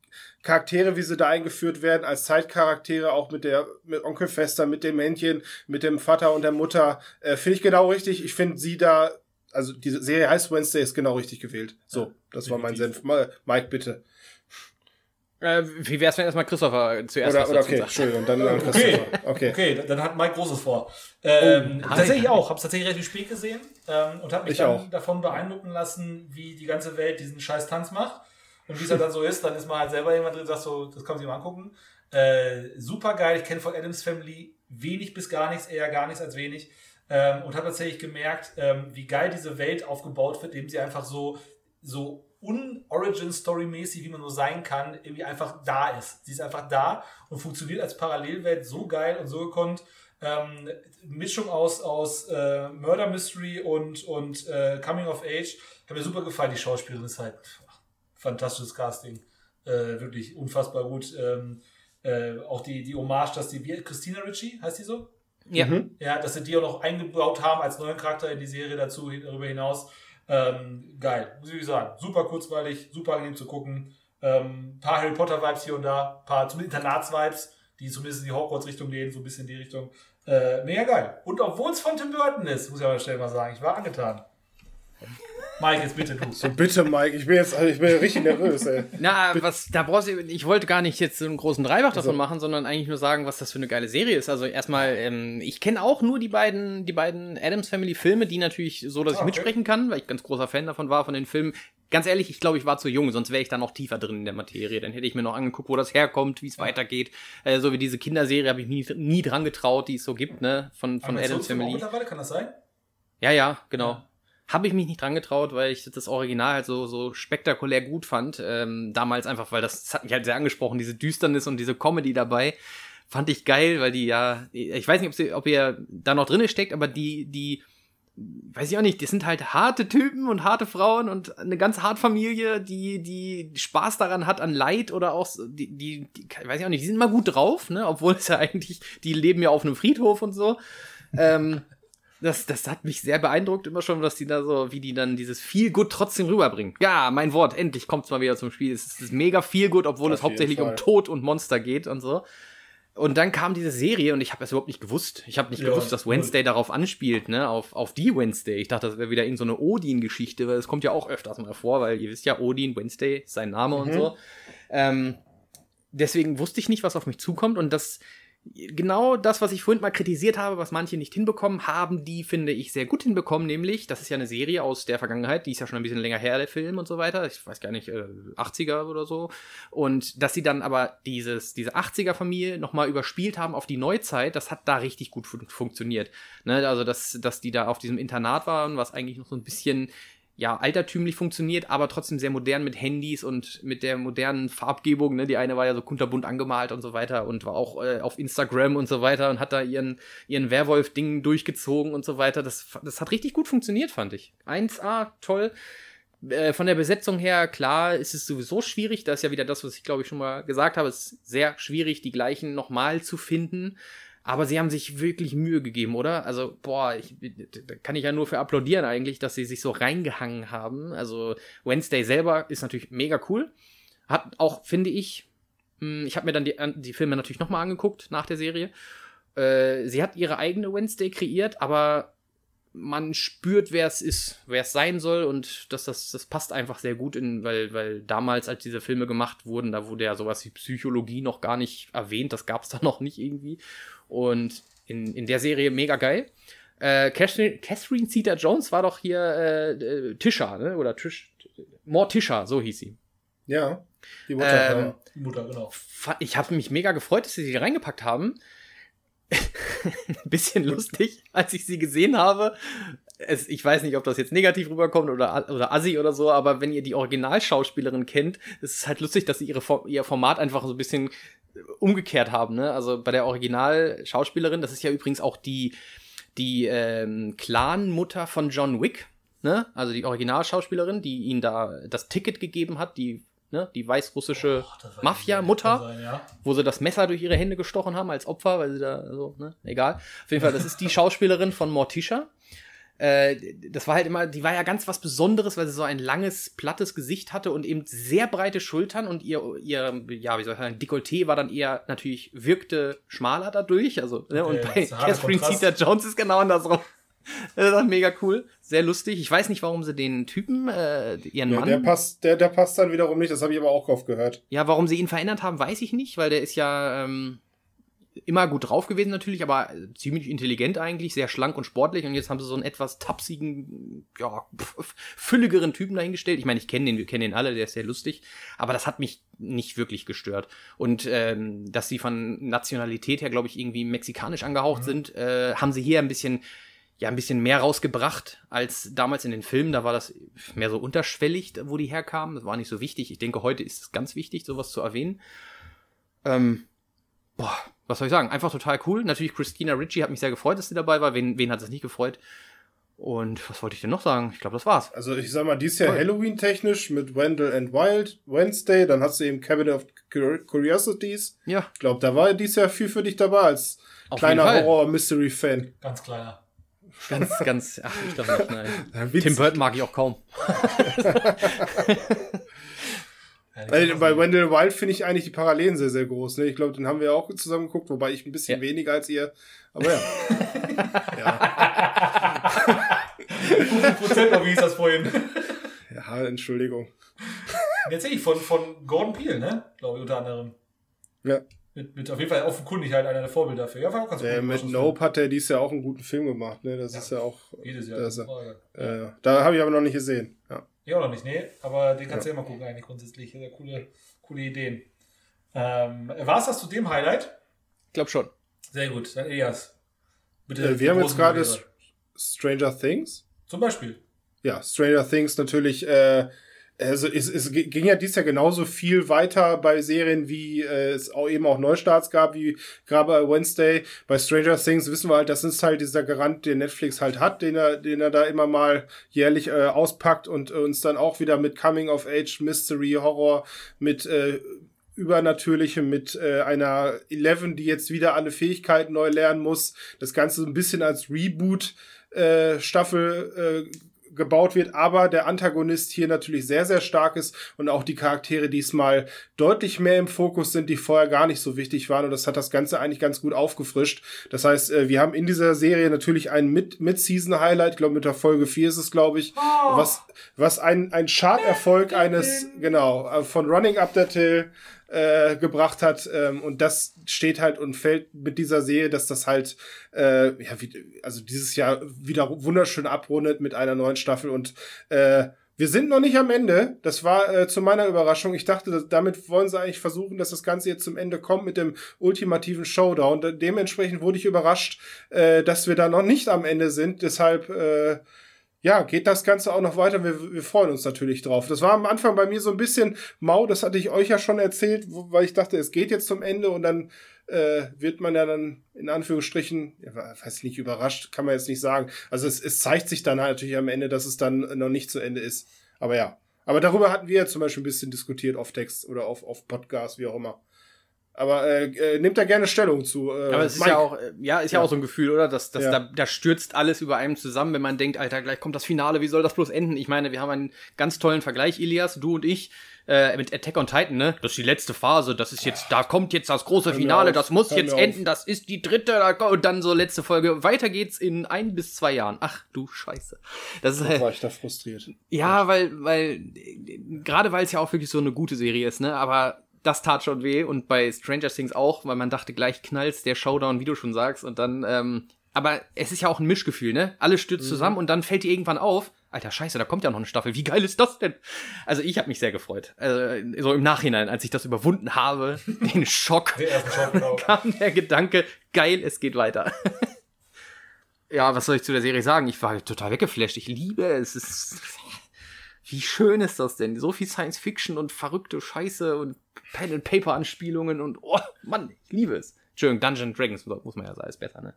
[SPEAKER 3] Charaktere, wie sie da eingeführt werden, als Zeitcharaktere, auch mit der mit Onkel Fester, mit dem Männchen, mit dem Vater und der Mutter, äh, finde ich genau richtig. Ich finde sie da, also diese Serie heißt Wednesday, ist genau richtig gewählt. So, das war mein. Senf. Mike, bitte.
[SPEAKER 1] Äh, wie wär's, wenn erstmal Christopher zuerst
[SPEAKER 3] Oder, oder okay? Entschuldigung, dann an
[SPEAKER 2] Okay.
[SPEAKER 3] Christopher. Okay.
[SPEAKER 2] Okay, dann hat Mike Großes vor. Ähm,
[SPEAKER 1] Oh,
[SPEAKER 2] tatsächlich auch. Habe es tatsächlich relativ spät gesehen ähm, und habe mich
[SPEAKER 3] Ich
[SPEAKER 2] dann
[SPEAKER 3] auch.
[SPEAKER 2] davon beeindrucken lassen, wie die ganze Welt diesen scheiß Tanz macht. Und wie es halt dann so ist, dann ist man halt selber jemand drin sagt so, das kann man sich mal angucken. Äh, super geil. Ich kenne von Adams Family wenig bis gar nichts, eher gar nichts als wenig. Ähm, und habe tatsächlich gemerkt, ähm, wie geil diese Welt aufgebaut wird, indem sie einfach so, so un-Origin-Story-mäßig, wie man nur sein kann, irgendwie einfach da ist. Sie ist einfach da und funktioniert als Parallelwelt so geil und so gekonnt. Ähm, Mischung aus, aus äh, Murder Mystery und, und äh, Coming of Age. Hat mir super gefallen. Die Schauspielerin ist halt fantastisches Casting. Äh, wirklich unfassbar gut. Ähm, äh, auch die, die Hommage, dass die, wie, Christina Ritchie, heißt die so?
[SPEAKER 1] Ja.
[SPEAKER 3] Mhm.
[SPEAKER 2] Ja, dass sie die auch noch eingebaut haben als neuen Charakter in die Serie dazu, darüber hinaus. Ähm, geil, muss ich sagen. Super kurzweilig, super angenehm zu gucken. Ähm, paar Harry Potter Vibes hier und da, paar zumindest Internats Vibes, die zumindest in die Hogwarts Richtung gehen, so ein bisschen in die Richtung. Äh, mega geil. Und obwohl es von Tim Burton ist, muss ich aber schnell mal sagen, ich war angetan. Mike, jetzt bitte du.
[SPEAKER 3] So, bitte, Mike, ich bin jetzt, ich bin richtig nervös, ey.
[SPEAKER 1] Na, was, da brauchst du, ich wollte gar nicht jetzt so einen großen Dreibach davon
[SPEAKER 3] Also-
[SPEAKER 1] machen, sondern eigentlich nur sagen, was das für eine geile Serie ist. Also erstmal, ähm, ich kenne auch nur die beiden, die beiden Adams Family Filme, die natürlich so, dass ich
[SPEAKER 2] Ah, okay.
[SPEAKER 1] mitsprechen kann, weil ich ganz großer Fan davon war, von den Filmen. Ganz ehrlich, ich glaube, ich war zu jung, sonst wäre ich da noch tiefer drin in der Materie. Dann hätte ich mir noch angeguckt, wo das herkommt, wie es weitergeht. Äh, so wie diese Kinderserie habe ich mich nie, nie dran getraut, die es so gibt, ne, von, von Adams Family.
[SPEAKER 2] mittlerweile, kann das sein?
[SPEAKER 1] Ja, ja, genau. Habe ich mich nicht dran getraut, weil ich das Original halt so, so spektakulär gut fand. Ähm, damals einfach, weil das, das hat mich halt sehr angesprochen, diese Düsternis und diese Comedy dabei. Fand ich geil, weil die ja, ich weiß nicht, ob, sie, ob ihr da noch drinne steckt, aber die, die, weiß ich auch nicht, die sind halt harte Typen und harte Frauen und eine ganz harte Familie, die, die Spaß daran hat an Leid oder auch, die, die, die weiß ich auch nicht, die sind immer gut drauf, ne, obwohl es ja eigentlich, die leben ja auf einem Friedhof und so. Ähm, das, das hat mich sehr beeindruckt immer schon, dass die da so, wie die dann dieses viel gut trotzdem rüberbringen. Ja, mein Wort, endlich kommt's mal wieder zum Spiel. Es ist mega viel gut, obwohl Auf es hauptsächlich Fall. um Tod und Monster geht und so. Und dann kam diese Serie und ich habe es überhaupt nicht gewusst. Ich habe nicht ja, gewusst, dass Wednesday darauf anspielt, ne, auf, auf die Wednesday. Ich dachte, das wäre wieder irgendeine so Odin-Geschichte, weil es kommt ja auch öfters mal vor, weil ihr wisst ja, Odin, Wednesday, sein Name mhm. und so. Ähm, deswegen wusste ich nicht, was auf mich zukommt und das genau das, was ich vorhin mal kritisiert habe, was manche nicht hinbekommen, haben die, finde ich, sehr gut hinbekommen, nämlich, das ist ja eine Serie aus der Vergangenheit, die ist ja schon ein bisschen länger her, der Film und so weiter, ich weiß gar nicht, äh, 80er oder so, und dass sie dann aber dieses, diese 80er-Familie nochmal überspielt haben auf die Neuzeit, das hat da richtig gut fun funktioniert, ne? also dass, dass die da auf diesem Internat waren, was eigentlich noch so ein bisschen ja, altertümlich funktioniert, aber trotzdem sehr modern mit Handys und mit der modernen Farbgebung. Ne? Die eine war ja so kunterbunt angemalt und so weiter und war auch äh, auf Instagram und so weiter und hat da ihren, ihren Werwolf-Ding durchgezogen und so weiter. Das, das hat richtig gut funktioniert, fand ich. 1A, toll. Äh, von der Besetzung her, klar, ist es sowieso schwierig. Das ist ja wieder das, was ich glaube ich schon mal gesagt habe. Es ist sehr schwierig, die gleichen nochmal zu finden. Aber sie haben sich wirklich Mühe gegeben, oder? Also, boah, ich, da kann ich ja nur für applaudieren eigentlich, dass sie sich so reingehangen haben. Also, Wednesday selber ist natürlich mega cool. Hat auch, finde ich, hm, ich habe mir dann die, die Filme natürlich nochmal angeguckt nach der Serie. Äh, sie hat ihre eigene Wednesday kreiert, aber man spürt, wer es ist, wer es sein soll und das, das, das passt einfach sehr gut in, weil, weil damals, als diese Filme gemacht wurden, da wurde ja sowas wie Psychologie noch gar nicht erwähnt, das gab es da noch nicht irgendwie. Und in, in der Serie mega geil. Äh, Catherine, Catherine Zeta Jones war doch hier äh, äh, Tisha, ne? Oder Tisch. Morticia, so hieß sie.
[SPEAKER 3] Ja. Die Mutter,
[SPEAKER 2] ähm, die Mutter genau.
[SPEAKER 1] Ich habe mich mega gefreut, dass sie sie reingepackt haben. Ein bisschen lustig, als ich sie gesehen habe. Es, ich weiß nicht, ob das jetzt negativ rüberkommt oder, oder assi oder so, aber wenn ihr die Originalschauspielerin kennt, ist es halt lustig, dass sie ihre, ihr Format einfach so ein bisschen umgekehrt haben. Ne? Also bei der Originalschauspielerin, das ist ja übrigens auch die, die ähm, Clan-Mutter von John Wick. Ne? Also die Originalschauspielerin, die ihn da das Ticket gegeben hat, die ne, die weißrussische Mafia-Mutter, ja. wo sie das Messer durch ihre Hände gestochen haben als Opfer, weil sie da so, ne, egal. Auf jeden Fall, das ist die Schauspielerin von Morticia. Äh, das war halt immer, die war ja ganz was Besonderes, weil sie so ein langes, plattes Gesicht hatte und eben sehr breite Schultern und ihr, ihr ja, wie soll ich sagen, Dekolleté war dann eher natürlich, wirkte schmaler dadurch. Also, ne, und bei Catherine Zeta Jones ist genau andersrum. Das ist mega cool, sehr lustig. Ich weiß nicht, warum sie den Typen, äh, ihren ja, Mann.
[SPEAKER 3] Der passt, der, der passt dann wiederum nicht, das habe ich aber auch oft gehört.
[SPEAKER 1] Ja, warum sie ihn verändert haben, weiß ich nicht, weil der ist ja ähm, immer gut drauf gewesen natürlich, aber ziemlich intelligent eigentlich, sehr schlank und sportlich. Und jetzt haben sie so einen etwas tapsigen, ja, fülligeren Typen dahingestellt. Ich meine, ich kenne den, wir kennen den alle, der ist sehr lustig, aber das hat mich nicht wirklich gestört. Und ähm, dass sie von Nationalität her, glaube ich, irgendwie mexikanisch angehaucht mhm. sind, äh, haben sie hier ein bisschen ja ein bisschen mehr rausgebracht als damals in den Filmen. Da war das mehr so unterschwellig, wo die herkamen. Das war nicht so wichtig. Ich denke, heute ist es ganz wichtig, sowas zu erwähnen. Ähm, boah, was soll ich sagen? Einfach total cool. Natürlich, Christina Ritchie hat mich sehr gefreut, dass sie dabei war. Wen, wen hat es nicht gefreut? Und was wollte ich denn noch sagen? Ich glaube, das war's.
[SPEAKER 3] Also ich sag mal, dies Jahr Halloween-technisch mit Wendell and Wild, Wednesday, dann hast du eben Cabinet of Curiosities.
[SPEAKER 1] Ja.
[SPEAKER 3] Ich glaube, da war dies Jahr viel für dich dabei als Auf kleiner Horror-Mystery-Fan.
[SPEAKER 2] Ganz kleiner.
[SPEAKER 1] Ganz, ganz, ach, ich glaube nicht, nein. Tim Burton mag ich auch kaum.
[SPEAKER 3] bei, bei Wendell Wild finde ich eigentlich die Parallelen sehr, sehr groß. Ne? Ich glaube, den haben wir auch zusammen geguckt, wobei ich ein bisschen ja. weniger als ihr. Aber ja.
[SPEAKER 2] ja. Prozent, wie hieß das vorhin?
[SPEAKER 3] Ja, Entschuldigung.
[SPEAKER 2] Jetzt sehe ich von, von Gordon Peel, ne? Glaube ich, unter anderem.
[SPEAKER 3] Ja.
[SPEAKER 2] Mit, mit auf jeden Fall offenkundig halt einer der Vorbilder dafür. Ja, war auch ganz
[SPEAKER 3] äh, Mit Nope hat er dies Jahr auch einen guten Film gemacht, ne? Das ja, ist ja auch.
[SPEAKER 2] Jedes Jahr.
[SPEAKER 3] Das, äh, da habe ich aber noch nicht gesehen. Ja.
[SPEAKER 2] Ja, noch nicht, nee. Aber den kannst ja. du immer gucken, eigentlich grundsätzlich. Sehr coole, coole Ideen. Ähm, war es das zu dem Highlight?
[SPEAKER 1] Ich glaube schon.
[SPEAKER 2] Sehr gut. Dann Elias.
[SPEAKER 3] Bitte. Äh, wir haben jetzt gerade Stranger Things.
[SPEAKER 2] Zum Beispiel.
[SPEAKER 3] ja, Stranger Things natürlich äh, also es, es ging ja dies Jahr genauso viel weiter bei Serien, wie äh, es auch eben auch Neustarts gab, wie gerade bei Wednesday. Bei Stranger Things wissen wir halt, das ist halt dieser Garant, den Netflix halt hat, den er, den er da immer mal jährlich äh, auspackt und äh, uns dann auch wieder mit Coming of Age, Mystery, Horror, mit äh, Übernatürliche mit äh, einer Eleven, die jetzt wieder alle Fähigkeiten neu lernen muss. Das Ganze so ein bisschen als Reboot äh, Staffel äh, gebaut wird, aber der Antagonist hier natürlich sehr, sehr stark ist und auch die Charaktere diesmal deutlich mehr im Fokus sind, die vorher gar nicht so wichtig waren und das hat das Ganze eigentlich ganz gut aufgefrischt. Das heißt, äh, wir haben in dieser Serie natürlich ein Mid-Season-Highlight, ich glaube mit der Folge 4 ist es, glaube ich, oh. was, was ein, ein Charterfolg eines, genau, äh, von Running Up That Hill äh, gebracht hat. Ähm, und das steht halt und fällt mit dieser Serie, dass das halt, äh, ja, wie, also dieses Jahr wieder wunderschön abrundet mit einer neuen Staffel und äh, wir sind noch nicht am Ende. Das war äh, zu meiner Überraschung. Ich dachte, dass, damit wollen sie eigentlich versuchen, dass das Ganze jetzt zum Ende kommt mit dem ultimativen Showdown. Dementsprechend wurde ich überrascht, äh, dass wir da noch nicht am Ende sind. Deshalb äh, ja, geht das Ganze auch noch weiter. Wir, wir freuen uns natürlich drauf. Das war am Anfang bei mir so ein bisschen mau, das hatte ich euch ja schon erzählt, weil ich dachte, es geht jetzt zum Ende und dann äh, wird man ja dann in Anführungsstrichen, ja, weiß nicht, überrascht, kann man jetzt nicht sagen. Also es, es zeigt sich dann halt natürlich am Ende, dass es dann noch nicht zu Ende ist. Aber ja. Aber darüber hatten wir ja zum Beispiel ein bisschen diskutiert auf Text oder auf, auf Podcast, wie auch immer. Aber äh, äh, nimmt da gerne Stellung zu. Äh,
[SPEAKER 1] Aber es ist ja auch, äh, ja, ist ja. ja, auch so ein Gefühl, oder? Dass, dass ja. da, da stürzt alles über einem zusammen, wenn man denkt, Alter, gleich kommt das Finale, wie soll das bloß enden? Ich meine, wir haben einen ganz tollen Vergleich, Elias, du und ich, äh, mit Attack on Titan, ne? Das ist die letzte Phase, das ist jetzt, da kommt jetzt das große Finale, das muss jetzt enden, das ist die dritte, und dann so letzte Folge. Weiter geht's in ein bis zwei Jahren. Ach du Scheiße.
[SPEAKER 3] Das ist, äh, war ich da frustriert.
[SPEAKER 1] Ja, weil, weil, gerade weil es ja auch wirklich so eine gute Serie ist, ne? Aber das tat schon weh und bei Stranger Things auch, weil man dachte, gleich knallt's der Showdown, wie du schon sagst, und dann, ähm, aber es ist ja auch ein Mischgefühl, ne? Alles stürzt mhm. zusammen und dann fällt dir irgendwann auf, alter Scheiße, da kommt ja noch eine Staffel, wie geil ist das denn? Also ich habe mich sehr gefreut. Also, so im Nachhinein, als ich das überwunden habe, den Schock, Schock genau. kam der Gedanke, geil, es geht weiter. ja, was soll ich zu der Serie sagen? Ich war total weggeflasht. Ich liebe es. Es ist wie schön ist das denn? So viel Science Fiction und verrückte Scheiße und Pen and Paper Anspielungen und oh Mann, ich liebe es. Entschuldigung, Dungeon Dragons muss man ja sagen, ist besser, ne?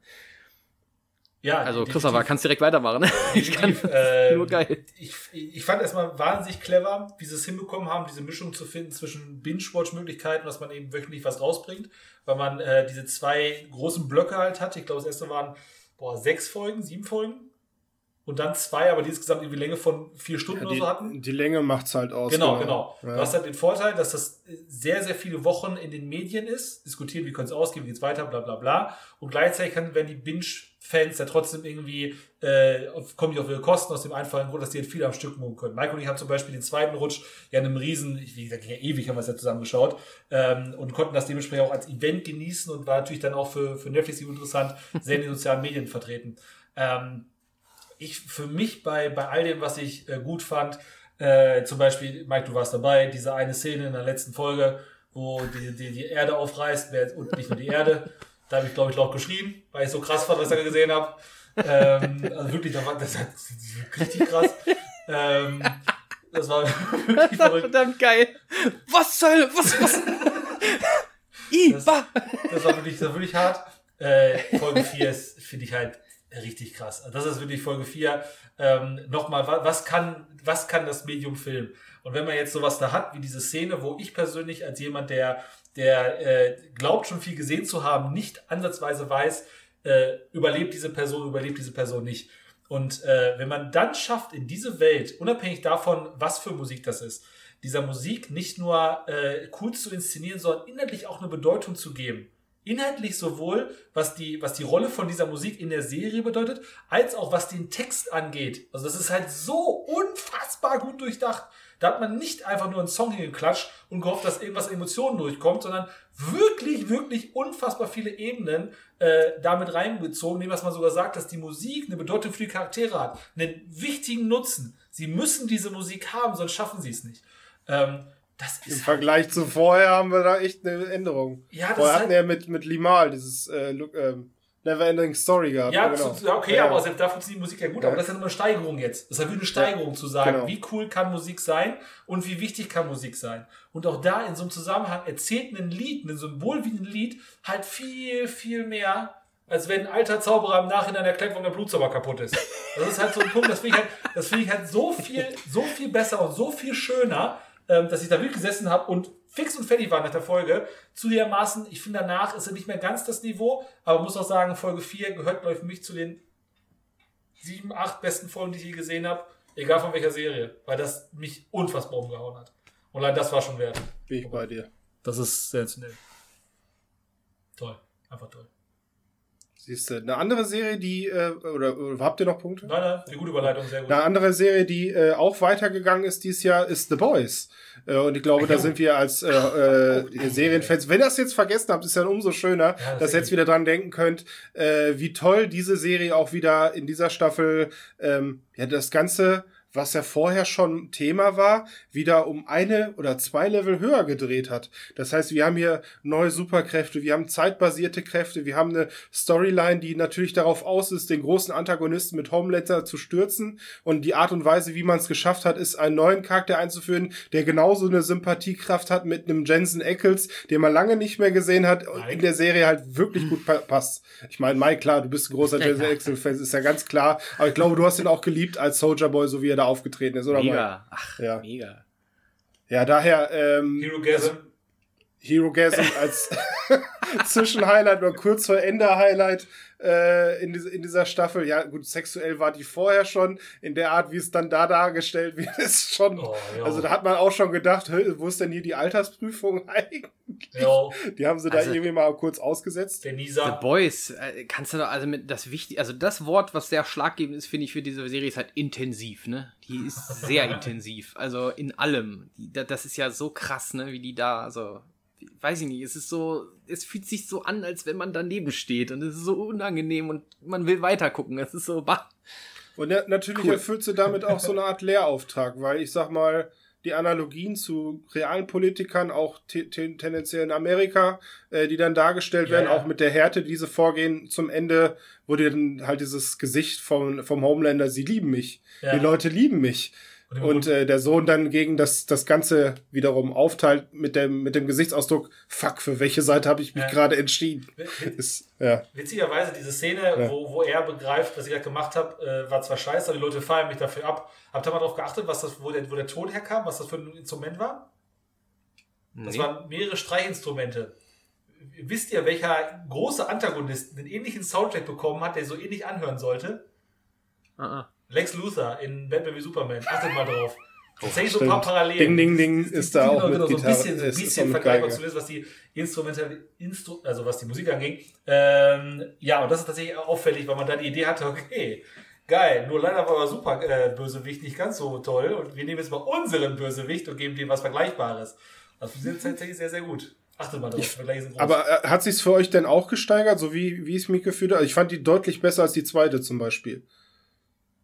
[SPEAKER 1] Ja, also Christopher, kannst direkt weitermachen. Ne? Ich kann
[SPEAKER 2] äh, nur geil. Ich, ich fand erstmal wahnsinnig clever, wie sie es hinbekommen haben, diese Mischung zu finden zwischen Binge-Watch-Möglichkeiten, dass man eben wöchentlich was rausbringt, weil man äh, diese zwei großen Blöcke halt hat. Ich glaube, das erste waren boah, sechs Folgen, sieben Folgen und dann zwei, aber die insgesamt irgendwie Länge von vier Stunden ja,
[SPEAKER 3] die,
[SPEAKER 2] oder so hatten.
[SPEAKER 3] Die Länge macht's halt aus.
[SPEAKER 2] Genau, genau. Ja. Du hast halt den Vorteil, dass das sehr, sehr viele Wochen in den Medien ist, diskutieren, wie können es ausgehen, wie geht's weiter, bla bla bla. Und gleichzeitig kann, wenn die Binge-Fans ja trotzdem irgendwie, äh, kommen die auf ihre Kosten aus dem einfachen Grund, dass die halt viel am Stück mogen können. Mike und ich haben zum Beispiel den zweiten Rutsch ja in einem riesen, wie gesagt, ja ewig haben wir es ja zusammengeschaut, ähm, und konnten das dementsprechend auch als Event genießen und war natürlich dann auch für, für Netflix interessant, sehr in den sozialen Medien vertreten. Ähm, ich für mich bei, bei all dem, was ich äh, gut fand, äh, zum Beispiel, Mike, du warst dabei, diese eine Szene in der letzten Folge, wo die, die, die Erde aufreißt, und nicht nur die Erde, da habe ich, glaube ich, laut geschrien, weil ich so krass fand, was ich da gesehen habe. Ähm, also wirklich, das war, das war richtig krass. Ähm, das war wirklich verrückt.
[SPEAKER 1] Verdammt geil. Was soll, was, was?
[SPEAKER 2] das, das war wirklich, das war wirklich hart. Äh, Folge 4 ist, finde ich halt richtig krass. Das ist wirklich Folge 4. Ähm, Nochmal, was kann, was kann das Medium filmen? Und wenn man jetzt sowas da hat, wie diese Szene, wo ich persönlich als jemand, der, der äh, glaubt schon viel gesehen zu haben, nicht ansatzweise weiß, äh, überlebt diese Person, überlebt diese Person nicht. Und äh, wenn man dann schafft, in diese Welt, unabhängig davon, was für Musik das ist, dieser Musik nicht nur äh, cool zu inszenieren, sondern inhaltlich auch eine Bedeutung zu geben inhaltlich sowohl, was die, was die Rolle von dieser Musik in der Serie bedeutet, als auch was den Text angeht. Also das ist halt so unfassbar gut durchdacht. Da hat man nicht einfach nur einen Song hingeklatscht und gehofft, dass irgendwas Emotionen durchkommt, sondern wirklich, wirklich unfassbar viele Ebenen äh, damit reingezogen, indem man sogar sagt, dass die Musik eine Bedeutung für die Charaktere hat, einen wichtigen Nutzen. Sie müssen diese Musik haben, sonst schaffen sie es nicht. Ähm,
[SPEAKER 3] Im halt Vergleich zu vorher haben wir da echt eine Änderung. Ja, das vorher hatten halt wir mit, mit Limal dieses, äh, look, ähm, Neverending Story gehabt.
[SPEAKER 2] Ja,
[SPEAKER 3] genau.
[SPEAKER 2] zu- okay,
[SPEAKER 3] Ja,
[SPEAKER 2] aber selbst da funktioniert die Musik ja gut,
[SPEAKER 3] Ja.
[SPEAKER 2] aber das ist ja nur eine Steigerung jetzt. Das ist ja wie eine Steigerung zu sagen,
[SPEAKER 3] genau.
[SPEAKER 2] wie cool kann Musik sein und wie wichtig kann Musik sein. Und auch da in so einem Zusammenhang erzählt ein Lied, ein Symbol wie ein Lied, halt viel, viel mehr, als wenn ein alter Zauberer im Nachhinein erklärt, warum der Blutzauber kaputt ist. Das ist halt so ein Punkt, das finde ich halt, das finde ich halt so viel, so viel besser und so viel schöner, dass ich da wirklich gesessen habe und fix und fertig war nach der Folge. Zu dermaßen, ich finde danach ist er nicht mehr ganz das Niveau, aber muss auch sagen, Folge 4 gehört, glaube ich, für mich zu den sieben, acht besten Folgen, die ich je gesehen habe, egal von welcher Serie, weil das mich unfassbar umgehauen hat. Und allein das war schon wert.
[SPEAKER 3] Bin ich bei dir.
[SPEAKER 2] Das ist sensationell. Toll. Einfach toll.
[SPEAKER 3] Siehst du, eine andere Serie, die, äh, oder, oder habt ihr noch Punkte?
[SPEAKER 2] Nein, nein, die gute Überleitung, sehr gut.
[SPEAKER 3] Eine andere Serie, die äh, auch weitergegangen ist dieses Jahr, ist The Boys. Äh, und ich glaube, da
[SPEAKER 2] Jo.
[SPEAKER 3] sind wir als äh, äh, Serienfans, wenn ihr das jetzt vergessen habt, ist ja umso schöner,
[SPEAKER 2] das
[SPEAKER 3] dass ihr jetzt wieder dran denken könnt, äh, wie toll diese Serie auch wieder in dieser Staffel, ähm, ja, das Ganze, was ja vorher schon Thema war, wieder um eine oder zwei Level höher gedreht hat. Das heißt, wir haben hier neue Superkräfte, wir haben zeitbasierte Kräfte, wir haben eine Storyline, die natürlich darauf aus ist, den großen Antagonisten mit Homelander zu stürzen. Und die Art und Weise, wie man es geschafft hat, ist einen neuen Charakter einzuführen, der genauso eine Sympathiekraft hat mit einem Jensen Ackles, den man lange nicht mehr gesehen hat und
[SPEAKER 2] Mike?
[SPEAKER 3] in der Serie halt wirklich gut pa passt. Ich meine, Mike, klar, du bist ein großer Jensen Ackles-Fan, ist ja ganz klar. Aber ich glaube, du hast ihn auch geliebt als Soldier Boy, so wie er da aufgetreten ist, oder?
[SPEAKER 1] Mega. Ach,
[SPEAKER 3] Ja.
[SPEAKER 1] mega.
[SPEAKER 3] Ja, daher ähm,
[SPEAKER 2] Hero Gasm.
[SPEAKER 3] Hero Gasm als Zwischenhighlight oder kurz vor Ende Highlight äh, in, in dieser Staffel. Ja, gut, sexuell war die vorher schon. In der Art, wie es dann da dargestellt wird, ist schon.
[SPEAKER 2] Oh, ja.
[SPEAKER 3] also da hat man auch schon gedacht, wo ist denn hier die Altersprüfung eigentlich?
[SPEAKER 2] Jo,
[SPEAKER 3] Die haben sie da
[SPEAKER 1] Also-
[SPEAKER 3] irgendwie mal kurz ausgesetzt.
[SPEAKER 2] der
[SPEAKER 1] The. Boys, äh, kannst du doch, also mit das wichtig, also das Wort, was sehr schlaggebend ist, finde ich für diese Serie, ist halt intensiv, ne? Die ist sehr intensiv, also in allem. Die, da- das ist ja so krass, ne, wie die da, also, weiß ich nicht, es ist so, es fühlt sich so an, als wenn man daneben steht und es ist so unangenehm und man will weitergucken. Es ist so, bah.
[SPEAKER 3] Und ja, natürlich
[SPEAKER 1] Cool.
[SPEAKER 3] erfüllt sie damit auch so eine Art Lehrauftrag, weil ich sag mal, die Analogien zu realen Politikern, auch te te tendenziell in Amerika, äh, die dann dargestellt
[SPEAKER 2] Ja,
[SPEAKER 3] werden, auch mit der Härte, die sie vorgehen, zum Ende, wo dir dann halt dieses Gesicht vom, vom Homelander, sie lieben mich.
[SPEAKER 2] Ja.
[SPEAKER 3] Die Leute lieben mich.
[SPEAKER 2] Und-
[SPEAKER 3] Und äh, der Sohn dann gegen das, das Ganze wiederum aufteilt mit dem, mit dem Gesichtsausdruck, fuck, für welche Seite habe ich mich
[SPEAKER 2] Ja.
[SPEAKER 3] gerade entschieden? Ist, ja.
[SPEAKER 2] Witzigerweise, diese Szene,
[SPEAKER 3] Ja.
[SPEAKER 2] wo, wo er begreift, was ich da gemacht habe, äh, war zwar scheiße, aber die Leute feiern mich dafür ab. Habt ihr mal darauf geachtet, was das, wo, der, wo der Ton herkam, was das für ein Instrument war? Das
[SPEAKER 1] Nee.
[SPEAKER 2] waren mehrere Streichinstrumente. Wisst ihr, welcher große Antagonist einen ähnlichen Soundtrack bekommen hat, der so ähnlich anhören sollte?
[SPEAKER 1] Ah, ah.
[SPEAKER 2] Lex Luthor in Batman wie Superman. Achtet mal drauf. Tatsächlich so ein paar. Parallelen.
[SPEAKER 3] Ding, ding, ding ist da
[SPEAKER 2] Genau,
[SPEAKER 3] auch mit
[SPEAKER 2] genau, so ein
[SPEAKER 3] Gitarre.
[SPEAKER 2] bisschen, so ein bisschen vergleichbar, zumindest was die Instrumental, Instru also was die Musik angeht. Ähm, ja, und das ist tatsächlich auffällig, weil man da die Idee hatte, okay, geil, nur leider war der super äh, Bösewicht nicht ganz so toll und wir nehmen jetzt mal unseren Bösewicht und geben dem was Vergleichbares. Das funktioniert tatsächlich sehr, sehr gut. Achtet mal drauf, sind groß.
[SPEAKER 3] Aber äh, hat sich's für euch denn auch gesteigert, so wie, wie es mich gefühlt hat? Also ich fand die deutlich besser als die zweite zum Beispiel.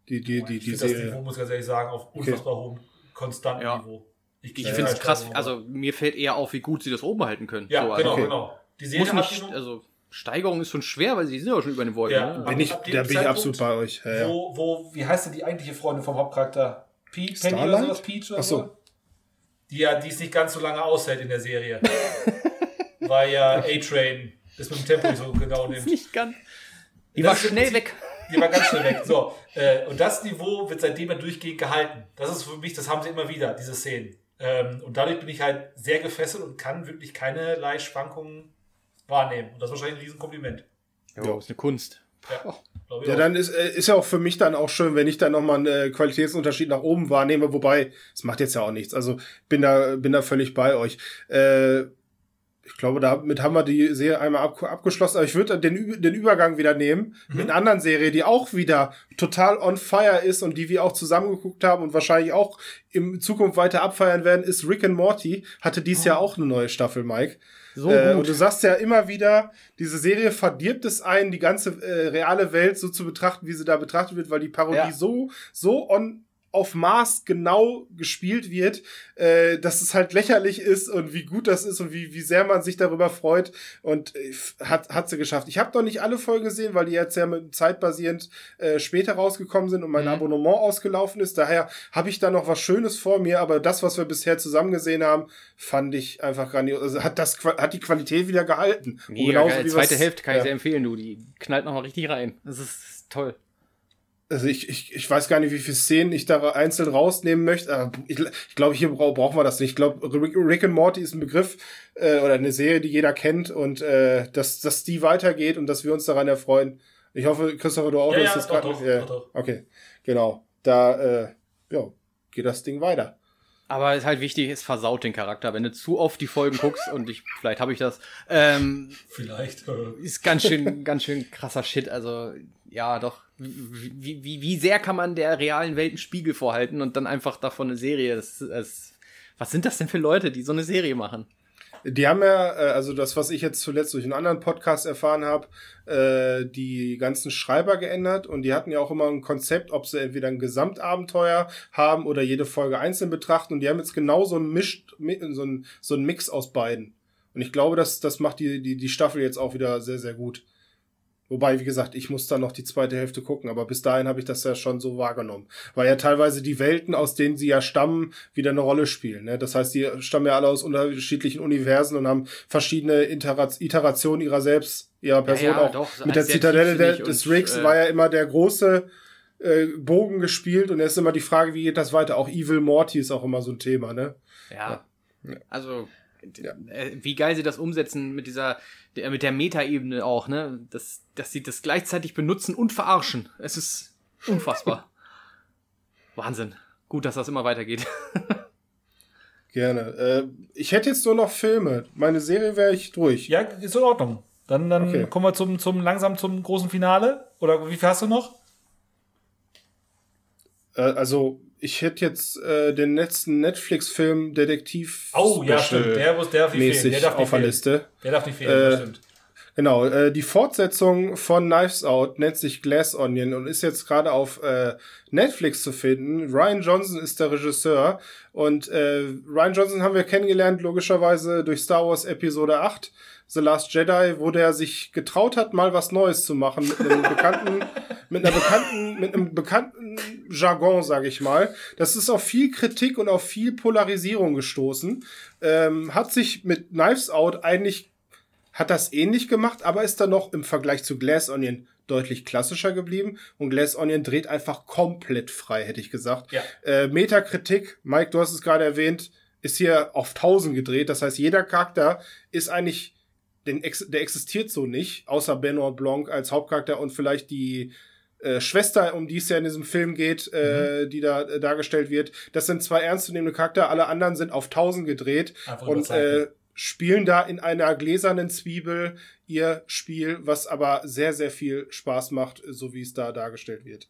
[SPEAKER 3] Die, die, die,
[SPEAKER 2] ich
[SPEAKER 3] die
[SPEAKER 2] finde das
[SPEAKER 3] Serie.
[SPEAKER 2] Niveau, muss ich ganz ehrlich sagen, auf unfassbar hohem, konstanten
[SPEAKER 1] Ja.
[SPEAKER 2] Niveau.
[SPEAKER 1] Ich
[SPEAKER 2] Ja,
[SPEAKER 1] finde es krass, also mir fällt eher auf, wie gut sie das oben halten können.
[SPEAKER 2] Ja,
[SPEAKER 1] so, also,
[SPEAKER 2] genau,
[SPEAKER 3] okay.
[SPEAKER 2] genau. Die Serie
[SPEAKER 1] Muss
[SPEAKER 2] hat
[SPEAKER 1] nicht, also Steigerung ist schon schwer, weil sie sind ja schon über den Wolken.
[SPEAKER 2] Ja.
[SPEAKER 1] Ne?
[SPEAKER 3] Bin ich, da bin ich absolut bei euch. Ja, ja.
[SPEAKER 2] Wo, wo, wie heißt denn die eigentliche Freundin vom Hauptcharakter? Pe Penny oder sowas? Peach oder
[SPEAKER 3] Ach so.
[SPEAKER 2] so? Die ja, die es nicht ganz so lange aushält in der Serie. Weil ja A-Train das mit dem Tempo nicht so genau nimmt.
[SPEAKER 1] Nicht ganz. Die
[SPEAKER 2] Das
[SPEAKER 1] war schnell
[SPEAKER 2] Prinzip-
[SPEAKER 1] weg.
[SPEAKER 2] Die war ganz schnell weg. So, äh, und das Niveau wird seitdem ja durchgehend gehalten. Das ist für mich, das haben sie immer wieder, diese Szenen. Ähm, und dadurch bin ich halt sehr gefesselt und kann wirklich keinerlei Schwankungen wahrnehmen. Und das ist wahrscheinlich ein Riesenkompliment.
[SPEAKER 1] Ja, ist eine Kunst.
[SPEAKER 2] Ja,
[SPEAKER 3] Ja,
[SPEAKER 2] auch.
[SPEAKER 3] dann ist, äh, ist ja auch für mich dann auch schön, wenn ich dann nochmal einen äh, Qualitätsunterschied nach oben wahrnehme, wobei, es macht jetzt ja auch nichts. Also bin da, bin da völlig bei euch. Äh, ich glaube, damit haben wir die Serie einmal ab, abgeschlossen. Aber ich würde den, den Übergang wieder nehmen
[SPEAKER 2] Mhm.
[SPEAKER 3] mit einer anderen Serie, die auch wieder total on fire ist und die wir auch zusammengeguckt haben und wahrscheinlich auch in Zukunft weiter abfeiern werden, ist Rick and Morty. Hatte dies
[SPEAKER 2] Oh.
[SPEAKER 3] Jahr auch eine neue Staffel, Mike.
[SPEAKER 1] So
[SPEAKER 3] Äh,
[SPEAKER 1] gut.
[SPEAKER 3] und du sagst ja immer wieder, diese Serie verdirbt es einen, die ganze äh, reale Welt so zu betrachten, wie sie da betrachtet wird, weil die Parodie
[SPEAKER 1] Ja.
[SPEAKER 3] so, so on, auf Maß genau gespielt wird, äh, dass es halt lächerlich ist und wie gut das ist und wie, wie sehr man sich darüber freut und äh, hat, hat sie geschafft. Ich habe noch nicht alle Folgen gesehen, weil die jetzt ja mit zeitbasierend äh, später rausgekommen sind und mein mhm. Abonnement ausgelaufen ist. Daher habe ich da noch was Schönes vor mir, aber das, was wir bisher zusammen gesehen haben, fand ich einfach grandios. Also hat das hat die Qualität wieder gehalten.
[SPEAKER 1] Mega geil. Zweite was, Hälfte kann ja. ich sehr empfehlen, du. Die knallt noch mal richtig rein. Das ist toll
[SPEAKER 3] also ich, ich, ich weiß gar nicht, wie viele Szenen ich da einzeln rausnehmen möchte. Aber ich, ich glaube, hier bra brauchen wir das nicht. Ich glaube, Rick and Morty ist ein Begriff äh, oder eine Serie, die jeder kennt und äh, dass, dass die weitergeht und dass wir uns daran erfreuen. Ich hoffe, Christopher, du auch, ja, ja, das gerade. Äh, okay, genau. Da äh, ja, geht das Ding weiter.
[SPEAKER 1] Aber ist halt wichtig, es versaut den Charakter. Wenn du zu oft die Folgen guckst und ich, vielleicht habe ich das, ähm,
[SPEAKER 2] vielleicht
[SPEAKER 1] ist ganz schön, ganz schön krasser Shit. Also ja, doch. Wie, wie, wie sehr kann man der realen Welt einen Spiegel vorhalten und dann einfach davon eine Serie? Das, das, was sind das denn für Leute, die so eine Serie machen?
[SPEAKER 3] Die haben ja, äh, also das, was ich jetzt zuletzt durch einen anderen Podcast erfahren habe, äh, die ganzen Schreiber geändert und die hatten ja auch immer ein Konzept, ob sie entweder ein Gesamtabenteuer haben oder jede Folge einzeln betrachten und die haben jetzt genau so ein Misch, so ein, so ein Mix aus beiden. Und ich glaube, das, das macht die, die, die Staffel jetzt auch wieder sehr, sehr gut. Wobei, wie gesagt, ich muss dann noch die zweite Hälfte gucken, aber bis dahin habe ich das ja schon so wahrgenommen. Weil ja teilweise die Welten, aus denen sie ja stammen, wieder eine Rolle spielen. Ne? Das heißt, die stammen ja alle aus unterschiedlichen Universen und haben verschiedene Iterationen ihrer selbst, ihrer Person ja, ja, auch. Doch, Mit der Zitadelle der, des Riggs äh, war ja immer der große äh, Bogen gespielt und jetzt ist immer die Frage, wie geht das weiter? Auch Evil Morty ist auch immer so ein Thema, ne?
[SPEAKER 1] ja. ja. also ja. Äh, wie geil sie das umsetzen mit dieser, mit der Metaebene auch, ne? Dass, dass sie das gleichzeitig benutzen und verarschen. Es ist unfassbar. Wahnsinn. Gut, dass das immer weitergeht.
[SPEAKER 3] Gerne. Äh, ich hätte jetzt nur noch Filme. Meine Serie wäre ich durch.
[SPEAKER 2] Ja, ist in Ordnung. Dann, dann okay. kommen wir zum, zum langsam zum großen Finale. Oder wie viel hast du noch?
[SPEAKER 3] Äh, also ich hätte jetzt äh, den letzten Netflix-Film Detektiv.
[SPEAKER 2] Oh, ja, stimmt. Der, muss, der darf nicht fehlen. Der darf
[SPEAKER 3] auf der Liste.
[SPEAKER 2] Der darf nicht fehlen,
[SPEAKER 3] äh, stimmt. Genau, äh, die Fortsetzung von Knives Out nennt sich Glass Onion und ist jetzt gerade auf äh, Netflix zu finden. Ryan Johnson ist der Regisseur und äh, Ryan Johnson haben wir kennengelernt logischerweise durch Star Wars Episode 8 The Last Jedi, wo der sich getraut hat, mal was Neues zu machen mit einem bekannten, mit einer bekannten, mit einem bekannten Jargon, sage ich mal. Das ist auf viel Kritik und auf viel Polarisierung gestoßen. Ähm, hat sich mit Knives Out eigentlich hat das ähnlich gemacht, aber ist dann noch im Vergleich zu Glass Onion deutlich klassischer geblieben und Glass Onion dreht einfach komplett frei, hätte ich gesagt.
[SPEAKER 2] Ja.
[SPEAKER 3] Äh, Metakritik, Mike, du hast es gerade erwähnt, ist hier auf 1000 gedreht. Das heißt, jeder Charakter ist eigentlich den ex der existiert so nicht, außer Benoit Blanc als Hauptcharakter und vielleicht die äh, Schwester, um die es ja in diesem Film geht, äh, mhm. die da äh, dargestellt wird. Das sind zwei ernstzunehmende Charakter, alle anderen sind auf 1000 gedreht Einfach und äh, spielen da in einer gläsernen Zwiebel ihr Spiel, was aber sehr, sehr viel Spaß macht, so wie es da dargestellt wird.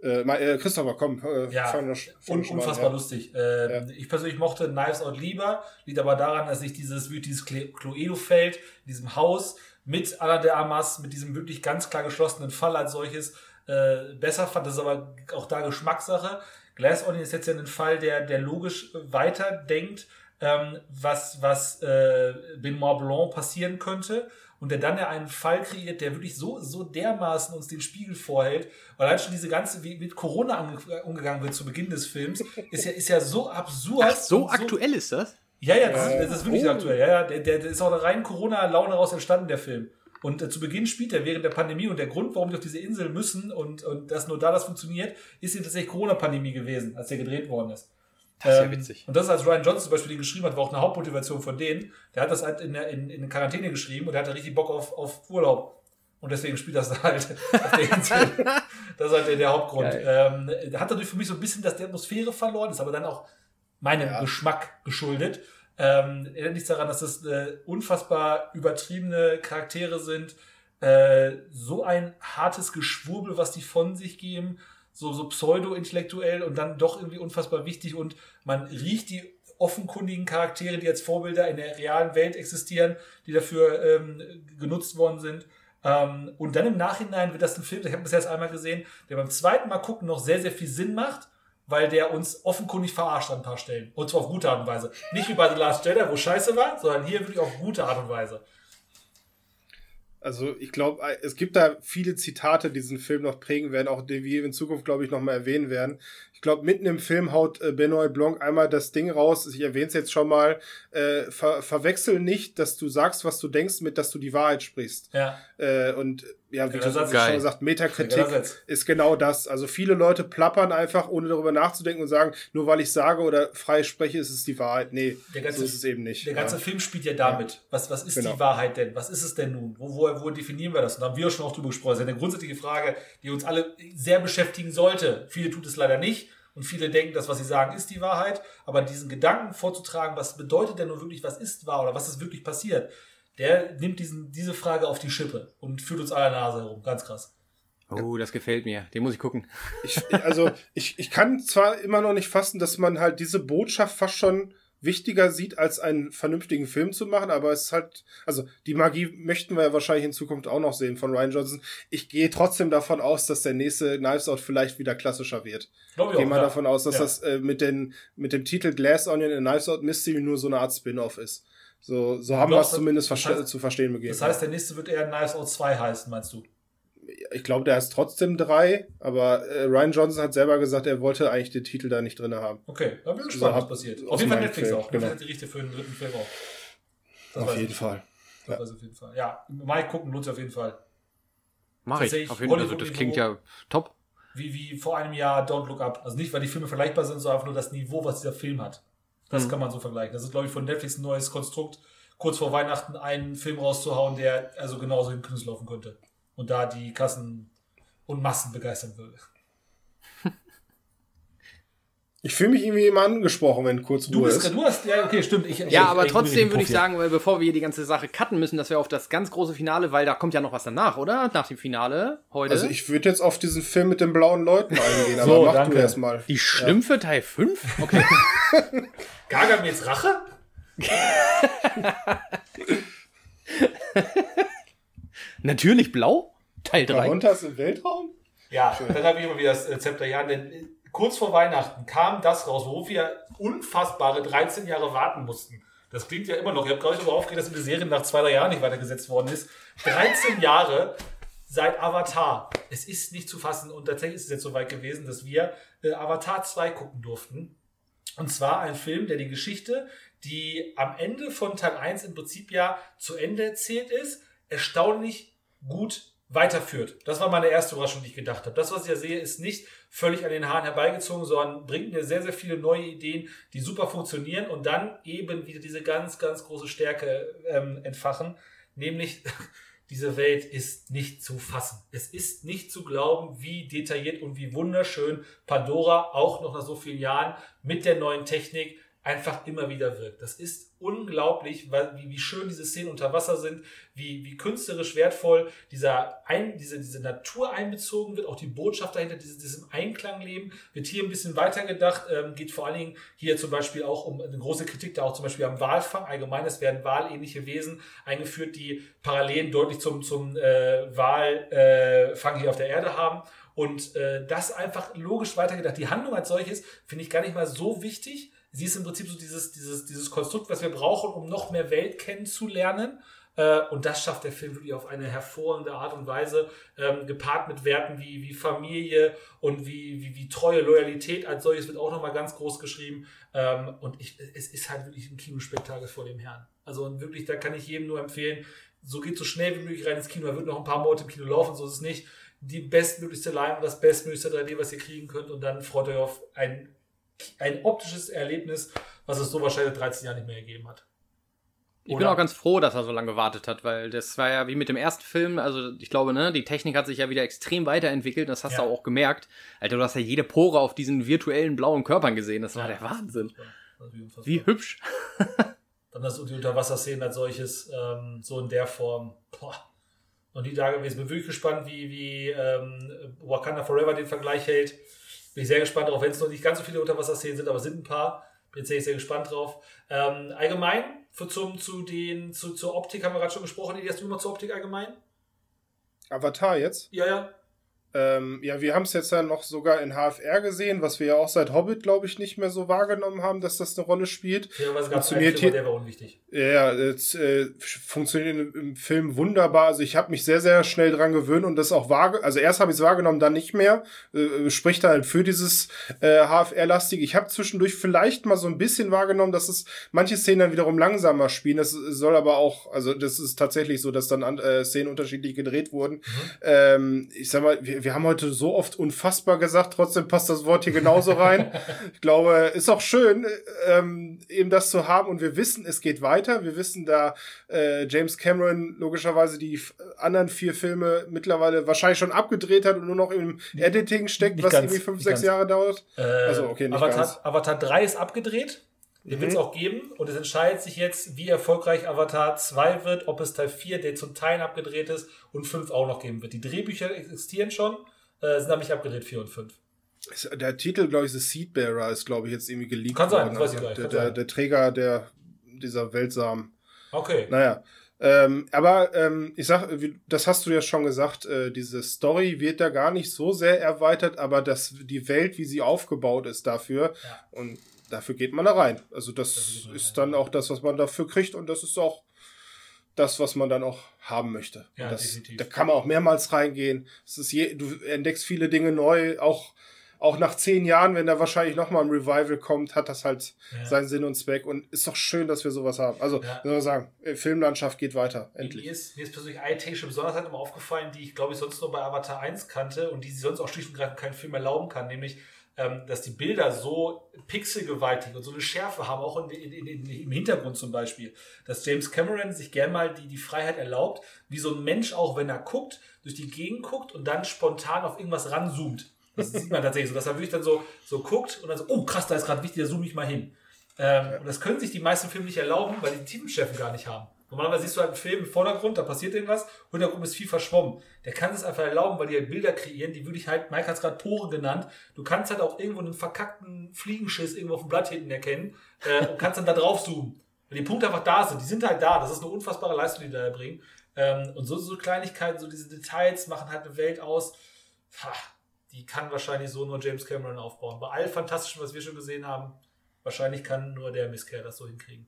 [SPEAKER 3] Äh, äh, Christopher, komm,
[SPEAKER 2] äh, ja, fang das, fang un unfassbar an, ja. lustig. Ähm, ja. Ich persönlich mochte Knives Out lieber, liegt aber daran, dass ich dieses, dieses Cluedo-Feld in diesem Haus mit Ala de Amas, mit diesem wirklich ganz klar geschlossenen Fall als solches, äh, besser fand. Das ist aber auch da Geschmackssache. Glass Onion ist jetzt ja ein Fall, der, der logisch weiterdenkt, ähm, was, was äh, Benoit Blanc passieren könnte und der dann ja einen Fall kreiert, der wirklich so, so dermaßen uns den Spiegel vorhält, weil halt schon diese ganze, wie mit Corona umgegangen wird zu Beginn des Films, ist ja, ist ja so absurd. Ach,
[SPEAKER 1] so aktuell ist das?
[SPEAKER 2] Ja, ja, das, ist, das ist wirklich oh. aktuell. Ja, ja, der, der, der ist auch eine rein Corona-Laune raus entstanden, der Film. Und äh, zu Beginn spielt er während der Pandemie und der Grund, warum die auf diese Insel müssen und, und dass nur da das funktioniert, ist eben tatsächlich Corona-Pandemie gewesen, als der gedreht worden ist.
[SPEAKER 1] Das ist ja ähm, witzig.
[SPEAKER 2] Und das, als Ryan Johnson zum Beispiel den geschrieben hat, war auch eine Hauptmotivation von denen. Der hat das halt in, in, in Quarantäne geschrieben und der hatte richtig Bock auf, auf Urlaub. Und deswegen spielt das da halt auf der Insel. das ist halt der, der Hauptgrund. Ähm, hat dadurch für mich so ein bisschen das die Atmosphäre verloren, ist aber dann auch meinem ja. Geschmack geschuldet. Ähm, erinnert nichts daran, dass das äh, unfassbar übertriebene Charaktere sind. Äh, so ein hartes Geschwurbel, was die von sich geben so, so pseudo-intellektuell und dann doch irgendwie unfassbar wichtig und man riecht die offenkundigen Charaktere, die als Vorbilder in der realen Welt existieren, die dafür ähm, genutzt worden sind. Ähm, und dann im Nachhinein wird das ein Film, ich habe bis jetzt einmal gesehen, der beim zweiten Mal gucken noch sehr, sehr viel Sinn macht weil der uns offenkundig verarscht an ein paar Stellen. Und zwar auf gute Art und Weise. Nicht wie bei The Last Jedi, wo scheiße war, sondern hier wirklich auf gute Art und Weise.
[SPEAKER 3] Also ich glaube, es gibt da viele Zitate, die diesen Film noch prägen werden, auch die wir in Zukunft, glaube ich, nochmal erwähnen werden. Ich glaube, mitten im Film haut äh, Benoit Blanc einmal das Ding raus, ich erwähne es jetzt schon mal, äh, ver verwechsel nicht, dass du sagst, was du denkst, mit dass du die Wahrheit sprichst.
[SPEAKER 2] Ja.
[SPEAKER 3] Äh, und ja, wie
[SPEAKER 2] Ja,
[SPEAKER 3] du schon gesagt, Metakritik
[SPEAKER 2] Ja, ist-
[SPEAKER 3] genau das. Also viele Leute plappern einfach, ohne darüber nachzudenken und sagen, nur weil ich sage oder frei spreche, ist es die Wahrheit. Nee,
[SPEAKER 2] Der ganze-
[SPEAKER 3] so ist es eben nicht.
[SPEAKER 2] Der ganze
[SPEAKER 3] ja.
[SPEAKER 2] Film spielt ja damit. Was, was ist
[SPEAKER 3] Genau.
[SPEAKER 2] die Wahrheit denn? Was ist es denn nun? Wo, wo, wo definieren wir das? Und da haben wir schon auch drüber gesprochen. Das ist eine grundsätzliche Frage, die uns alle sehr beschäftigen sollte. Viele tut es leider nicht. Und viele denken, das, was sie sagen, ist die Wahrheit. Aber diesen Gedanken vorzutragen, was bedeutet denn nun wirklich, was ist wahr oder was ist wirklich passiert, der nimmt diesen, diese Frage auf die Schippe und führt uns aller Nase herum. Ganz krass.
[SPEAKER 1] Oh, das gefällt mir. Den muss ich gucken.
[SPEAKER 3] Ich, also ich, ich kann zwar immer noch nicht fassen, dass man halt diese Botschaft fast schon wichtiger sieht, als einen vernünftigen Film zu machen, aber es ist halt, also die Magie möchten wir ja wahrscheinlich in Zukunft auch noch sehen von Ryan Johnson. Ich gehe trotzdem davon aus, dass der nächste Knives Out vielleicht wieder klassischer wird.
[SPEAKER 2] Glaube
[SPEAKER 3] Ich gehe mal
[SPEAKER 2] ja.
[SPEAKER 3] davon aus, dass
[SPEAKER 2] Ja.
[SPEAKER 3] das äh, mit, den, mit dem Titel Glass Onion and Knives Out Mystery nur so eine Art Spin-off ist. So, so haben wir es zumindest
[SPEAKER 2] das heißt-
[SPEAKER 3] zu verstehen begeben.
[SPEAKER 2] Das heißt, der nächste wird eher Knives Out 2 heißen, meinst du?
[SPEAKER 3] Ich glaube, der ist trotzdem drei, aber äh, Ryan Johnson hat selber gesagt, er wollte eigentlich den Titel da nicht drin haben.
[SPEAKER 2] Okay, da bin ich
[SPEAKER 3] So
[SPEAKER 2] gespannt, was passiert. Auf jeden Fall Netflix
[SPEAKER 3] Film,
[SPEAKER 2] auch.
[SPEAKER 3] genau.
[SPEAKER 2] Genau. die Richte für den dritten Film auch. Das
[SPEAKER 3] Auf jeden
[SPEAKER 2] ich.
[SPEAKER 3] Fall.
[SPEAKER 2] Das
[SPEAKER 3] Ja.
[SPEAKER 2] weiß ich auf jeden Fall. Ja, mal gucken lohnt sich auf jeden Fall.
[SPEAKER 1] Mach ich. Auf jeden Fall. Also, das klingt ja top.
[SPEAKER 2] Wie, wie vor einem Jahr Don't Look Up. Also nicht, weil die Filme vergleichbar sind, sondern einfach nur das Niveau, was dieser Film hat. Das
[SPEAKER 1] Mhm.
[SPEAKER 2] kann man so vergleichen. Das ist, glaube ich, von Netflix ein neues Konstrukt, kurz vor Weihnachten einen Film rauszuhauen, der also genauso in Knüss laufen könnte. Und da die Kassen und Massen begeistern würde.
[SPEAKER 3] Ich fühle mich irgendwie immer angesprochen, wenn kurz
[SPEAKER 2] Du
[SPEAKER 3] Ruhe
[SPEAKER 2] bist,
[SPEAKER 3] ist.
[SPEAKER 2] du hast, ja, okay, stimmt. Ich,
[SPEAKER 1] Ja,
[SPEAKER 2] ich,
[SPEAKER 1] aber
[SPEAKER 2] ich
[SPEAKER 1] trotzdem würde ich sagen, weil bevor wir hier die ganze Sache cutten müssen, dass wir auf das ganz große Finale, weil da kommt ja noch was danach, oder? Nach dem Finale heute.
[SPEAKER 3] Also ich würde jetzt auf diesen Film mit den blauen Leuten eingehen, aber
[SPEAKER 2] So,
[SPEAKER 3] mach
[SPEAKER 2] danke.
[SPEAKER 3] du erst mal.
[SPEAKER 1] die Schlümpfe Teil 5? Okay.
[SPEAKER 2] Gargamels Rache?
[SPEAKER 1] Natürlich blau? Teil 3.
[SPEAKER 3] Pocahontas im Weltraum?
[SPEAKER 2] Ja, dann habe ich immer wieder das Zepter ja, denn äh, kurz vor Weihnachten kam das raus, worauf wir unfassbare 13 Jahre warten mussten. Das klingt ja immer noch. Ich habe, glaube ich, darüber aufgeregt, dass die Serie nach zwei, drei Jahren nicht weitergesetzt worden ist. 13 Jahre seit Avatar. Es ist nicht zu fassen und tatsächlich ist es jetzt so weit gewesen, dass wir äh, Avatar 2 gucken durften. Und zwar ein Film, der die Geschichte, die am Ende von Teil 1 im Prinzip ja zu Ende erzählt ist, erstaunlich gut weiterführt. Das war meine erste Überraschung, die ich gedacht habe. Das, was ich ja sehe, ist nicht völlig an den Haaren herbeigezogen, sondern bringt mir sehr, sehr viele neue Ideen, die super funktionieren und dann eben wieder diese ganz, ganz große Stärke ähm, entfachen, nämlich diese Welt ist nicht zu fassen. Es ist nicht zu glauben, wie detailliert und wie wunderschön Pandora auch noch nach so vielen Jahren mit der neuen Technik einfach immer wieder wirkt. Das ist unglaublich, wie, wie schön diese Szenen unter Wasser sind, wie, wie künstlerisch wertvoll dieser ein, diese, diese Natur einbezogen wird, auch die Botschaft dahinter, dieses, diesem Einklang leben, wird hier ein bisschen weitergedacht, ähm, geht vor allen Dingen hier zum Beispiel auch um eine große Kritik da auch zum Beispiel am Walfang. Allgemein, es werden walähnliche Wesen eingeführt, die Parallelen deutlich zum, zum äh, Walfang hier auf der Erde haben. Und äh, das einfach logisch weitergedacht. Die Handlung als solches finde ich gar nicht mal so wichtig. Sie ist im Prinzip so dieses, dieses, dieses Konstrukt, was wir brauchen, um noch mehr Welt kennenzulernen. Äh, und das schafft der Film wirklich auf eine hervorragende Art und Weise, ähm, gepaart mit Werten wie, wie Familie und wie, wie, wie treue Loyalität als solches wird auch nochmal ganz groß geschrieben. Ähm, und ich, es ist halt wirklich ein Kinospektakel vor dem Herrn. Also und wirklich, da kann ich jedem nur empfehlen, so geht so schnell wie möglich rein ins Kino. Er wird noch ein paar Monate im Kino laufen, so ist es nicht. Die bestmöglichste Leinwand, das bestmöglichste 3D, was ihr kriegen könnt. Und dann freut euch auf ein, ein optisches Erlebnis, was es so wahrscheinlich seit 13 Jahren nicht mehr gegeben hat.
[SPEAKER 1] Ich bin auch ganz froh, dass er so lange gewartet hat, weil das war ja wie mit dem ersten Film, also ich glaube, ne, die Technik hat sich ja wieder extrem weiterentwickelt, das hast
[SPEAKER 2] Ja.
[SPEAKER 1] du auch gemerkt. Alter, du hast ja jede Pore auf diesen virtuellen blauen Körpern gesehen, das war der Wahnsinn.
[SPEAKER 2] Unfassbar.
[SPEAKER 1] Wie hübsch.
[SPEAKER 2] Dann das die Unterwasserszenen als solches, ähm, so in der Form. Boah. Und die da gewesen. Bin wirklich gespannt, wie, wie ähm, Wakanda Forever den Vergleich hält. Bin ich sehr gespannt drauf, wenn es noch nicht ganz so viele Unterwasserszenen sind, aber es sind ein paar. Bin jetzt sehr, sehr gespannt drauf. Ähm, allgemein, für zum, zu den, zu, zur Optik haben wir gerade schon gesprochen. Hast du immer zur Optik allgemein?
[SPEAKER 3] Avatar jetzt?
[SPEAKER 2] Ja, ja.
[SPEAKER 3] Ähm, ja, wir haben es jetzt ja noch sogar in HFR gesehen, was wir ja auch seit Hobbit, glaube ich, nicht mehr so wahrgenommen haben, dass das eine Rolle spielt.
[SPEAKER 2] Es einen
[SPEAKER 3] Funktioniert
[SPEAKER 2] Film,
[SPEAKER 3] hier-
[SPEAKER 2] der war unwichtig.
[SPEAKER 3] Ja, es äh, funktioniert im, Film wunderbar. Also ich habe mich sehr, sehr schnell dran gewöhnt und das auch wahr. Also erst habe ich es wahrgenommen, dann nicht mehr. Äh, spricht halt für dieses äh, HFR-lastige. Ich habe zwischendurch vielleicht mal so ein bisschen wahrgenommen, dass es manche Szenen dann wiederum langsamer spielen. Das soll aber auch, also das ist tatsächlich so, dass dann an, äh, Szenen unterschiedlich gedreht wurden. Ähm, ich sag mal, wir, wir haben heute so oft unfassbar gesagt, trotzdem passt das Wort hier genauso rein. ich glaube, ist auch schön, ähm, eben das zu haben und wir wissen, es geht weiter. Wir wissen, da äh, James Cameron logischerweise die anderen vier Filme mittlerweile wahrscheinlich schon abgedreht hat und nur noch im Editing steckt,
[SPEAKER 2] nicht
[SPEAKER 3] was
[SPEAKER 2] ganz,
[SPEAKER 3] irgendwie fünf, sechs
[SPEAKER 2] ganz.
[SPEAKER 3] Jahre dauert.
[SPEAKER 2] Äh,
[SPEAKER 3] Also, okay, nicht ganz.
[SPEAKER 2] Avatar, Avatar 3 ist abgedreht. Den wird es
[SPEAKER 3] Mhm.
[SPEAKER 2] auch geben. Und es entscheidet sich jetzt, wie erfolgreich Avatar 2 wird, ob es Teil 4, der zum Teil abgedreht ist, und 5 auch noch geben wird. Die Drehbücher existieren schon, äh, sind aber nicht abgedreht, 4 und 5.
[SPEAKER 3] Ist- Der Titel, glaube ich, The Seedbearer ist, glaube ich, jetzt irgendwie geleakt
[SPEAKER 2] Kann sein,
[SPEAKER 3] worden.
[SPEAKER 2] weiß ich gar nicht,
[SPEAKER 3] der, der, der Träger der, dieser Weltsamen.
[SPEAKER 2] Okay.
[SPEAKER 3] Naja. Ähm, aber ähm, ich sag, wie- das hast du ja schon gesagt, äh, diese Story wird da gar nicht so sehr erweitert, aber das, die Welt, wie sie aufgebaut ist dafür,
[SPEAKER 2] Ja.
[SPEAKER 3] und dafür geht man da rein. Also das
[SPEAKER 2] Da geht man
[SPEAKER 3] ist dann auch das, was man dafür kriegt und das ist auch das, was man dann auch haben möchte.
[SPEAKER 2] Ja,
[SPEAKER 3] das,
[SPEAKER 2] definitiv.
[SPEAKER 3] Da kann man auch mehrmals reingehen. Es ist je, du entdeckst viele Dinge neu, auch auch nach zehn Jahren, wenn da wahrscheinlich nochmal ein Revival kommt, hat das halt
[SPEAKER 2] Ja.
[SPEAKER 3] seinen Sinn und Zweck. Und ist doch schön, dass wir sowas haben. Also,
[SPEAKER 2] Ja.
[SPEAKER 3] soll man sagen, äh, Filmlandschaft geht weiter.
[SPEAKER 2] Mir
[SPEAKER 3] Endlich.
[SPEAKER 2] ist, mir ist persönlich eine technische Besonderheit immer aufgefallen, die ich glaube ich sonst nur bei Avatar 1 kannte und die sie sonst auch schlicht und keinen Film erlauben kann, nämlich dass die Bilder so pixelgewaltig und so eine Schärfe haben, auch in, in, in, im Hintergrund zum Beispiel, dass James Cameron sich gern mal die, die Freiheit erlaubt, wie so ein Mensch auch, wenn er guckt, durch die Gegend guckt und dann spontan auf irgendwas ranzoomt. Das sieht man tatsächlich so, dass er wirklich dann so, so guckt und dann so, oh krass, da ist gerade wichtig, da zoome ich mal hin. Ähm, Und das können sich die meisten Filme nicht erlauben, weil die Tiefenschärfen gar nicht haben. Normalerweise siehst du halt einen Film im Vordergrund, da passiert irgendwas, Hintergrund ist viel verschwommen. Der kann es einfach erlauben, weil die halt Bilder kreieren, die würde ich halt, Mike hat es gerade Pore genannt, du kannst halt auch irgendwo einen verkackten Fliegenschiss irgendwo auf dem Blatt hinten erkennen äh, und kannst dann da drauf zoomen. Weil die Punkte einfach da sind, die sind halt da, das ist eine unfassbare Leistung, die die da erbringen. Ähm, und so, so Kleinigkeiten, so diese Details machen halt eine Welt aus, ha, die kann wahrscheinlich so nur James Cameron aufbauen. Bei all Fantastischen, was wir schon gesehen haben, wahrscheinlich kann nur der Misskerl das so hinkriegen.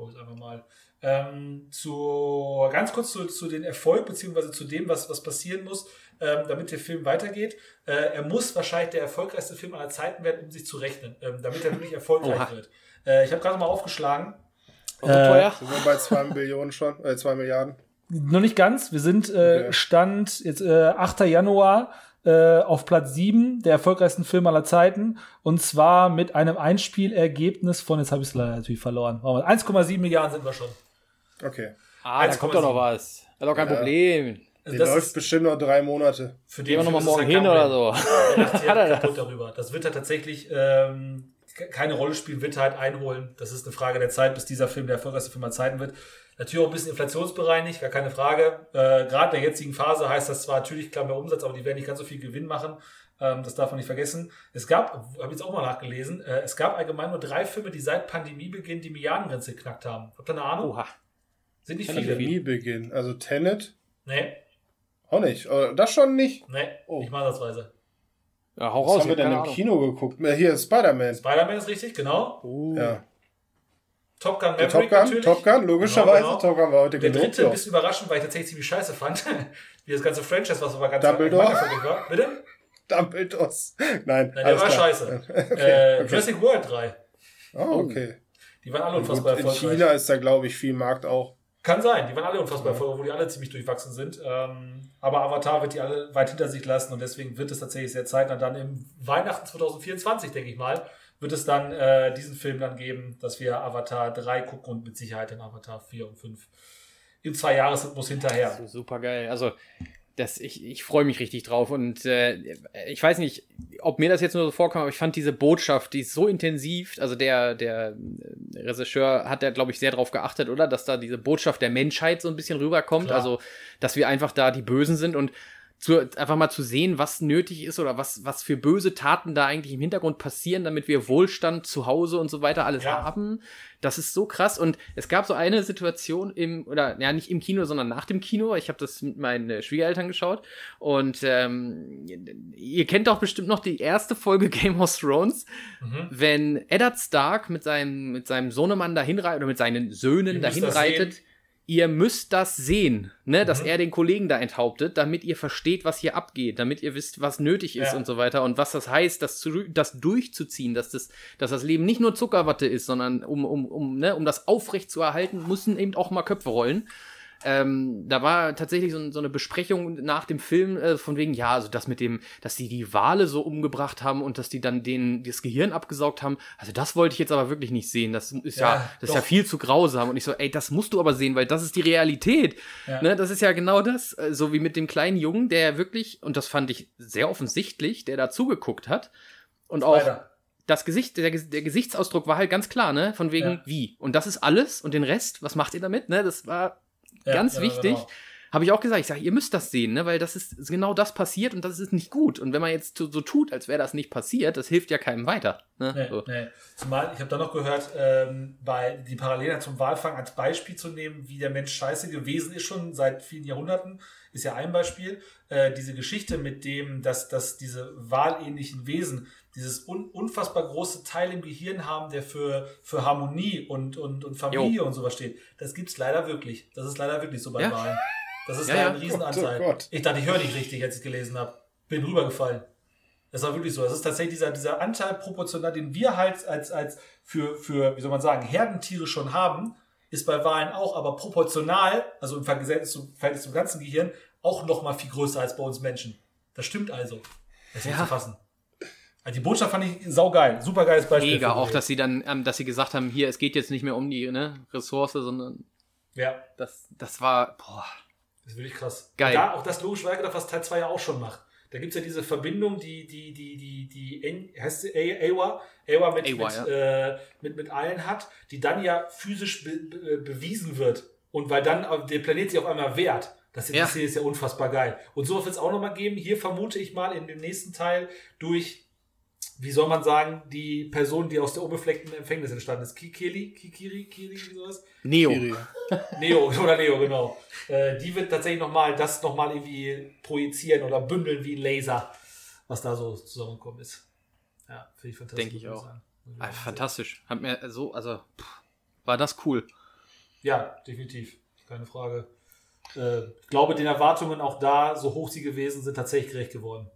[SPEAKER 2] Probier es einfach mal. Ähm, zu, ganz kurz zu, zu den Erfolg, beziehungsweise zu dem, was, was passieren muss, ähm, damit der Film weitergeht. Äh, er muss wahrscheinlich der erfolgreichste Film aller Zeiten werden, um sich zu rechnen, ähm, damit er wirklich erfolgreich
[SPEAKER 1] Oha.
[SPEAKER 2] wird. Äh, ich habe gerade mal aufgeschlagen.
[SPEAKER 1] So teuer?
[SPEAKER 3] Sind wir bei zwei Millionen schon, äh, zwei Milliarden.
[SPEAKER 2] Noch nicht ganz. Wir sind äh,
[SPEAKER 3] Okay.
[SPEAKER 2] Stand jetzt äh, 8. Januar äh, auf Platz 7 der erfolgreichsten Filme aller Zeiten. Und zwar mit einem Einspielergebnis von, jetzt habe ich es leider natürlich verloren. Warte mal, 1,7 Milliarden sind wir schon.
[SPEAKER 3] Okay.
[SPEAKER 1] Ah, da kommt doch noch was. Das ist doch kein
[SPEAKER 3] Ja.
[SPEAKER 1] Problem.
[SPEAKER 2] Also
[SPEAKER 3] Die
[SPEAKER 2] das
[SPEAKER 3] läuft
[SPEAKER 2] ist,
[SPEAKER 3] bestimmt noch drei Monate.
[SPEAKER 2] für
[SPEAKER 1] Gehen wir nochmal morgen hin oder so. Hat er
[SPEAKER 2] kaputt darüber. Das wird er tatsächlich ähm, ke- keine Rolle spielen, wird er halt einholen. Das ist eine Frage der Zeit, bis dieser Film der erfolgreichste Film aller Zeiten wird. Natürlich auch ein bisschen inflationsbereinigt, gar keine Frage. Äh, Gerade in der jetzigen Phase heißt das zwar natürlich klar mehr Umsatz, aber die werden nicht ganz so viel Gewinn machen. Ähm, das darf man nicht vergessen. Es gab, habe ich jetzt auch mal nachgelesen, äh, es gab allgemein nur drei Filme, die seit Pandemiebeginn die Milliardengrenze geknackt haben. Habt ihr eine Ahnung?
[SPEAKER 1] Oha.
[SPEAKER 2] Sind nicht
[SPEAKER 1] Kann
[SPEAKER 2] viele.
[SPEAKER 3] Pandemiebeginn. Also Tenet
[SPEAKER 2] Nee,
[SPEAKER 3] auch nicht. Äh, Das schon nicht.
[SPEAKER 2] nee,
[SPEAKER 3] Oh.
[SPEAKER 2] nicht mal ansatzweise.
[SPEAKER 1] Ja, hau
[SPEAKER 3] Was
[SPEAKER 1] raus.
[SPEAKER 3] haben wir denn im
[SPEAKER 1] Ahnung.
[SPEAKER 3] Kino geguckt? Äh, Hier, Spider-Man.
[SPEAKER 2] Spider-Man ist richtig, genau.
[SPEAKER 1] Uh.
[SPEAKER 3] Ja.
[SPEAKER 2] Top Gun Maverick
[SPEAKER 3] Top Gun,
[SPEAKER 2] natürlich.
[SPEAKER 3] Top Gun, logischerweise.
[SPEAKER 2] Genau, genau.
[SPEAKER 3] Top Gun war heute
[SPEAKER 2] Der dritte, ein bisschen überraschend, weil ich tatsächlich ziemlich scheiße fand. Wie das ganze Franchise, was aber ganz
[SPEAKER 3] Dumbledore?
[SPEAKER 2] war. Bitte?
[SPEAKER 3] Dumbledores. Nein,
[SPEAKER 2] Nein, der war
[SPEAKER 3] klar.
[SPEAKER 2] scheiße.
[SPEAKER 3] Okay,
[SPEAKER 2] äh,
[SPEAKER 3] okay.
[SPEAKER 2] Jurassic World 3.
[SPEAKER 3] Oh, okay.
[SPEAKER 2] Die waren alle unfassbar
[SPEAKER 3] gut, in
[SPEAKER 2] erfolgreich.
[SPEAKER 3] China ist da, glaube ich, viel Markt auch.
[SPEAKER 2] Kann sein, die waren alle unfassbar erfolgreich, obwohl die alle ziemlich durchwachsen sind. Ähm, aber Avatar wird die alle weit hinter sich lassen und deswegen wird es tatsächlich sehr zeitnah dann im Weihnachten 2024, denke ich mal, wird es dann äh, diesen Film dann geben, dass wir Avatar 3 gucken und mit Sicherheit dann Avatar 4 und 5 im Zwei-Jahres-Rhythmus hinterher.
[SPEAKER 1] So, super geil. Also, das, ich, ich freue mich richtig drauf. Und äh, ich weiß nicht, ob mir das jetzt nur so vorkam, aber ich fand diese Botschaft, die ist so intensiv. Also, der, der äh, Regisseur hat da, glaube ich, sehr drauf geachtet, oder? Dass da diese Botschaft der Menschheit so ein bisschen rüberkommt.
[SPEAKER 2] Klar.
[SPEAKER 1] Also, dass wir einfach da die Bösen sind und zu, einfach mal zu sehen, was nötig ist oder was, was für böse Taten da eigentlich im Hintergrund passieren, damit wir Wohlstand zu Hause und so weiter alles
[SPEAKER 2] Ja.
[SPEAKER 1] haben. Das ist so krass. Und es gab so eine Situation im, oder ja, nicht im Kino, sondern nach dem Kino. Ich habe das mit meinen äh, Schwiegereltern geschaut. Und ähm, ihr kennt doch bestimmt noch die erste Folge Game of Thrones,
[SPEAKER 2] Mhm.
[SPEAKER 1] wenn Eddard Stark mit seinem, mit seinem Sohnemann dahin reitet oder mit seinen Söhnen dahin reitet. Ihr müsst das sehen, ne, dass
[SPEAKER 2] Mhm.
[SPEAKER 1] er den Kollegen da enthauptet, damit ihr versteht, was hier abgeht, damit ihr wisst, was nötig ist
[SPEAKER 2] Ja.
[SPEAKER 1] und so weiter und was das heißt, das, zu, das durchzuziehen, dass das, dass das Leben nicht nur Zuckerwatte ist, sondern um, um, um, ne, um das aufrecht zu erhalten, müssen eben auch mal Köpfe rollen. Ähm, da war tatsächlich so, so eine Besprechung nach dem Film äh, von wegen, ja, also das mit dem, dass die die Wale so umgebracht haben und dass die dann denen das Gehirn abgesaugt haben. Also das wollte ich jetzt aber wirklich nicht sehen. Das ist ja,
[SPEAKER 2] Ja,
[SPEAKER 1] das ist ja viel zu grausam. Und ich so, ey, das musst du aber sehen, weil das ist die Realität.
[SPEAKER 2] Ja.
[SPEAKER 1] Ne, das ist ja genau das, äh, so wie mit dem kleinen Jungen, der wirklich, und das fand ich sehr offensichtlich, der da zugeguckt hat. Und auch
[SPEAKER 2] Weiter.
[SPEAKER 1] das Gesicht, der, der Gesichtsausdruck war halt ganz klar, ne? Von wegen
[SPEAKER 2] Ja.
[SPEAKER 1] wie. Und das ist alles und den Rest, was macht ihr damit? Ne? Das war
[SPEAKER 2] Ja,
[SPEAKER 1] ganz
[SPEAKER 2] ja,
[SPEAKER 1] wichtig.
[SPEAKER 2] genau.
[SPEAKER 1] Habe ich auch gesagt, ich sage, ihr müsst das sehen, ne? weil das ist genau das passiert und das ist nicht gut. Und wenn man jetzt so, so tut, als wäre das nicht passiert, das hilft ja keinem weiter. Ne?
[SPEAKER 2] Nee,
[SPEAKER 1] So.
[SPEAKER 2] nee. Zumal, ich habe da noch gehört, ähm, bei die Parallelen zum Walfang als Beispiel zu nehmen, wie der Mensch scheiße gewesen ist, schon seit vielen Jahrhunderten, ist ja ein Beispiel. Äh, diese Geschichte mit dem, dass, dass diese wahlähnlichen Wesen dieses un unfassbar große Teil im Gehirn haben, der für, für Harmonie und, und, und Familie und sowas steht. Das gibt's leider wirklich. Das ist leider wirklich so bei
[SPEAKER 1] Ja.
[SPEAKER 2] Wahlen. Das ist
[SPEAKER 1] Ja,
[SPEAKER 2] leider
[SPEAKER 1] ja.
[SPEAKER 2] ein Riesenanteil.
[SPEAKER 3] Gott, oh Gott.
[SPEAKER 2] Ich dachte, ich höre nicht richtig, als ich es gelesen habe. Bin rübergefallen. Das war wirklich so. Das ist tatsächlich dieser, dieser Anteil proportional, den wir halt als, als für, für, wie soll man sagen, Herdentiere schon haben, ist bei Wahlen auch, aber proportional, also im Verhältnis zum, Verhältnis zum ganzen Gehirn, auch noch mal viel größer als bei uns Menschen. Das stimmt also. Das ist nicht
[SPEAKER 1] Ja.
[SPEAKER 2] zu fassen. Also die Botschaft fand ich saugeil. Super geiles Beispiel.
[SPEAKER 1] Mega, auch dass sie dann, ähm, dass sie gesagt haben, hier, es geht jetzt nicht mehr um die ne, Ressource, sondern
[SPEAKER 2] Ja,
[SPEAKER 1] das, das war, boah,
[SPEAKER 2] das ist wirklich krass.
[SPEAKER 1] Geil.
[SPEAKER 2] Da auch das logisch weitergedacht, was Teil 2 ja auch schon macht. Da gibt's ja diese Verbindung, die, die, die, die, die, heißt Awa, Awa mit, mit, äh, mit, mit allen hat, die dann ja physisch be, be, bewiesen wird. Und weil dann der Planet sich auf einmal wehrt. Das
[SPEAKER 1] Ja.
[SPEAKER 2] ist, ist ja unfassbar geil. Und so wird es auch nochmal geben. Hier vermute ich mal in dem nächsten Teil durch, wie soll man sagen, die Person, die aus der unbefleckten Empfängnis entstanden ist. Kikiri, Kikiri, Kiri, sowas?
[SPEAKER 1] Neo.
[SPEAKER 3] Kiri.
[SPEAKER 2] Neo, oder Neo, genau. Äh, die wird tatsächlich nochmal das nochmal irgendwie projizieren oder bündeln wie ein Laser, was da so zusammengekommen ist. Ja, finde ich fantastisch.
[SPEAKER 1] Denke ich auch. Ah, fantastisch. Hat mir so, also, pff, war das cool.
[SPEAKER 2] Ja, definitiv. Keine Frage. Äh, ich glaube, den Erwartungen auch da, so hoch sie gewesen sind, tatsächlich gerecht geworden.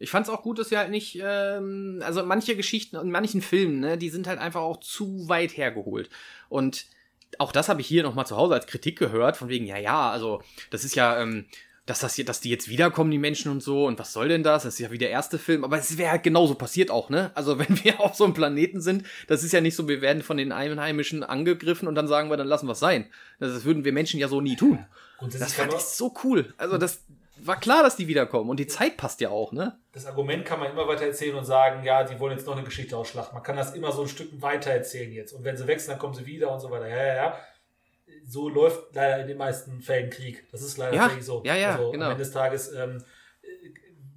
[SPEAKER 1] Ich fand es auch gut, dass wir halt nicht, ähm, also manche Geschichten und manchen Filmen, ne, die sind halt einfach auch zu weit hergeholt. Und auch das habe ich hier nochmal zu Hause als Kritik gehört, von wegen, ja, ja, also das ist ja, ähm, dass, das hier, dass die jetzt wiederkommen, die Menschen und so, und was soll denn das? Das ist ja wie der erste Film, aber es wäre halt genauso passiert auch, ne? Also wenn wir auf so einem Planeten sind, das ist ja nicht so, wir werden von den Einheimischen angegriffen und dann sagen wir, dann lassen wir es sein. Das würden wir Menschen ja so nie tun.
[SPEAKER 2] Grundsätzlich
[SPEAKER 1] Das
[SPEAKER 2] kann
[SPEAKER 1] fand ich so cool. Also das war klar, dass die wiederkommen und die Zeit passt ja auch, ne?
[SPEAKER 2] das Argument kann man immer weiter erzählen und sagen, ja, die wollen jetzt noch eine Geschichte ausschlachten. Man kann das immer so ein Stück weiter erzählen jetzt. Und wenn sie wechseln, dann kommen sie wieder und so weiter. Ja, ja, ja. So läuft leider in den meisten Fällen Krieg. Das ist leider
[SPEAKER 1] Ja,
[SPEAKER 2] so.
[SPEAKER 1] ja, ja,
[SPEAKER 2] also
[SPEAKER 1] genau.
[SPEAKER 2] Am Ende des Tages ähm,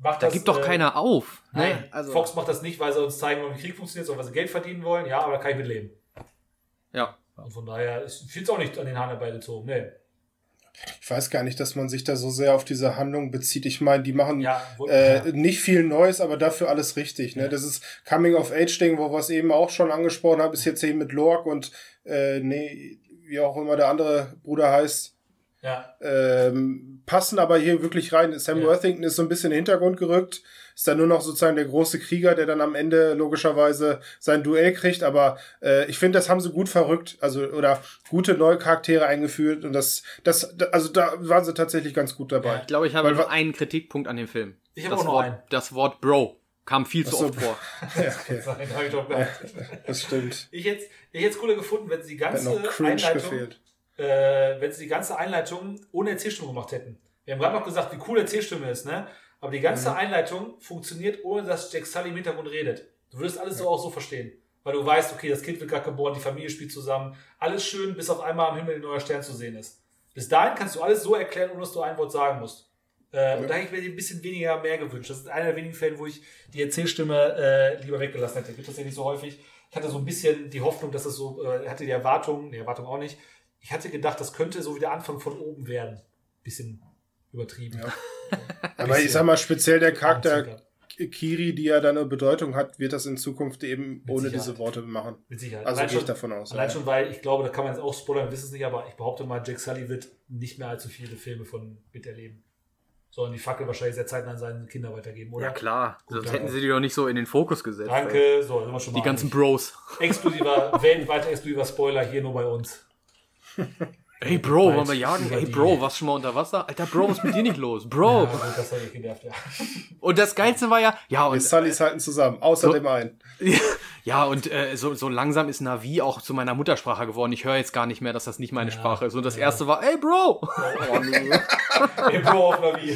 [SPEAKER 2] macht
[SPEAKER 1] Da
[SPEAKER 2] das.
[SPEAKER 1] gibt doch
[SPEAKER 2] äh,
[SPEAKER 1] keiner auf.
[SPEAKER 2] Nein,
[SPEAKER 1] Ne? Also,
[SPEAKER 2] Fox macht das nicht, weil sie uns zeigen wollen, wie Krieg funktioniert, sondern weil sie Geld verdienen wollen. Ja, aber da kann ich mit leben.
[SPEAKER 1] ja.
[SPEAKER 2] Und von daher, ich finde es auch nicht an den Haaren herbeigezogen. Nee.
[SPEAKER 3] Ich weiß gar nicht, dass man sich da so sehr auf diese Handlung bezieht. Ich meine, die machen
[SPEAKER 2] Ja, wo,
[SPEAKER 3] äh,
[SPEAKER 2] ja.
[SPEAKER 3] nicht viel Neues, aber dafür alles richtig. Ne?
[SPEAKER 2] Ja.
[SPEAKER 3] Das ist Coming-of-Age-Ding, wo wir es eben auch schon angesprochen haben, ist jetzt eben mit Lork und äh, nee, wie auch immer der andere Bruder heißt,
[SPEAKER 2] ja.
[SPEAKER 3] ähm, passen aber hier wirklich rein. Sam. Worthington ist so ein bisschen in den Hintergrund gerückt, ist dann nur noch sozusagen der große Krieger, der dann am Ende logischerweise sein Duell kriegt. Aber äh, ich finde, das haben sie gut verrückt, also oder gute neue Charaktere eingeführt und das, das, also da waren sie tatsächlich ganz gut dabei.
[SPEAKER 1] Ich glaube, ich habe
[SPEAKER 3] Weil
[SPEAKER 1] nur einen Kritikpunkt an dem Film.
[SPEAKER 2] Ich habe
[SPEAKER 1] das
[SPEAKER 2] auch noch
[SPEAKER 1] Wort,
[SPEAKER 2] einen.
[SPEAKER 1] Das Wort Bro kam viel zu
[SPEAKER 3] Ach so.
[SPEAKER 1] oft vor.
[SPEAKER 3] Ja, okay. Das stimmt.
[SPEAKER 2] Ich hätte ich hätte es cooler gefunden, wenn sie die ganze Einleitung,
[SPEAKER 3] gefehlt.
[SPEAKER 2] äh, wenn sie die ganze Einleitung ohne Erzählstimme gemacht hätten. Wir haben gerade noch gesagt, wie cool Erzählstimme ist, ne? Aber die ganze
[SPEAKER 3] Mhm.
[SPEAKER 2] Einleitung funktioniert, ohne dass Jack Sully im Hintergrund redet. Du würdest alles so auch so verstehen. Weil du weißt, okay, das Kind wird gerade geboren, die Familie spielt zusammen. Alles schön, bis auf einmal am Himmel ein neuer Stern zu sehen ist. Bis dahin kannst du alles so erklären, ohne dass du ein Wort sagen musst. Äh, Und da hätte ich mir ein bisschen weniger mehr gewünscht. Das ist einer der wenigen Fälle, wo ich die Erzählstimme äh, lieber weggelassen hätte. Gibt es ja nicht so häufig. Ich hatte so ein bisschen die Hoffnung, dass es so, äh, hatte die Erwartung, die Erwartung auch nicht. Ich hatte gedacht, das könnte so wie der Anfang von oben werden. Bisschen übertrieben.
[SPEAKER 3] Ja. Aber ich sag mal, speziell der Charakter. Kiri, die ja da eine Bedeutung hat, wird das in Zukunft eben ohne
[SPEAKER 2] Sicherheit.
[SPEAKER 3] diese Worte machen.
[SPEAKER 2] Mit Sicherheit.
[SPEAKER 3] Also
[SPEAKER 2] Allein
[SPEAKER 3] gehe ich
[SPEAKER 2] schon-
[SPEAKER 3] davon aus.
[SPEAKER 2] Allein
[SPEAKER 3] ja.
[SPEAKER 2] schon, weil ich glaube, da kann man jetzt auch spoilern, wir wissen es nicht, aber ich behaupte mal, Jack Sully wird nicht mehr allzu viele Filme von miterleben. Sondern die Fackel wahrscheinlich sehr zeitnah an seine Kinder weitergeben, oder?
[SPEAKER 1] Ja, klar.
[SPEAKER 2] Gut,
[SPEAKER 1] Sonst hätten sie die doch nicht so in den Fokus gesetzt.
[SPEAKER 2] Danke, so, sind wir schon mal
[SPEAKER 1] Die ganzen
[SPEAKER 2] einig.
[SPEAKER 1] Bros.
[SPEAKER 2] Exklusiver, weltweit exklusiver Spoiler hier nur bei uns.
[SPEAKER 1] Ey, Bro,
[SPEAKER 2] Weit
[SPEAKER 1] wollen wir jagen? Ey, Bro, warst du schon mal unter Wasser? Alter, Bro, was ist mit dir nicht los? Bro.
[SPEAKER 2] Ja, das hat mich genervt, ja.
[SPEAKER 1] Und das Geilste war ja, ja,
[SPEAKER 3] Die
[SPEAKER 1] und,
[SPEAKER 3] Sullys halten zusammen, außer
[SPEAKER 1] So-
[SPEAKER 3] dem einen.
[SPEAKER 1] ja, und äh, so, so langsam ist Navi auch zu meiner Muttersprache geworden. Ich höre jetzt gar nicht mehr, dass das nicht meine Sprache ist. Und das erste war, ey, Bro. Oh, nee.
[SPEAKER 2] Ey, Bro auf Navi.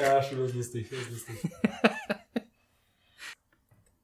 [SPEAKER 2] ja, schon, das ist lustig, das ist lustig.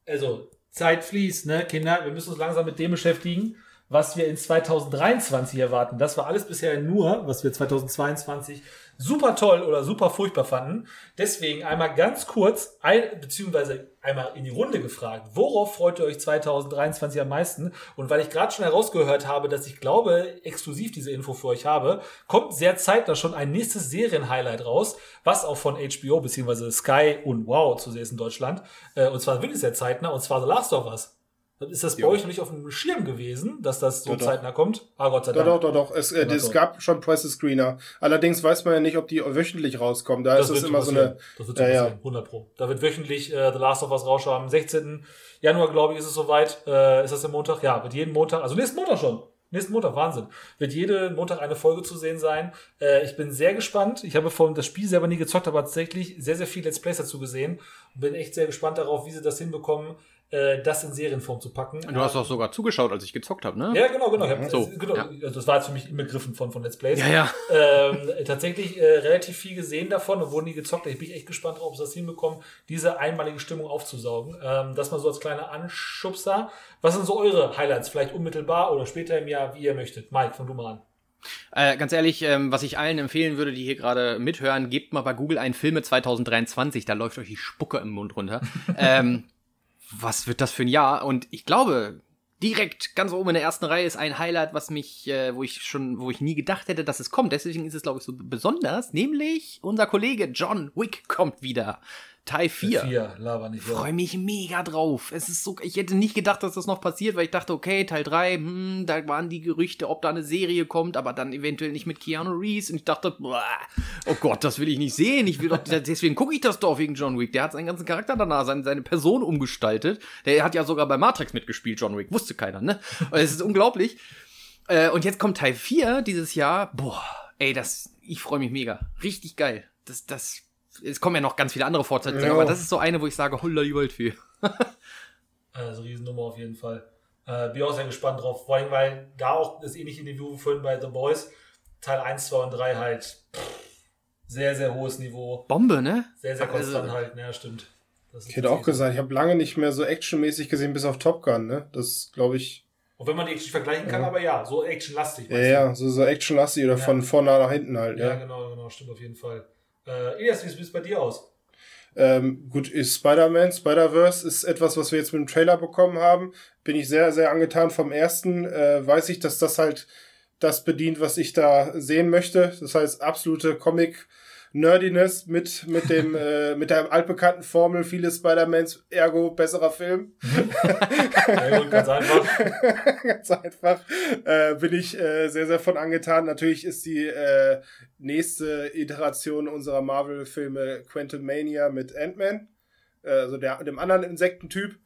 [SPEAKER 2] Also, Zeit fließt, ne, Kinder, wir müssen uns langsam mit dem beschäftigen, was wir in 2023 erwarten. Das war alles bisher nur, was wir 2022 super toll oder super furchtbar fanden. Deswegen einmal ganz kurz, ein, beziehungsweise einmal in die Runde gefragt, worauf freut ihr euch 2023 am meisten? Und weil ich gerade schon herausgehört habe, dass ich glaube, exklusiv diese Info für euch habe, kommt sehr zeitnah schon ein nächstes Serienhighlight raus, was auch von HBO beziehungsweise Sky und Wow zu sehen ist in Deutschland. Äh, Und zwar wirklich sehr zeitnah, und zwar The Last of Us. Ist das bei
[SPEAKER 3] Jo.
[SPEAKER 2] euch noch nicht auf dem Schirm gewesen, dass das so
[SPEAKER 3] Doch, doch.
[SPEAKER 2] zeitnah kommt? Ah, Gott sei
[SPEAKER 3] Doch,
[SPEAKER 2] Dank.
[SPEAKER 3] doch, doch, doch. Es, äh, es
[SPEAKER 2] doch.
[SPEAKER 3] gab schon Presse-Screener. Allerdings weiß man ja nicht, ob die wöchentlich rauskommen. Da ist es immer so eine.
[SPEAKER 2] Das wird
[SPEAKER 3] Ja,
[SPEAKER 2] so
[SPEAKER 3] ja.
[SPEAKER 2] passieren, 100 Pro. Da wird wöchentlich äh, The Last of Us rausschauen. Am 16. Januar, glaube ich, ist es soweit. Äh, ist das der Montag? Ja, wird jeden Montag, also nächsten Montag schon. Nächsten Montag, Wahnsinn. Wird jeden Montag eine Folge zu sehen sein. Äh, ich bin sehr gespannt. Ich habe von das Spiel selber nie gezockt, aber tatsächlich sehr, sehr viel Let's Plays dazu gesehen. Und bin echt sehr gespannt darauf, wie sie das hinbekommen, äh, das in Serienform zu packen.
[SPEAKER 1] Du hast doch sogar zugeschaut, als ich gezockt habe, ne?
[SPEAKER 2] Ja, genau, genau. Hab,
[SPEAKER 1] So,
[SPEAKER 2] genau
[SPEAKER 1] ja.
[SPEAKER 2] also Das war jetzt für mich inbegriffen von, von Let's Plays
[SPEAKER 1] Ja, ja.
[SPEAKER 2] ähm, tatsächlich äh, relativ viel gesehen davon und wurden die gezockt. Ich bin echt gespannt drauf, ob sie das hinbekommen, diese einmalige Stimmung aufzusaugen. Ähm, das mal so als kleiner Anschubser. Was sind so eure Highlights? Vielleicht unmittelbar oder später im Jahr, wie ihr möchtet. Mike, fang du mal an.
[SPEAKER 1] Äh, ganz ehrlich, ähm, was ich allen empfehlen würde, die hier gerade mithören, gebt mal bei Google ein Filme 2023, da läuft euch die Spucke im Mund runter. ähm, was wird das für ein Jahr? Und ich glaube, direkt ganz oben in der ersten Reihe ist ein Highlight, was mich, äh, wo ich schon, wo ich nie gedacht hätte, dass es kommt. Deswegen ist es, glaube ich, so besonders, nämlich unser Kollege John Wick kommt wieder. Teil 4.
[SPEAKER 2] Vier, Lava nicht.
[SPEAKER 1] freue mich mega drauf. Es ist so, ich hätte nicht gedacht, dass das noch passiert, weil ich dachte, okay, Teil 3, hm, da waren die Gerüchte, ob da eine Serie kommt, aber dann eventuell nicht mit Keanu Reeves. Und ich dachte, boah, oh Gott, das will ich nicht sehen. Ich will doch, deswegen gucke ich das doch wegen John Wick. Der hat seinen ganzen Charakter danach, seine, seine Person umgestaltet. Der hat ja sogar bei Matrix mitgespielt, John Wick. Wusste keiner, ne? Es ist unglaublich. Äh, und jetzt kommt Teil 4 dieses Jahr. Boah, ey, das, ich freue mich mega. Richtig geil. Das, das, es kommen ja noch ganz viele andere Fortsetzungen,
[SPEAKER 3] Ja.
[SPEAKER 1] aber das ist so eine, wo ich sage, holla die Waldfee.
[SPEAKER 2] Also Riesennummer auf jeden Fall. Äh, bin auch sehr gespannt drauf. Vor allem, weil da auch das ähnliche Niveau vorhin bei The Boys, Teil 1, 2 und 3 halt pff, sehr, sehr hohes Niveau.
[SPEAKER 1] Bombe, ne?
[SPEAKER 2] Sehr, sehr
[SPEAKER 1] Also-
[SPEAKER 2] konstant halt. Ja, stimmt. Das ist
[SPEAKER 3] Ich hätte auch gesagt, ich habe lange nicht mehr so actionmäßig gesehen, bis auf Top Gun, ne? Das glaube ich.
[SPEAKER 2] Und wenn man die Action vergleichen kann,
[SPEAKER 3] Ja.
[SPEAKER 2] aber ja, so actionlastig.
[SPEAKER 3] Ja, ja, so, so actionlastig oder
[SPEAKER 2] Ja.
[SPEAKER 3] von vorne nach hinten halt,
[SPEAKER 2] ja,
[SPEAKER 3] ja.
[SPEAKER 2] genau, genau, stimmt auf jeden Fall. Äh, Elias, wie sieht es bei dir aus?
[SPEAKER 3] Ähm, gut, Spider-Man, Spider-Verse ist etwas, was wir jetzt mit dem Trailer bekommen haben. Bin ich sehr, sehr angetan vom ersten. Äh, weiß ich, dass das halt das bedient, was ich da sehen möchte. Das heißt, absolute Comic- Nerdiness mit, mit dem, äh, mit der altbekannten Formel, viele Spider-Mans, ergo besserer Film.
[SPEAKER 2] Ja, gut, ganz einfach.
[SPEAKER 3] Ganz einfach. Äh, bin ich äh, sehr, sehr von angetan. Natürlich ist die äh, nächste Iteration unserer Marvel-Filme Quantum Mania mit Ant-Man. Äh, Also der, dem anderen Insektentyp.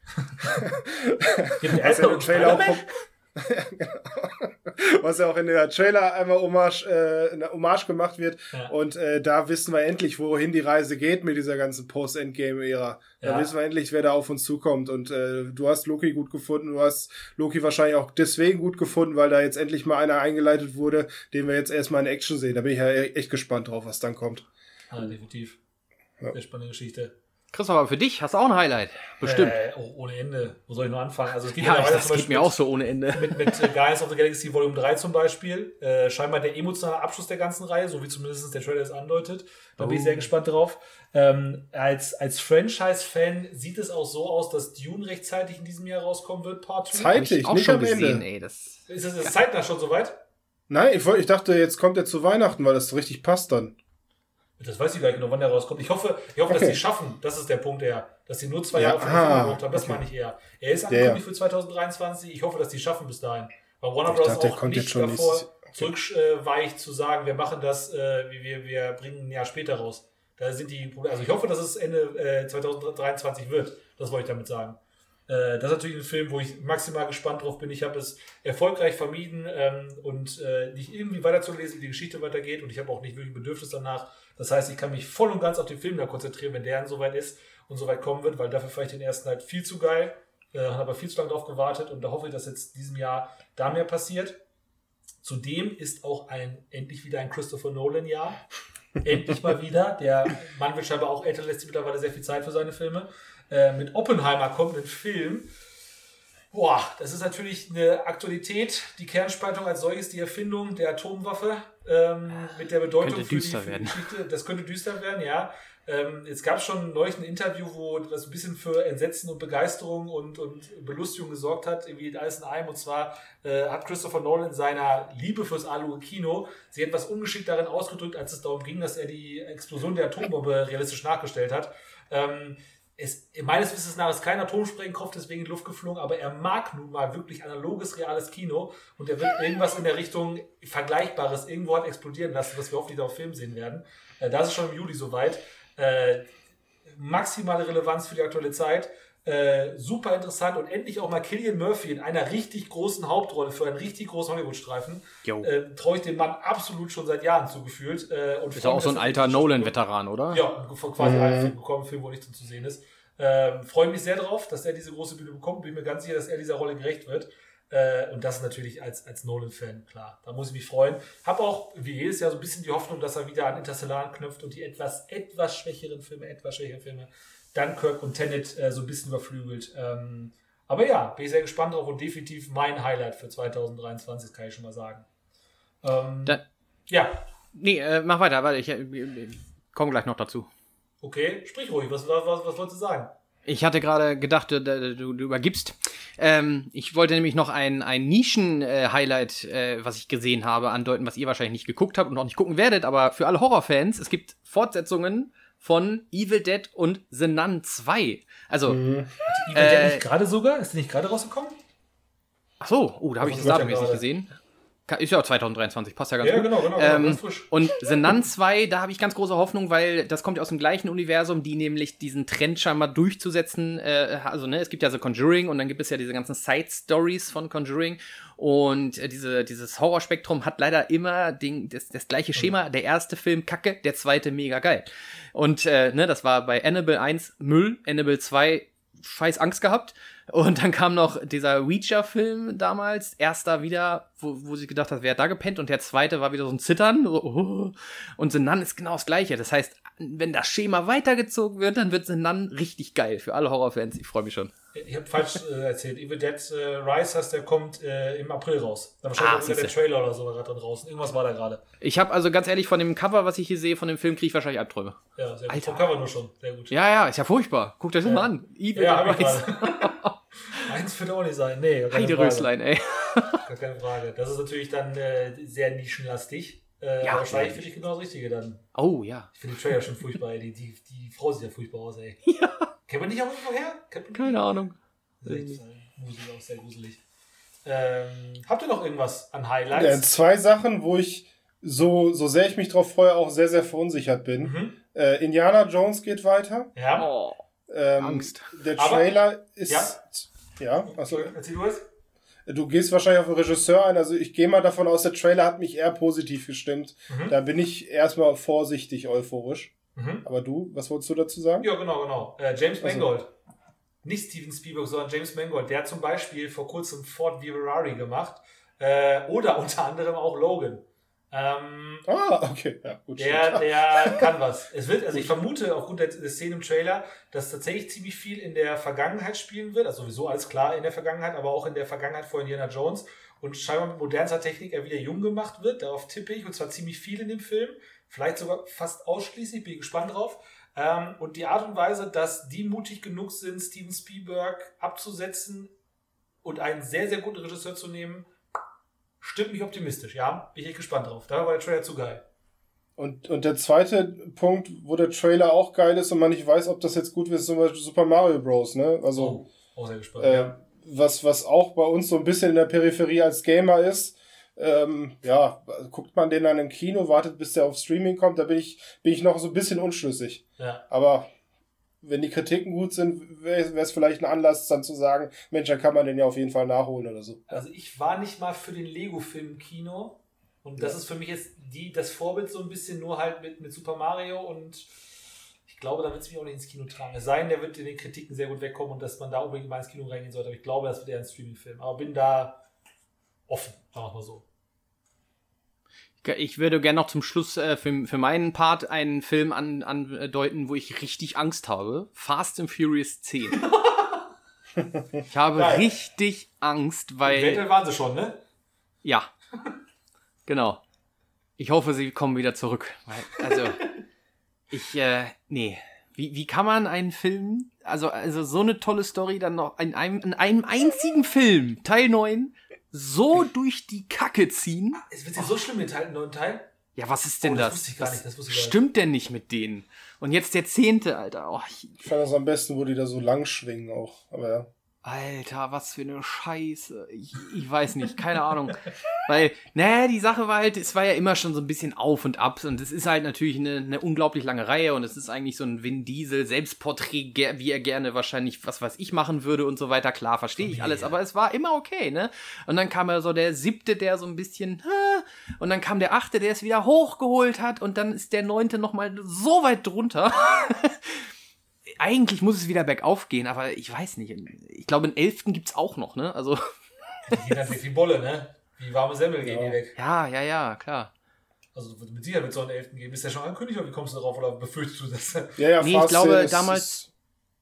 [SPEAKER 2] Gibt der
[SPEAKER 3] im
[SPEAKER 2] und
[SPEAKER 3] Trailer auch, Was ja auch in der Trailer einmal Hommage, äh, eine Hommage gemacht wird.
[SPEAKER 2] Ja.
[SPEAKER 3] Und äh, da wissen wir endlich, wohin die Reise geht mit dieser ganzen Post-Endgame-Ära. Da
[SPEAKER 2] Ja.
[SPEAKER 3] wissen wir endlich, wer da auf uns zukommt. Und äh, du hast Loki gut gefunden. Du hast Loki wahrscheinlich auch deswegen gut gefunden, weil da jetzt endlich mal einer eingeleitet wurde, den wir jetzt erstmal in Action sehen. Da bin ich ja e- echt gespannt drauf, was dann kommt.
[SPEAKER 2] Ah, definitiv.
[SPEAKER 3] Ja.
[SPEAKER 2] Sehr spannende Geschichte.
[SPEAKER 1] Christopher, für dich hast du auch ein Highlight. Bestimmt.
[SPEAKER 2] Äh, oh, ohne Ende. Wo soll ich nur anfangen? Also es geht
[SPEAKER 1] ja,
[SPEAKER 2] weiter
[SPEAKER 1] das geht mir auch so ohne Ende.
[SPEAKER 2] Mit, mit äh, Guardians of the Galaxy Volume 3 zum Beispiel. Äh, scheinbar der emotionale Abschluss der ganzen Reihe, so wie zumindest der Trailer es andeutet. Da bin ich
[SPEAKER 1] Oh.
[SPEAKER 2] sehr gespannt drauf. Ähm, als als Franchise-Fan sieht es auch so aus, dass Dune rechtzeitig in diesem Jahr rauskommen wird, Part 2.
[SPEAKER 3] Zeit-
[SPEAKER 1] Hab ich auch
[SPEAKER 3] nicht
[SPEAKER 1] schon
[SPEAKER 3] am Ende.
[SPEAKER 1] gesehen, ey. Das
[SPEAKER 2] Ist es ist zeitnah schon soweit?
[SPEAKER 3] Nein, ich, wollt- ich dachte, jetzt kommt er zu Weihnachten, weil das so richtig passt dann.
[SPEAKER 2] Das weiß ich gar nicht genau, wann der rauskommt. Ich hoffe, ich hoffe dass
[SPEAKER 3] Okay.
[SPEAKER 2] sie es schaffen. Das ist der Punkt eher. Dass sie nur zwei
[SPEAKER 3] Ja,
[SPEAKER 2] Jahre
[SPEAKER 3] ah,
[SPEAKER 2] gebraucht haben. Das
[SPEAKER 3] okay.
[SPEAKER 2] meine ich eher. Er ist angekündigt
[SPEAKER 3] ja.
[SPEAKER 2] für 2023. Ich hoffe, dass die es schaffen bis dahin. Weil Warner Bros.
[SPEAKER 3] der
[SPEAKER 2] auch nicht
[SPEAKER 3] jetzt schon
[SPEAKER 2] davor
[SPEAKER 3] nächstes- okay.
[SPEAKER 2] zurückweicht zu sagen, wir machen das, äh, wir, wir bringen ein Jahr später raus. Da sind die Probleme. Also ich hoffe, dass es Ende äh, 2023 wird. Das wollte ich damit sagen. Äh, das ist natürlich ein Film, wo ich maximal gespannt drauf bin. Ich habe es erfolgreich vermieden ähm, und äh, nicht irgendwie weiterzulesen, wie die Geschichte weitergeht. Und ich habe auch nicht wirklich Bedürfnis danach. Das heißt, ich kann mich voll und ganz auf den Film da konzentrieren, wenn der dann soweit ist und soweit kommen wird, weil dafür fand ich den ersten halt viel zu geil. Äh, habe aber viel zu lange drauf gewartet und da hoffe ich, dass jetzt diesem Jahr da mehr passiert. Zudem ist auch ein endlich wieder ein Christopher Nolan Jahr. endlich mal wieder. Der Mann wird scheinbar auch älter, lässt sich mittlerweile sehr viel Zeit für seine Filme. Äh, mit Oppenheimer kommt ein Film. Boah, das ist natürlich eine Aktualität. Die Kernspaltung als solches, die Erfindung der Atomwaffe ähm, mit der Bedeutung
[SPEAKER 1] Könnte
[SPEAKER 2] für die,
[SPEAKER 1] düster
[SPEAKER 2] für die. Geschichte. Das könnte düster werden, ja. Ähm, jetzt gab es schon neulich ein Interview, wo das ein bisschen für Entsetzen und Begeisterung und, und Belustigung gesorgt hat, irgendwie alles in einem. Und zwar äh, hat Christopher Nolan in seiner Liebe fürs Alu-Kino sich etwas ungeschickt darin ausgedrückt, als es darum ging, dass er die Explosion der Atombombe realistisch nachgestellt hat. Ähm, es, meines Wissens nach ist kein Atomsprengkopf deswegen in die Luft geflogen, aber er mag nun mal wirklich analoges, reales Kino und er wird irgendwas in der Richtung Vergleichbares irgendwo hat explodieren lassen, was wir hoffentlich auf Film sehen werden. Äh, das ist schon im Juli soweit. Äh, maximale Relevanz für die aktuelle Zeit. Äh, super interessant und endlich auch mal Killian Murphy in einer richtig großen Hauptrolle für einen richtig großen Hollywood-Streifen. Äh, Traue ich dem Mann absolut schon seit Jahren zugefühlt. Äh, und
[SPEAKER 1] ist ja auch so ein alter Nolan-Veteran, oder?
[SPEAKER 2] ja, von quasi
[SPEAKER 3] Mhm.
[SPEAKER 2] einen Film bekommen, Film, wo nichts zu sehen ist. Ähm, Freue mich sehr drauf, dass er diese große Bühne bekommt. Bin mir ganz sicher, dass er dieser Rolle gerecht wird. Äh, und das natürlich als, als Nolan-Fan, klar. Da muss ich mich freuen. Hab auch, wie jedes Jahr, so ein bisschen die Hoffnung, dass er wieder an Interstellar anknüpft und die etwas, etwas schwächeren Filme, etwas schwächeren Filme, Dunkirk und Tenet äh, so ein bisschen überflügelt. Ähm, aber ja, bin ich sehr gespannt drauf und definitiv mein Highlight für 2023, kann ich schon mal sagen. Ähm,
[SPEAKER 1] Da-
[SPEAKER 2] ja,
[SPEAKER 1] Nee, äh, mach weiter, warte, ich äh, komme gleich noch dazu.
[SPEAKER 2] okay, sprich ruhig. Was, was, was, was wolltest du sagen?
[SPEAKER 1] Ich hatte gerade gedacht, du, du, du übergibst. Ähm, ich wollte nämlich noch ein, ein Nischen-Highlight, äh, was ich gesehen habe, andeuten, was ihr wahrscheinlich nicht geguckt habt und auch nicht gucken werdet, aber für alle Horrorfans, es gibt Fortsetzungen von Evil Dead und The Nun 2. Also,
[SPEAKER 3] Mhm.
[SPEAKER 2] Evil Dead
[SPEAKER 1] Äh,
[SPEAKER 2] nicht gerade sogar? Ist die nicht gerade rausgekommen?
[SPEAKER 1] ach so, oh, da habe ich das Datum jetzt nicht gesehen. Ist ja auch 2023, passt ja ganz
[SPEAKER 2] Ja,
[SPEAKER 1] gut.
[SPEAKER 2] genau, genau, genau,
[SPEAKER 1] Ähm,
[SPEAKER 2] ganz frisch.
[SPEAKER 1] und The Nun 2, da habe ich ganz große Hoffnung, weil das kommt ja aus dem gleichen Universum, die nämlich diesen Trend scheinbar durchzusetzen. Äh, also, ne, es gibt ja so Conjuring und dann gibt es ja diese ganzen Side-Stories von Conjuring. Und äh, diese, dieses Horrorspektrum hat leider immer den, das, das gleiche Schema. Der erste Film kacke, der zweite mega geil. Und äh, ne, das war bei Annabelle 1 Müll, Annabelle 2 scheiß Angst gehabt. Und dann kam noch dieser Ouija-Film damals, erster wieder, wo, wo sie gedacht hat, wer hat da gepennt? Und der zweite war wieder so ein Zittern. Oh. Und Nun ist genau das gleiche. Das heißt, wenn das Schema weitergezogen wird, dann wird Nun richtig geil für alle Horrorfans. Ich freue mich schon.
[SPEAKER 2] Ich habe falsch äh, erzählt. Evil Dead äh, Rise heißt, der kommt äh, im April raus. Da wahrscheinlich
[SPEAKER 1] Ah,
[SPEAKER 2] wieder der. Trailer oder so gerade dann draußen. Irgendwas war da gerade.
[SPEAKER 1] Ich habe also ganz ehrlich von dem Cover, was ich hier sehe, von dem Film, kriege ich wahrscheinlich Albträume.
[SPEAKER 2] Ja, sehr gut.
[SPEAKER 1] Alter.
[SPEAKER 2] Vom Cover nur schon. Sehr gut.
[SPEAKER 1] Ja, ja, ist ja furchtbar. Guckt euch das mal an. Evil
[SPEAKER 2] Ja,
[SPEAKER 1] Dead Rise.
[SPEAKER 2] Eins wird auch nicht sein. Nee.
[SPEAKER 1] Heideröslein, ey.
[SPEAKER 2] Gar keine Frage. Das ist natürlich dann äh, sehr nischenlastig. Äh,
[SPEAKER 1] Ja.
[SPEAKER 2] aber wahrscheinlich finde ich genau das Richtige dann.
[SPEAKER 1] Oh, ja.
[SPEAKER 2] Ich finde den Trailer schon furchtbar. Ey. Die, die, die Frau sieht ja furchtbar aus, ey. Ja. Kennt man nicht auch irgendwo her?
[SPEAKER 1] Keine Ahnung.
[SPEAKER 2] Sehr gruselig, auch sehr gruselig. Ähm, habt ihr noch irgendwas an
[SPEAKER 3] Ja,
[SPEAKER 2] Highlights?
[SPEAKER 3] zwei Sachen, wo ich so, so sehr ich mich drauf freue, auch sehr, sehr verunsichert bin.
[SPEAKER 2] Mhm.
[SPEAKER 3] Äh, Indiana Jones geht weiter.
[SPEAKER 2] Ja.
[SPEAKER 1] Oh.
[SPEAKER 3] Ähm,
[SPEAKER 1] Angst.
[SPEAKER 3] Der
[SPEAKER 2] Aber-
[SPEAKER 3] Trailer ist.
[SPEAKER 2] Ja.
[SPEAKER 3] Ja, also
[SPEAKER 2] Erzähl du es.
[SPEAKER 3] du gehst wahrscheinlich auf den Regisseur ein. Also ich gehe mal davon aus, der Trailer hat mich eher positiv gestimmt.
[SPEAKER 2] Mhm.
[SPEAKER 3] Da bin ich erstmal vorsichtig euphorisch.
[SPEAKER 2] Mhm.
[SPEAKER 3] Aber du, was wolltest du dazu sagen?
[SPEAKER 2] Ja, genau, genau. Äh, James
[SPEAKER 3] Also-
[SPEAKER 2] Mangold. Nicht Steven Spielberg, sondern James Mangold. Der hat zum Beispiel vor kurzem Ford v Ferrari gemacht. Äh, oder unter anderem auch Logan. Ähm,
[SPEAKER 3] Ah, okay. Ja, gut.
[SPEAKER 2] der,
[SPEAKER 3] stimmt.
[SPEAKER 2] der kann was. Es wird, also ich vermute aufgrund der, der Szene im Trailer, dass tatsächlich ziemlich viel in der Vergangenheit spielen wird. Also sowieso alles klar in der Vergangenheit, aber auch in der Vergangenheit vor Indiana Jones. Und scheinbar mit modernster Technik er wieder jung gemacht wird. Darauf tippe ich. Und zwar ziemlich viel in dem Film. Vielleicht sogar fast ausschließlich. Bin gespannt drauf. Ähm, und die Art und Weise, dass die mutig genug sind, Steven Spielberg abzusetzen und einen sehr, sehr guten Regisseur zu nehmen, stimmt mich optimistisch. Ja, bin ich echt gespannt drauf. Da war der Trailer zu geil.
[SPEAKER 3] Und, und der zweite Punkt, wo der Trailer auch geil ist und man nicht weiß, ob das jetzt gut wird, ist zum Beispiel Super Mario Bros. Ne? Also,
[SPEAKER 2] Oh, auch sehr gespannt.
[SPEAKER 3] äh,
[SPEAKER 2] ja.
[SPEAKER 3] was, was auch bei uns so ein bisschen in der Peripherie als Gamer ist. Ähm, ja, guckt man den dann im Kino, wartet bis der auf Streaming kommt, da bin ich, bin ich noch so ein bisschen unschlüssig.
[SPEAKER 2] ja.
[SPEAKER 3] Aber wenn die Kritiken gut sind, wäre es vielleicht ein Anlass, dann zu sagen, Mensch, dann kann man den ja auf jeden Fall nachholen oder so.
[SPEAKER 2] Also ich war nicht mal für den Lego-Film im Kino. Und das
[SPEAKER 3] Ja.
[SPEAKER 2] ist für mich jetzt die, das Vorbild so ein bisschen nur halt mit, mit Super Mario und ich glaube, da wird es mich auch nicht ins Kino tragen. Es sei denn, der wird in den Kritiken sehr gut wegkommen und dass man da unbedingt mal ins Kino reingehen sollte. Aber ich glaube, das wird eher ein Streaming-Film. Aber bin da offen, sagen wir mal so.
[SPEAKER 1] Ich würde gerne noch zum Schluss äh, für, für meinen Part einen Film an- andeuten, wo ich richtig Angst habe. Fast and Furious 10. ich habe
[SPEAKER 2] Geil.
[SPEAKER 1] richtig Angst, weil.
[SPEAKER 2] Eventuell waren sie schon, ne?
[SPEAKER 1] Ja. Genau. Ich hoffe, sie kommen wieder zurück. Also, ich, äh, nee. Wie, wie kann man einen Film, also, also so eine tolle Story dann noch in einem, in einem einzigen Film, Teil 9, so durch die Kacke ziehen?
[SPEAKER 2] Es wird ja so schlimm, den Teil, den neuen Teil.
[SPEAKER 1] Ja, was ist denn
[SPEAKER 2] Oh, das
[SPEAKER 1] das?
[SPEAKER 2] wusste ich gar
[SPEAKER 1] Was
[SPEAKER 2] nicht, das wusste ich gar nicht.
[SPEAKER 1] stimmt denn nicht mit denen? Und jetzt der zehnte, Alter. Oh, ich,
[SPEAKER 3] Ich fand das am besten, wo die da so lang schwingen auch. Aber ja.
[SPEAKER 1] Alter, was für eine Scheiße. Ich, ich weiß nicht, keine Ahnung. Weil, naja, die Sache war halt, es war ja immer schon so ein bisschen auf und ab. Und es ist halt natürlich eine, eine unglaublich lange Reihe und es ist eigentlich so ein Vin Diesel Selbstporträt, wie er gerne wahrscheinlich, was weiß ich, machen würde und so weiter. Klar, verstehe ich alles, aber es war immer okay, ne? Und dann kam ja so der siebte, der so ein bisschen, und dann kam der achte, der es wieder hochgeholt hat und dann ist der neunte nochmal so weit drunter. Eigentlich muss es wieder bergauf gehen, aber ich weiß nicht. Ich glaube, einen elften gibt's auch noch, ne? Also,
[SPEAKER 2] Die gehen dann weg wie Bolle, ne? Wie warme Semmel gehen
[SPEAKER 3] Ja.
[SPEAKER 2] die weg.
[SPEAKER 1] ja, ja, ja, klar.
[SPEAKER 2] Also mit Sicherheit wird es so einen Elften geben. Ist der schon angekündigt oder wie kommst du darauf? Oder befürchtest du das?
[SPEAKER 3] Ja, ja,
[SPEAKER 1] Nee, ich glaube,
[SPEAKER 3] ist-
[SPEAKER 1] damals-
[SPEAKER 3] ist-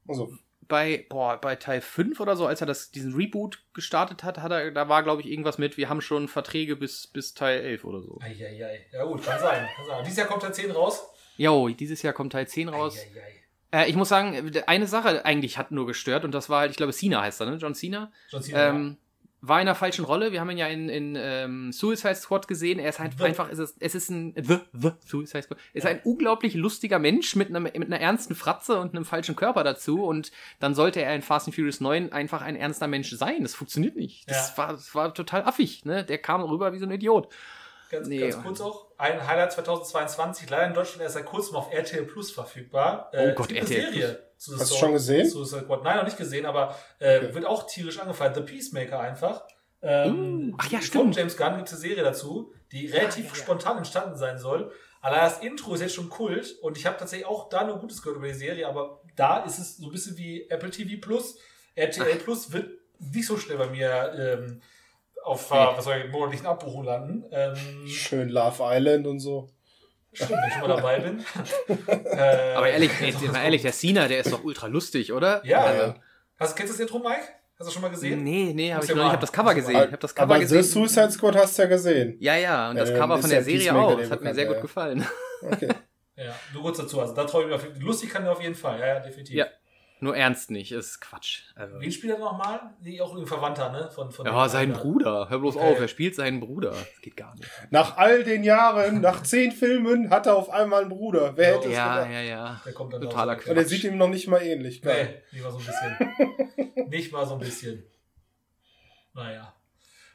[SPEAKER 3] Also,
[SPEAKER 1] Bei, boah, bei Teil 5 oder so, als er das, diesen Reboot gestartet hat, hat er, da war, glaube ich, irgendwas mit, wir haben schon Verträge bis, bis Teil 11 oder so.
[SPEAKER 2] Eieiei. Ja gut, kann sein. Kann sein. Dieses Jahr kommt Teil 10 raus.
[SPEAKER 1] Jo, dieses Jahr kommt Teil 10 raus.
[SPEAKER 2] Eieiei.
[SPEAKER 1] Äh, ich muss sagen, eine Sache eigentlich hat nur gestört und das war halt, ich glaube, Cena heißt er, ne? John Cena.
[SPEAKER 2] John Cena.
[SPEAKER 1] Ähm, war in einer falschen Rolle. Wir haben ihn ja in, in ähm, Suicide Squad gesehen. Er ist halt
[SPEAKER 2] The.
[SPEAKER 1] einfach, es ist, es ist ein The, The Suicide Squad. Ist ein unglaublich lustiger Mensch mit, einem, mit einer ernsten Fratze und einem falschen Körper dazu. Und dann sollte er in Fast and Furious 9 einfach ein ernster Mensch sein. Das funktioniert nicht. Das,
[SPEAKER 2] Ja.
[SPEAKER 1] war, das war total affig. Ne? Der kam rüber wie so ein Idiot.
[SPEAKER 2] Ganz,
[SPEAKER 1] Nee.
[SPEAKER 2] ganz kurz auch. Ein Highlight 2022, leider in Deutschland erst seit kurzem auf RTL Plus verfügbar.
[SPEAKER 1] Oh Gott,
[SPEAKER 2] es gibt
[SPEAKER 1] RTL
[SPEAKER 2] eine Serie zu The
[SPEAKER 3] Hast du schon gesehen?
[SPEAKER 2] Suicide Squad. Nein, noch nicht gesehen, aber äh,
[SPEAKER 3] Okay.
[SPEAKER 2] wird auch tierisch angefallen. The Peacemaker einfach. Ähm,
[SPEAKER 1] Uh, ach ja,
[SPEAKER 2] Von
[SPEAKER 1] stimmt.
[SPEAKER 2] James Gunn gibt es eine Serie dazu, die relativ
[SPEAKER 1] ja, ja.
[SPEAKER 2] spontan entstanden sein soll. Allein das Intro ist jetzt schon Kult und ich habe tatsächlich auch da nur Gutes gehört über die Serie, aber da ist es so ein bisschen wie Apple TV Plus. RTL Plus wird nicht so schnell bei mir ähm, auf äh, was soll ich, monatlichen Abbuchung landen. Ähm,
[SPEAKER 3] schön Love Island und so.
[SPEAKER 2] Stimmt, wenn ich schon mal dabei bin. äh,
[SPEAKER 1] Aber ehrlich, ey, mal ehrlich, der Cena, der ist doch ultra lustig, oder?
[SPEAKER 2] Ja,
[SPEAKER 1] Also,
[SPEAKER 2] ja. Hast, kennst du das Intro, Mike? Hast du schon mal gesehen?
[SPEAKER 1] Nee, nee, habe ich noch nicht. Ich habe das Cover gesehen. Ich habe das Cover
[SPEAKER 3] Aber
[SPEAKER 1] gesehen.
[SPEAKER 3] The Suicide Squad hast du ja gesehen.
[SPEAKER 1] Ja, ja, und das
[SPEAKER 3] Ja,
[SPEAKER 1] Cover von
[SPEAKER 3] ja
[SPEAKER 1] der Serie
[SPEAKER 3] Peacemaker,
[SPEAKER 1] auch.
[SPEAKER 3] der
[SPEAKER 1] Das hat mir sehr gut
[SPEAKER 3] ja.
[SPEAKER 1] gefallen.
[SPEAKER 3] Okay.
[SPEAKER 2] Ja, nur kurz dazu. Also da freue ich mich auf jeden Fall. Lustig kann er auf jeden Fall. Ja, ja, definitiv.
[SPEAKER 1] Ja. Nur ernst nicht, ist Quatsch. Also,
[SPEAKER 2] Wen spielt er nochmal? Nee, auch ein Verwandter, ne? Von, von
[SPEAKER 1] ja, sein. Bruder. Hör bloß
[SPEAKER 2] Okay.
[SPEAKER 1] auf, er spielt seinen Bruder. Das geht gar nicht.
[SPEAKER 3] Nach all den Jahren, nach zehn Filmen, hat er auf einmal einen Bruder. Wer hätte es
[SPEAKER 1] Ja,
[SPEAKER 3] gedacht?
[SPEAKER 1] ja, ja.
[SPEAKER 2] Der kommt dann
[SPEAKER 1] Totaler
[SPEAKER 2] raus.
[SPEAKER 3] Und er sieht ihm noch nicht mal ähnlich.
[SPEAKER 2] Nee, nicht mal so ein bisschen. nicht mal so ein bisschen. Naja.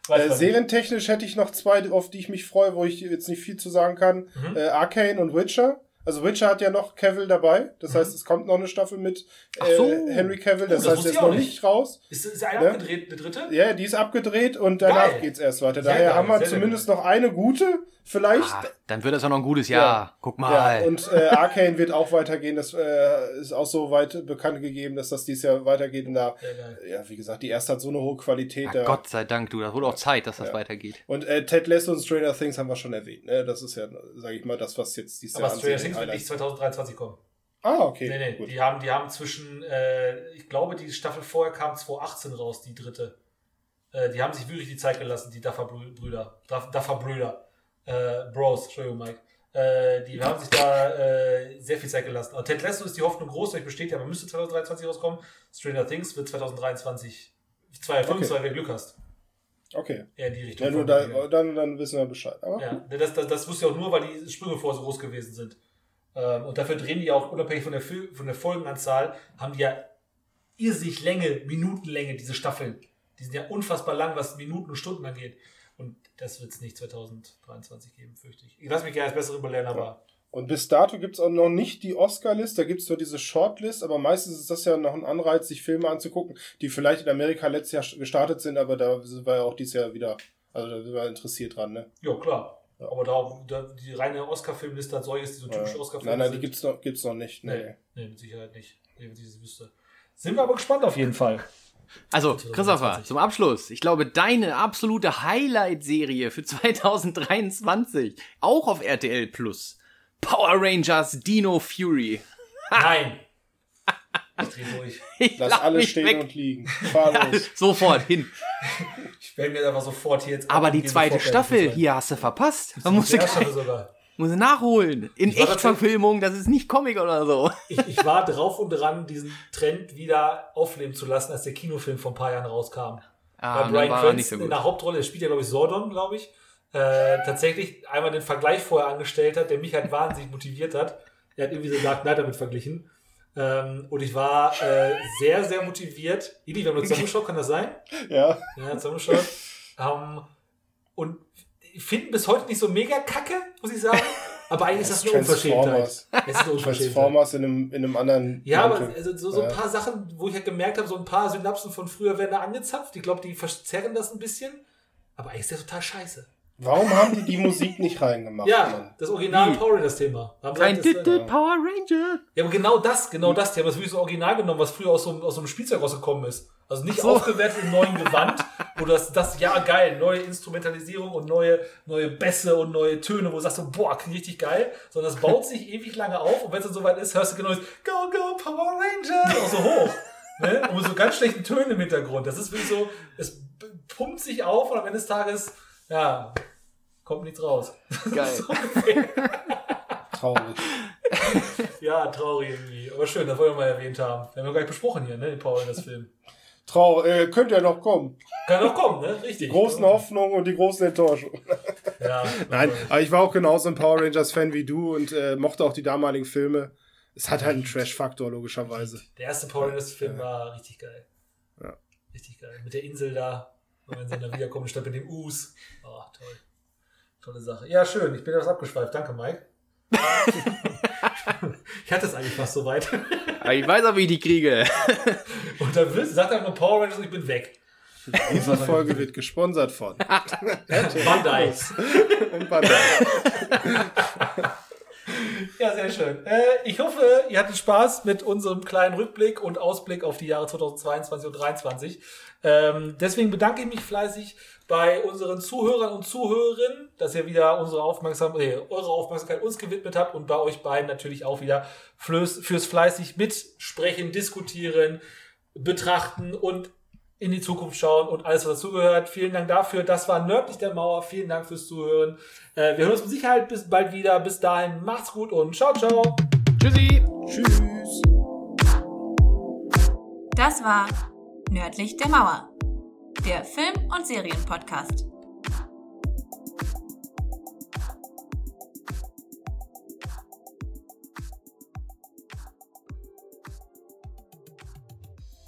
[SPEAKER 3] Äh, serientechnisch hätte ich noch zwei, auf die ich mich freue, wo ich jetzt nicht viel zu sagen kann.
[SPEAKER 2] Mhm.
[SPEAKER 3] Äh, Arcane und Witcher. Also Witcher hat ja noch Cavill dabei. Das
[SPEAKER 2] Mhm.
[SPEAKER 3] heißt, es kommt noch eine Staffel mit äh,
[SPEAKER 1] so.
[SPEAKER 3] Henry Cavill.
[SPEAKER 2] Oh,
[SPEAKER 3] Das
[SPEAKER 2] das
[SPEAKER 3] heißt, der ist noch
[SPEAKER 2] nicht.
[SPEAKER 3] nicht raus.
[SPEAKER 2] Ist, ist einer
[SPEAKER 3] Ne?
[SPEAKER 2] abgedreht, eine dritte?
[SPEAKER 3] Ja, die ist abgedreht und danach
[SPEAKER 2] Geil.
[SPEAKER 3] geht's erst weiter. Daher
[SPEAKER 2] geil,
[SPEAKER 3] haben wir zumindest noch eine gute vielleicht.
[SPEAKER 1] Ah, dann wird das auch noch ein gutes Jahr. Guck mal.
[SPEAKER 3] Ja, und äh, Arcane wird auch weitergehen. Das äh, ist auch so weit bekannt gegeben, dass das dieses Jahr weitergeht. Und da,
[SPEAKER 2] geil.
[SPEAKER 3] ja, wie gesagt, die erste hat so eine hohe Qualität.
[SPEAKER 1] Ah,
[SPEAKER 3] da.
[SPEAKER 1] Gott sei Dank, du. Das wurde auch Zeit, dass das
[SPEAKER 3] Ja.
[SPEAKER 1] weitergeht.
[SPEAKER 3] Und äh, Ted Lasso und Stranger Things haben wir schon erwähnt. Ne? Das ist ja, sage ich mal, das, was jetzt dieses
[SPEAKER 2] Aber
[SPEAKER 3] Jahr an
[SPEAKER 2] Stranger Things wird nicht
[SPEAKER 3] Highlights-
[SPEAKER 2] 2023 kommen.
[SPEAKER 3] Ah, okay.
[SPEAKER 2] Nee, nee,
[SPEAKER 3] gut.
[SPEAKER 2] die haben, die haben zwischen, äh, ich glaube, die Staffel vorher kam 2018 raus, die dritte. Äh, die haben sich wirklich die Zeit gelassen, die Duffer-Brüder. Duff- Duffer-Brüder. Äh, Bros, Entschuldigung, Mike. Äh, die haben sich da äh, sehr viel Zeit gelassen. Und Ted Lasso ist die Hoffnung groß, euch besteht ja, man müsste 2023 rauskommen. Stranger Things wird 2023, 2025,
[SPEAKER 3] Okay.
[SPEAKER 2] wenn du Glück hast.
[SPEAKER 3] Okay.
[SPEAKER 2] Eher in die Richtung.
[SPEAKER 3] Ja, nur da, dann, dann wissen wir Bescheid. Aber
[SPEAKER 2] Ja, das, das, das wusste ich auch nur, weil die Sprünge vorher so groß gewesen sind. Ähm, und dafür drehen die auch, unabhängig von der, von der Folgenanzahl, haben die ja irrsinnig Länge, Minutenlänge, diese Staffeln. Die sind ja unfassbar lang, was Minuten und Stunden angeht. Das wird es nicht 2023 geben, fürchte ich. Ich lasse mich gerne als Bessere belehren, aber
[SPEAKER 3] Und bis dato gibt es auch noch nicht die Oscar-List, da gibt es nur diese Shortlist, aber meistens ist das ja noch ein Anreiz, sich Filme anzugucken, die vielleicht in Amerika letztes Jahr gestartet sind, aber da sind wir ja auch dieses Jahr wieder, also da sind wir interessiert dran, ne?
[SPEAKER 2] ja, klar.
[SPEAKER 3] Ja.
[SPEAKER 2] Aber da, da die reine Oscar-Filmliste als solches, die so typische
[SPEAKER 3] Ja.
[SPEAKER 2] Oscar-Filme
[SPEAKER 3] Nein, nein, die
[SPEAKER 2] sind,
[SPEAKER 3] gibt's noch, gibt's noch nicht. Nee.
[SPEAKER 2] Nee, nee, mit Sicherheit nicht. Nee, wenn ich das wüsste. Sind wir aber gespannt auf jeden Fall.
[SPEAKER 1] Also,
[SPEAKER 2] 2023.
[SPEAKER 1] Christopher, zum Abschluss. Ich glaube, deine absolute Highlight-Serie für 2023, auch auf RTL Plus. Power Rangers Dino Fury.
[SPEAKER 2] Nein. Ich dreh durch.
[SPEAKER 1] Ich
[SPEAKER 3] Lass
[SPEAKER 1] mich
[SPEAKER 3] stehen
[SPEAKER 1] weg.
[SPEAKER 3] und liegen. Fahr los.
[SPEAKER 1] Sofort hin.
[SPEAKER 2] Ich werde mir einfach sofort hier jetzt.
[SPEAKER 1] Aber die zweite Staffel, hier hast du verpasst. Man
[SPEAKER 2] Die
[SPEAKER 1] musste
[SPEAKER 2] erste Staffel sogar.
[SPEAKER 1] Muss nachholen. In Echtverfilmung, das ist nicht Comic oder so.
[SPEAKER 2] Ich, ich war drauf und dran, diesen Trend wieder aufleben zu lassen, als der Kinofilm vor ein paar Jahren rauskam.
[SPEAKER 1] Ah,
[SPEAKER 2] Weil Brian
[SPEAKER 1] nicht so
[SPEAKER 2] Cranston in
[SPEAKER 1] gut.
[SPEAKER 2] der Hauptrolle, der spielt ja, glaube ich, Sordon, glaube ich, äh, tatsächlich einmal den Vergleich vorher angestellt hat, der mich halt wahnsinnig motiviert hat. Er hat irgendwie so Dark Knight damit verglichen. Ähm, und ich war äh, sehr, sehr motiviert. Idi, wir haben uns zusammengeschaut, kann das sein?
[SPEAKER 3] Ja.
[SPEAKER 2] Ja, zusammengeschaut. ähm, und ich finde bis heute nicht so mega kacke, muss ich sagen. Aber eigentlich ist das eine Unverschämtheit. Es ist Unverschämtheit.
[SPEAKER 3] Transformers in einem, in einem anderen.
[SPEAKER 2] Ja, aber
[SPEAKER 3] Mantel.
[SPEAKER 2] also so, so ein paar Sachen, wo ich halt gemerkt habe, so ein paar Synapsen von früher werden da angezapft. Ich glaube, die verzerren das ein bisschen. Aber eigentlich ist der total scheiße.
[SPEAKER 3] Warum haben die die Musik nicht reingemacht?
[SPEAKER 2] Ja,
[SPEAKER 3] Mann?
[SPEAKER 2] das Original
[SPEAKER 1] Wie?
[SPEAKER 2] Power Rangers Thema. Haben sie
[SPEAKER 1] Kein
[SPEAKER 2] halt das, äh,
[SPEAKER 1] Power Ranger.
[SPEAKER 2] ja, aber genau das, genau das. Die haben das wirklich so original genommen, was früher aus so, einem- aus so einem Spielzeug rausgekommen ist. Also nicht
[SPEAKER 1] so.
[SPEAKER 2] aufgewertet im neuen Gewand, wo das, das, ja geil, neue Instrumentalisierung und neue, neue Bässe und neue Töne, wo du sagst so, boah, klingt richtig geil, sondern das baut sich ewig lange auf und wenn es dann soweit ist, hörst du genau das Go, Go, Power Ranger, auch so hoch. Ne? Und mit so ganz schlechten Tönen im Hintergrund. Das ist wirklich so, es pumpt sich auf und am Ende des Tages, ja, kommt nichts raus.
[SPEAKER 1] Geil.
[SPEAKER 3] Traurig.
[SPEAKER 2] Ja, traurig irgendwie. Aber schön, das wollen wir mal erwähnt haben. Wir haben ja gar nicht besprochen hier, ne, den Power Rangers Film.
[SPEAKER 3] Traurig. Äh, könnte ja noch kommen.
[SPEAKER 2] Kann noch kommen, ne? Richtig.
[SPEAKER 3] Die großen Hoffnungen und die großen Enttäuschungen.
[SPEAKER 2] Ja.
[SPEAKER 3] Nein, aber ich war auch genauso ein Power Rangers Fan wie du und äh, mochte auch die damaligen Filme. Es hat halt einen Trash-Faktor, logischerweise.
[SPEAKER 2] Der erste Power Rangers Film war richtig geil.
[SPEAKER 3] Ja.
[SPEAKER 2] Richtig geil. Mit der Insel da. Und wenn sie dann wiederkommen, statt mit dem Us. Oh, toll. Tolle Sache. Ja, schön. Ich bin etwas abgeschweift. Danke, Mike. ich hatte es eigentlich fast soweit.
[SPEAKER 1] Aber ich weiß auch, wie ich die kriege.
[SPEAKER 2] Und dann willst, sagt er nur Power Rangers und ich bin weg.
[SPEAKER 3] Diese Folge wird gesponsert von
[SPEAKER 2] Bandai.
[SPEAKER 3] und Bandai.
[SPEAKER 2] Ja, sehr schön. Äh, ich hoffe, ihr hattet Spaß mit unserem kleinen Rückblick und Ausblick auf die Jahre 2022 und 2023. Ähm, deswegen bedanke ich mich fleißig bei unseren Zuhörern und Zuhörerinnen, dass ihr wieder unsere Aufmerksam äh, eure Aufmerksamkeit uns gewidmet habt und bei euch beiden natürlich auch wieder fürs, fürs fleißig mitsprechen, diskutieren, betrachten und in die Zukunft schauen und alles, was dazugehört. Vielen Dank dafür. Das war Nördlich der Mauer. Vielen Dank fürs Zuhören. Äh, wir hören uns mit Sicherheit bis bald wieder. Bis dahin, macht's gut und ciao, ciao.
[SPEAKER 1] Tschüssi.
[SPEAKER 3] Tschüss.
[SPEAKER 4] Das war Nördlich der Mauer, der Film- und Serienpodcast.